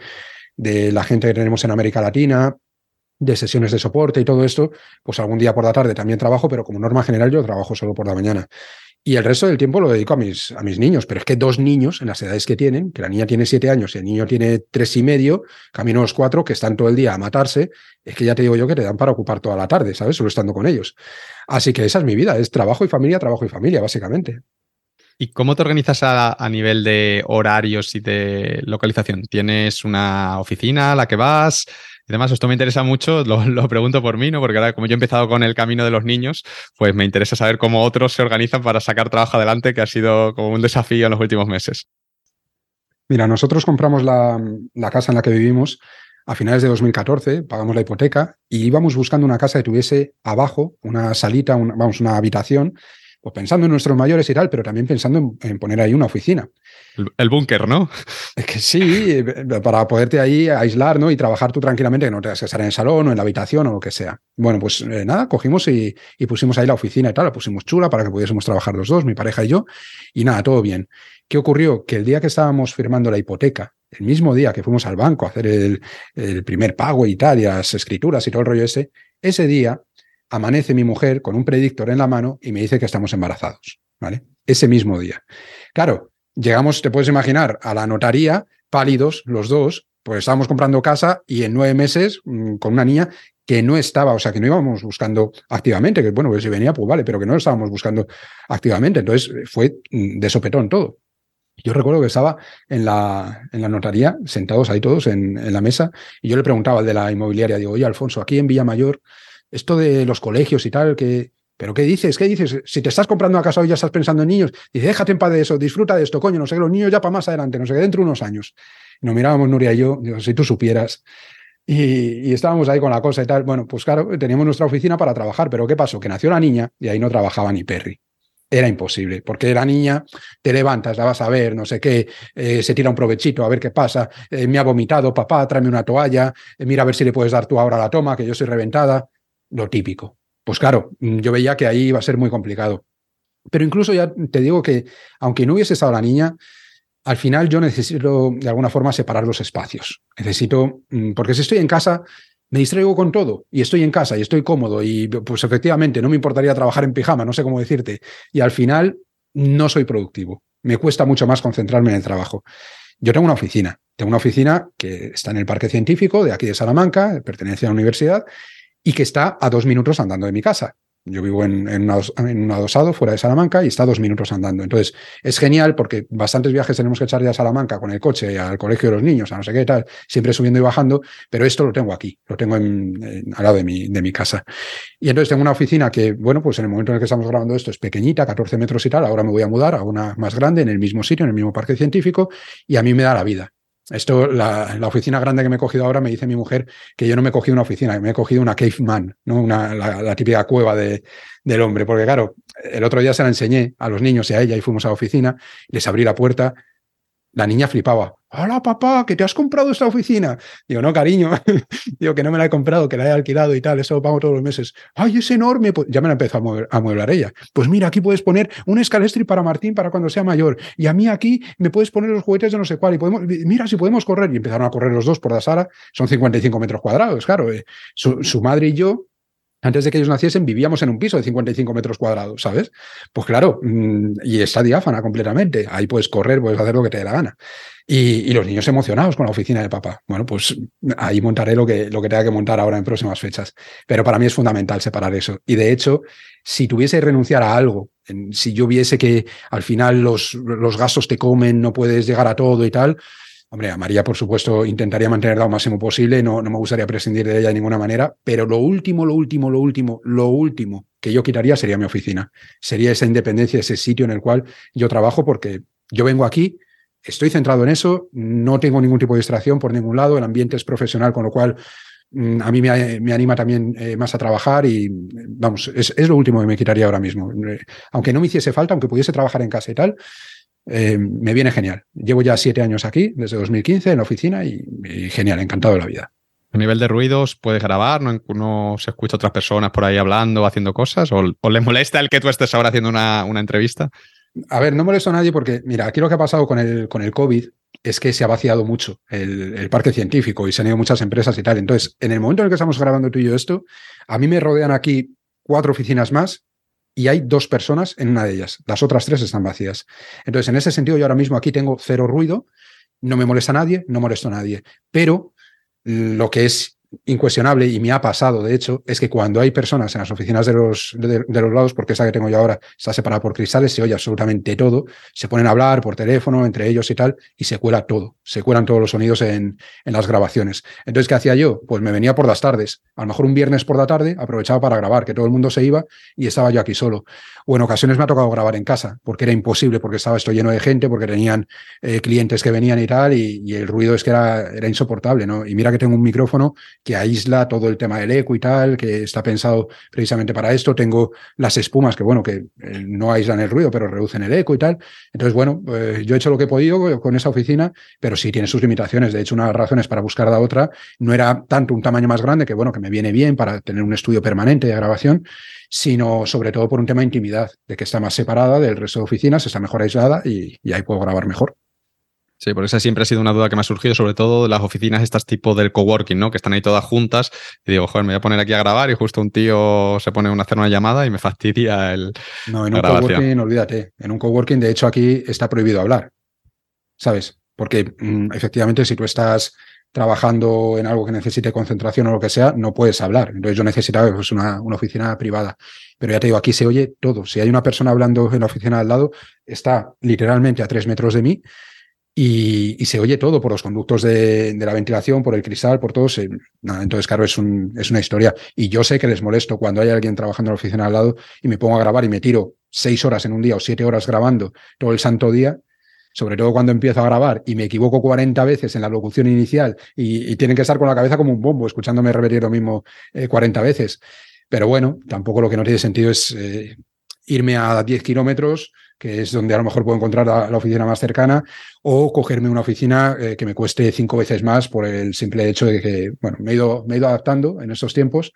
de la gente que tenemos en América Latina, de sesiones de soporte y todo esto, pues algún día por la tarde también trabajo, pero como norma general yo trabajo solo por la mañana. Y el resto del tiempo lo dedico a mis, a mis niños, pero es que dos niños en las edades que tienen, que la niña tiene siete años y el niño tiene tres y medio, camino los cuatro, que están todo el día a matarse, es que ya te digo yo que te dan para ocupar toda la tarde, ¿sabes? Solo estando con ellos. Así que esa es mi vida, es trabajo y familia, trabajo y familia, básicamente. ¿Y cómo te organizas a, a, nivel de horarios y de localización? ¿Tienes una oficina a la que vas? Además, esto me interesa mucho, lo, lo, pregunto por mí, ¿no? Porque ahora, como yo he empezado con el camino de los niños, pues me interesa saber cómo otros se organizan para sacar trabajo adelante, que ha sido como un desafío en los últimos meses. Mira, nosotros compramos la, la casa en la que vivimos a finales de 2014, pagamos la hipoteca y íbamos buscando una casa que tuviese abajo una salita, vamos, una habitación, pues pensando en nuestros mayores y tal, pero también pensando en, poner ahí una oficina. El, búnker, ¿no? Es que sí, para poderte ahí aislar ¿no? y trabajar tú tranquilamente, que no tengas que estar en el salón o en la habitación o lo que sea. Bueno, pues eh, nada, cogimos y, y, pusimos ahí la oficina y tal, la pusimos chula para que pudiésemos trabajar los dos, mi pareja y yo, y nada, todo bien. ¿Qué ocurrió? Que el día que estábamos firmando la hipoteca, el mismo día que fuimos al banco a hacer el, primer pago y tal, y las escrituras y todo el rollo ese, ese día amanece mi mujer con un predictor en la mano y me dice que estamos embarazados, ¿vale? Ese mismo día. Claro, llegamos, te puedes imaginar, a la notaría, pálidos los dos, pues estábamos comprando casa y en nueve meses mm, con una niña que no estaba, o sea, que no íbamos buscando activamente, que bueno, pues si venía, pues vale, pero que no lo estábamos buscando activamente. Entonces fue mm, de sopetón todo. Yo recuerdo que estaba en la, en la notaría, sentados ahí todos en, la mesa, y yo le preguntaba al de la inmobiliaria, digo, oye, Alfonso, aquí en Villamayor, esto de los colegios y tal, que, ¿pero qué dices? ¿Qué dices? Si te estás comprando una casa hoy ya estás pensando en niños, dice, déjate en paz de eso, disfruta de esto, coño, no sé qué, los niños ya para más adelante, no sé qué, dentro de unos años. Nos mirábamos Nuria y yo, digo, si tú supieras. Y, estábamos ahí con la cosa y tal. Bueno, pues claro, teníamos nuestra oficina para trabajar, pero ¿qué pasó? Que nació la niña y ahí no trabajaba ni Perry era imposible, porque la niña, te levantas, la vas a ver, no sé qué, eh, se tira un provechito a ver qué pasa, eh, me ha vomitado, papá, tráeme una toalla, eh, mira a ver si le puedes dar tú ahora la toma, que yo soy reventada, lo típico. Pues claro, mm, yo veía que ahí iba a ser muy complicado. Pero incluso ya te digo que, aunque no hubiese estado la niña, al final yo necesito de alguna forma separar los espacios. Necesito, mm, porque si estoy en casa, me distraigo con todo y estoy en casa y estoy cómodo y pues efectivamente no me importaría trabajar en pijama, no sé cómo decirte, y al final no soy productivo. Me cuesta mucho más concentrarme en el trabajo. Yo tengo una oficina, tengo una oficina que está en el Parque Científico de aquí de Salamanca, pertenece a la universidad, y que está a dos minutos andando de mi casa. Yo vivo en, un adosado fuera de Salamanca y está dos minutos andando. Entonces, es genial porque bastantes viajes tenemos que echar ya a Salamanca con el coche, al colegio de los niños, a no sé qué tal, siempre subiendo y bajando, pero esto lo tengo aquí, lo tengo en, al lado de mi, de mi casa. Y entonces tengo una oficina que, bueno, pues en el momento en el que estamos grabando esto es pequeñita, 14 metros y tal, ahora me voy a mudar a una más grande en el mismo sitio, en el mismo parque científico, y a mí me da la vida. Esto, la, la, oficina grande que me he cogido ahora, me dice mi mujer que yo no me he cogido una oficina, que me he cogido una caveman, ¿no? Una, la, típica cueva de, del hombre. Porque, claro, el otro día se la enseñé a los niños y a ella y fuimos a la oficina, les abrí la puerta la niña flipaba. Hola, papá, que te has comprado esta oficina. Digo, no, cariño. Digo que no me la he comprado, que la he alquilado y tal. Eso lo pago todos los meses. Ay, es enorme. Pues ya me la empezó a, a mueblar ella. Pues mira, aquí puedes poner un escalestri para Martín para cuando sea mayor. Y a mí aquí me puedes poner los juguetes de no sé cuál. Y podemos, mira, si podemos correr. Y empezaron a correr los dos por la sala. Son 55 metros cuadrados, claro. Eh. su madre y yo antes de que ellos naciesen, vivíamos en un piso de 55 metros cuadrados, ¿sabes? Pues claro, mm, y está diáfana completamente. Ahí puedes correr, puedes hacer lo que te dé la gana. Y, los niños emocionados con la oficina de papá. Bueno, pues ahí montaré lo que, lo que tenga que montar ahora en próximas fechas. Pero para mí es fundamental separar eso. Y de hecho, si tuviese que renunciar a algo, si yo viese que al final los, los gastos te comen, no puedes llegar a todo y tal, Hombre, a María, por supuesto, intentaría mantenerla lo máximo posible, no, no me gustaría prescindir de ella de ninguna manera, pero lo último, lo último, lo último, lo último que yo quitaría sería mi oficina. Sería esa independencia, ese sitio en el cual yo trabajo, porque yo vengo aquí, estoy centrado en eso, no tengo ningún tipo de distracción por ningún lado, el ambiente es profesional, con lo cual mm, a mí me, anima también eh, más a trabajar y, vamos, es, es, lo último que me quitaría ahora mismo. Aunque no me hiciese falta, aunque pudiese trabajar en casa y tal, eh, me viene genial. Llevo ya siete años aquí, desde 2015, en la oficina y, genial, encantado de la vida. ¿A nivel de ruidos puedes grabar? ¿No, se escucha a otras personas por ahí hablando, haciendo cosas? ¿O, le molesta el que tú estés ahora haciendo una, una, entrevista? A ver, no molesto a nadie porque, mira, aquí lo que ha pasado con el, con el COVID es que se ha vaciado mucho el, el, parque científico y se han ido muchas empresas y tal. Entonces, en el momento en el que estamos grabando tú y yo esto, a mí me rodean aquí cuatro oficinas más y hay dos personas en una de ellas. Las otras tres están vacías. Entonces, en ese sentido, yo ahora mismo aquí tengo cero ruido, no me molesta a nadie, no molesto a nadie. Pero lo que es incuestionable y me ha pasado, de hecho, es que cuando hay personas en las oficinas de los, de, los lados, porque esa que tengo yo ahora está separada por cristales, se oye absolutamente todo, se ponen a hablar por teléfono entre ellos y tal, y se cuela todo, se cuelan todos los sonidos en, en las grabaciones. Entonces, ¿qué hacía yo? Pues me venía por las tardes, a lo mejor un viernes por la tarde, aprovechaba para grabar, que todo el mundo se iba y estaba yo aquí solo. O en ocasiones me ha tocado grabar en casa, porque era imposible, porque estaba esto lleno de gente, porque tenían eh, clientes que venían y tal, y, el ruido es que era, era insoportable, ¿no? Y mira que tengo un micrófono que aísla todo el tema del eco y tal, que está pensado precisamente para esto. Tengo las espumas que, bueno, que eh, no aíslan el ruido, pero reducen el eco y tal. Entonces, bueno, eh, yo he hecho lo que he podido con esa oficina, pero sí tiene sus limitaciones. De hecho, una de las razones para buscar la otra no era tanto un tamaño más grande, que bueno, que me viene bien para tener un estudio permanente de grabación, sino sobre todo por un tema de intimidad, de que está más separada del resto de oficinas, está mejor aislada y, y ahí puedo grabar mejor. Sí, porque esa siempre ha sido una duda que me ha surgido, sobre todo las oficinas estas tipo del coworking, ¿no? Que están ahí todas juntas. Y digo, joder, me voy a poner aquí a grabar y justo un tío se pone a hacer una llamada y me fastidia el. No, en un coworking, olvídate. En un coworking, de hecho, aquí está prohibido hablar. ¿Sabes? Porque mm, efectivamente, si tú estás trabajando en algo que necesite concentración o lo que sea, no puedes hablar. Entonces yo necesitaba pues, una, una, oficina privada. Pero ya te digo, aquí se oye todo. Si hay una persona hablando en la oficina al lado, está literalmente a tres metros de mí y, se oye todo por los conductos de, la ventilación, por el cristal, por todo. entonces, claro, es, un, es una historia. Y yo sé que les molesto cuando hay alguien trabajando en la oficina al lado y me pongo a grabar y me tiro seis horas en un día o siete horas grabando todo el santo día. Sobre todo cuando empiezo a grabar y me equivoco 40 veces en la locución inicial y, tienen que estar con la cabeza como un bombo, escuchándome repetir lo mismo 40 eh, veces. Pero bueno, tampoco lo que no tiene sentido es eh, irme a 10 kilómetros que es donde a lo mejor puedo encontrar la, oficina más cercana, o cogerme una oficina eh, que me cueste cinco veces más por el simple hecho de que, bueno, me he, ido, me he ido adaptando en estos tiempos,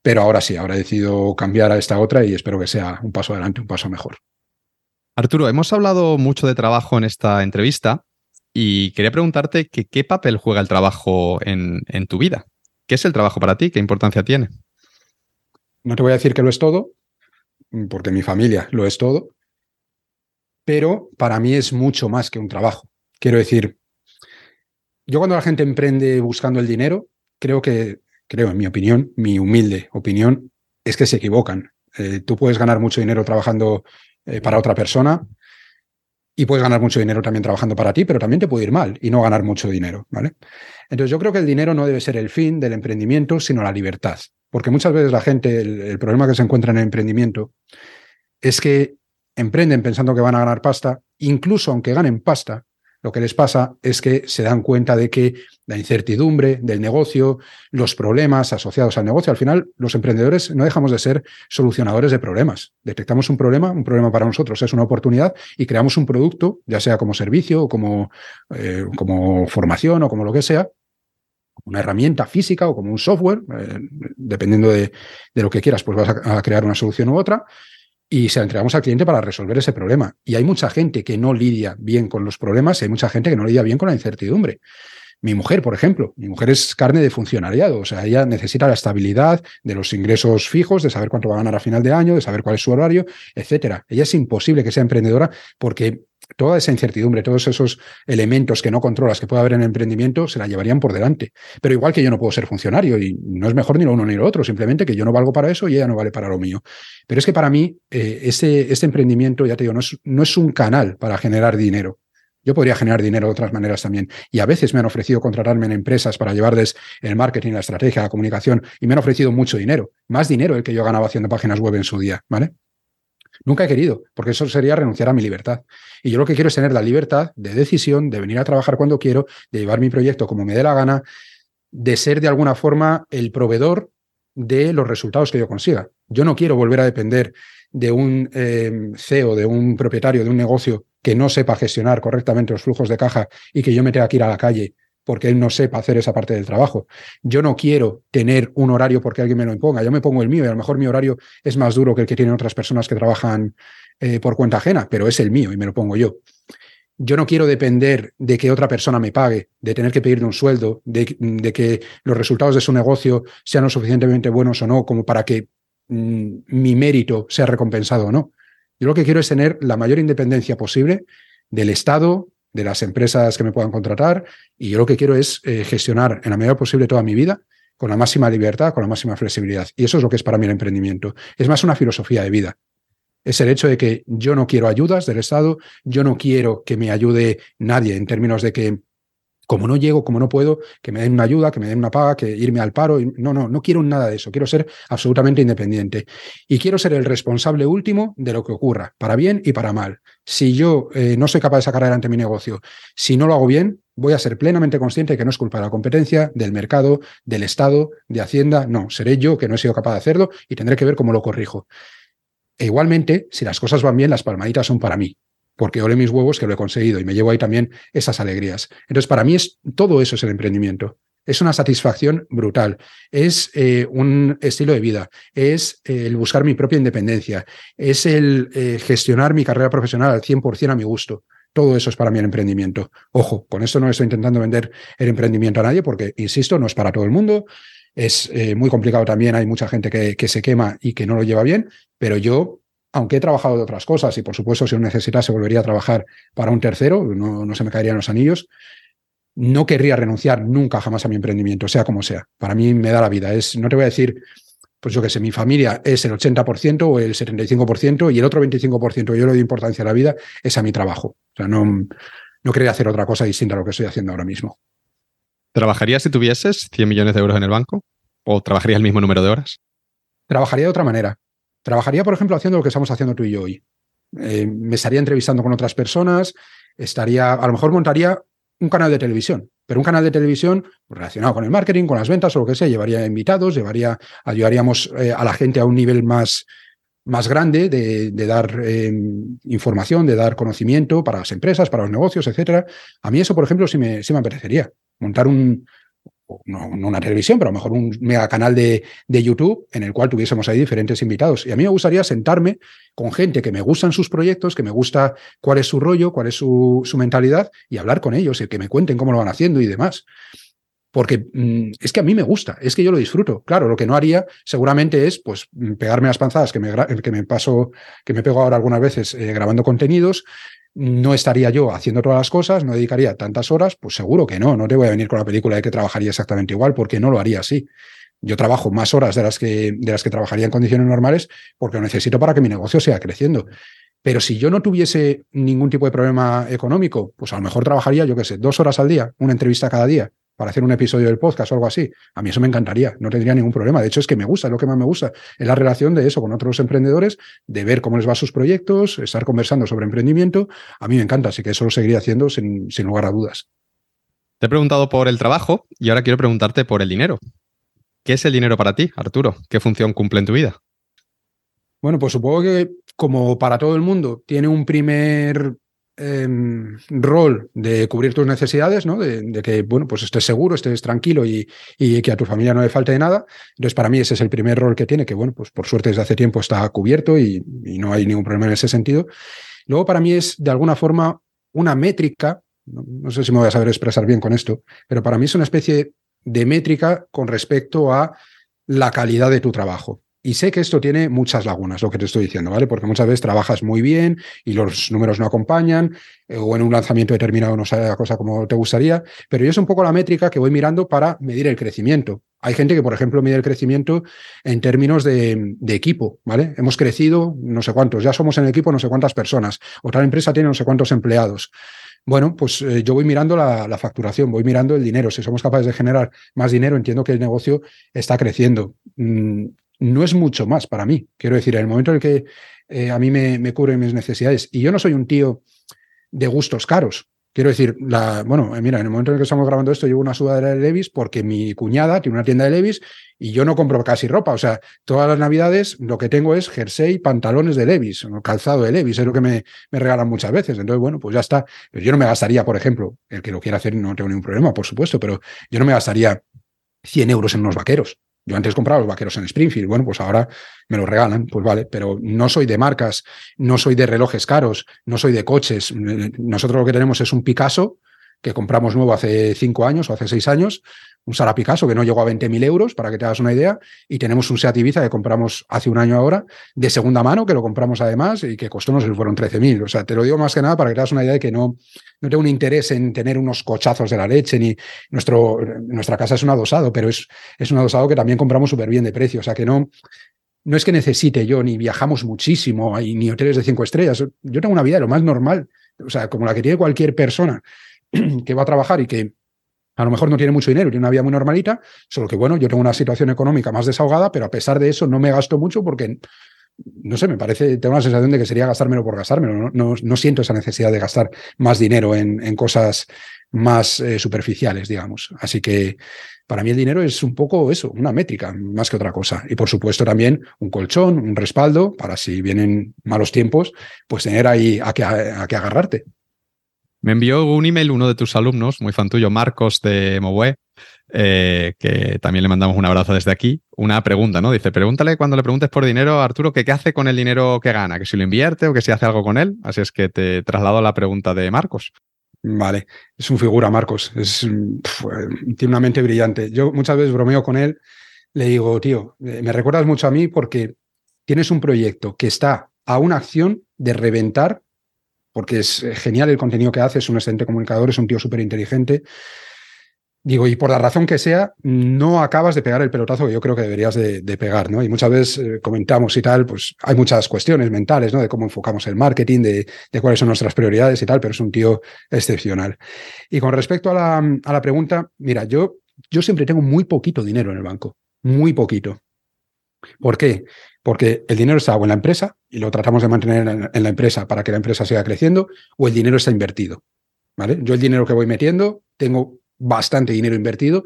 pero ahora sí, ahora he decidido cambiar a esta otra y espero que sea un paso adelante, un paso mejor. Arturo, hemos hablado mucho de trabajo en esta entrevista y quería preguntarte qué papel juega el trabajo en, en tu vida. ¿Qué es el trabajo para ti? ¿Qué importancia tiene? No te voy a decir que lo es todo, porque mi familia lo es todo, pero para mí es mucho más que un trabajo. Quiero decir, yo cuando la gente emprende buscando el dinero, creo que, creo en mi opinión, mi humilde opinión, es que se equivocan. Eh, tú puedes ganar mucho dinero trabajando eh, para otra persona y puedes ganar mucho dinero también trabajando para ti, pero también te puede ir mal y no ganar mucho dinero, ¿vale? Entonces yo creo que el dinero no debe ser el fin del emprendimiento, sino la libertad. Porque muchas veces la gente, el problema que se encuentra en el emprendimiento es que emprenden pensando que van a ganar pasta, incluso aunque ganen pasta, lo que les pasa es que se dan cuenta de que la incertidumbre del negocio, los problemas asociados al negocio, al final los emprendedores no dejamos de ser solucionadores de problemas. Detectamos un problema, un problema para nosotros es una oportunidad y creamos un producto, ya sea como servicio o como, eh, como formación o como lo que sea, una herramienta física o como un software, eh, dependiendo de, de, lo que quieras, pues vas a, a crear una solución u otra y se la entregamos al cliente para resolver ese problema. Y hay mucha gente que no lidia bien con los problemas y hay mucha gente que no lidia bien con la incertidumbre. Mi mujer, por ejemplo, mi mujer es carne de funcionariado, o sea, ella necesita la estabilidad de los ingresos fijos, de saber cuánto va a ganar a final de año, de saber cuál es su horario, etcétera. Ella es imposible que sea emprendedora porque toda esa incertidumbre, todos esos elementos que no controlas que puede haber en el emprendimiento, se la llevarían por delante. Pero igual que yo no puedo ser funcionario y no es mejor ni lo uno ni lo otro, simplemente que yo no valgo para eso y ella no vale para lo mío. Pero es que para mí, eh, este, este emprendimiento, ya te digo, no es, no es un canal para generar dinero. Yo podría generar dinero de otras maneras también. Y a veces me han ofrecido contratarme en empresas para llevarles el marketing, la estrategia, la comunicación, y me han ofrecido mucho dinero, más dinero el que yo ganaba haciendo páginas web en su día, ¿vale? Nunca he querido, porque eso sería renunciar a mi libertad. Y yo lo que quiero es tener la libertad de decisión, de venir a trabajar cuando quiero, de llevar mi proyecto como me dé la gana, de ser de alguna forma el proveedor de los resultados que yo consiga. Yo no quiero volver a depender de un eh, CEO, de un propietario de un negocio que no sepa gestionar correctamente los flujos de caja y que yo me tenga que ir a la calle porque él no sepa hacer esa parte del trabajo. Yo no quiero tener un horario porque alguien me lo imponga, yo me pongo el mío y a lo mejor mi horario es más duro que el que tienen otras personas que trabajan eh, por cuenta ajena, pero es el mío y me lo pongo yo. Yo no quiero depender de que otra persona me pague, de tener que pedirle un sueldo, de, que los resultados de su negocio sean lo suficientemente buenos o no, como para que mm, mi mérito sea recompensado o no. Yo lo que quiero es tener la mayor independencia posible del Estado, de las empresas que me puedan contratar y yo lo que quiero es eh, gestionar en la medida posible toda mi vida con la máxima libertad, con la máxima flexibilidad. Y eso es lo que es para mí el emprendimiento. Es más una filosofía de vida. Es el hecho de que yo no quiero ayudas del Estado, yo no quiero que me ayude nadie en términos de que como no llego, como no puedo, que me den una ayuda, que me den una paga, que irme al paro. No, no, no quiero nada de eso. Quiero ser absolutamente independiente. Y quiero ser el responsable último de lo que ocurra, para bien y para mal. Si yo eh, no soy capaz de sacar adelante mi negocio, si no lo hago bien, voy a ser plenamente consciente de que no es culpa de la competencia, del mercado, del Estado, de Hacienda. No, seré yo que no he sido capaz de hacerlo y tendré que ver cómo lo corrijo. E igualmente, si las cosas van bien, las palmaditas son para mí porque ole mis huevos que lo he conseguido y me llevo ahí también esas alegrías. Entonces, para mí es todo eso es el emprendimiento. Es una satisfacción brutal, es eh, un estilo de vida, es eh, el buscar mi propia independencia, es el eh, gestionar mi carrera profesional al 100% a mi gusto. Todo eso es para mí el emprendimiento. Ojo, con esto no estoy intentando vender el emprendimiento a nadie porque, insisto, no es para todo el mundo. Es muy complicado también, hay mucha gente que, que se quema y que no lo lleva bien, pero yo aunque he trabajado de otras cosas y por supuesto si lo necesitase volvería a trabajar para un tercero, no, se me caerían los anillos, no querría renunciar nunca jamás a mi emprendimiento, sea como sea. Para mí me da la vida. Es, no te voy a decir, pues yo que sé, mi familia es el 80% o el 75% y el otro 25% que yo le doy importancia a la vida es a mi trabajo. O sea, no, no quería hacer otra cosa distinta a lo que estoy haciendo ahora mismo. ¿Trabajarías si tuvieses 100 millones de euros en el banco? ¿O trabajarías el mismo número de horas? Trabajaría de otra manera. Trabajaría, por ejemplo, haciendo lo que estamos haciendo tú y yo hoy. Eh, me estaría entrevistando con otras personas, estaría, a lo mejor montaría un canal de televisión, pero un canal de televisión relacionado con el marketing, con las ventas o lo que sea, llevaría invitados, llevaría, ayudaríamos eh, a la gente a un nivel más, más grande de, dar eh, información, de dar conocimiento para las empresas, para los negocios, etcétera. A mí eso, por ejemplo, sí me, sí me apetecería. Montar un, no, una televisión, pero a lo mejor un mega canal de, de, YouTube en el cual tuviésemos ahí diferentes invitados. Y a mí me gustaría sentarme con gente que me gustan sus proyectos, que me gusta cuál es su rollo, cuál es su, su mentalidad y hablar con ellos y que me cuenten cómo lo van haciendo y demás. Porque mm, es que a mí me gusta, es que yo lo disfruto. Claro, lo que no haría seguramente es pues pegarme las panzadas que me, que me paso, que me pego ahora algunas veces eh, grabando contenidos, no estaría yo haciendo todas las cosas, no dedicaría tantas horas, pues seguro que no, no te voy a venir con la película de que trabajaría exactamente igual, porque no lo haría así. Yo trabajo más horas de las que, de las que trabajaría en condiciones normales porque lo necesito para que mi negocio siga creciendo. Pero si yo no tuviese ningún tipo de problema económico, pues a lo mejor trabajaría, yo qué sé, dos horas al día, una entrevista cada día, para hacer un episodio del podcast o algo así. A mí eso me encantaría, no tendría ningún problema. De hecho, es que me gusta, es lo que más me gusta. Es la relación de eso con otros emprendedores, de ver cómo les va sus proyectos, estar conversando sobre emprendimiento. A mí me encanta, así que eso lo seguiría haciendo sin, sin lugar a dudas. Te he preguntado por el trabajo y ahora quiero preguntarte por el dinero. ¿Qué es el dinero para ti, Arturo? ¿Qué función cumple en tu vida? Bueno, pues supongo que como para todo el mundo, tiene un primer Em, rol de cubrir tus necesidades, ¿no? De, que, bueno, pues estés seguro, estés tranquilo y, y, que a tu familia no le falte de nada. Entonces, para mí ese es el primer rol que tiene, que, bueno, pues por suerte desde hace tiempo está cubierto y, no hay ningún problema en ese sentido. Luego, para mí es, de alguna forma, una métrica, no, sé si me voy a saber expresar bien con esto, pero para mí es una especie de métrica con respecto a la calidad de tu trabajo. Y sé que esto tiene muchas lagunas, lo que te estoy diciendo, ¿vale? Porque muchas veces trabajas muy bien y los números no acompañan, eh, o en un lanzamiento determinado no sale la cosa como te gustaría, pero yo es un poco la métrica que voy mirando para medir el crecimiento. Hay gente que, por ejemplo, mide el crecimiento en términos de, equipo, ¿vale? Hemos crecido no sé cuántos, ya somos en el equipo no sé cuántas personas, otra empresa tiene no sé cuántos empleados. Bueno, pues eh, yo voy mirando la, facturación, voy mirando el dinero. Si somos capaces de generar más dinero, entiendo que el negocio está creciendo. Mm, no es mucho más para mí. Quiero decir, en el momento en el que eh, a mí me, cubren mis necesidades, y yo no soy un tío de gustos caros. Quiero decir, la, bueno, eh, mira, en el momento en el que estamos grabando esto, llevo una sudadera de Levis porque mi cuñada tiene una tienda de Levis y yo no compro casi ropa. O sea, todas las navidades lo que tengo es jersey, pantalones de Levis, calzado de Levis, es lo que me, me regalan muchas veces. Entonces, bueno, pues ya está. Pero yo no me gastaría, por ejemplo, el que lo quiera hacer no tengo ningún problema, por supuesto, pero yo no me gastaría 100 euros en unos vaqueros. Yo antes compraba los vaqueros en Springfield, bueno, pues ahora me los regalan, pues vale, pero no soy de marcas, no soy de relojes caros, no soy de coches. Nosotros lo que tenemos es un Picasso que compramos nuevo hace cinco años o hace seis años, un Sara Picasso que no llegó a 20.000 euros, para que te hagas una idea, y tenemos un Seat Ibiza que compramos hace un año ahora, de segunda mano, que lo compramos además y que costó, no sé, fueron 13.000. O sea, te lo digo más que nada para que te hagas una idea de que no, no tengo un interés en tener unos cochazos de la leche, ni nuestro, nuestra casa es un adosado, pero es, es un adosado que también compramos súper bien de precio. O sea, que no, no es que necesite yo, ni viajamos muchísimo, ni hoteles de cinco estrellas. Yo tengo una vida de lo más normal, o sea, como la que tiene cualquier persona que va a trabajar y que a lo mejor no tiene mucho dinero, tiene una vida muy normalita, solo que bueno, yo tengo una situación económica más desahogada, pero a pesar de eso no me gasto mucho porque, no sé, me parece, tengo la sensación de que sería gastármelo por gastármelo, no, no, siento esa necesidad de gastar más dinero en, cosas más eh, superficiales, digamos. Así que para mí el dinero es un poco eso, una métrica, más que otra cosa. Y por supuesto también un colchón, un respaldo, para si vienen malos tiempos, pues tener ahí a que, a que agarrarte. Me envió un email uno de tus alumnos, muy fan tuyo, Marcos de Mowe, eh, que también le mandamos un abrazo desde aquí. Una pregunta, ¿no? Dice, pregúntale cuando le preguntes por dinero a Arturo qué hace con el dinero que gana, que si lo invierte o que si hace algo con él. Así es que te traslado la pregunta de Marcos. Vale, es un figura, Marcos. Es, tiene una mente brillante. Yo muchas veces bromeo con él, le digo, tío, eh, me recuerdas mucho a mí porque tienes un proyecto que está a una acción de reventar porque es eh, genial el contenido que hace, es un excelente comunicador, es un tío súper inteligente. Digo, y por la razón que sea, no acabas de pegar el pelotazo que yo creo que deberías de, pegar, ¿no? Y muchas veces eh, comentamos y tal, pues hay muchas cuestiones mentales, ¿no? De cómo enfocamos el marketing, de, cuáles son nuestras prioridades y tal, pero es un tío excepcional. Y con respecto a la, a la pregunta, mira, yo, yo siempre tengo muy poquito dinero en el banco, muy poquito. ¿Por qué? Porque el dinero está o en la empresa y lo tratamos de mantener en la empresa para que la empresa siga creciendo, o el dinero está invertido. ¿vale? Yo el dinero que voy metiendo, tengo bastante dinero invertido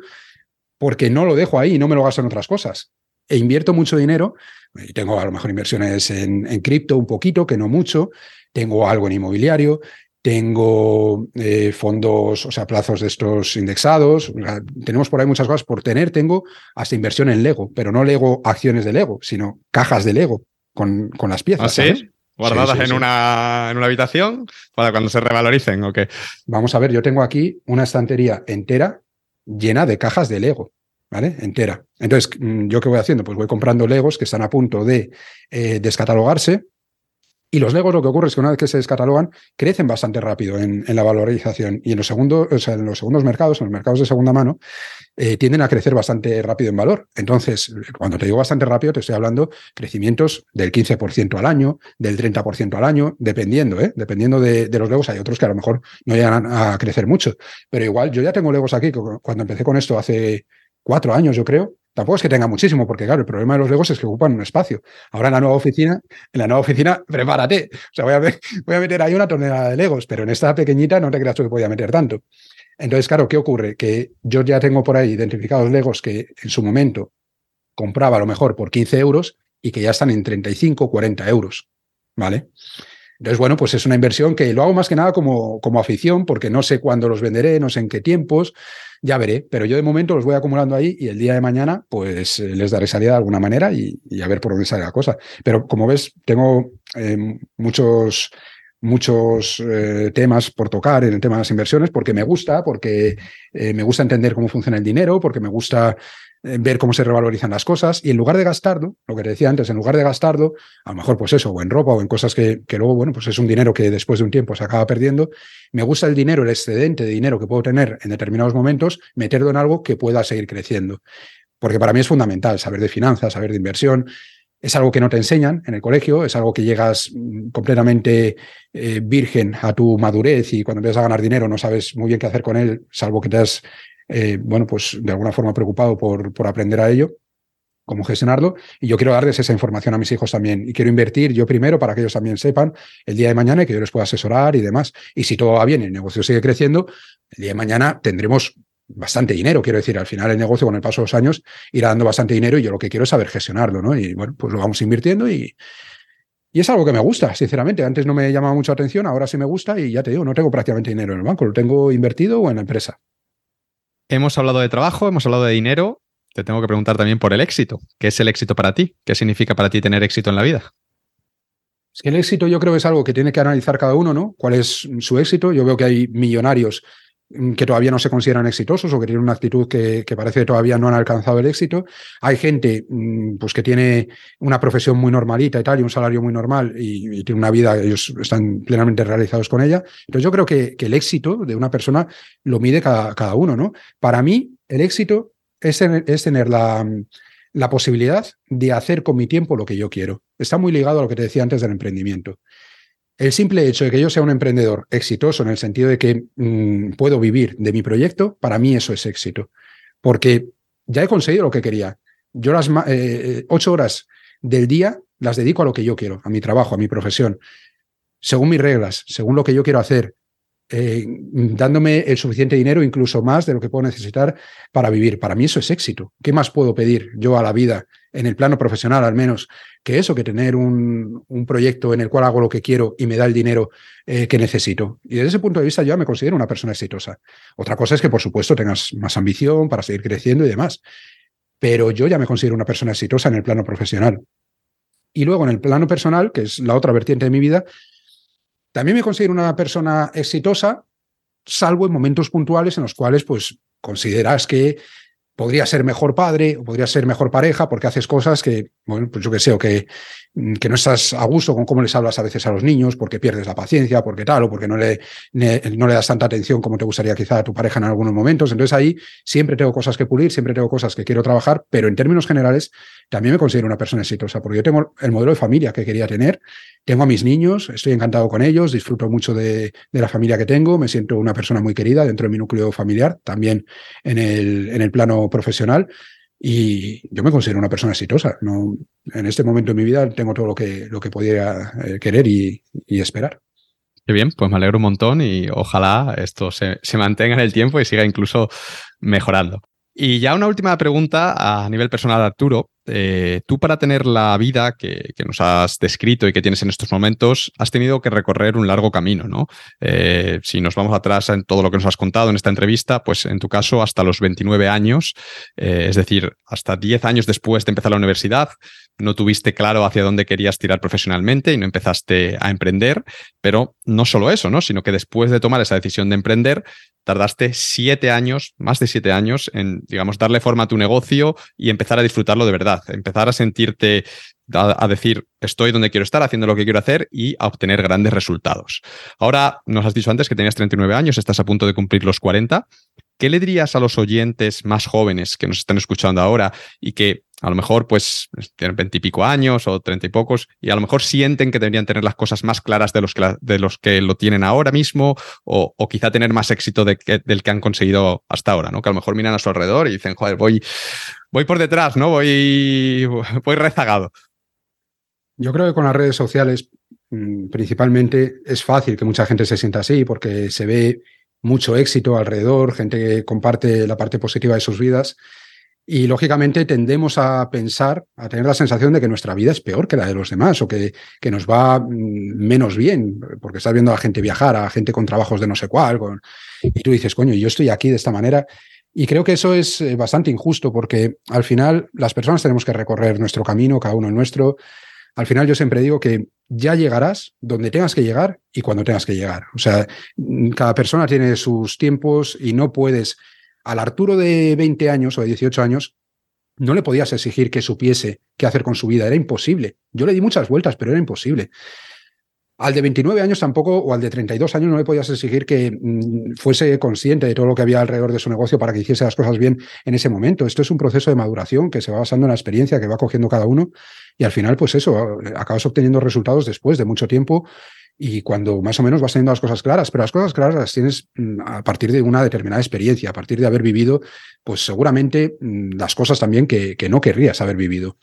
porque no lo dejo ahí y no me lo gasto en otras cosas. E invierto mucho dinero, y tengo a lo mejor inversiones en, en cripto un poquito, que no mucho, tengo algo en inmobiliario, tengo eh, fondos, o sea, plazos de estos indexados, tenemos por ahí muchas cosas por tener, tengo hasta inversión en Lego, pero no Lego acciones de Lego, sino cajas de Lego con, con las piezas. ¿Ah, Guardadas en, Una, en una habitación para cuando se revaloricen, ¿o Vamos a ver, yo tengo aquí una estantería entera llena de cajas de Lego. ¿Vale? Entera. Entonces, mm, ¿yo qué voy haciendo? Pues voy comprando Legos que están a punto de eh, descatalogarse y los Legos lo que ocurre es que una vez que se descatalogan, crecen bastante rápido en, la valorización. Y en los, segundos, o sea, en los segundos mercados, en los mercados de segunda mano, eh, tienden a crecer bastante rápido en valor. Entonces, cuando te digo bastante rápido, te estoy hablando crecimientos del 15% al año, del 30% al año, dependiendo, ¿eh? Dependiendo de, de, los Legos. Hay otros que a lo mejor no llegan a, crecer mucho. Pero igual, yo ya tengo Legos aquí, cuando empecé con esto hace cuatro años, yo creo, Tampoco es que tenga muchísimo, porque claro, el problema de los Legos es que ocupan un espacio. Ahora en la nueva oficina, en la nueva oficina, prepárate. O sea, voy a, voy a meter ahí una tonelada de Legos, pero en esta pequeñita no te creas tú que podía meter tanto. Entonces, claro, ¿qué ocurre? Que yo ya tengo por ahí identificados Legos que en su momento compraba a lo mejor por 15 euros y que ya están en 35, 40 euros. ¿Vale? Entonces, bueno, pues es una inversión que lo hago más que nada como, como afición, porque no sé cuándo los venderé, no sé en qué tiempos, ya veré, pero yo de momento los voy acumulando ahí y el día de mañana pues eh, les daré salida de alguna manera y, a ver por dónde sale la cosa. Pero como ves, tengo eh, muchos muchos eh, temas por tocar en el tema de las inversiones porque me gusta, porque me gusta entender cómo funciona el dinero, porque me gusta ver cómo se revalorizan las cosas y en lugar de gastarlo, lo que te decía antes, en lugar de gastarlo, a lo mejor pues eso, o en ropa o en cosas que, que luego, bueno, pues es un dinero que después de un tiempo se acaba perdiendo, me gusta el dinero, el excedente de dinero que puedo tener en determinados momentos, meterlo en algo que pueda seguir creciendo. Porque para mí es fundamental saber de finanzas, saber de inversión, es algo que no te enseñan en el colegio, es algo que llegas mm, completamente eh, virgen a tu madurez y cuando empiezas a ganar dinero no sabes muy bien qué hacer con él, salvo que te has eh, bueno, pues de alguna forma preocupado por, por aprender a ello cómo gestionarlo. Y yo quiero darles esa información a mis hijos también. Y quiero invertir yo primero para que ellos también sepan el día de mañana y que yo les pueda asesorar y demás. Y si todo va bien y el negocio sigue creciendo, el día de mañana tendremos bastante dinero. Quiero decir, al final el negocio con el paso de los años irá dando bastante dinero y yo lo que quiero es saber gestionarlo, ¿no? Y bueno, pues lo vamos invirtiendo y, y es algo que me gusta, sinceramente. Antes no me llamaba mucha atención, ahora sí me gusta y ya te digo, no tengo prácticamente dinero en el banco, lo tengo invertido o en la empresa. Hemos hablado de trabajo, hemos hablado de dinero. Te tengo que preguntar también por el éxito. ¿Qué es el éxito para ti? ¿Qué significa para ti tener éxito en la vida? Es que el éxito yo creo es algo que tiene que analizar cada uno, ¿no? ¿Cuál es su éxito? Yo veo que hay millonarios que todavía no se consideran exitosos o que tienen una actitud que, parece que todavía no han alcanzado el éxito. Hay gente mm, pues, que tiene una profesión muy normalita y tal, y un salario muy normal y, tiene una vida, ellos están plenamente realizados con ella. Entonces yo creo que, el éxito de una persona lo mide cada, cada uno, ¿no? Para mí, el éxito es es tener la, la posibilidad de hacer con mi tiempo lo que yo quiero. Está muy ligado a lo que te decía antes del emprendimiento. El simple hecho de que yo sea un emprendedor exitoso en el sentido de que mm, puedo vivir de mi proyecto, para mí eso es éxito. Porque ya he conseguido lo que quería. Yo las eh, eh, ocho horas del día las dedico a lo que yo quiero, a mi trabajo, a mi profesión, según mis reglas, según lo que yo quiero hacer, eh, dándome el suficiente dinero, incluso más de lo que puedo necesitar para vivir. Para mí eso es éxito. ¿Qué más puedo pedir yo a la vida, en el plano profesional al menos, que eso, que tener un, proyecto en el cual hago lo que quiero y me da el dinero eh, que necesito? Y desde ese punto de vista yo me considero una persona exitosa. Otra cosa es que, por supuesto, tengas más ambición para seguir creciendo y demás. Pero yo ya me considero una persona exitosa en el plano profesional. Y luego en el plano personal, que es la otra vertiente de mi vida, también me considero una persona exitosa, salvo en momentos puntuales en los cuales pues consideras que podría ser mejor padre o podría ser mejor pareja porque haces cosas que, bueno, pues yo que sé, o que, mm, que no estás a gusto con cómo les hablas a veces a los niños, porque pierdes la paciencia, porque tal, o porque no le, no le das tanta atención como te gustaría quizá a tu pareja en algunos momentos. Entonces ahí siempre tengo cosas que pulir, siempre tengo cosas que quiero trabajar, pero en términos generales también me considero una persona exitosa, porque yo tengo el modelo de familia que quería tener, tengo a mis niños, estoy encantado con ellos, disfruto mucho de, de la familia que tengo, me siento una persona muy querida dentro de mi núcleo familiar, también en el, en el plano profesional. Y yo me considero una persona exitosa. No, en este momento de mi vida tengo todo lo que, lo que eh, querer y, esperar. Qué bien, pues me alegro un montón y ojalá esto se, se mantenga en el tiempo y siga incluso mejorando. Y ya una última pregunta a nivel personal, Arturo. Eh, tú para tener la vida que, nos has descrito y que tienes en estos momentos, has tenido que recorrer un largo camino, ¿no? Eh, si nos vamos atrás en todo lo que nos has contado en esta entrevista, pues en tu caso hasta los 29 años, eh, es decir, hasta 10 años después de empezar la universidad, no tuviste claro hacia dónde querías tirar profesionalmente y no empezaste a emprender, pero no solo eso, ¿no? Sino que después de tomar esa decisión de emprender, tardaste siete años, más de siete años, en, digamos, darle forma a tu negocio y empezar a disfrutarlo de verdad, empezar a sentirte, a, decir, estoy donde quiero estar, haciendo lo que quiero hacer y a obtener grandes resultados. Ahora, nos has dicho antes que tenías 39 años, estás a punto de cumplir los 40. ¿Qué le dirías a los oyentes más jóvenes que nos están escuchando ahora y que a lo mejor pues tienen veintipico años o treinta y pocos y a lo mejor sienten que deberían tener las cosas más claras de los que, de los que lo tienen ahora mismo o, quizá tener más éxito del que han conseguido hasta ahora, ¿no? Que a lo mejor miran a su alrededor y dicen, joder, voy, voy por detrás, ¿no? Voy, voy rezagado. Yo creo que con las redes sociales mm, principalmente es fácil que mucha gente se sienta así porque se ve mucho éxito alrededor, gente que comparte la parte positiva de sus vidas y lógicamente tendemos a pensar, a tener la sensación de que nuestra vida es peor que la de los demás o que, que nos va mm, menos bien, porque estás viendo a gente viajar, a gente con trabajos de no sé cuál, y tú dices, coño, yo estoy aquí de esta manera. Y creo que eso es eh, bastante injusto porque al final las personas tenemos que recorrer nuestro camino, cada uno el nuestro. Al final yo siempre digo que ya llegarás donde tengas que llegar y cuando tengas que llegar. O sea, mm, cada persona tiene sus tiempos y no puedes al Arturo de 20 años o de 18 años, no le podías exigir que supiese qué hacer con su vida, era imposible. Yo le di muchas vueltas, pero era imposible. Al de 29 años tampoco, o al de 32 años, no le podías exigir que mm, fuese consciente de todo lo que había alrededor de su negocio para que hiciese las cosas bien en ese momento. Esto es un proceso de maduración que se va basando en la experiencia que va cogiendo cada uno y al final, pues eso, acabas obteniendo resultados después de mucho tiempo y cuando más o menos vas teniendo las cosas claras, pero las cosas claras las tienes mm, a partir de una determinada experiencia, a partir de haber vivido, pues seguramente mm, las cosas también que, que no querrías haber vivido.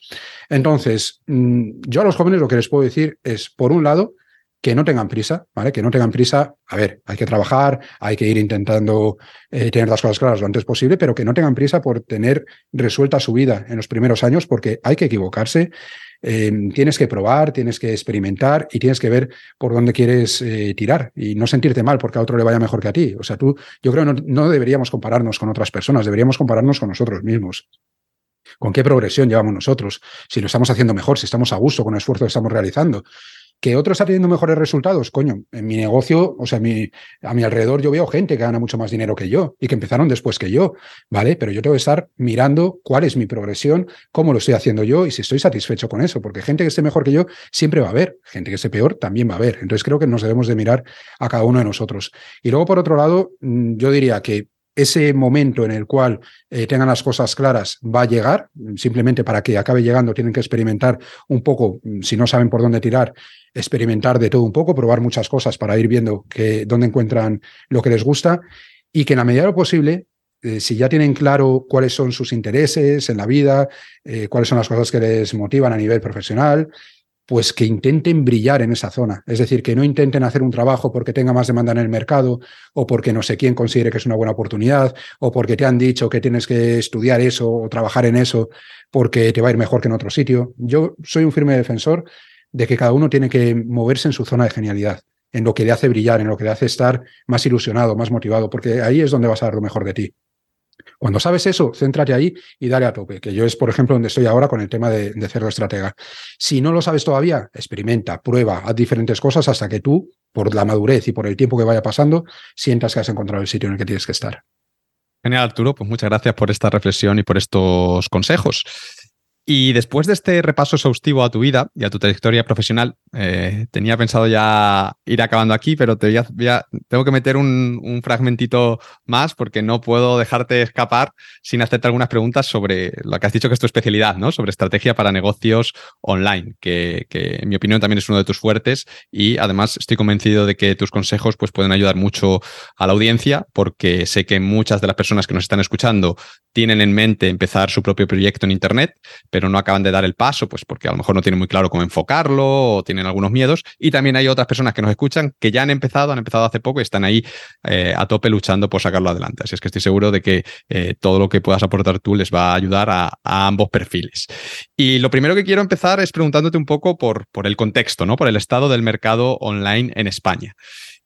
Entonces, mm, yo a los jóvenes lo que les puedo decir es, por un lado, que no tengan prisa, ¿vale? Que no tengan prisa. A ver, hay que trabajar, hay que ir intentando eh, tener las cosas claras lo antes posible, pero que no tengan prisa por tener resuelta su vida en los primeros años, porque hay que equivocarse. Em, tienes que probar, tienes que experimentar y tienes que ver por dónde quieres eh, tirar y no sentirte mal porque a otro le vaya mejor que a ti. O sea, tú, yo creo que no, deberíamos compararnos con otras personas, deberíamos compararnos con nosotros mismos. ¿Con qué progresión llevamos nosotros? Si lo estamos haciendo mejor, si estamos a gusto con el esfuerzo que estamos realizando. ¿Que otro está teniendo mejores resultados? Coño, en mi negocio, o sea, mi, a mi alrededor yo veo gente que gana mucho más dinero que yo y que empezaron después que yo, ¿vale? Pero yo tengo que estar mirando cuál es mi progresión, cómo lo estoy haciendo yo y si estoy satisfecho con eso, porque gente que esté mejor que yo siempre va a haber, gente que esté peor también va a haber. Entonces creo que nos debemos de mirar a cada uno de nosotros. Y luego, por otro lado, mm, yo diría que ese momento en el cual eh, tengan las cosas claras va a llegar, simplemente para que acabe llegando tienen que experimentar un poco, mm, si no saben por dónde tirar, experimentar de todo un poco, probar muchas cosas para ir viendo que, dónde encuentran lo que les gusta y que en la medida de lo posible, eh, si ya tienen claro cuáles son sus intereses en la vida, eh, cuáles son las cosas que les motivan a nivel profesional, pues que intenten brillar en esa zona. Es decir, que no intenten hacer un trabajo porque tenga más demanda en el mercado o porque no sé quién considere que es una buena oportunidad o porque te han dicho que tienes que estudiar eso o trabajar en eso porque te va a ir mejor que en otro sitio. Yo soy un firme defensor de que cada uno tiene que moverse en su zona de genialidad, en lo que le hace brillar, en lo que le hace estar más ilusionado, más motivado, porque ahí es donde vas a dar lo mejor de ti. Cuando sabes eso, céntrate ahí y dale a tope, que yo es, por ejemplo, donde estoy ahora con el tema de, de cerdo estratega. Si no lo sabes todavía, experimenta, prueba, haz diferentes cosas hasta que tú, por la madurez y por el tiempo que vaya pasando, sientas que has encontrado el sitio en el que tienes que estar. Genial, Arturo. Pues muchas gracias por esta reflexión y por estos consejos. Y después de este repaso exhaustivo a tu vida y a tu trayectoria profesional, eh, tenía pensado ya ir acabando aquí, pero te tengo que meter un, fragmentito más porque no puedo dejarte escapar sin hacerte algunas preguntas sobre lo que has dicho que es tu especialidad, ¿no? Sobre estrategia para negocios online, que, en mi opinión también es uno de tus fuertes y además estoy convencido de que tus consejos pues, pueden ayudar mucho a la audiencia porque sé que muchas de las personas que nos están escuchando tienen en mente empezar su propio proyecto en Internet, pero no acaban de dar el paso, pues porque a lo mejor no tienen muy claro cómo enfocarlo o tienen algunos miedos. Y también hay otras personas que nos escuchan que ya han empezado, han empezado hace poco y están ahí eh, a tope luchando por sacarlo adelante. Así es que estoy seguro de que eh, todo lo que puedas aportar tú les va a ayudar a, ambos perfiles. Y lo primero que quiero empezar es preguntándote un poco por, por el contexto, ¿no? Por el estado del mercado online en España.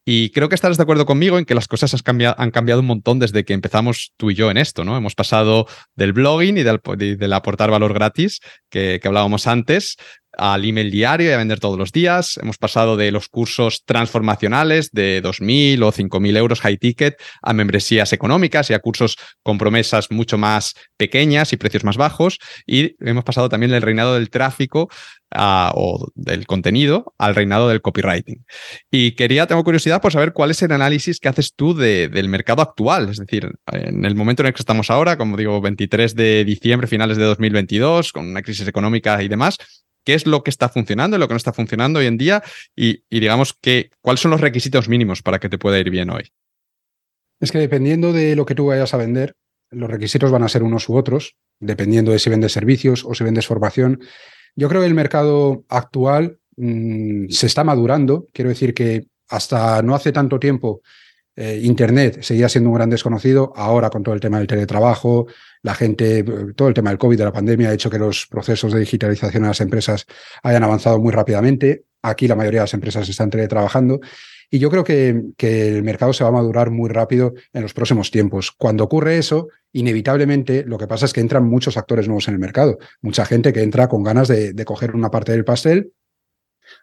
Y creo que estarás de acuerdo conmigo en que las cosas han cambiado, un montón desde que empezamos tú y yo en esto, ¿no? Hemos pasado del blogging y del, aportar valor gratis que, que hablábamos antes al email diario y a vender todos los días. Hemos pasado de los cursos transformacionales de 2.000 o 5.000 euros high ticket a membresías económicas y a cursos con promesas mucho más pequeñas y precios más bajos. Y hemos pasado también del reinado del tráfico o del contenido al reinado del copywriting. Y quería, tengo curiosidad por saber cuál es el análisis que haces tú del mercado actual, es decir, en el momento en el que estamos ahora, como digo, 23 de diciembre, finales de 2022, con una crisis económica y demás, qué es lo que está funcionando y lo que no está funcionando hoy en día y, digamos cuáles son los requisitos mínimos para que te pueda ir bien hoy. Es que dependiendo de lo que tú vayas a vender, los requisitos van a ser unos u otros, dependiendo de si vendes servicios o si vendes formación. Yo creo que el mercado actual mm, se está madurando. Quiero decir que hasta no hace tanto tiempo eh, Internet seguía siendo un gran desconocido. Ahora, con todo el tema del teletrabajo, la gente, todo el tema del COVID, de la pandemia, ha hecho que los procesos de digitalización de las empresas hayan avanzado muy rápidamente. Aquí la mayoría de las empresas están teletrabajando. Y yo creo que, que, el mercado se va a madurar muy rápido en los próximos tiempos. Cuando ocurre eso, inevitablemente lo que pasa es que entran muchos actores nuevos en el mercado. Mucha gente que entra con ganas de coger una parte del pastel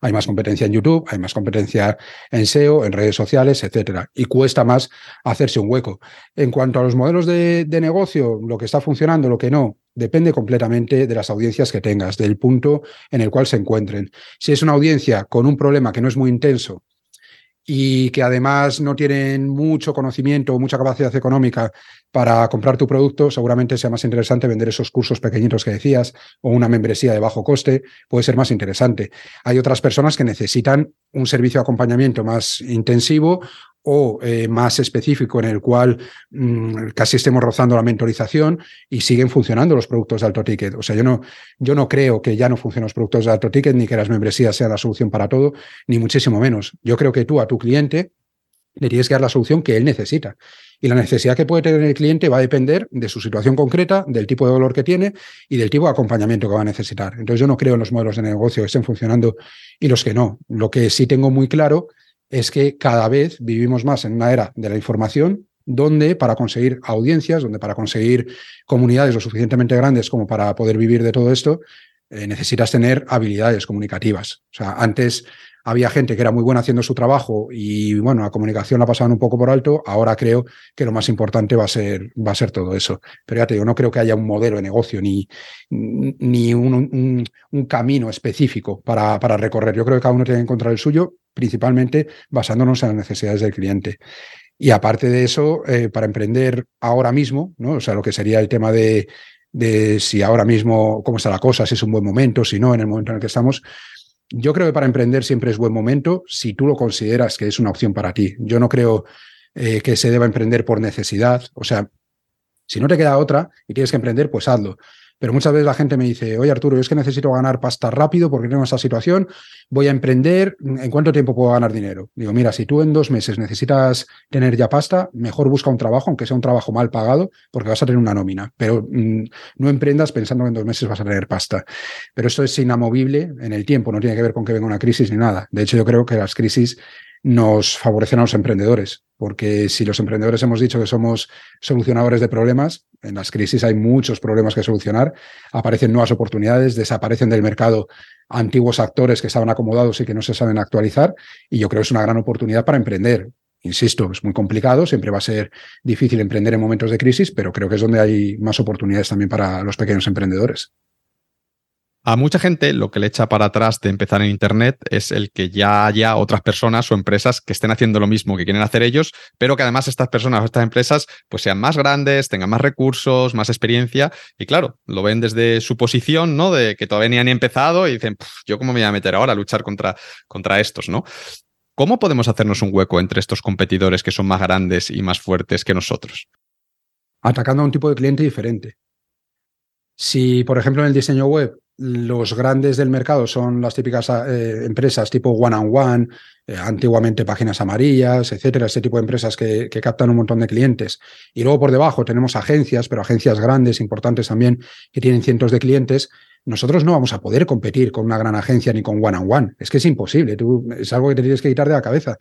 hay más competencia en YouTube, hay más competencia en SEO, en redes sociales, etcétera. Y cuesta más hacerse un hueco. En cuanto a los modelos de, negocio, lo que está funcionando, lo que no, depende completamente de las audiencias que tengas, del punto en el cual se encuentren. Si es una audiencia con un problema que no es muy intenso y que además no tienen mucho conocimiento o mucha capacidad económica para comprar tu producto, seguramente sea más interesante vender esos cursos pequeñitos que decías o una membresía de bajo coste, puede ser más interesante. Hay otras personas que necesitan un servicio de acompañamiento más intensivo o eh, más específico en el cual mm, casi estemos rozando la mentorización y siguen funcionando los productos de alto ticket. O sea, yo no, yo no creo que ya no funcionen los productos de alto ticket ni que las membresías sean la solución para todo, ni muchísimo menos. Yo creo que tú a tu cliente le tienes que dar la solución que él necesita. Y la necesidad que puede tener el cliente va a depender de su situación concreta, del tipo de dolor que tiene y del tipo de acompañamiento que va a necesitar. Entonces yo no creo en los modelos de negocio que estén funcionando y los que no. Lo que sí tengo muy claro es que cada vez vivimos más en una era de la información donde para conseguir audiencias, donde para conseguir comunidades lo suficientemente grandes como para poder vivir de todo esto, eh, necesitas tener habilidades comunicativas. O sea, antes había gente que era muy buena haciendo su trabajo y bueno, la comunicación la pasaban un poco por alto, ahora creo que lo más importante va a ser, va a ser todo eso. Pero ya te digo, no creo que haya un modelo de negocio ni, ni un, un, camino específico para, para recorrer. Yo creo que cada uno tiene que encontrar el suyo, principalmente basándonos en las necesidades del cliente. Y aparte de eso, eh, para emprender ahora mismo, ¿no? O sea, lo que sería el tema de, de si ahora mismo, cómo está la cosa, si es un buen momento, si no, en el momento en el que estamos, yo creo que para emprender siempre es buen momento si tú lo consideras que es una opción para ti. Yo no creo eh, que se deba emprender por necesidad. O sea, si no te queda otra y tienes que emprender, pues hazlo. Pero muchas veces la gente me dice, oye Arturo, yo es que necesito ganar pasta rápido porque tengo esta situación, voy a emprender, ¿en cuánto tiempo puedo ganar dinero? Digo, mira, si tú en dos meses necesitas tener ya pasta, mejor busca un trabajo, aunque sea un trabajo mal pagado, porque vas a tener una nómina. Pero mm, no emprendas pensando que en dos meses vas a tener pasta. Pero esto es inamovible en el tiempo, no tiene que ver con que venga una crisis ni nada. De hecho, yo creo que las crisis nos favorecen a los emprendedores, porque si los emprendedores hemos dicho que somos solucionadores de problemas, en las crisis hay muchos problemas que solucionar, aparecen nuevas oportunidades, desaparecen del mercado antiguos actores que estaban acomodados y que no se saben actualizar, y yo creo que es una gran oportunidad para emprender. Insisto, es muy complicado, siempre va a ser difícil emprender en momentos de crisis, pero creo que es donde hay más oportunidades también para los pequeños emprendedores. A mucha gente lo que le echa para atrás de empezar en Internet es el que ya haya otras personas o empresas que estén haciendo lo mismo que quieren hacer ellos, pero que además estas personas o estas empresas pues sean más grandes, tengan más recursos, más experiencia y claro, lo ven desde su posición, ¿no? De que todavía ni han empezado y dicen, yo cómo me voy a meter ahora a luchar contra, contra estos, ¿no? ¿Cómo podemos hacernos un hueco entre estos competidores que son más grandes y más fuertes que nosotros? Atacando a un tipo de cliente diferente. Si, por ejemplo, en el diseño web los grandes del mercado son las típicas eh, empresas tipo One and One, eh, antiguamente páginas amarillas, etcétera, este tipo de empresas que, captan un montón de clientes. Y luego por debajo tenemos agencias, pero agencias grandes, importantes también, que tienen cientos de clientes. Nosotros no vamos a poder competir con una gran agencia ni con One and One. Es que es imposible. Es algo que te tienes que quitar de la cabeza.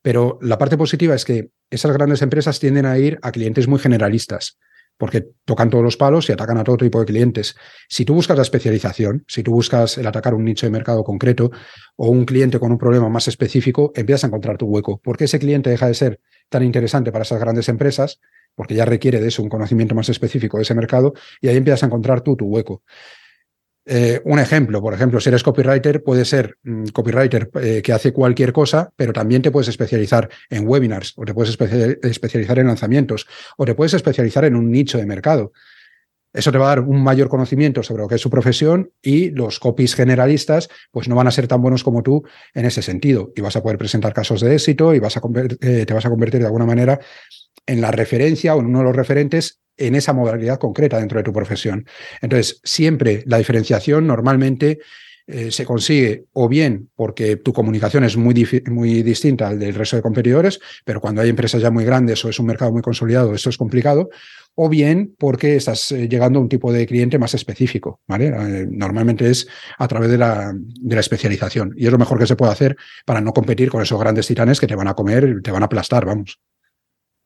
Pero la parte positiva es que esas grandes empresas tienden a ir a clientes muy generalistas porque tocan todos los palos y atacan a todo tipo de clientes. Si tú buscas la especialización, si tú buscas el atacar un nicho de mercado concreto o un cliente con un problema más específico, empiezas a encontrar tu hueco, porque ese cliente deja de ser tan interesante para esas grandes empresas, porque ya requiere de eso un conocimiento más específico de ese mercado, y ahí empiezas a encontrar tú tu hueco. Eh, un ejemplo, por ejemplo, si eres copywriter, puede ser mm, copywriter eh, que hace cualquier cosa, pero también te puedes especializar en webinars, o te puedes especializar en lanzamientos, o te puedes especializar en un nicho de mercado. Eso te va a dar un mayor conocimiento sobre lo que es su profesión y los copies generalistas pues no van a ser tan buenos como tú en ese sentido. Y vas a poder presentar casos de éxito y vas a eh, te vas a convertir de alguna manera en la referencia o en uno de los referentes en esa modalidad concreta dentro de tu profesión. Entonces, siempre la diferenciación normalmente eh, se consigue o bien porque tu comunicación es muy, muy distinta al del resto de competidores, pero cuando hay empresas ya muy grandes o es un mercado muy consolidado, esto es complicado, o bien porque estás eh, llegando a un tipo de cliente más específico. ¿vale? Eh, normalmente es a través de la, de la especialización y es lo mejor que se puede hacer para no competir con esos grandes titanes que te van a comer, te van a aplastar, vamos.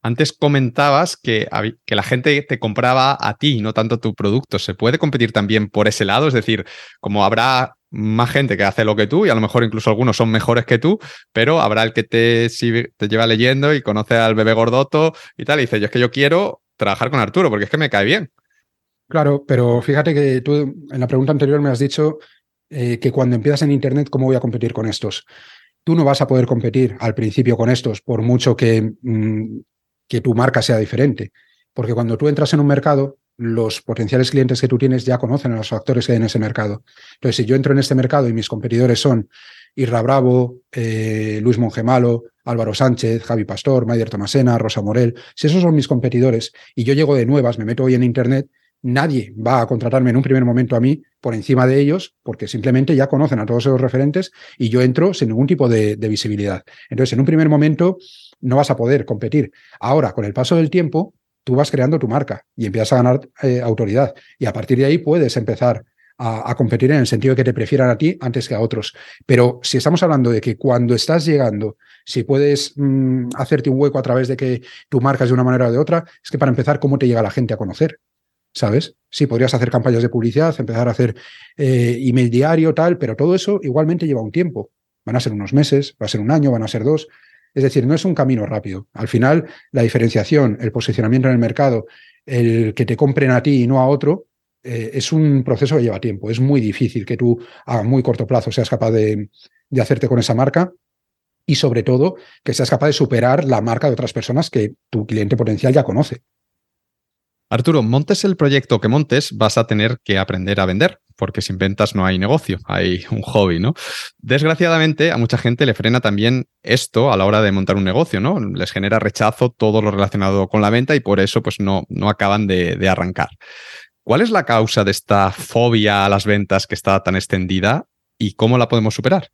Antes comentabas que, que, la gente te compraba a ti, no tanto tu producto. ¿Se puede competir también por ese lado? Es decir, como habrá más gente que hace lo que tú y a lo mejor incluso algunos son mejores que tú, pero habrá el que te, te lleva leyendo y conoce al bebé gordoto y tal, y dice, yo es que yo quiero trabajar con Arturo porque es que me cae bien. Claro, pero fíjate que tú en la pregunta anterior me has dicho eh, que cuando empiezas en Internet, ¿cómo voy a competir con estos? Tú no vas a poder competir al principio con estos, por mucho que mm, que tu marca sea diferente. Porque cuando tú entras en un mercado, los potenciales clientes que tú tienes ya conocen a los actores que hay en ese mercado. Entonces, si yo entro en este mercado y mis competidores son Irra Bravo, eh, Luis Mongemalo, Álvaro Sánchez, Javi Pastor, Maider Tomasena, Rosa Morel, si esos son mis competidores y yo llego de nuevas, me meto hoy en Internet, nadie va a contratarme en un primer momento a mí por encima de ellos, porque simplemente ya conocen a todos esos referentes y yo entro sin ningún tipo de, de visibilidad. Entonces, en un primer momento, no vas a poder competir. Ahora, con el paso del tiempo, tú vas creando tu marca y empiezas a ganar eh, autoridad. Y a partir de ahí puedes empezar a, competir en el sentido de que te prefieran a ti antes que a otros. Pero si estamos hablando de que cuando estás llegando, si puedes mm, hacerte un hueco a través de que tu marca es de una manera o de otra, es que para empezar, ¿cómo te llega la gente a conocer? ¿Sabes? Sí, podrías hacer campañas de publicidad, empezar a hacer eh, email diario, tal, pero todo eso igualmente lleva un tiempo. van a ser unos meses, va a ser un año, van a ser dos. Es decir, no es un camino rápido. Al final, la diferenciación, el posicionamiento en el mercado, el que te compren a ti y no a otro, eh, es un proceso que lleva tiempo. Es muy difícil que tú a muy corto plazo seas capaz de, de hacerte con esa marca y sobre todo que seas capaz de superar la marca de otras personas que tu cliente potencial ya conoce. Arturo, montes el proyecto que montes, vas a tener que aprender a vender, porque sin ventas no hay negocio, hay un hobby, ¿no? Desgraciadamente, a mucha gente le frena también esto a la hora de montar un negocio, ¿no? Les genera rechazo todo lo relacionado con la venta y por eso pues no, no acaban de, arrancar. ¿Cuál es la causa de esta fobia a las ventas que está tan extendida y cómo la podemos superar?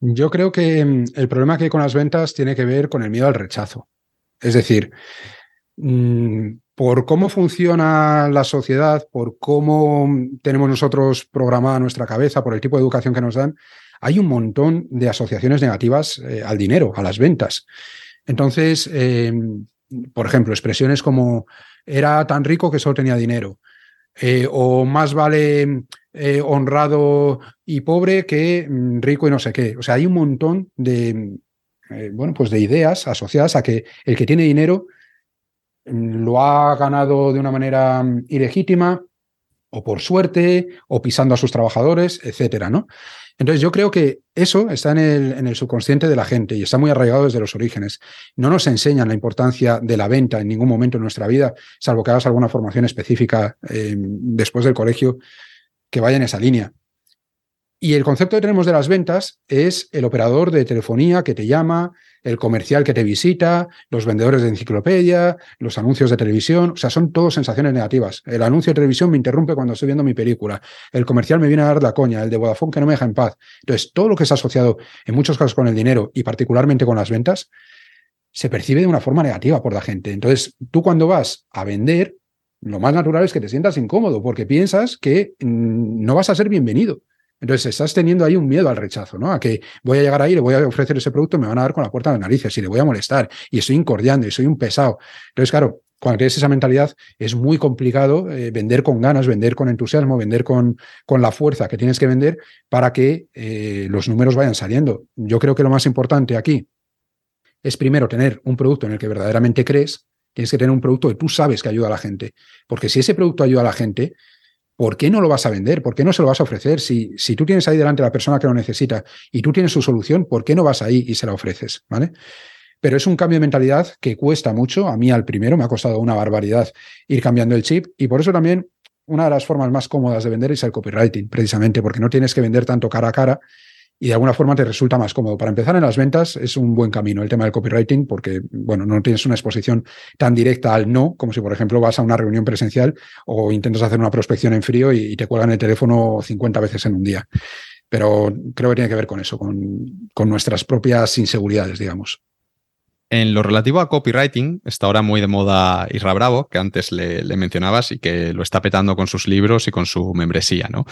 Yo creo que mm, el problema que hay con las ventas tiene que ver con el miedo al rechazo. Es decir, mm, por cómo funciona la sociedad, por cómo tenemos nosotros programada nuestra cabeza, por el tipo de educación que nos dan, hay un montón de asociaciones negativas eh, al dinero, a las ventas. Entonces, em, por ejemplo, expresiones como era tan rico que solo tenía dinero, eh, o más vale eh, honrado y pobre que mm, rico y no sé qué. O sea, hay un montón de, eh, bueno, pues de ideas asociadas a que el que tiene dinero lo ha ganado de una manera ilegítima o por suerte o pisando a sus trabajadores, etcétera, ¿no? Entonces yo creo que eso está en el, en el, subconsciente de la gente y está muy arraigado desde los orígenes. No nos enseñan la importancia de la venta en ningún momento en nuestra vida, salvo que hagas alguna formación específica eh, después del colegio que vaya en esa línea. Y el concepto que tenemos de las ventas es el operador de telefonía que te llama, el comercial que te visita, los vendedores de enciclopedia, los anuncios de televisión. O sea, son todas sensaciones negativas. El anuncio de televisión me interrumpe cuando estoy viendo mi película. El comercial me viene a dar la coña. El de Vodafone que no me deja en paz. Entonces, todo lo que es asociado en muchos casos con el dinero y particularmente con las ventas, se percibe de una forma negativa por la gente. Entonces, tú cuando vas a vender, lo más natural es que te sientas incómodo porque piensas que mm, no vas a ser bienvenido. Entonces estás teniendo ahí un miedo al rechazo, ¿no? A que voy a llegar ahí, le voy a ofrecer ese producto, me van a dar con la puerta de las narices y le voy a molestar y estoy incordiando y soy un pesado. Entonces, claro, cuando tienes esa mentalidad es muy complicado eh, vender con ganas, vender con entusiasmo, vender con, con, la fuerza que tienes que vender para que eh, los números vayan saliendo. Yo creo que lo más importante aquí es primero tener un producto en el que verdaderamente crees, tienes que tener un producto que tú sabes que ayuda a la gente, porque si ese producto ayuda a la gente, ¿por qué no lo vas a vender? ¿Por qué no se lo vas a ofrecer? Si, si tú tienes ahí delante a la persona que lo necesita y tú tienes su solución, ¿por qué no vas ahí y se la ofreces? ¿Vale? Pero es un cambio de mentalidad que cuesta mucho. A mí al primero me ha costado una barbaridad ir cambiando el chip y por eso también una de las formas más cómodas de vender es el copywriting, precisamente porque no tienes que vender tanto cara a cara y de alguna forma te resulta más cómodo. Para empezar en las ventas es un buen camino el tema del copywriting porque, bueno, no tienes una exposición tan directa al no como si, por ejemplo, vas a una reunión presencial o intentas hacer una prospección en frío y, te cuelgan el teléfono 50 veces en un día. Pero creo que tiene que ver con eso, con, con nuestras propias inseguridades, digamos. En lo relativo a copywriting, está ahora muy de moda Isra Bravo, que antes le, le, mencionabas y que lo está petando con sus libros y con su membresía, ¿no?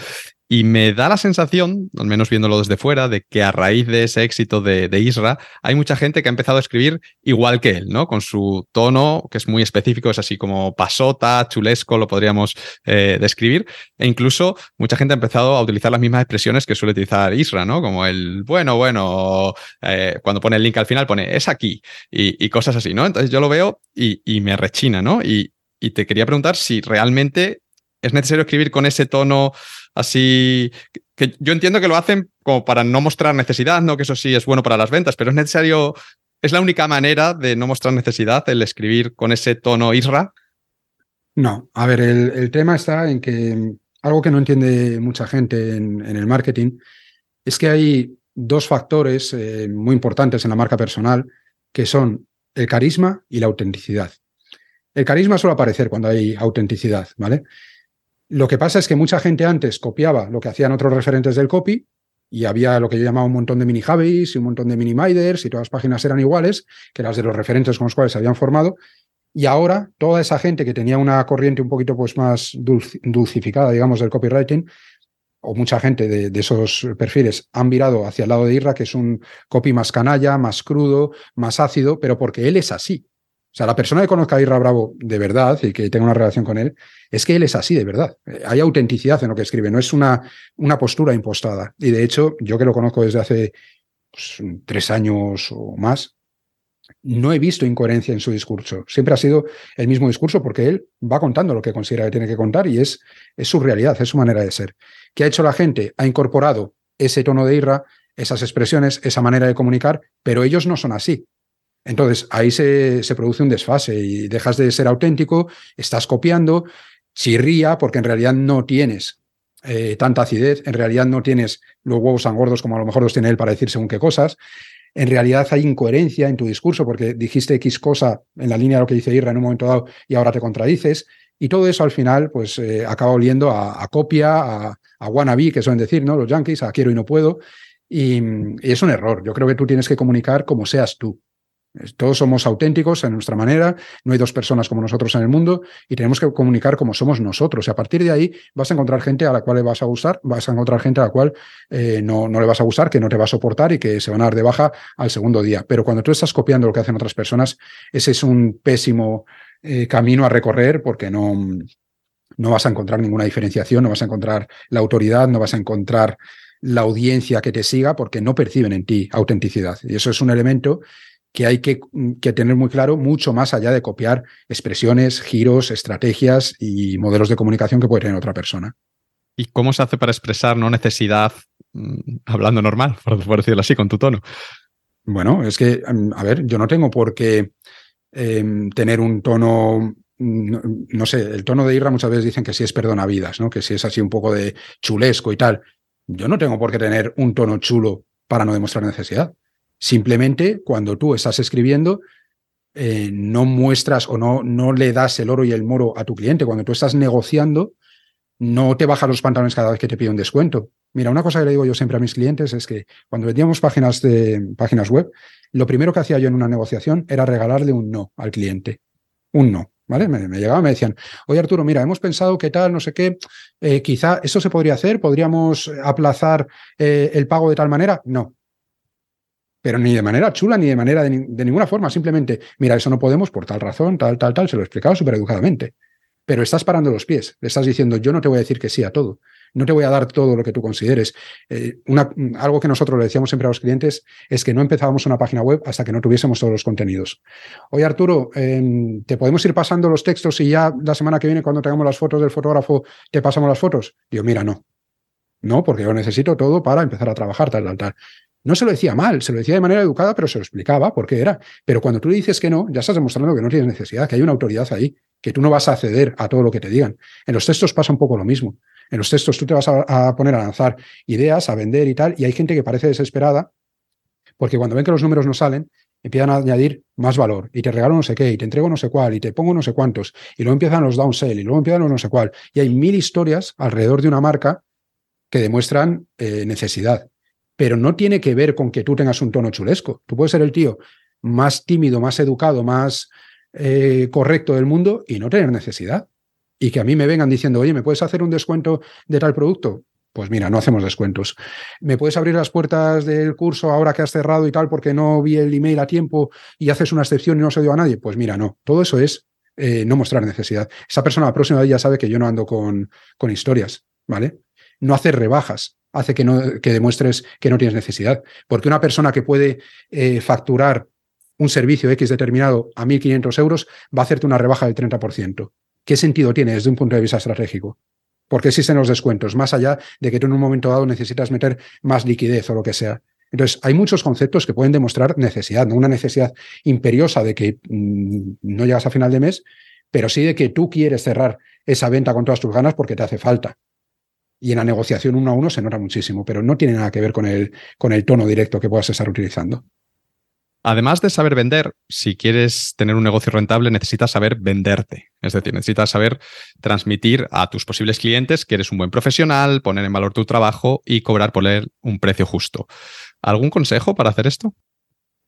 Y me da la sensación, al menos viéndolo desde fuera, de que a raíz de ese éxito de, de, Isra, hay mucha gente que ha empezado a escribir igual que él, ¿no? Con su tono, que es muy específico, es así como pasota, chulesco, lo podríamos eh, describir. E incluso mucha gente ha empezado a utilizar las mismas expresiones que suele utilizar Isra, ¿no? Como el bueno, bueno, eh, cuando pone el link al final pone es aquí y, y, cosas así, ¿no? Entonces yo lo veo y, y me rechina, ¿no? Y, y te quería preguntar si realmente es necesario escribir con ese tono así que yo entiendo que lo hacen como para no mostrar necesidad, no que eso sí es bueno para las ventas, pero es necesario, es la única manera de no mostrar necesidad el escribir con ese tono ISRA. No, a ver, el, tema está en que algo que no entiende mucha gente en, en el marketing es que hay dos factores eh, muy importantes en la marca personal que son el carisma y la autenticidad. El carisma suele aparecer cuando hay autenticidad, ¿vale? Lo que pasa es que mucha gente antes copiaba lo que hacían otros referentes del copy y había lo que yo llamaba un montón de mini Javis y un montón de mini Miders y todas las páginas eran iguales que las de los referentes con los cuales se habían formado. Y ahora toda esa gente que tenía una corriente un poquito pues más dulcificada, digamos, del copywriting, o mucha gente de, de, esos perfiles han virado hacia el lado de Irra, que es un copy más canalla, más crudo, más ácido, pero porque él es así. O sea, la persona que conozca a Irra Bravo de verdad y que tenga una relación con él, es que él es así de verdad. Eh, hay autenticidad en lo que escribe, no es una, una postura impostada. Y de hecho, yo que lo conozco desde hace pues, tres años o más, no he visto incoherencia en su discurso. Siempre ha sido el mismo discurso porque él va contando lo que considera que tiene que contar y es, es su realidad, es su manera de ser. ¿Qué ha hecho la gente? Ha incorporado ese tono de irra, esas expresiones, esa manera de comunicar, pero ellos no son así. Entonces ahí se, produce un desfase y dejas de ser auténtico, estás copiando, chirría porque en realidad no tienes eh, tanta acidez, en realidad no tienes los huevos tan gordos como a lo mejor los tiene él para decir según qué cosas. En realidad hay incoherencia en tu discurso porque dijiste X cosa en la línea de lo que dice Irra en un momento dado y ahora te contradices. Y todo eso al final pues eh, acaba oliendo a, copia, a, a, wannabe, que suelen decir, ¿no? Los yankees, a quiero y no puedo. y, es un error. Yo creo que tú tienes que comunicar como seas tú. Todos somos auténticos en nuestra manera, no hay dos personas como nosotros en el mundo y tenemos que comunicar como somos nosotros. Y a partir de ahí vas a encontrar gente a la cual le vas a gustar, vas a encontrar gente a la cual eh, no, no le vas a gustar, que no te va a soportar y que se van a dar de baja al segundo día. Pero cuando tú estás copiando lo que hacen otras personas, ese es un pésimo eh, camino a recorrer porque no, no vas a encontrar ninguna diferenciación, no vas a encontrar la autoridad, no vas a encontrar la audiencia que te siga porque no perciben en ti autenticidad. Y eso es un elemento que hay que, que, tener muy claro, mucho más allá de copiar expresiones, giros, estrategias y modelos de comunicación que puede tener otra persona. ¿Y cómo se hace para expresar no necesidad mm, hablando normal, por, decirlo así, con tu tono? Bueno, es que, mm, a ver, yo no tengo por qué em, tener un tono mm, no, sé, el tono de Irra muchas veces dicen que sí es perdonavidas, ¿no? Que sí es así un poco de chulesco y tal. Yo no tengo por qué tener un tono chulo para no demostrar necesidad. Simplemente cuando tú estás escribiendo, eh, no muestras o no, no le das el oro y el moro a tu cliente. Cuando tú estás negociando, no te bajas los pantalones cada vez que te pide un descuento. Mira, una cosa que le digo yo siempre a mis clientes es que cuando vendíamos páginas, de, páginas web, lo primero que hacía yo en una negociación era regalarle un no al cliente. Un no. ¿Vale? Me, me llegaban, me decían, oye Arturo, mira, hemos pensado que tal, no sé qué, eh, quizá esto se podría hacer, podríamos aplazar eh, el pago de tal manera. No, pero ni de manera chula ni de manera de, ninguna forma. Simplemente, mira, eso no podemos por tal razón, tal, tal, tal. Se lo he explicado súper educadamente. Pero estás parando los pies. Le estás diciendo, yo no te voy a decir que sí a todo. No te voy a dar todo lo que tú consideres. Eh, algo que nosotros le decíamos siempre a los clientes es que no empezábamos una página web hasta que no tuviésemos todos los contenidos. Oye, Arturo, em, ¿te podemos ir pasando los textos y ya la semana que viene, cuando tengamos las fotos del fotógrafo, te pasamos las fotos? Digo, mira, no. No, porque yo necesito todo para empezar a trabajar, tal, tal, tal. No se lo decía mal, se lo decía de manera educada, pero se lo explicaba por qué era. Pero cuando tú le dices que no, ya estás demostrando que no tienes necesidad, que hay una autoridad ahí, que tú no vas a ceder a todo lo que te digan. En los textos pasa un poco lo mismo. En los textos tú te vas a, poner a lanzar ideas, a vender y tal, y hay gente que parece desesperada porque cuando ven que los números no salen, empiezan a añadir más valor y te regalo no sé qué y te entrego no sé cuál y te pongo no sé cuántos y luego empiezan los downsell y luego empiezan los no sé cuál. Y hay mil historias alrededor de una marca que demuestran eh, necesidad pero no tiene que ver con que tú tengas un tono chulesco. Tú puedes ser el tío más tímido, más educado, más eh, correcto del mundo y no tener necesidad. Y que a mí me vengan diciendo, oye, ¿me puedes hacer un descuento de tal producto? Pues mira, no hacemos descuentos. ¿Me puedes abrir las puertas del curso ahora que has cerrado y tal porque no vi el email a tiempo y haces una excepción y no se dio a nadie? Pues mira, no. Todo eso es eh, no mostrar necesidad. Esa persona la próxima ya sabe que yo no ando con, con historias, ¿vale? No hacer rebajas hace que, no, que demuestres que no tienes necesidad. Porque una persona que puede eh, facturar un servicio X determinado a 1.500 euros va a hacerte una rebaja del 30%. ¿Qué sentido tiene desde un punto de vista estratégico? Porque existen los descuentos, más allá de que tú en un momento dado necesitas meter más liquidez o lo que sea. Entonces, hay muchos conceptos que pueden demostrar necesidad, no una necesidad imperiosa de que mm, no llegas a final de mes, pero sí de que tú quieres cerrar esa venta con todas tus ganas porque te hace falta y en la negociación uno a uno se nota muchísimo, pero no tiene nada que ver con el, con el tono directo que puedas estar utilizando. Además de saber vender, si quieres tener un negocio rentable, necesitas saber venderte. Es decir, necesitas saber transmitir a tus posibles clientes que eres un buen profesional, poner en valor tu trabajo y cobrar por él un precio justo. ¿Algún consejo para hacer esto?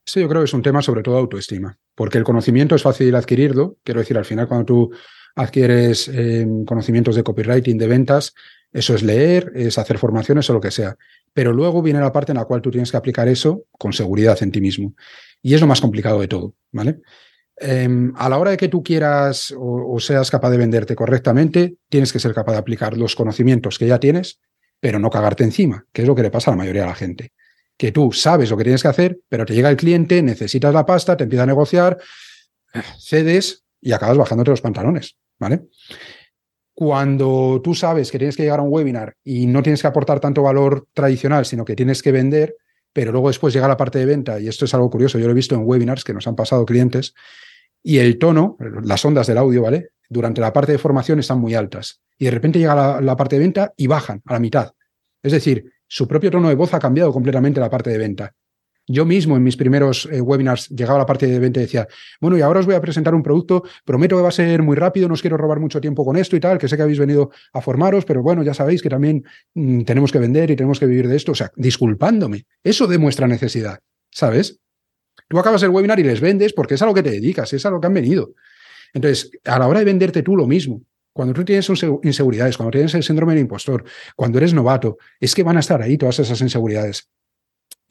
Sí, yo creo que es un tema sobre todo de autoestima, porque el conocimiento es fácil adquirirlo. Quiero decir, al final, cuando tú adquieres eh, conocimientos de copywriting, de ventas, eso es leer, es hacer formaciones o lo que sea. Pero luego viene la parte en la cual tú tienes que aplicar eso con seguridad en ti mismo. Y es lo más complicado de todo, ¿vale? Em, a la hora de que tú quieras o, seas capaz de venderte correctamente, tienes que ser capaz de aplicar los conocimientos que ya tienes, pero no cagarte encima, que es lo que le pasa a la mayoría de la gente. Que tú sabes lo que tienes que hacer, pero te llega el cliente, necesitas la pasta, te empieza a negociar, cedes y acabas bajándote los pantalones, ¿vale? Cuando tú sabes que tienes que llegar a un webinar y no tienes que aportar tanto valor tradicional, sino que tienes que vender, pero luego después llega la parte de venta, y esto es algo curioso, yo lo he visto en webinars que nos han pasado clientes, y el tono, las ondas del audio, ¿vale? Durante la parte de formación están muy altas. Y de repente llega la, parte de venta y bajan a la mitad. Es decir, su propio tono de voz ha cambiado completamente la parte de venta. Yo mismo en mis primeros eh, webinars llegaba a la parte de venta y decía, bueno, y ahora os voy a presentar un producto, prometo que va a ser muy rápido, no os quiero robar mucho tiempo con esto y tal, que sé que habéis venido a formaros, pero bueno, ya sabéis que también mm, tenemos que vender y tenemos que vivir de esto, o sea, disculpándome. Eso demuestra necesidad, ¿sabes? Tú acabas el webinar y les vendes porque es a lo que te dedicas, es a lo que han venido. Entonces, a la hora de venderte tú lo mismo, cuando tú tienes inseguridades, cuando tienes el síndrome del impostor, cuando eres novato, es que van a estar ahí todas esas inseguridades.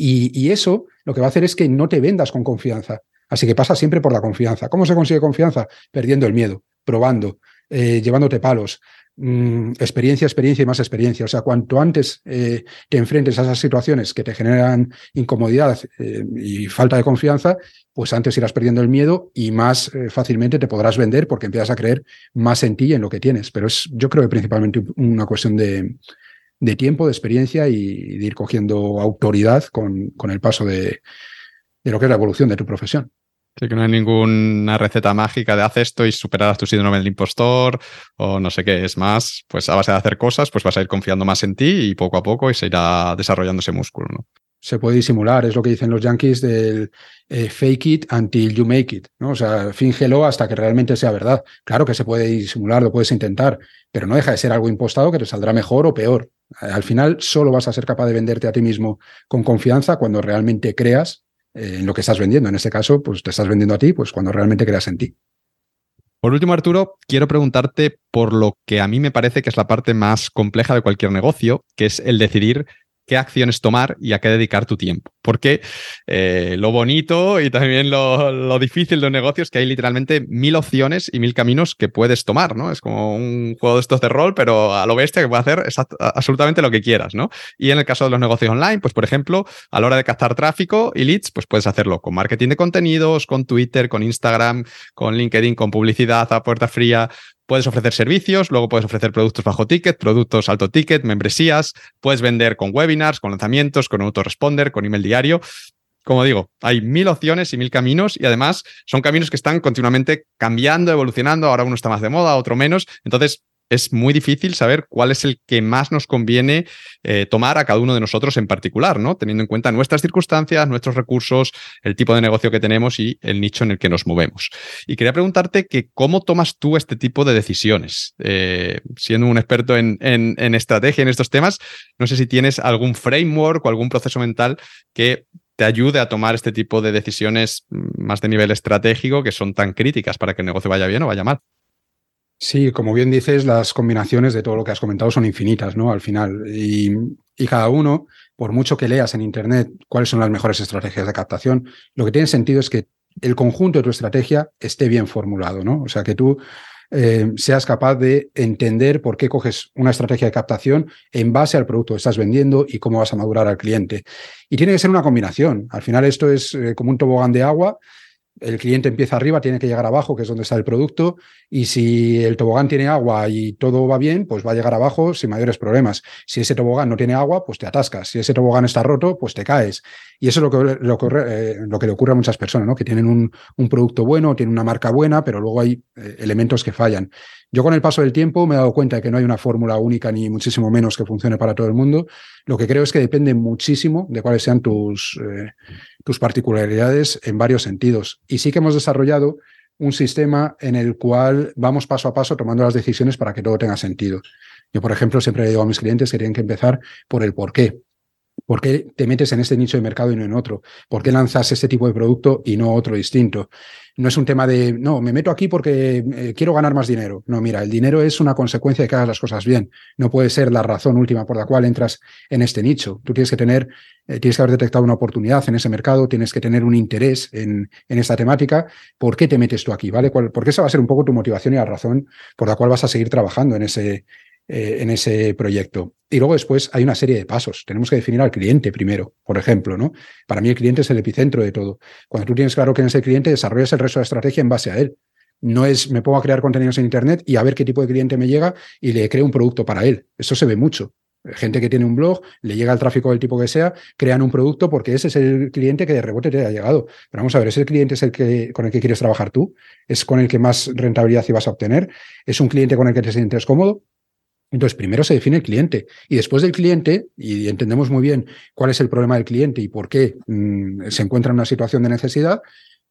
Y, eso lo que va a hacer es que no te vendas con confianza. Así que pasa siempre por la confianza. ¿Cómo se consigue confianza? Perdiendo el miedo, probando, eh, llevándote palos, Mm, experiencia, experiencia y más experiencia. O sea, cuanto antes eh, te enfrentes a esas situaciones que te generan incomodidad eh, y falta de confianza, pues antes irás perdiendo el miedo y más fácilmente te podrás vender porque empiezas a creer más en ti y en lo que tienes. Pero es, yo creo que principalmente una cuestión de, tiempo, de experiencia y de ir cogiendo autoridad con, con el paso de, de lo que es la evolución de tu profesión. Sí, que no hay ninguna receta mágica de haz esto y superarás tu síndrome del impostor o no sé qué. Es más, pues a base de hacer cosas, pues vas a ir confiando más en ti y poco a poco y se irá desarrollando ese músculo, ¿no? Se puede disimular, es lo que dicen los yankees del eh, fake it until you make it, ¿no? O sea, fíngelo hasta que realmente sea verdad. Claro que se puede disimular, lo puedes intentar, pero no deja de ser algo impostado que te saldrá mejor o peor. Al final solo vas a ser capaz de venderte a ti mismo con confianza cuando realmente creas eh, en lo que estás vendiendo. En este caso, pues te estás vendiendo a ti, pues cuando realmente creas en ti. Por último, Arturo, quiero preguntarte por lo que a mí me parece que es la parte más compleja de cualquier negocio, que es el decidir qué acciones tomar y a qué dedicar tu tiempo. Porque eh, lo bonito y también lo, difícil de un negocio es que hay literalmente mil opciones y mil caminos que puedes tomar, ¿no? Es como un juego de estos de rol, pero a lo bestia que puede hacer absolutamente lo que quieras, ¿no? Y en el caso de los negocios online, pues por ejemplo, a la hora de captar tráfico y leads, pues puedes hacerlo con marketing de contenidos, con Twitter, con Instagram, con LinkedIn, con publicidad a puerta fría, Puedes ofrecer servicios, luego puedes ofrecer productos bajo ticket, productos alto ticket, membresías, puedes vender con webinars, con lanzamientos, con autoresponder, con email diario. Como digo, hay mil opciones y mil caminos y además son caminos que están continuamente cambiando, evolucionando. Ahora uno está más de moda, otro menos. Entonces, es muy difícil saber cuál es el que más nos conviene eh, tomar a cada uno de nosotros en particular, ¿no? Teniendo en cuenta nuestras circunstancias, nuestros recursos, el tipo de negocio que tenemos y el nicho en el que nos movemos. Y quería preguntarte que cómo tomas tú este tipo de decisiones. Eh, siendo un experto en, en estrategia en estos temas, no sé si tienes algún framework o algún proceso mental que te ayude a tomar este tipo de decisiones más de nivel estratégico que son tan críticas para que el negocio vaya bien o vaya mal. Sí, como bien dices, las combinaciones de todo lo que has comentado son infinitas, ¿no? Al final. Y, cada uno, por mucho que leas en Internet cuáles son las mejores estrategias de captación, lo que tiene sentido es que el conjunto de tu estrategia esté bien formulado, ¿no? O sea, que tú eh, seas capaz de entender por qué coges una estrategia de captación en base al producto que estás vendiendo y cómo vas a madurar al cliente. Y tiene que ser una combinación. Al final esto es eh, como un tobogán de agua el cliente empieza arriba, tiene que llegar abajo, que es donde está el producto, y si el tobogán tiene agua y todo va bien, pues va a llegar abajo sin mayores problemas. Si ese tobogán no tiene agua, pues te atascas. Si ese tobogán está roto, pues te caes. Y eso es lo que, eh, lo que le ocurre a muchas personas, ¿no? que tienen un, un, producto bueno, tienen una marca buena, pero luego hay eh, elementos que fallan. Yo con el paso del tiempo me he dado cuenta de que no hay una fórmula única ni muchísimo menos que funcione para todo el mundo. Lo que creo es que depende muchísimo de cuáles sean tus, eh, tus particularidades en varios sentidos. Y sí que hemos desarrollado un sistema en el cual vamos paso a paso tomando las decisiones para que todo tenga sentido. Yo, por ejemplo, siempre le digo a mis clientes que tienen que empezar por el por qué. ¿Por qué te metes en este nicho de mercado y no en otro? ¿Por qué lanzas este tipo de producto y no otro distinto? No es un tema de, no, me meto aquí porque eh, quiero ganar más dinero. No, mira, el dinero es una consecuencia de que hagas las cosas bien. No puede ser la razón última por la cual entras en este nicho. Tú tienes que tener, eh, tienes que haber detectado una oportunidad en ese mercado, tienes que tener un interés en, en esta temática. ¿Por qué te metes tú aquí? ¿Vale? Porque esa va a ser un poco tu motivación y la razón por la cual vas a seguir trabajando en ese, eh, en ese proyecto. Y luego después hay una serie de pasos. Tenemos que definir al cliente primero, por ejemplo, ¿no? Para mí el cliente es el epicentro de todo. Cuando tú tienes claro quién es el cliente, desarrollas el resto de la estrategia en base a él. No es me pongo a crear contenidos en Internet y a ver qué tipo de cliente me llega y le creo un producto para él. Eso se ve mucho. Gente que tiene un blog, le llega el tráfico del tipo que sea, crean un producto porque ese es el cliente que de rebote te ha llegado. Pero vamos a ver, ¿ese cliente es el que con el que quieres trabajar tú? ¿Es con el que más rentabilidad ibas a obtener? ¿Es un cliente con el que te sientes cómodo? Entonces, primero se define el cliente y después del cliente, y entendemos muy bien cuál es el problema del cliente y por qué mm, se encuentra en una situación de necesidad,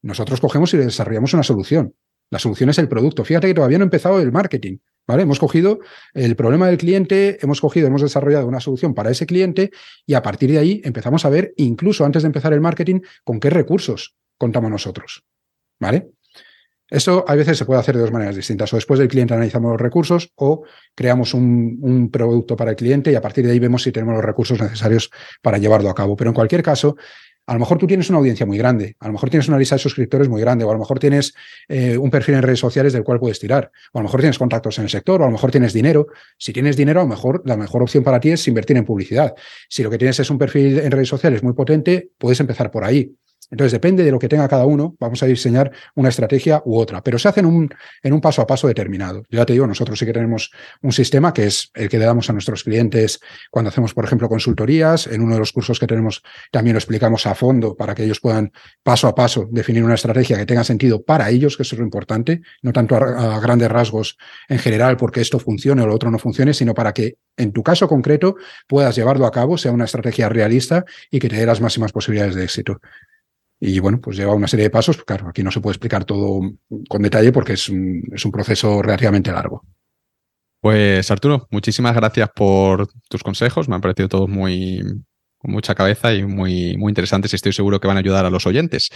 nosotros cogemos y desarrollamos una solución. La solución es el producto. Fíjate que todavía no ha empezado el marketing. ¿vale? Hemos cogido el problema del cliente, hemos cogido, hemos desarrollado una solución para ese cliente y a partir de ahí empezamos a ver, incluso antes de empezar el marketing, con qué recursos contamos nosotros. ¿Vale? Eso a veces se puede hacer de dos maneras distintas. O después del cliente analizamos los recursos o creamos un, producto para el cliente y a partir de ahí vemos si tenemos los recursos necesarios para llevarlo a cabo. Pero en cualquier caso, a lo mejor tú tienes una audiencia muy grande, a lo mejor tienes una lista de suscriptores muy grande, o a lo mejor tienes eh, un perfil en redes sociales del cual puedes tirar, o a lo mejor tienes contactos en el sector, o a lo mejor tienes dinero. Si tienes dinero, a lo mejor la mejor opción para ti es invertir en publicidad. Si lo que tienes es un perfil en redes sociales muy potente, puedes empezar por ahí. Entonces, depende de lo que tenga cada uno, vamos a diseñar una estrategia u otra, pero se hace en un, en un paso a paso determinado. Yo ya te digo, nosotros sí que tenemos un sistema que es el que le damos a nuestros clientes cuando hacemos, por ejemplo, consultorías. En uno de los cursos que tenemos también lo explicamos a fondo para que ellos puedan paso a paso definir una estrategia que tenga sentido para ellos, que eso es lo importante, no tanto a, grandes rasgos en general porque esto funcione o lo otro no funcione, sino para que en tu caso concreto puedas llevarlo a cabo, sea una estrategia realista y que te dé las máximas posibilidades de éxito. Y bueno, pues lleva una serie de pasos. Claro, aquí no se puede explicar todo con detalle porque es un, es un proceso relativamente largo. Pues Arturo, muchísimas gracias por tus consejos. Me han parecido todos muy, con mucha cabeza y muy, muy interesantes y estoy seguro que van a ayudar a los oyentes.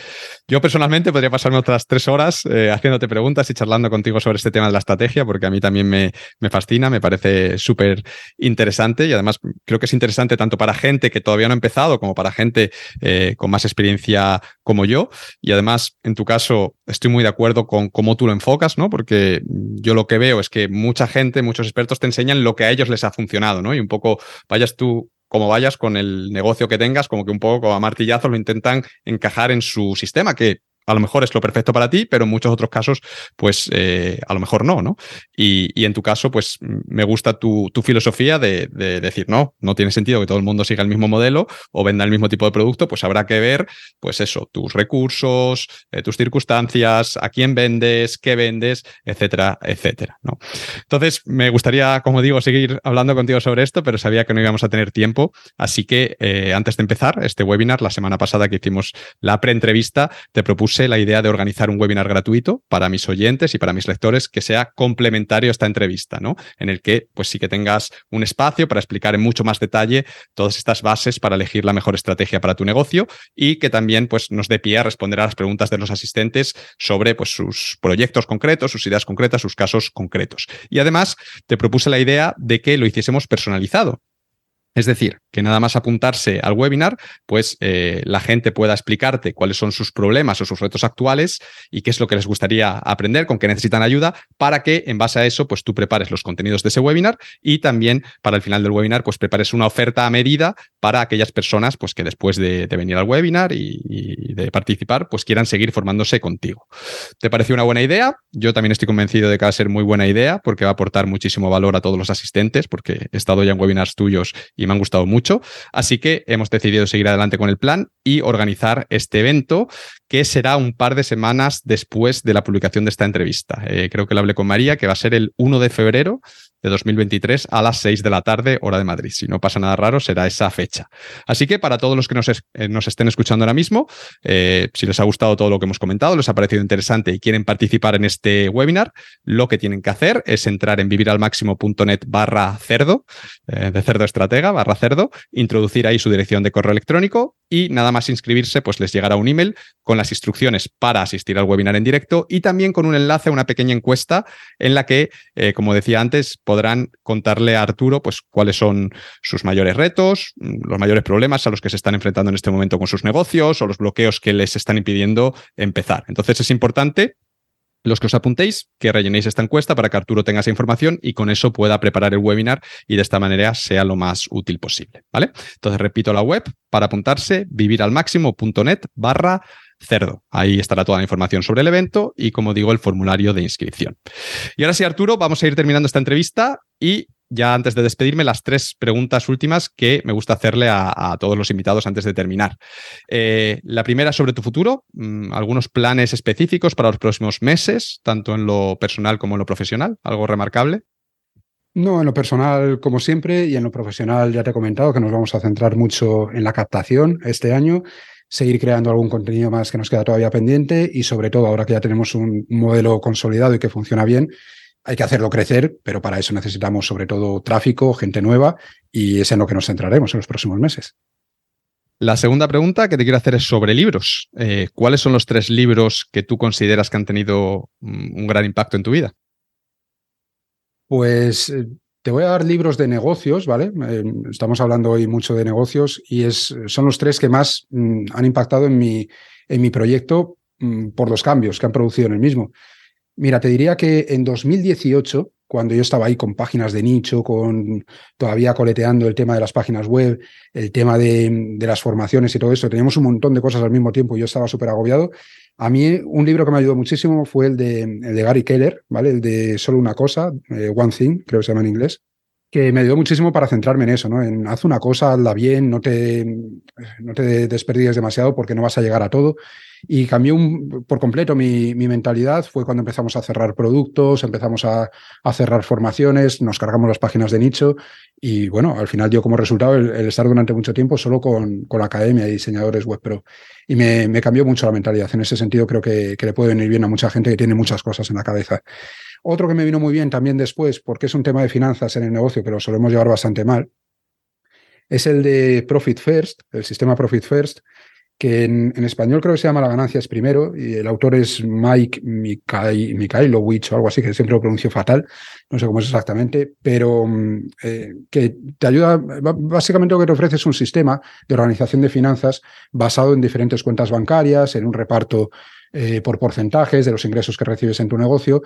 Yo personalmente podría pasarme otras tres horas eh, haciéndote preguntas y charlando contigo sobre este tema de la estrategia, porque a mí también me, me fascina, me parece súper interesante y además creo que es interesante tanto para gente que todavía no ha empezado como para gente eh, con más experiencia como yo. Y además, en tu caso, estoy muy de acuerdo con cómo tú lo enfocas, ¿no? Porque yo lo que veo es que mucha gente, muchos expertos te enseñan lo que a ellos les ha funcionado, ¿no? Y un poco vayas tú como vayas con el negocio que tengas, como que un poco a martillazos lo intentan encajar en su sistema, que a lo mejor es lo perfecto para ti, pero en muchos otros casos, pues eh, a lo mejor no, ¿no? Y, en tu caso, pues me gusta tu, filosofía de, decir, no, no tiene sentido que todo el mundo siga el mismo modelo o venda el mismo tipo de producto, pues habrá que ver, pues eso, tus recursos, eh, tus circunstancias, a quién vendes, qué vendes, etcétera, etcétera, ¿no? Entonces, me gustaría, como digo, seguir hablando contigo sobre esto, pero sabía que no íbamos a tener tiempo, así que eh, antes de empezar este webinar, la semana pasada que hicimos la preentrevista, te propuse la idea de organizar un webinar gratuito para mis oyentes y para mis lectores que sea complementario a esta entrevista, ¿no? En el que, pues sí que tengas un espacio para explicar en mucho más detalle todas estas bases para elegir la mejor estrategia para tu negocio y que también, pues, nos dé pie a responder a las preguntas de los asistentes sobre, pues, sus proyectos concretos, sus ideas concretas, sus casos concretos. Y además, te propuse la idea de que lo hiciésemos personalizado. Es decir, que nada más apuntarse al webinar, pues eh, la gente pueda explicarte cuáles son sus problemas o sus retos actuales y qué es lo que les gustaría aprender, con qué necesitan ayuda, para que en base a eso, pues tú prepares los contenidos de ese webinar y también para el final del webinar, pues prepares una oferta a medida para aquellas personas, pues que después de, venir al webinar y, y, de participar, pues quieran seguir formándose contigo. ¿Te pareció una buena idea? Yo también estoy convencido de que va a ser muy buena idea porque va a aportar muchísimo valor a todos los asistentes, porque he estado ya en webinars tuyos y me han gustado mucho. Así que hemos decidido seguir adelante con el plan y organizar este evento que será un par de semanas después de la publicación de esta entrevista. Eh, creo que lo hablé con María, que va a ser el 1 de febrero de 2023 a las 6 de la tarde, hora de Madrid. Si no pasa nada raro, será esa fecha. Así que para todos los que nos, eh, nos estén escuchando ahora mismo, eh, si les ha gustado todo lo que hemos comentado, les ha parecido interesante y quieren participar en este webinar, lo que tienen que hacer es entrar en viviralmáximo.net barra cerdo, eh, de cerdo estratega, barra cerdo, introducir ahí su dirección de correo electrónico y nada más inscribirse, pues les llegará un email con las instrucciones para asistir al webinar en directo y también con un enlace a una pequeña encuesta en la que, como decía antes, podrán contarle a Arturo pues cuáles son sus mayores retos, los mayores problemas a los que se están enfrentando en este momento con sus negocios o los bloqueos que les están impidiendo empezar. Entonces es importante los que os apuntéis, que rellenéis esta encuesta para que Arturo tenga esa información y con eso pueda preparar el webinar y de esta manera sea lo más útil posible. ¿Vale? Entonces repito la web para apuntarse, viviralmáximo.net barra cerdo. Ahí estará toda la información sobre el evento y, como digo, el formulario de inscripción. Y ahora sí, Arturo, vamos a ir terminando esta entrevista y ya antes de despedirme, las tres preguntas últimas que me gusta hacerle a, todos los invitados antes de terminar. Eh, la primera sobre tu futuro, mm, algunos planes específicos para los próximos meses, tanto en lo personal como en lo profesional, algo remarcable. No, en lo personal, como siempre, y en lo profesional ya te he comentado que nos vamos a centrar mucho en la captación este año, seguir creando algún contenido más que nos queda todavía pendiente y sobre todo ahora que ya tenemos un modelo consolidado y que funciona bien, hay que hacerlo crecer, pero para eso necesitamos sobre todo tráfico, gente nueva y es en lo que nos centraremos en los próximos meses. La segunda pregunta que te quiero hacer es sobre libros. Eh, ¿Cuáles son los tres libros que tú consideras que han tenido mm, un gran impacto en tu vida? Pues eh, te voy a dar libros de negocios, ¿vale? Eh, estamos hablando hoy mucho de negocios y es, son los tres que más mm, han impactado en mi, en mi proyecto mm, por los cambios que han producido en el mismo. Mira, te diría que en 2018, cuando yo estaba ahí con páginas de nicho, con todavía coleteando el tema de las páginas web, el tema de, las formaciones y todo eso, teníamos un montón de cosas al mismo tiempo y yo estaba súper agobiado. A mí un libro que me ayudó muchísimo fue el de, Gary Keller, ¿vale? El de Solo una cosa, eh, One Thing, creo que se llama en inglés que me ayudó muchísimo para centrarme en eso, ¿no? En haz una cosa, hazla bien, no te, no te desperdicies demasiado porque no vas a llegar a todo. Y cambió por completo mi, mentalidad. Fue cuando empezamos a cerrar productos, empezamos a, a, cerrar formaciones, nos cargamos las páginas de nicho. Y bueno, al final dio como resultado el, estar durante mucho tiempo solo con, con, la academia de diseñadores web pro. Y me, me, cambió mucho la mentalidad. En ese sentido, creo que, que le puede venir bien a mucha gente que tiene muchas cosas en la cabeza. Otro que me vino muy bien también después, porque es un tema de finanzas en el negocio que lo solemos llevar bastante mal, es el de Profit First, el sistema Profit First, que en, español creo que se llama La ganancia es primero, y el autor es Mike Mikhailovich o algo así, que siempre lo pronuncio fatal, no sé cómo es exactamente, pero mm, eh, que te ayuda, básicamente lo que te ofrece es un sistema de organización de finanzas basado en diferentes cuentas bancarias, en un reparto eh, por porcentajes de los ingresos que recibes en tu negocio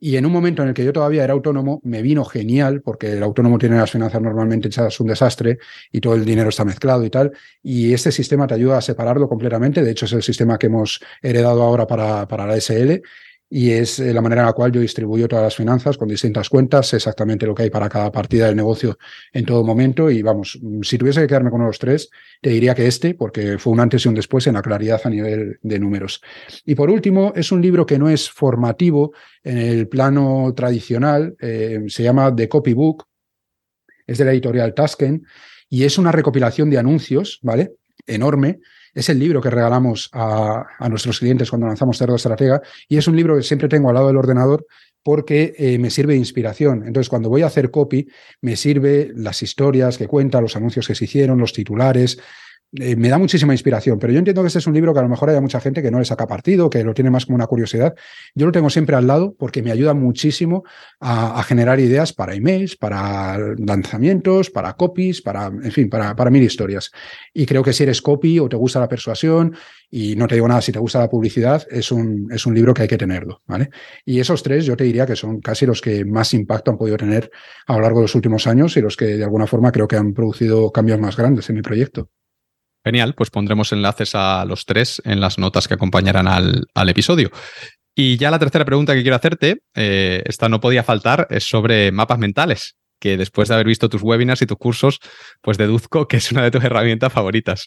y en un momento en el que yo todavía era autónomo, me vino genial, porque el autónomo tiene las finanzas normalmente echadas un desastre y todo el dinero está mezclado y tal. Y este sistema te ayuda a separarlo completamente. De hecho, es el sistema que hemos heredado ahora para, para la SL y es eh, la manera en la cual yo distribuyo todas las finanzas con distintas cuentas, exactamente lo que hay para cada partida del negocio en todo momento. Y vamos, si tuviese que quedarme con los tres, te diría que este, porque fue un antes y un después en la claridad a nivel de números. Y por último, es un libro que no es formativo en el plano tradicional, eh, se llama The Copybook, es de la editorial Tasken y es una recopilación de anuncios, ¿vale? Enorme es el libro que regalamos a, nuestros clientes cuando lanzamos Cerdo Estratega y es un libro que siempre tengo al lado del ordenador porque eh, me sirve de inspiración. Entonces, cuando voy a hacer copy, me sirve las historias que cuenta, los anuncios que se hicieron, los titulares, eh, me da muchísima inspiración, pero yo entiendo que este es un libro que a lo mejor hay mucha gente que no le saca partido, que lo tiene más como una curiosidad. Yo lo tengo siempre al lado porque me ayuda muchísimo a, generar ideas para emails, para lanzamientos, para copies, para, en fin, para, para mil historias. Y creo que si eres copy o te gusta la persuasión, y no te digo nada, si te gusta la publicidad, es un, es un libro que hay que tenerlo, ¿vale? Y esos tres yo te diría que son casi los que más impacto han podido tener a lo largo de los últimos años y los que de alguna forma creo que han producido cambios más grandes en mi proyecto. Genial, pues pondremos enlaces a los tres en las notas que acompañarán al, episodio. Y ya la tercera pregunta que quiero hacerte, eh, esta no podía faltar, es sobre mapas mentales, que después de haber visto tus webinars y tus cursos, pues deduzco que es una de tus herramientas favoritas.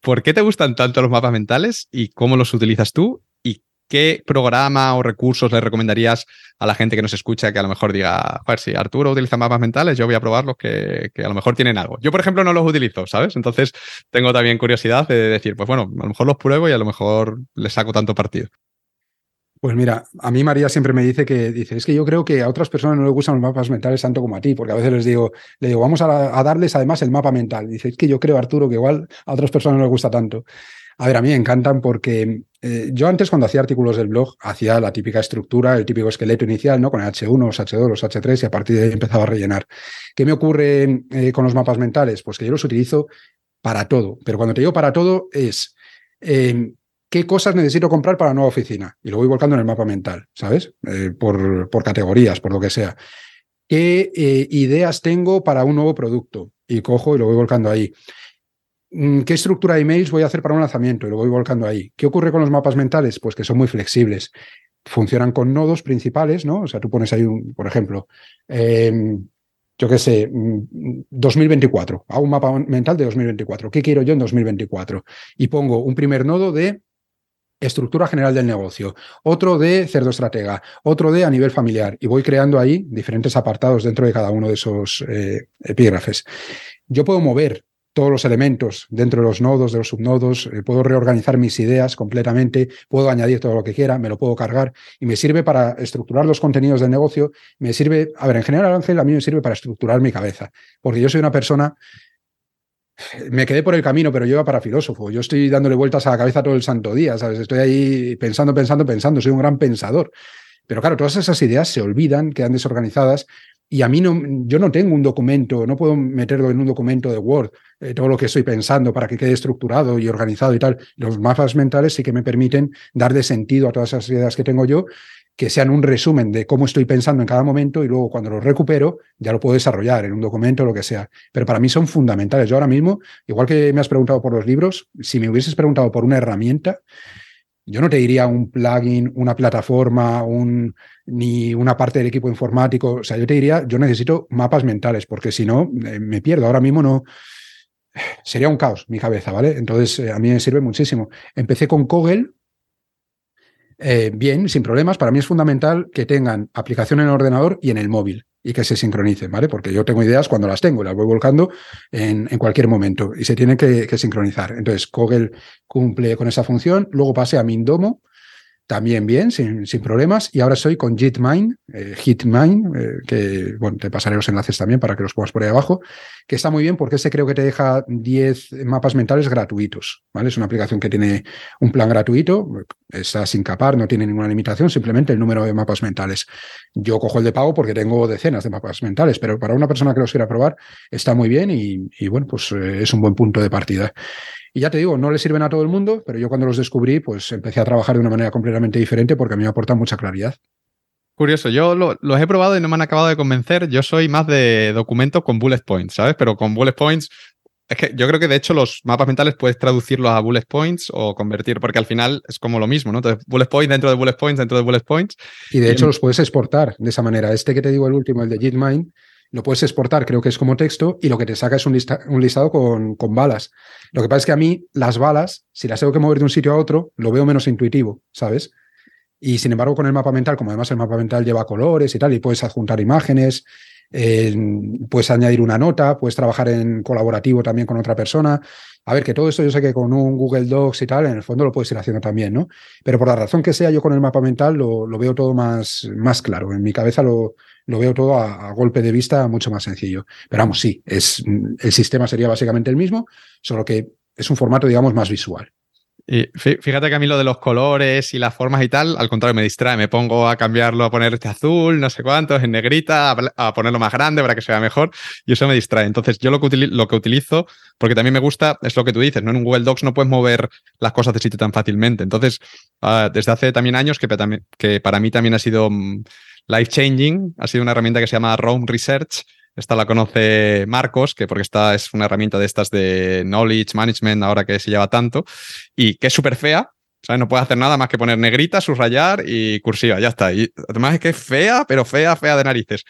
¿Por qué te gustan tanto los mapas mentales y cómo los utilizas tú? ¿Y ¿qué programa o recursos le recomendarías a la gente que nos escucha que a lo mejor diga, a ver, si Arturo utiliza mapas mentales, yo voy a probar los que, que, a lo mejor tienen algo? Yo, por ejemplo, no los utilizo, ¿sabes? Entonces tengo también curiosidad de decir, pues bueno, a lo mejor los pruebo y a lo mejor les saco tanto partido. Pues mira, a mí María siempre me dice que dice, es que yo creo que a otras personas no les gustan los mapas mentales tanto como a ti, porque a veces les digo, le digo, vamos a, a darles además el mapa mental. Dice, es que yo creo, Arturo, que igual a otras personas no les gusta tanto. A ver, a mí me encantan porque eh, yo antes cuando hacía artículos del blog hacía la típica estructura, el típico esqueleto inicial, ¿no? Con el H1, los H2, los H3 y a partir de ahí empezaba a rellenar. ¿Qué me ocurre eh, con los mapas mentales? Pues que yo los utilizo para todo, pero cuando te digo para todo es... Eh, qué cosas necesito comprar para la nueva oficina. Y lo voy volcando en el mapa mental, ¿sabes? Eh, por, por, categorías, por lo que sea. ¿Qué ideas tengo para un nuevo producto? Y cojo y lo voy volcando ahí. Mm, ¿Qué estructura de emails voy a hacer para un lanzamiento? Y lo voy volcando ahí. ¿Qué ocurre con los mapas mentales? Pues que son muy flexibles. Funcionan con nodos principales, ¿no? O sea, tú pones ahí, un, por ejemplo, eh, yo qué sé, 2024. Mm, Hago un mapa mental de 2024. ¿Qué quiero yo en 2024? Y pongo un primer nodo de estructura general del negocio, otro de cerdo estratega, otro de a nivel familiar, y voy creando ahí diferentes apartados dentro de cada uno de esos eh, epígrafes. Yo puedo mover todos los elementos dentro de los nodos, de los subnodos, eh, puedo reorganizar mis ideas completamente, puedo añadir todo lo que quiera, me lo puedo cargar y me sirve para estructurar los contenidos del negocio, me sirve, a ver, en general Ángel, a mí me sirve para estructurar mi cabeza, porque yo soy una persona me quedé por el camino, pero yo para filósofo. Yo estoy dándole vueltas a la cabeza todo el santo día, ¿sabes? Estoy ahí pensando, pensando, pensando. Soy un gran pensador. Pero claro, todas esas ideas se olvidan, quedan desorganizadas. Y a mí no, yo no tengo un documento, no puedo meterlo en un documento de Word, eh, todo lo que estoy pensando para que quede estructurado y organizado y tal. Los mapas mentales sí que me permiten darle sentido a todas esas ideas que tengo yo que sean un resumen de cómo estoy pensando en cada momento y luego cuando lo recupero ya lo puedo desarrollar en un documento o lo que sea. Pero para mí son fundamentales. Yo ahora mismo, igual que me has preguntado por los libros, si me hubieses preguntado por una herramienta, yo no te diría un plugin, una plataforma, un, ni una parte del equipo informático. O sea, yo te diría, yo necesito mapas mentales, porque si no, eh, me pierdo. Ahora mismo no. Sería un caos mi cabeza, ¿vale? Entonces, eh, a mí me sirve muchísimo. Empecé con Kogel, eh, bien, sin problemas. Para mí es fundamental que tengan aplicación en el ordenador y en el móvil y que se sincronicen, ¿vale? Porque yo tengo ideas cuando las tengo, las voy volcando en, en cualquier momento y se tienen que, que, sincronizar. Entonces, Kogel cumple con esa función. Luego pasé a Mindomo, también bien, sin, sin, problemas. Y ahora estoy con Gitmine, eh, eh, que bueno, te pasaré los enlaces también para que los pongas por ahí abajo, que está muy bien porque ese creo que te deja 10 mapas mentales gratuitos. ¿vale? Es una aplicación que tiene un plan gratuito, está sin capar, no tiene ninguna limitación, simplemente el número de mapas mentales. Yo cojo el de pago porque tengo decenas de mapas mentales, pero para una persona que los quiera probar está muy bien y, y bueno, pues eh, es un buen punto de partida. Y ya te digo, no le sirven a todo el mundo, pero yo cuando los descubrí, pues empecé a trabajar de una manera completamente diferente porque a mí me aportan mucha claridad. Curioso, yo lo, los he probado y no me han acabado de convencer. Yo soy más de documentos con bullet points, ¿sabes? Pero con bullet points, es que yo creo que de hecho los mapas mentales puedes traducirlos a bullet points o convertir, porque al final es como lo mismo, ¿no? Entonces, bullet points dentro de bullet points dentro de bullet points. Y de hecho los puedes exportar de esa manera. Este que te digo, el último, el de Gitmine, lo puedes exportar, creo que es como texto, y lo que te saca es un, lista, un, listado con, balas. Lo que pasa es que a mí las balas, si las tengo que mover de un sitio a otro, lo veo menos intuitivo, ¿sabes? Y sin embargo, con el mapa mental, como además el mapa mental lleva colores y tal, y puedes adjuntar imágenes, puedes añadir una nota, puedes trabajar en colaborativo también con otra persona. A ver, que todo esto yo sé que con un Google Docs y tal, en el fondo lo puedes ir haciendo también, ¿no? Pero por la razón que sea, yo con el mapa mental lo, lo veo todo más, más claro. En mi cabeza lo, lo veo todo a, golpe de vista mucho más sencillo. Pero vamos, sí, es, el sistema sería básicamente el mismo, solo que es un formato, digamos, más visual. Y fíjate que a mí lo de los colores y las formas y tal, al contrario, me distrae. Me pongo a cambiarlo, a poner este azul, no sé cuántos, en negrita, a, ponerlo más grande para que se vea mejor y eso me distrae. Entonces, yo lo que, lo que utilizo, porque también me gusta, es lo que tú dices, ¿no? En un Google Docs no puedes mover las cosas de sitio tan fácilmente. Entonces, uh, desde hace también años, que, que para mí también ha sido um, life changing, ha sido una herramienta que se llama Roam Research, esta la conoce Marcos, que porque esta es una herramienta de estas de knowledge management, ahora que se lleva tanto, y que es súper fea. ¿sabes? No puede hacer nada más que poner negrita, subrayar y cursiva, ya está. Y además es que es fea, pero fea, fea de narices.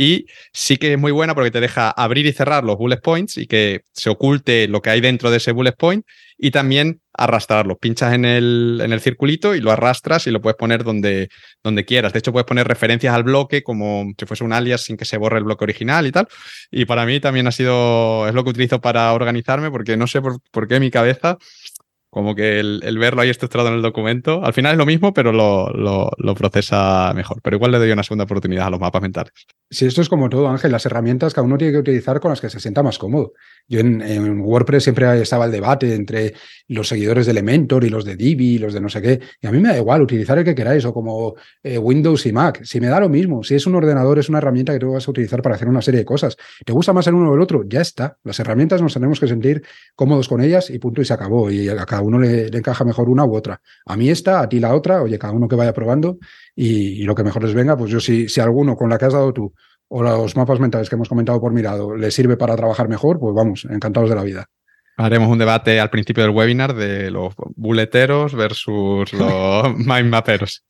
Y sí que es muy buena porque te deja abrir y cerrar los bullet points y que se oculte lo que hay dentro de ese bullet point y también arrastrarlo. Pinchas en el, en el circulito y lo arrastras y lo puedes poner donde, donde quieras. De hecho, puedes poner referencias al bloque como si fuese un alias sin que se borre el bloque original y tal. Y para mí también ha sido, es lo que utilizo para organizarme porque no sé por, por qué mi cabeza como que el, verlo ahí estructurado en el documento, al final es lo mismo, pero lo, lo, procesa mejor. Pero igual le doy una segunda oportunidad a los mapas mentales. Sí, esto es como todo, Ángel, las herramientas que uno tiene que utilizar con las que se sienta más cómodo. Yo en, WordPress siempre estaba el debate entre los seguidores de Elementor y los de Divi y los de no sé qué. Y a mí me da igual utilizar el que queráis o como eh, Windows y Mac. Si me da lo mismo, si es un ordenador, es una herramienta que tú vas a utilizar para hacer una serie de cosas. ¿Te gusta más el uno o el otro? Ya está. Las herramientas nos tenemos que sentir cómodos con ellas y punto y se acabó. Y a cada uno le, encaja mejor una u otra. A mí esta, a ti la otra. Oye, cada uno que vaya probando y, lo que mejor les venga. Pues yo si, si alguno con la que has dado tú o los mapas mentales que hemos comentado por mirado le sirve para trabajar mejor, pues vamos, encantados de la vida. Haremos un debate al principio del webinar de los buleteros versus los mindmaperos.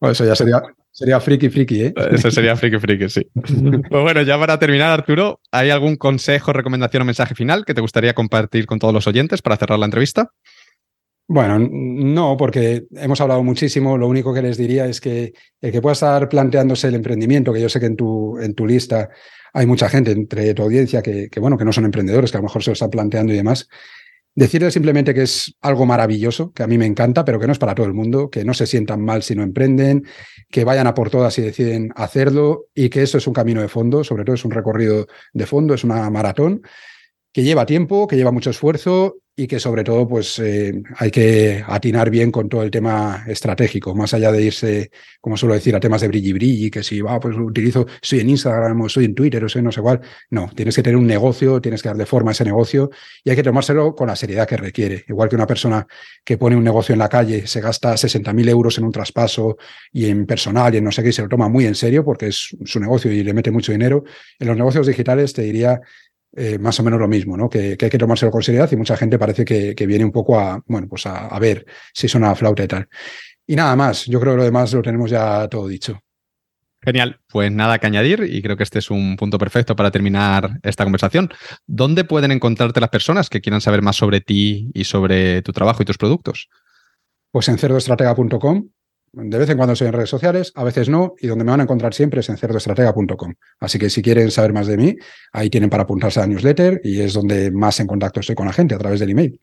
eso ya sería, sería friki friki, ¿eh? Eso sería friki friki, sí. pues bueno, ya para terminar, Arturo, ¿hay algún consejo, recomendación o mensaje final que te gustaría compartir con todos los oyentes para cerrar la entrevista? Bueno, no, porque hemos hablado muchísimo. Lo único que les diría es que el que pueda estar planteándose el emprendimiento, que yo sé que en tu, en tu lista hay mucha gente entre tu audiencia que, que, bueno, que no son emprendedores, que a lo mejor se lo están planteando y demás. Decirles simplemente que es algo maravilloso, que a mí me encanta, pero que no es para todo el mundo, que no se sientan mal si no emprenden, que vayan a por todas si deciden hacerlo y que esto es un camino de fondo, sobre todo es un recorrido de fondo, es una maratón que lleva tiempo, que lleva mucho esfuerzo y que sobre todo pues eh, hay que atinar bien con todo el tema estratégico, más allá de irse, como suelo decir, a temas de brilli brilli, que si va, pues utilizo, soy en Instagram o soy en Twitter o soy no sé cuál. No, tienes que tener un negocio, tienes que darle forma a ese negocio y hay que tomárselo con la seriedad que requiere. Igual que una persona que pone un negocio en la calle, se gasta 60.000 euros en un traspaso y en personal y en no sé qué, y se lo toma muy en serio porque es su negocio y le mete mucho dinero. En los negocios digitales te diría eh, más o menos lo mismo, ¿no? Que, hay que tomárselo con seriedad y mucha gente parece que, viene un poco a, bueno, pues a, ver si suena flauta y tal. Y nada más, yo creo que lo demás lo tenemos ya todo dicho. Genial, pues nada que añadir y creo que este es un punto perfecto para terminar esta conversación. ¿Dónde pueden encontrarte las personas que quieran saber más sobre ti y sobre tu trabajo y tus productos? Pues en cerdoestratega.com de vez en cuando estoy en redes sociales, a veces no, y donde me van a encontrar siempre es en cerdoestratega.com. Así que si quieren saber más de mí, ahí tienen para apuntarse a la newsletter y es donde más en contacto estoy con la gente, a través del email.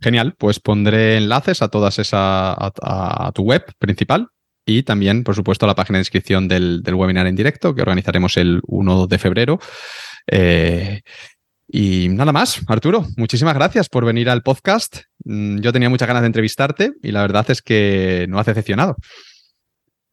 Genial, pues pondré enlaces a todas esa a, tu web principal y también, por supuesto, a la página de inscripción del, del, webinar en directo que organizaremos el 1 de febrero. Eh, y nada más, Arturo, muchísimas gracias por venir al podcast. Mm, yo tenía muchas ganas de entrevistarte y la verdad es que no has decepcionado.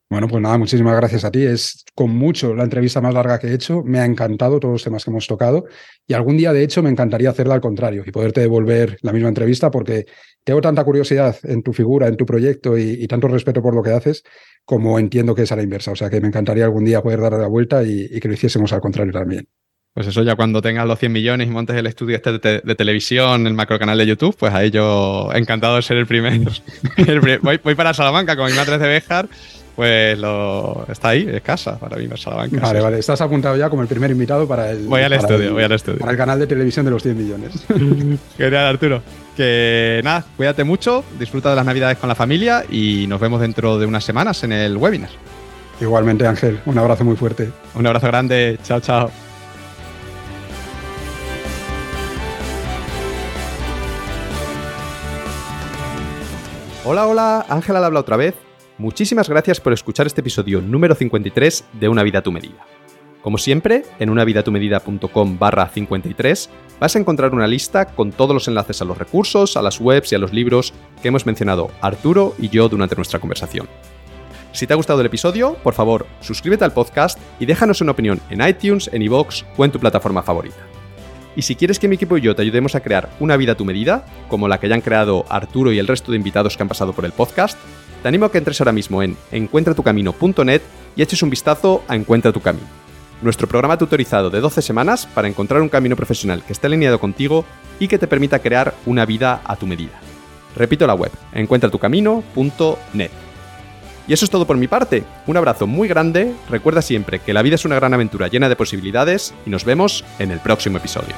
Bueno, pues nada, muchísimas gracias a ti. Es con mucho la entrevista más larga que he hecho. Me ha encantado todos los temas que hemos tocado y algún día, de hecho, me encantaría hacerla al contrario y poderte devolver la misma entrevista porque tengo tanta curiosidad en tu figura, en tu proyecto y, tanto respeto por lo que haces como entiendo que es a la inversa. O sea que me encantaría algún día poder dar la vuelta y que lo hiciésemos al contrario también. Pues eso ya cuando tengas los 100 millones y montes el estudio este de, televisión, el macro canal de YouTube, pues ahí yo encantado de ser el primero. voy, para Salamanca con mi madre de Béjar, pues lo, está ahí, es casa para mí, Salamanca. Vale, vale, estás apuntado ya como el primer invitado para el... Voy al estudio, voy al estudio. Para el canal de televisión de los 100 millones. Genial, Arturo. Que nada, cuídate mucho, disfruta de las navidades con la familia y nos vemos dentro de unas semanas en el webinar. Igualmente, Ángel, un abrazo muy fuerte. Un abrazo grande, chao, chao. Hola, hola, Ángela habla otra vez. Muchísimas gracias por escuchar este episodio número 53 de Una vida a tu medida. Como siempre, en unavidatumedida.com barra 53 vas a encontrar una lista con todos los enlaces a los recursos, a las webs y a los libros que hemos mencionado Arturo y yo durante nuestra conversación. Si te ha gustado el episodio, por favor, suscríbete al podcast y déjanos una opinión en iTunes, en iVoox o en tu plataforma favorita. Y si quieres que mi equipo y yo te ayudemos a crear una vida a tu medida, como la que hayan creado Arturo y el resto de invitados que han pasado por el podcast, te animo a que entres ahora mismo en encuentratucamino.net y eches un vistazo a Encuentra tu Camino, nuestro programa tutorizado de 12 semanas para encontrar un camino profesional que esté alineado contigo y que te permita crear una vida a tu medida. Repito la web, encuentratucamino.net. Y eso es todo por mi parte. Un abrazo muy grande, recuerda siempre que la vida es una gran aventura llena de posibilidades y nos vemos en el próximo episodio.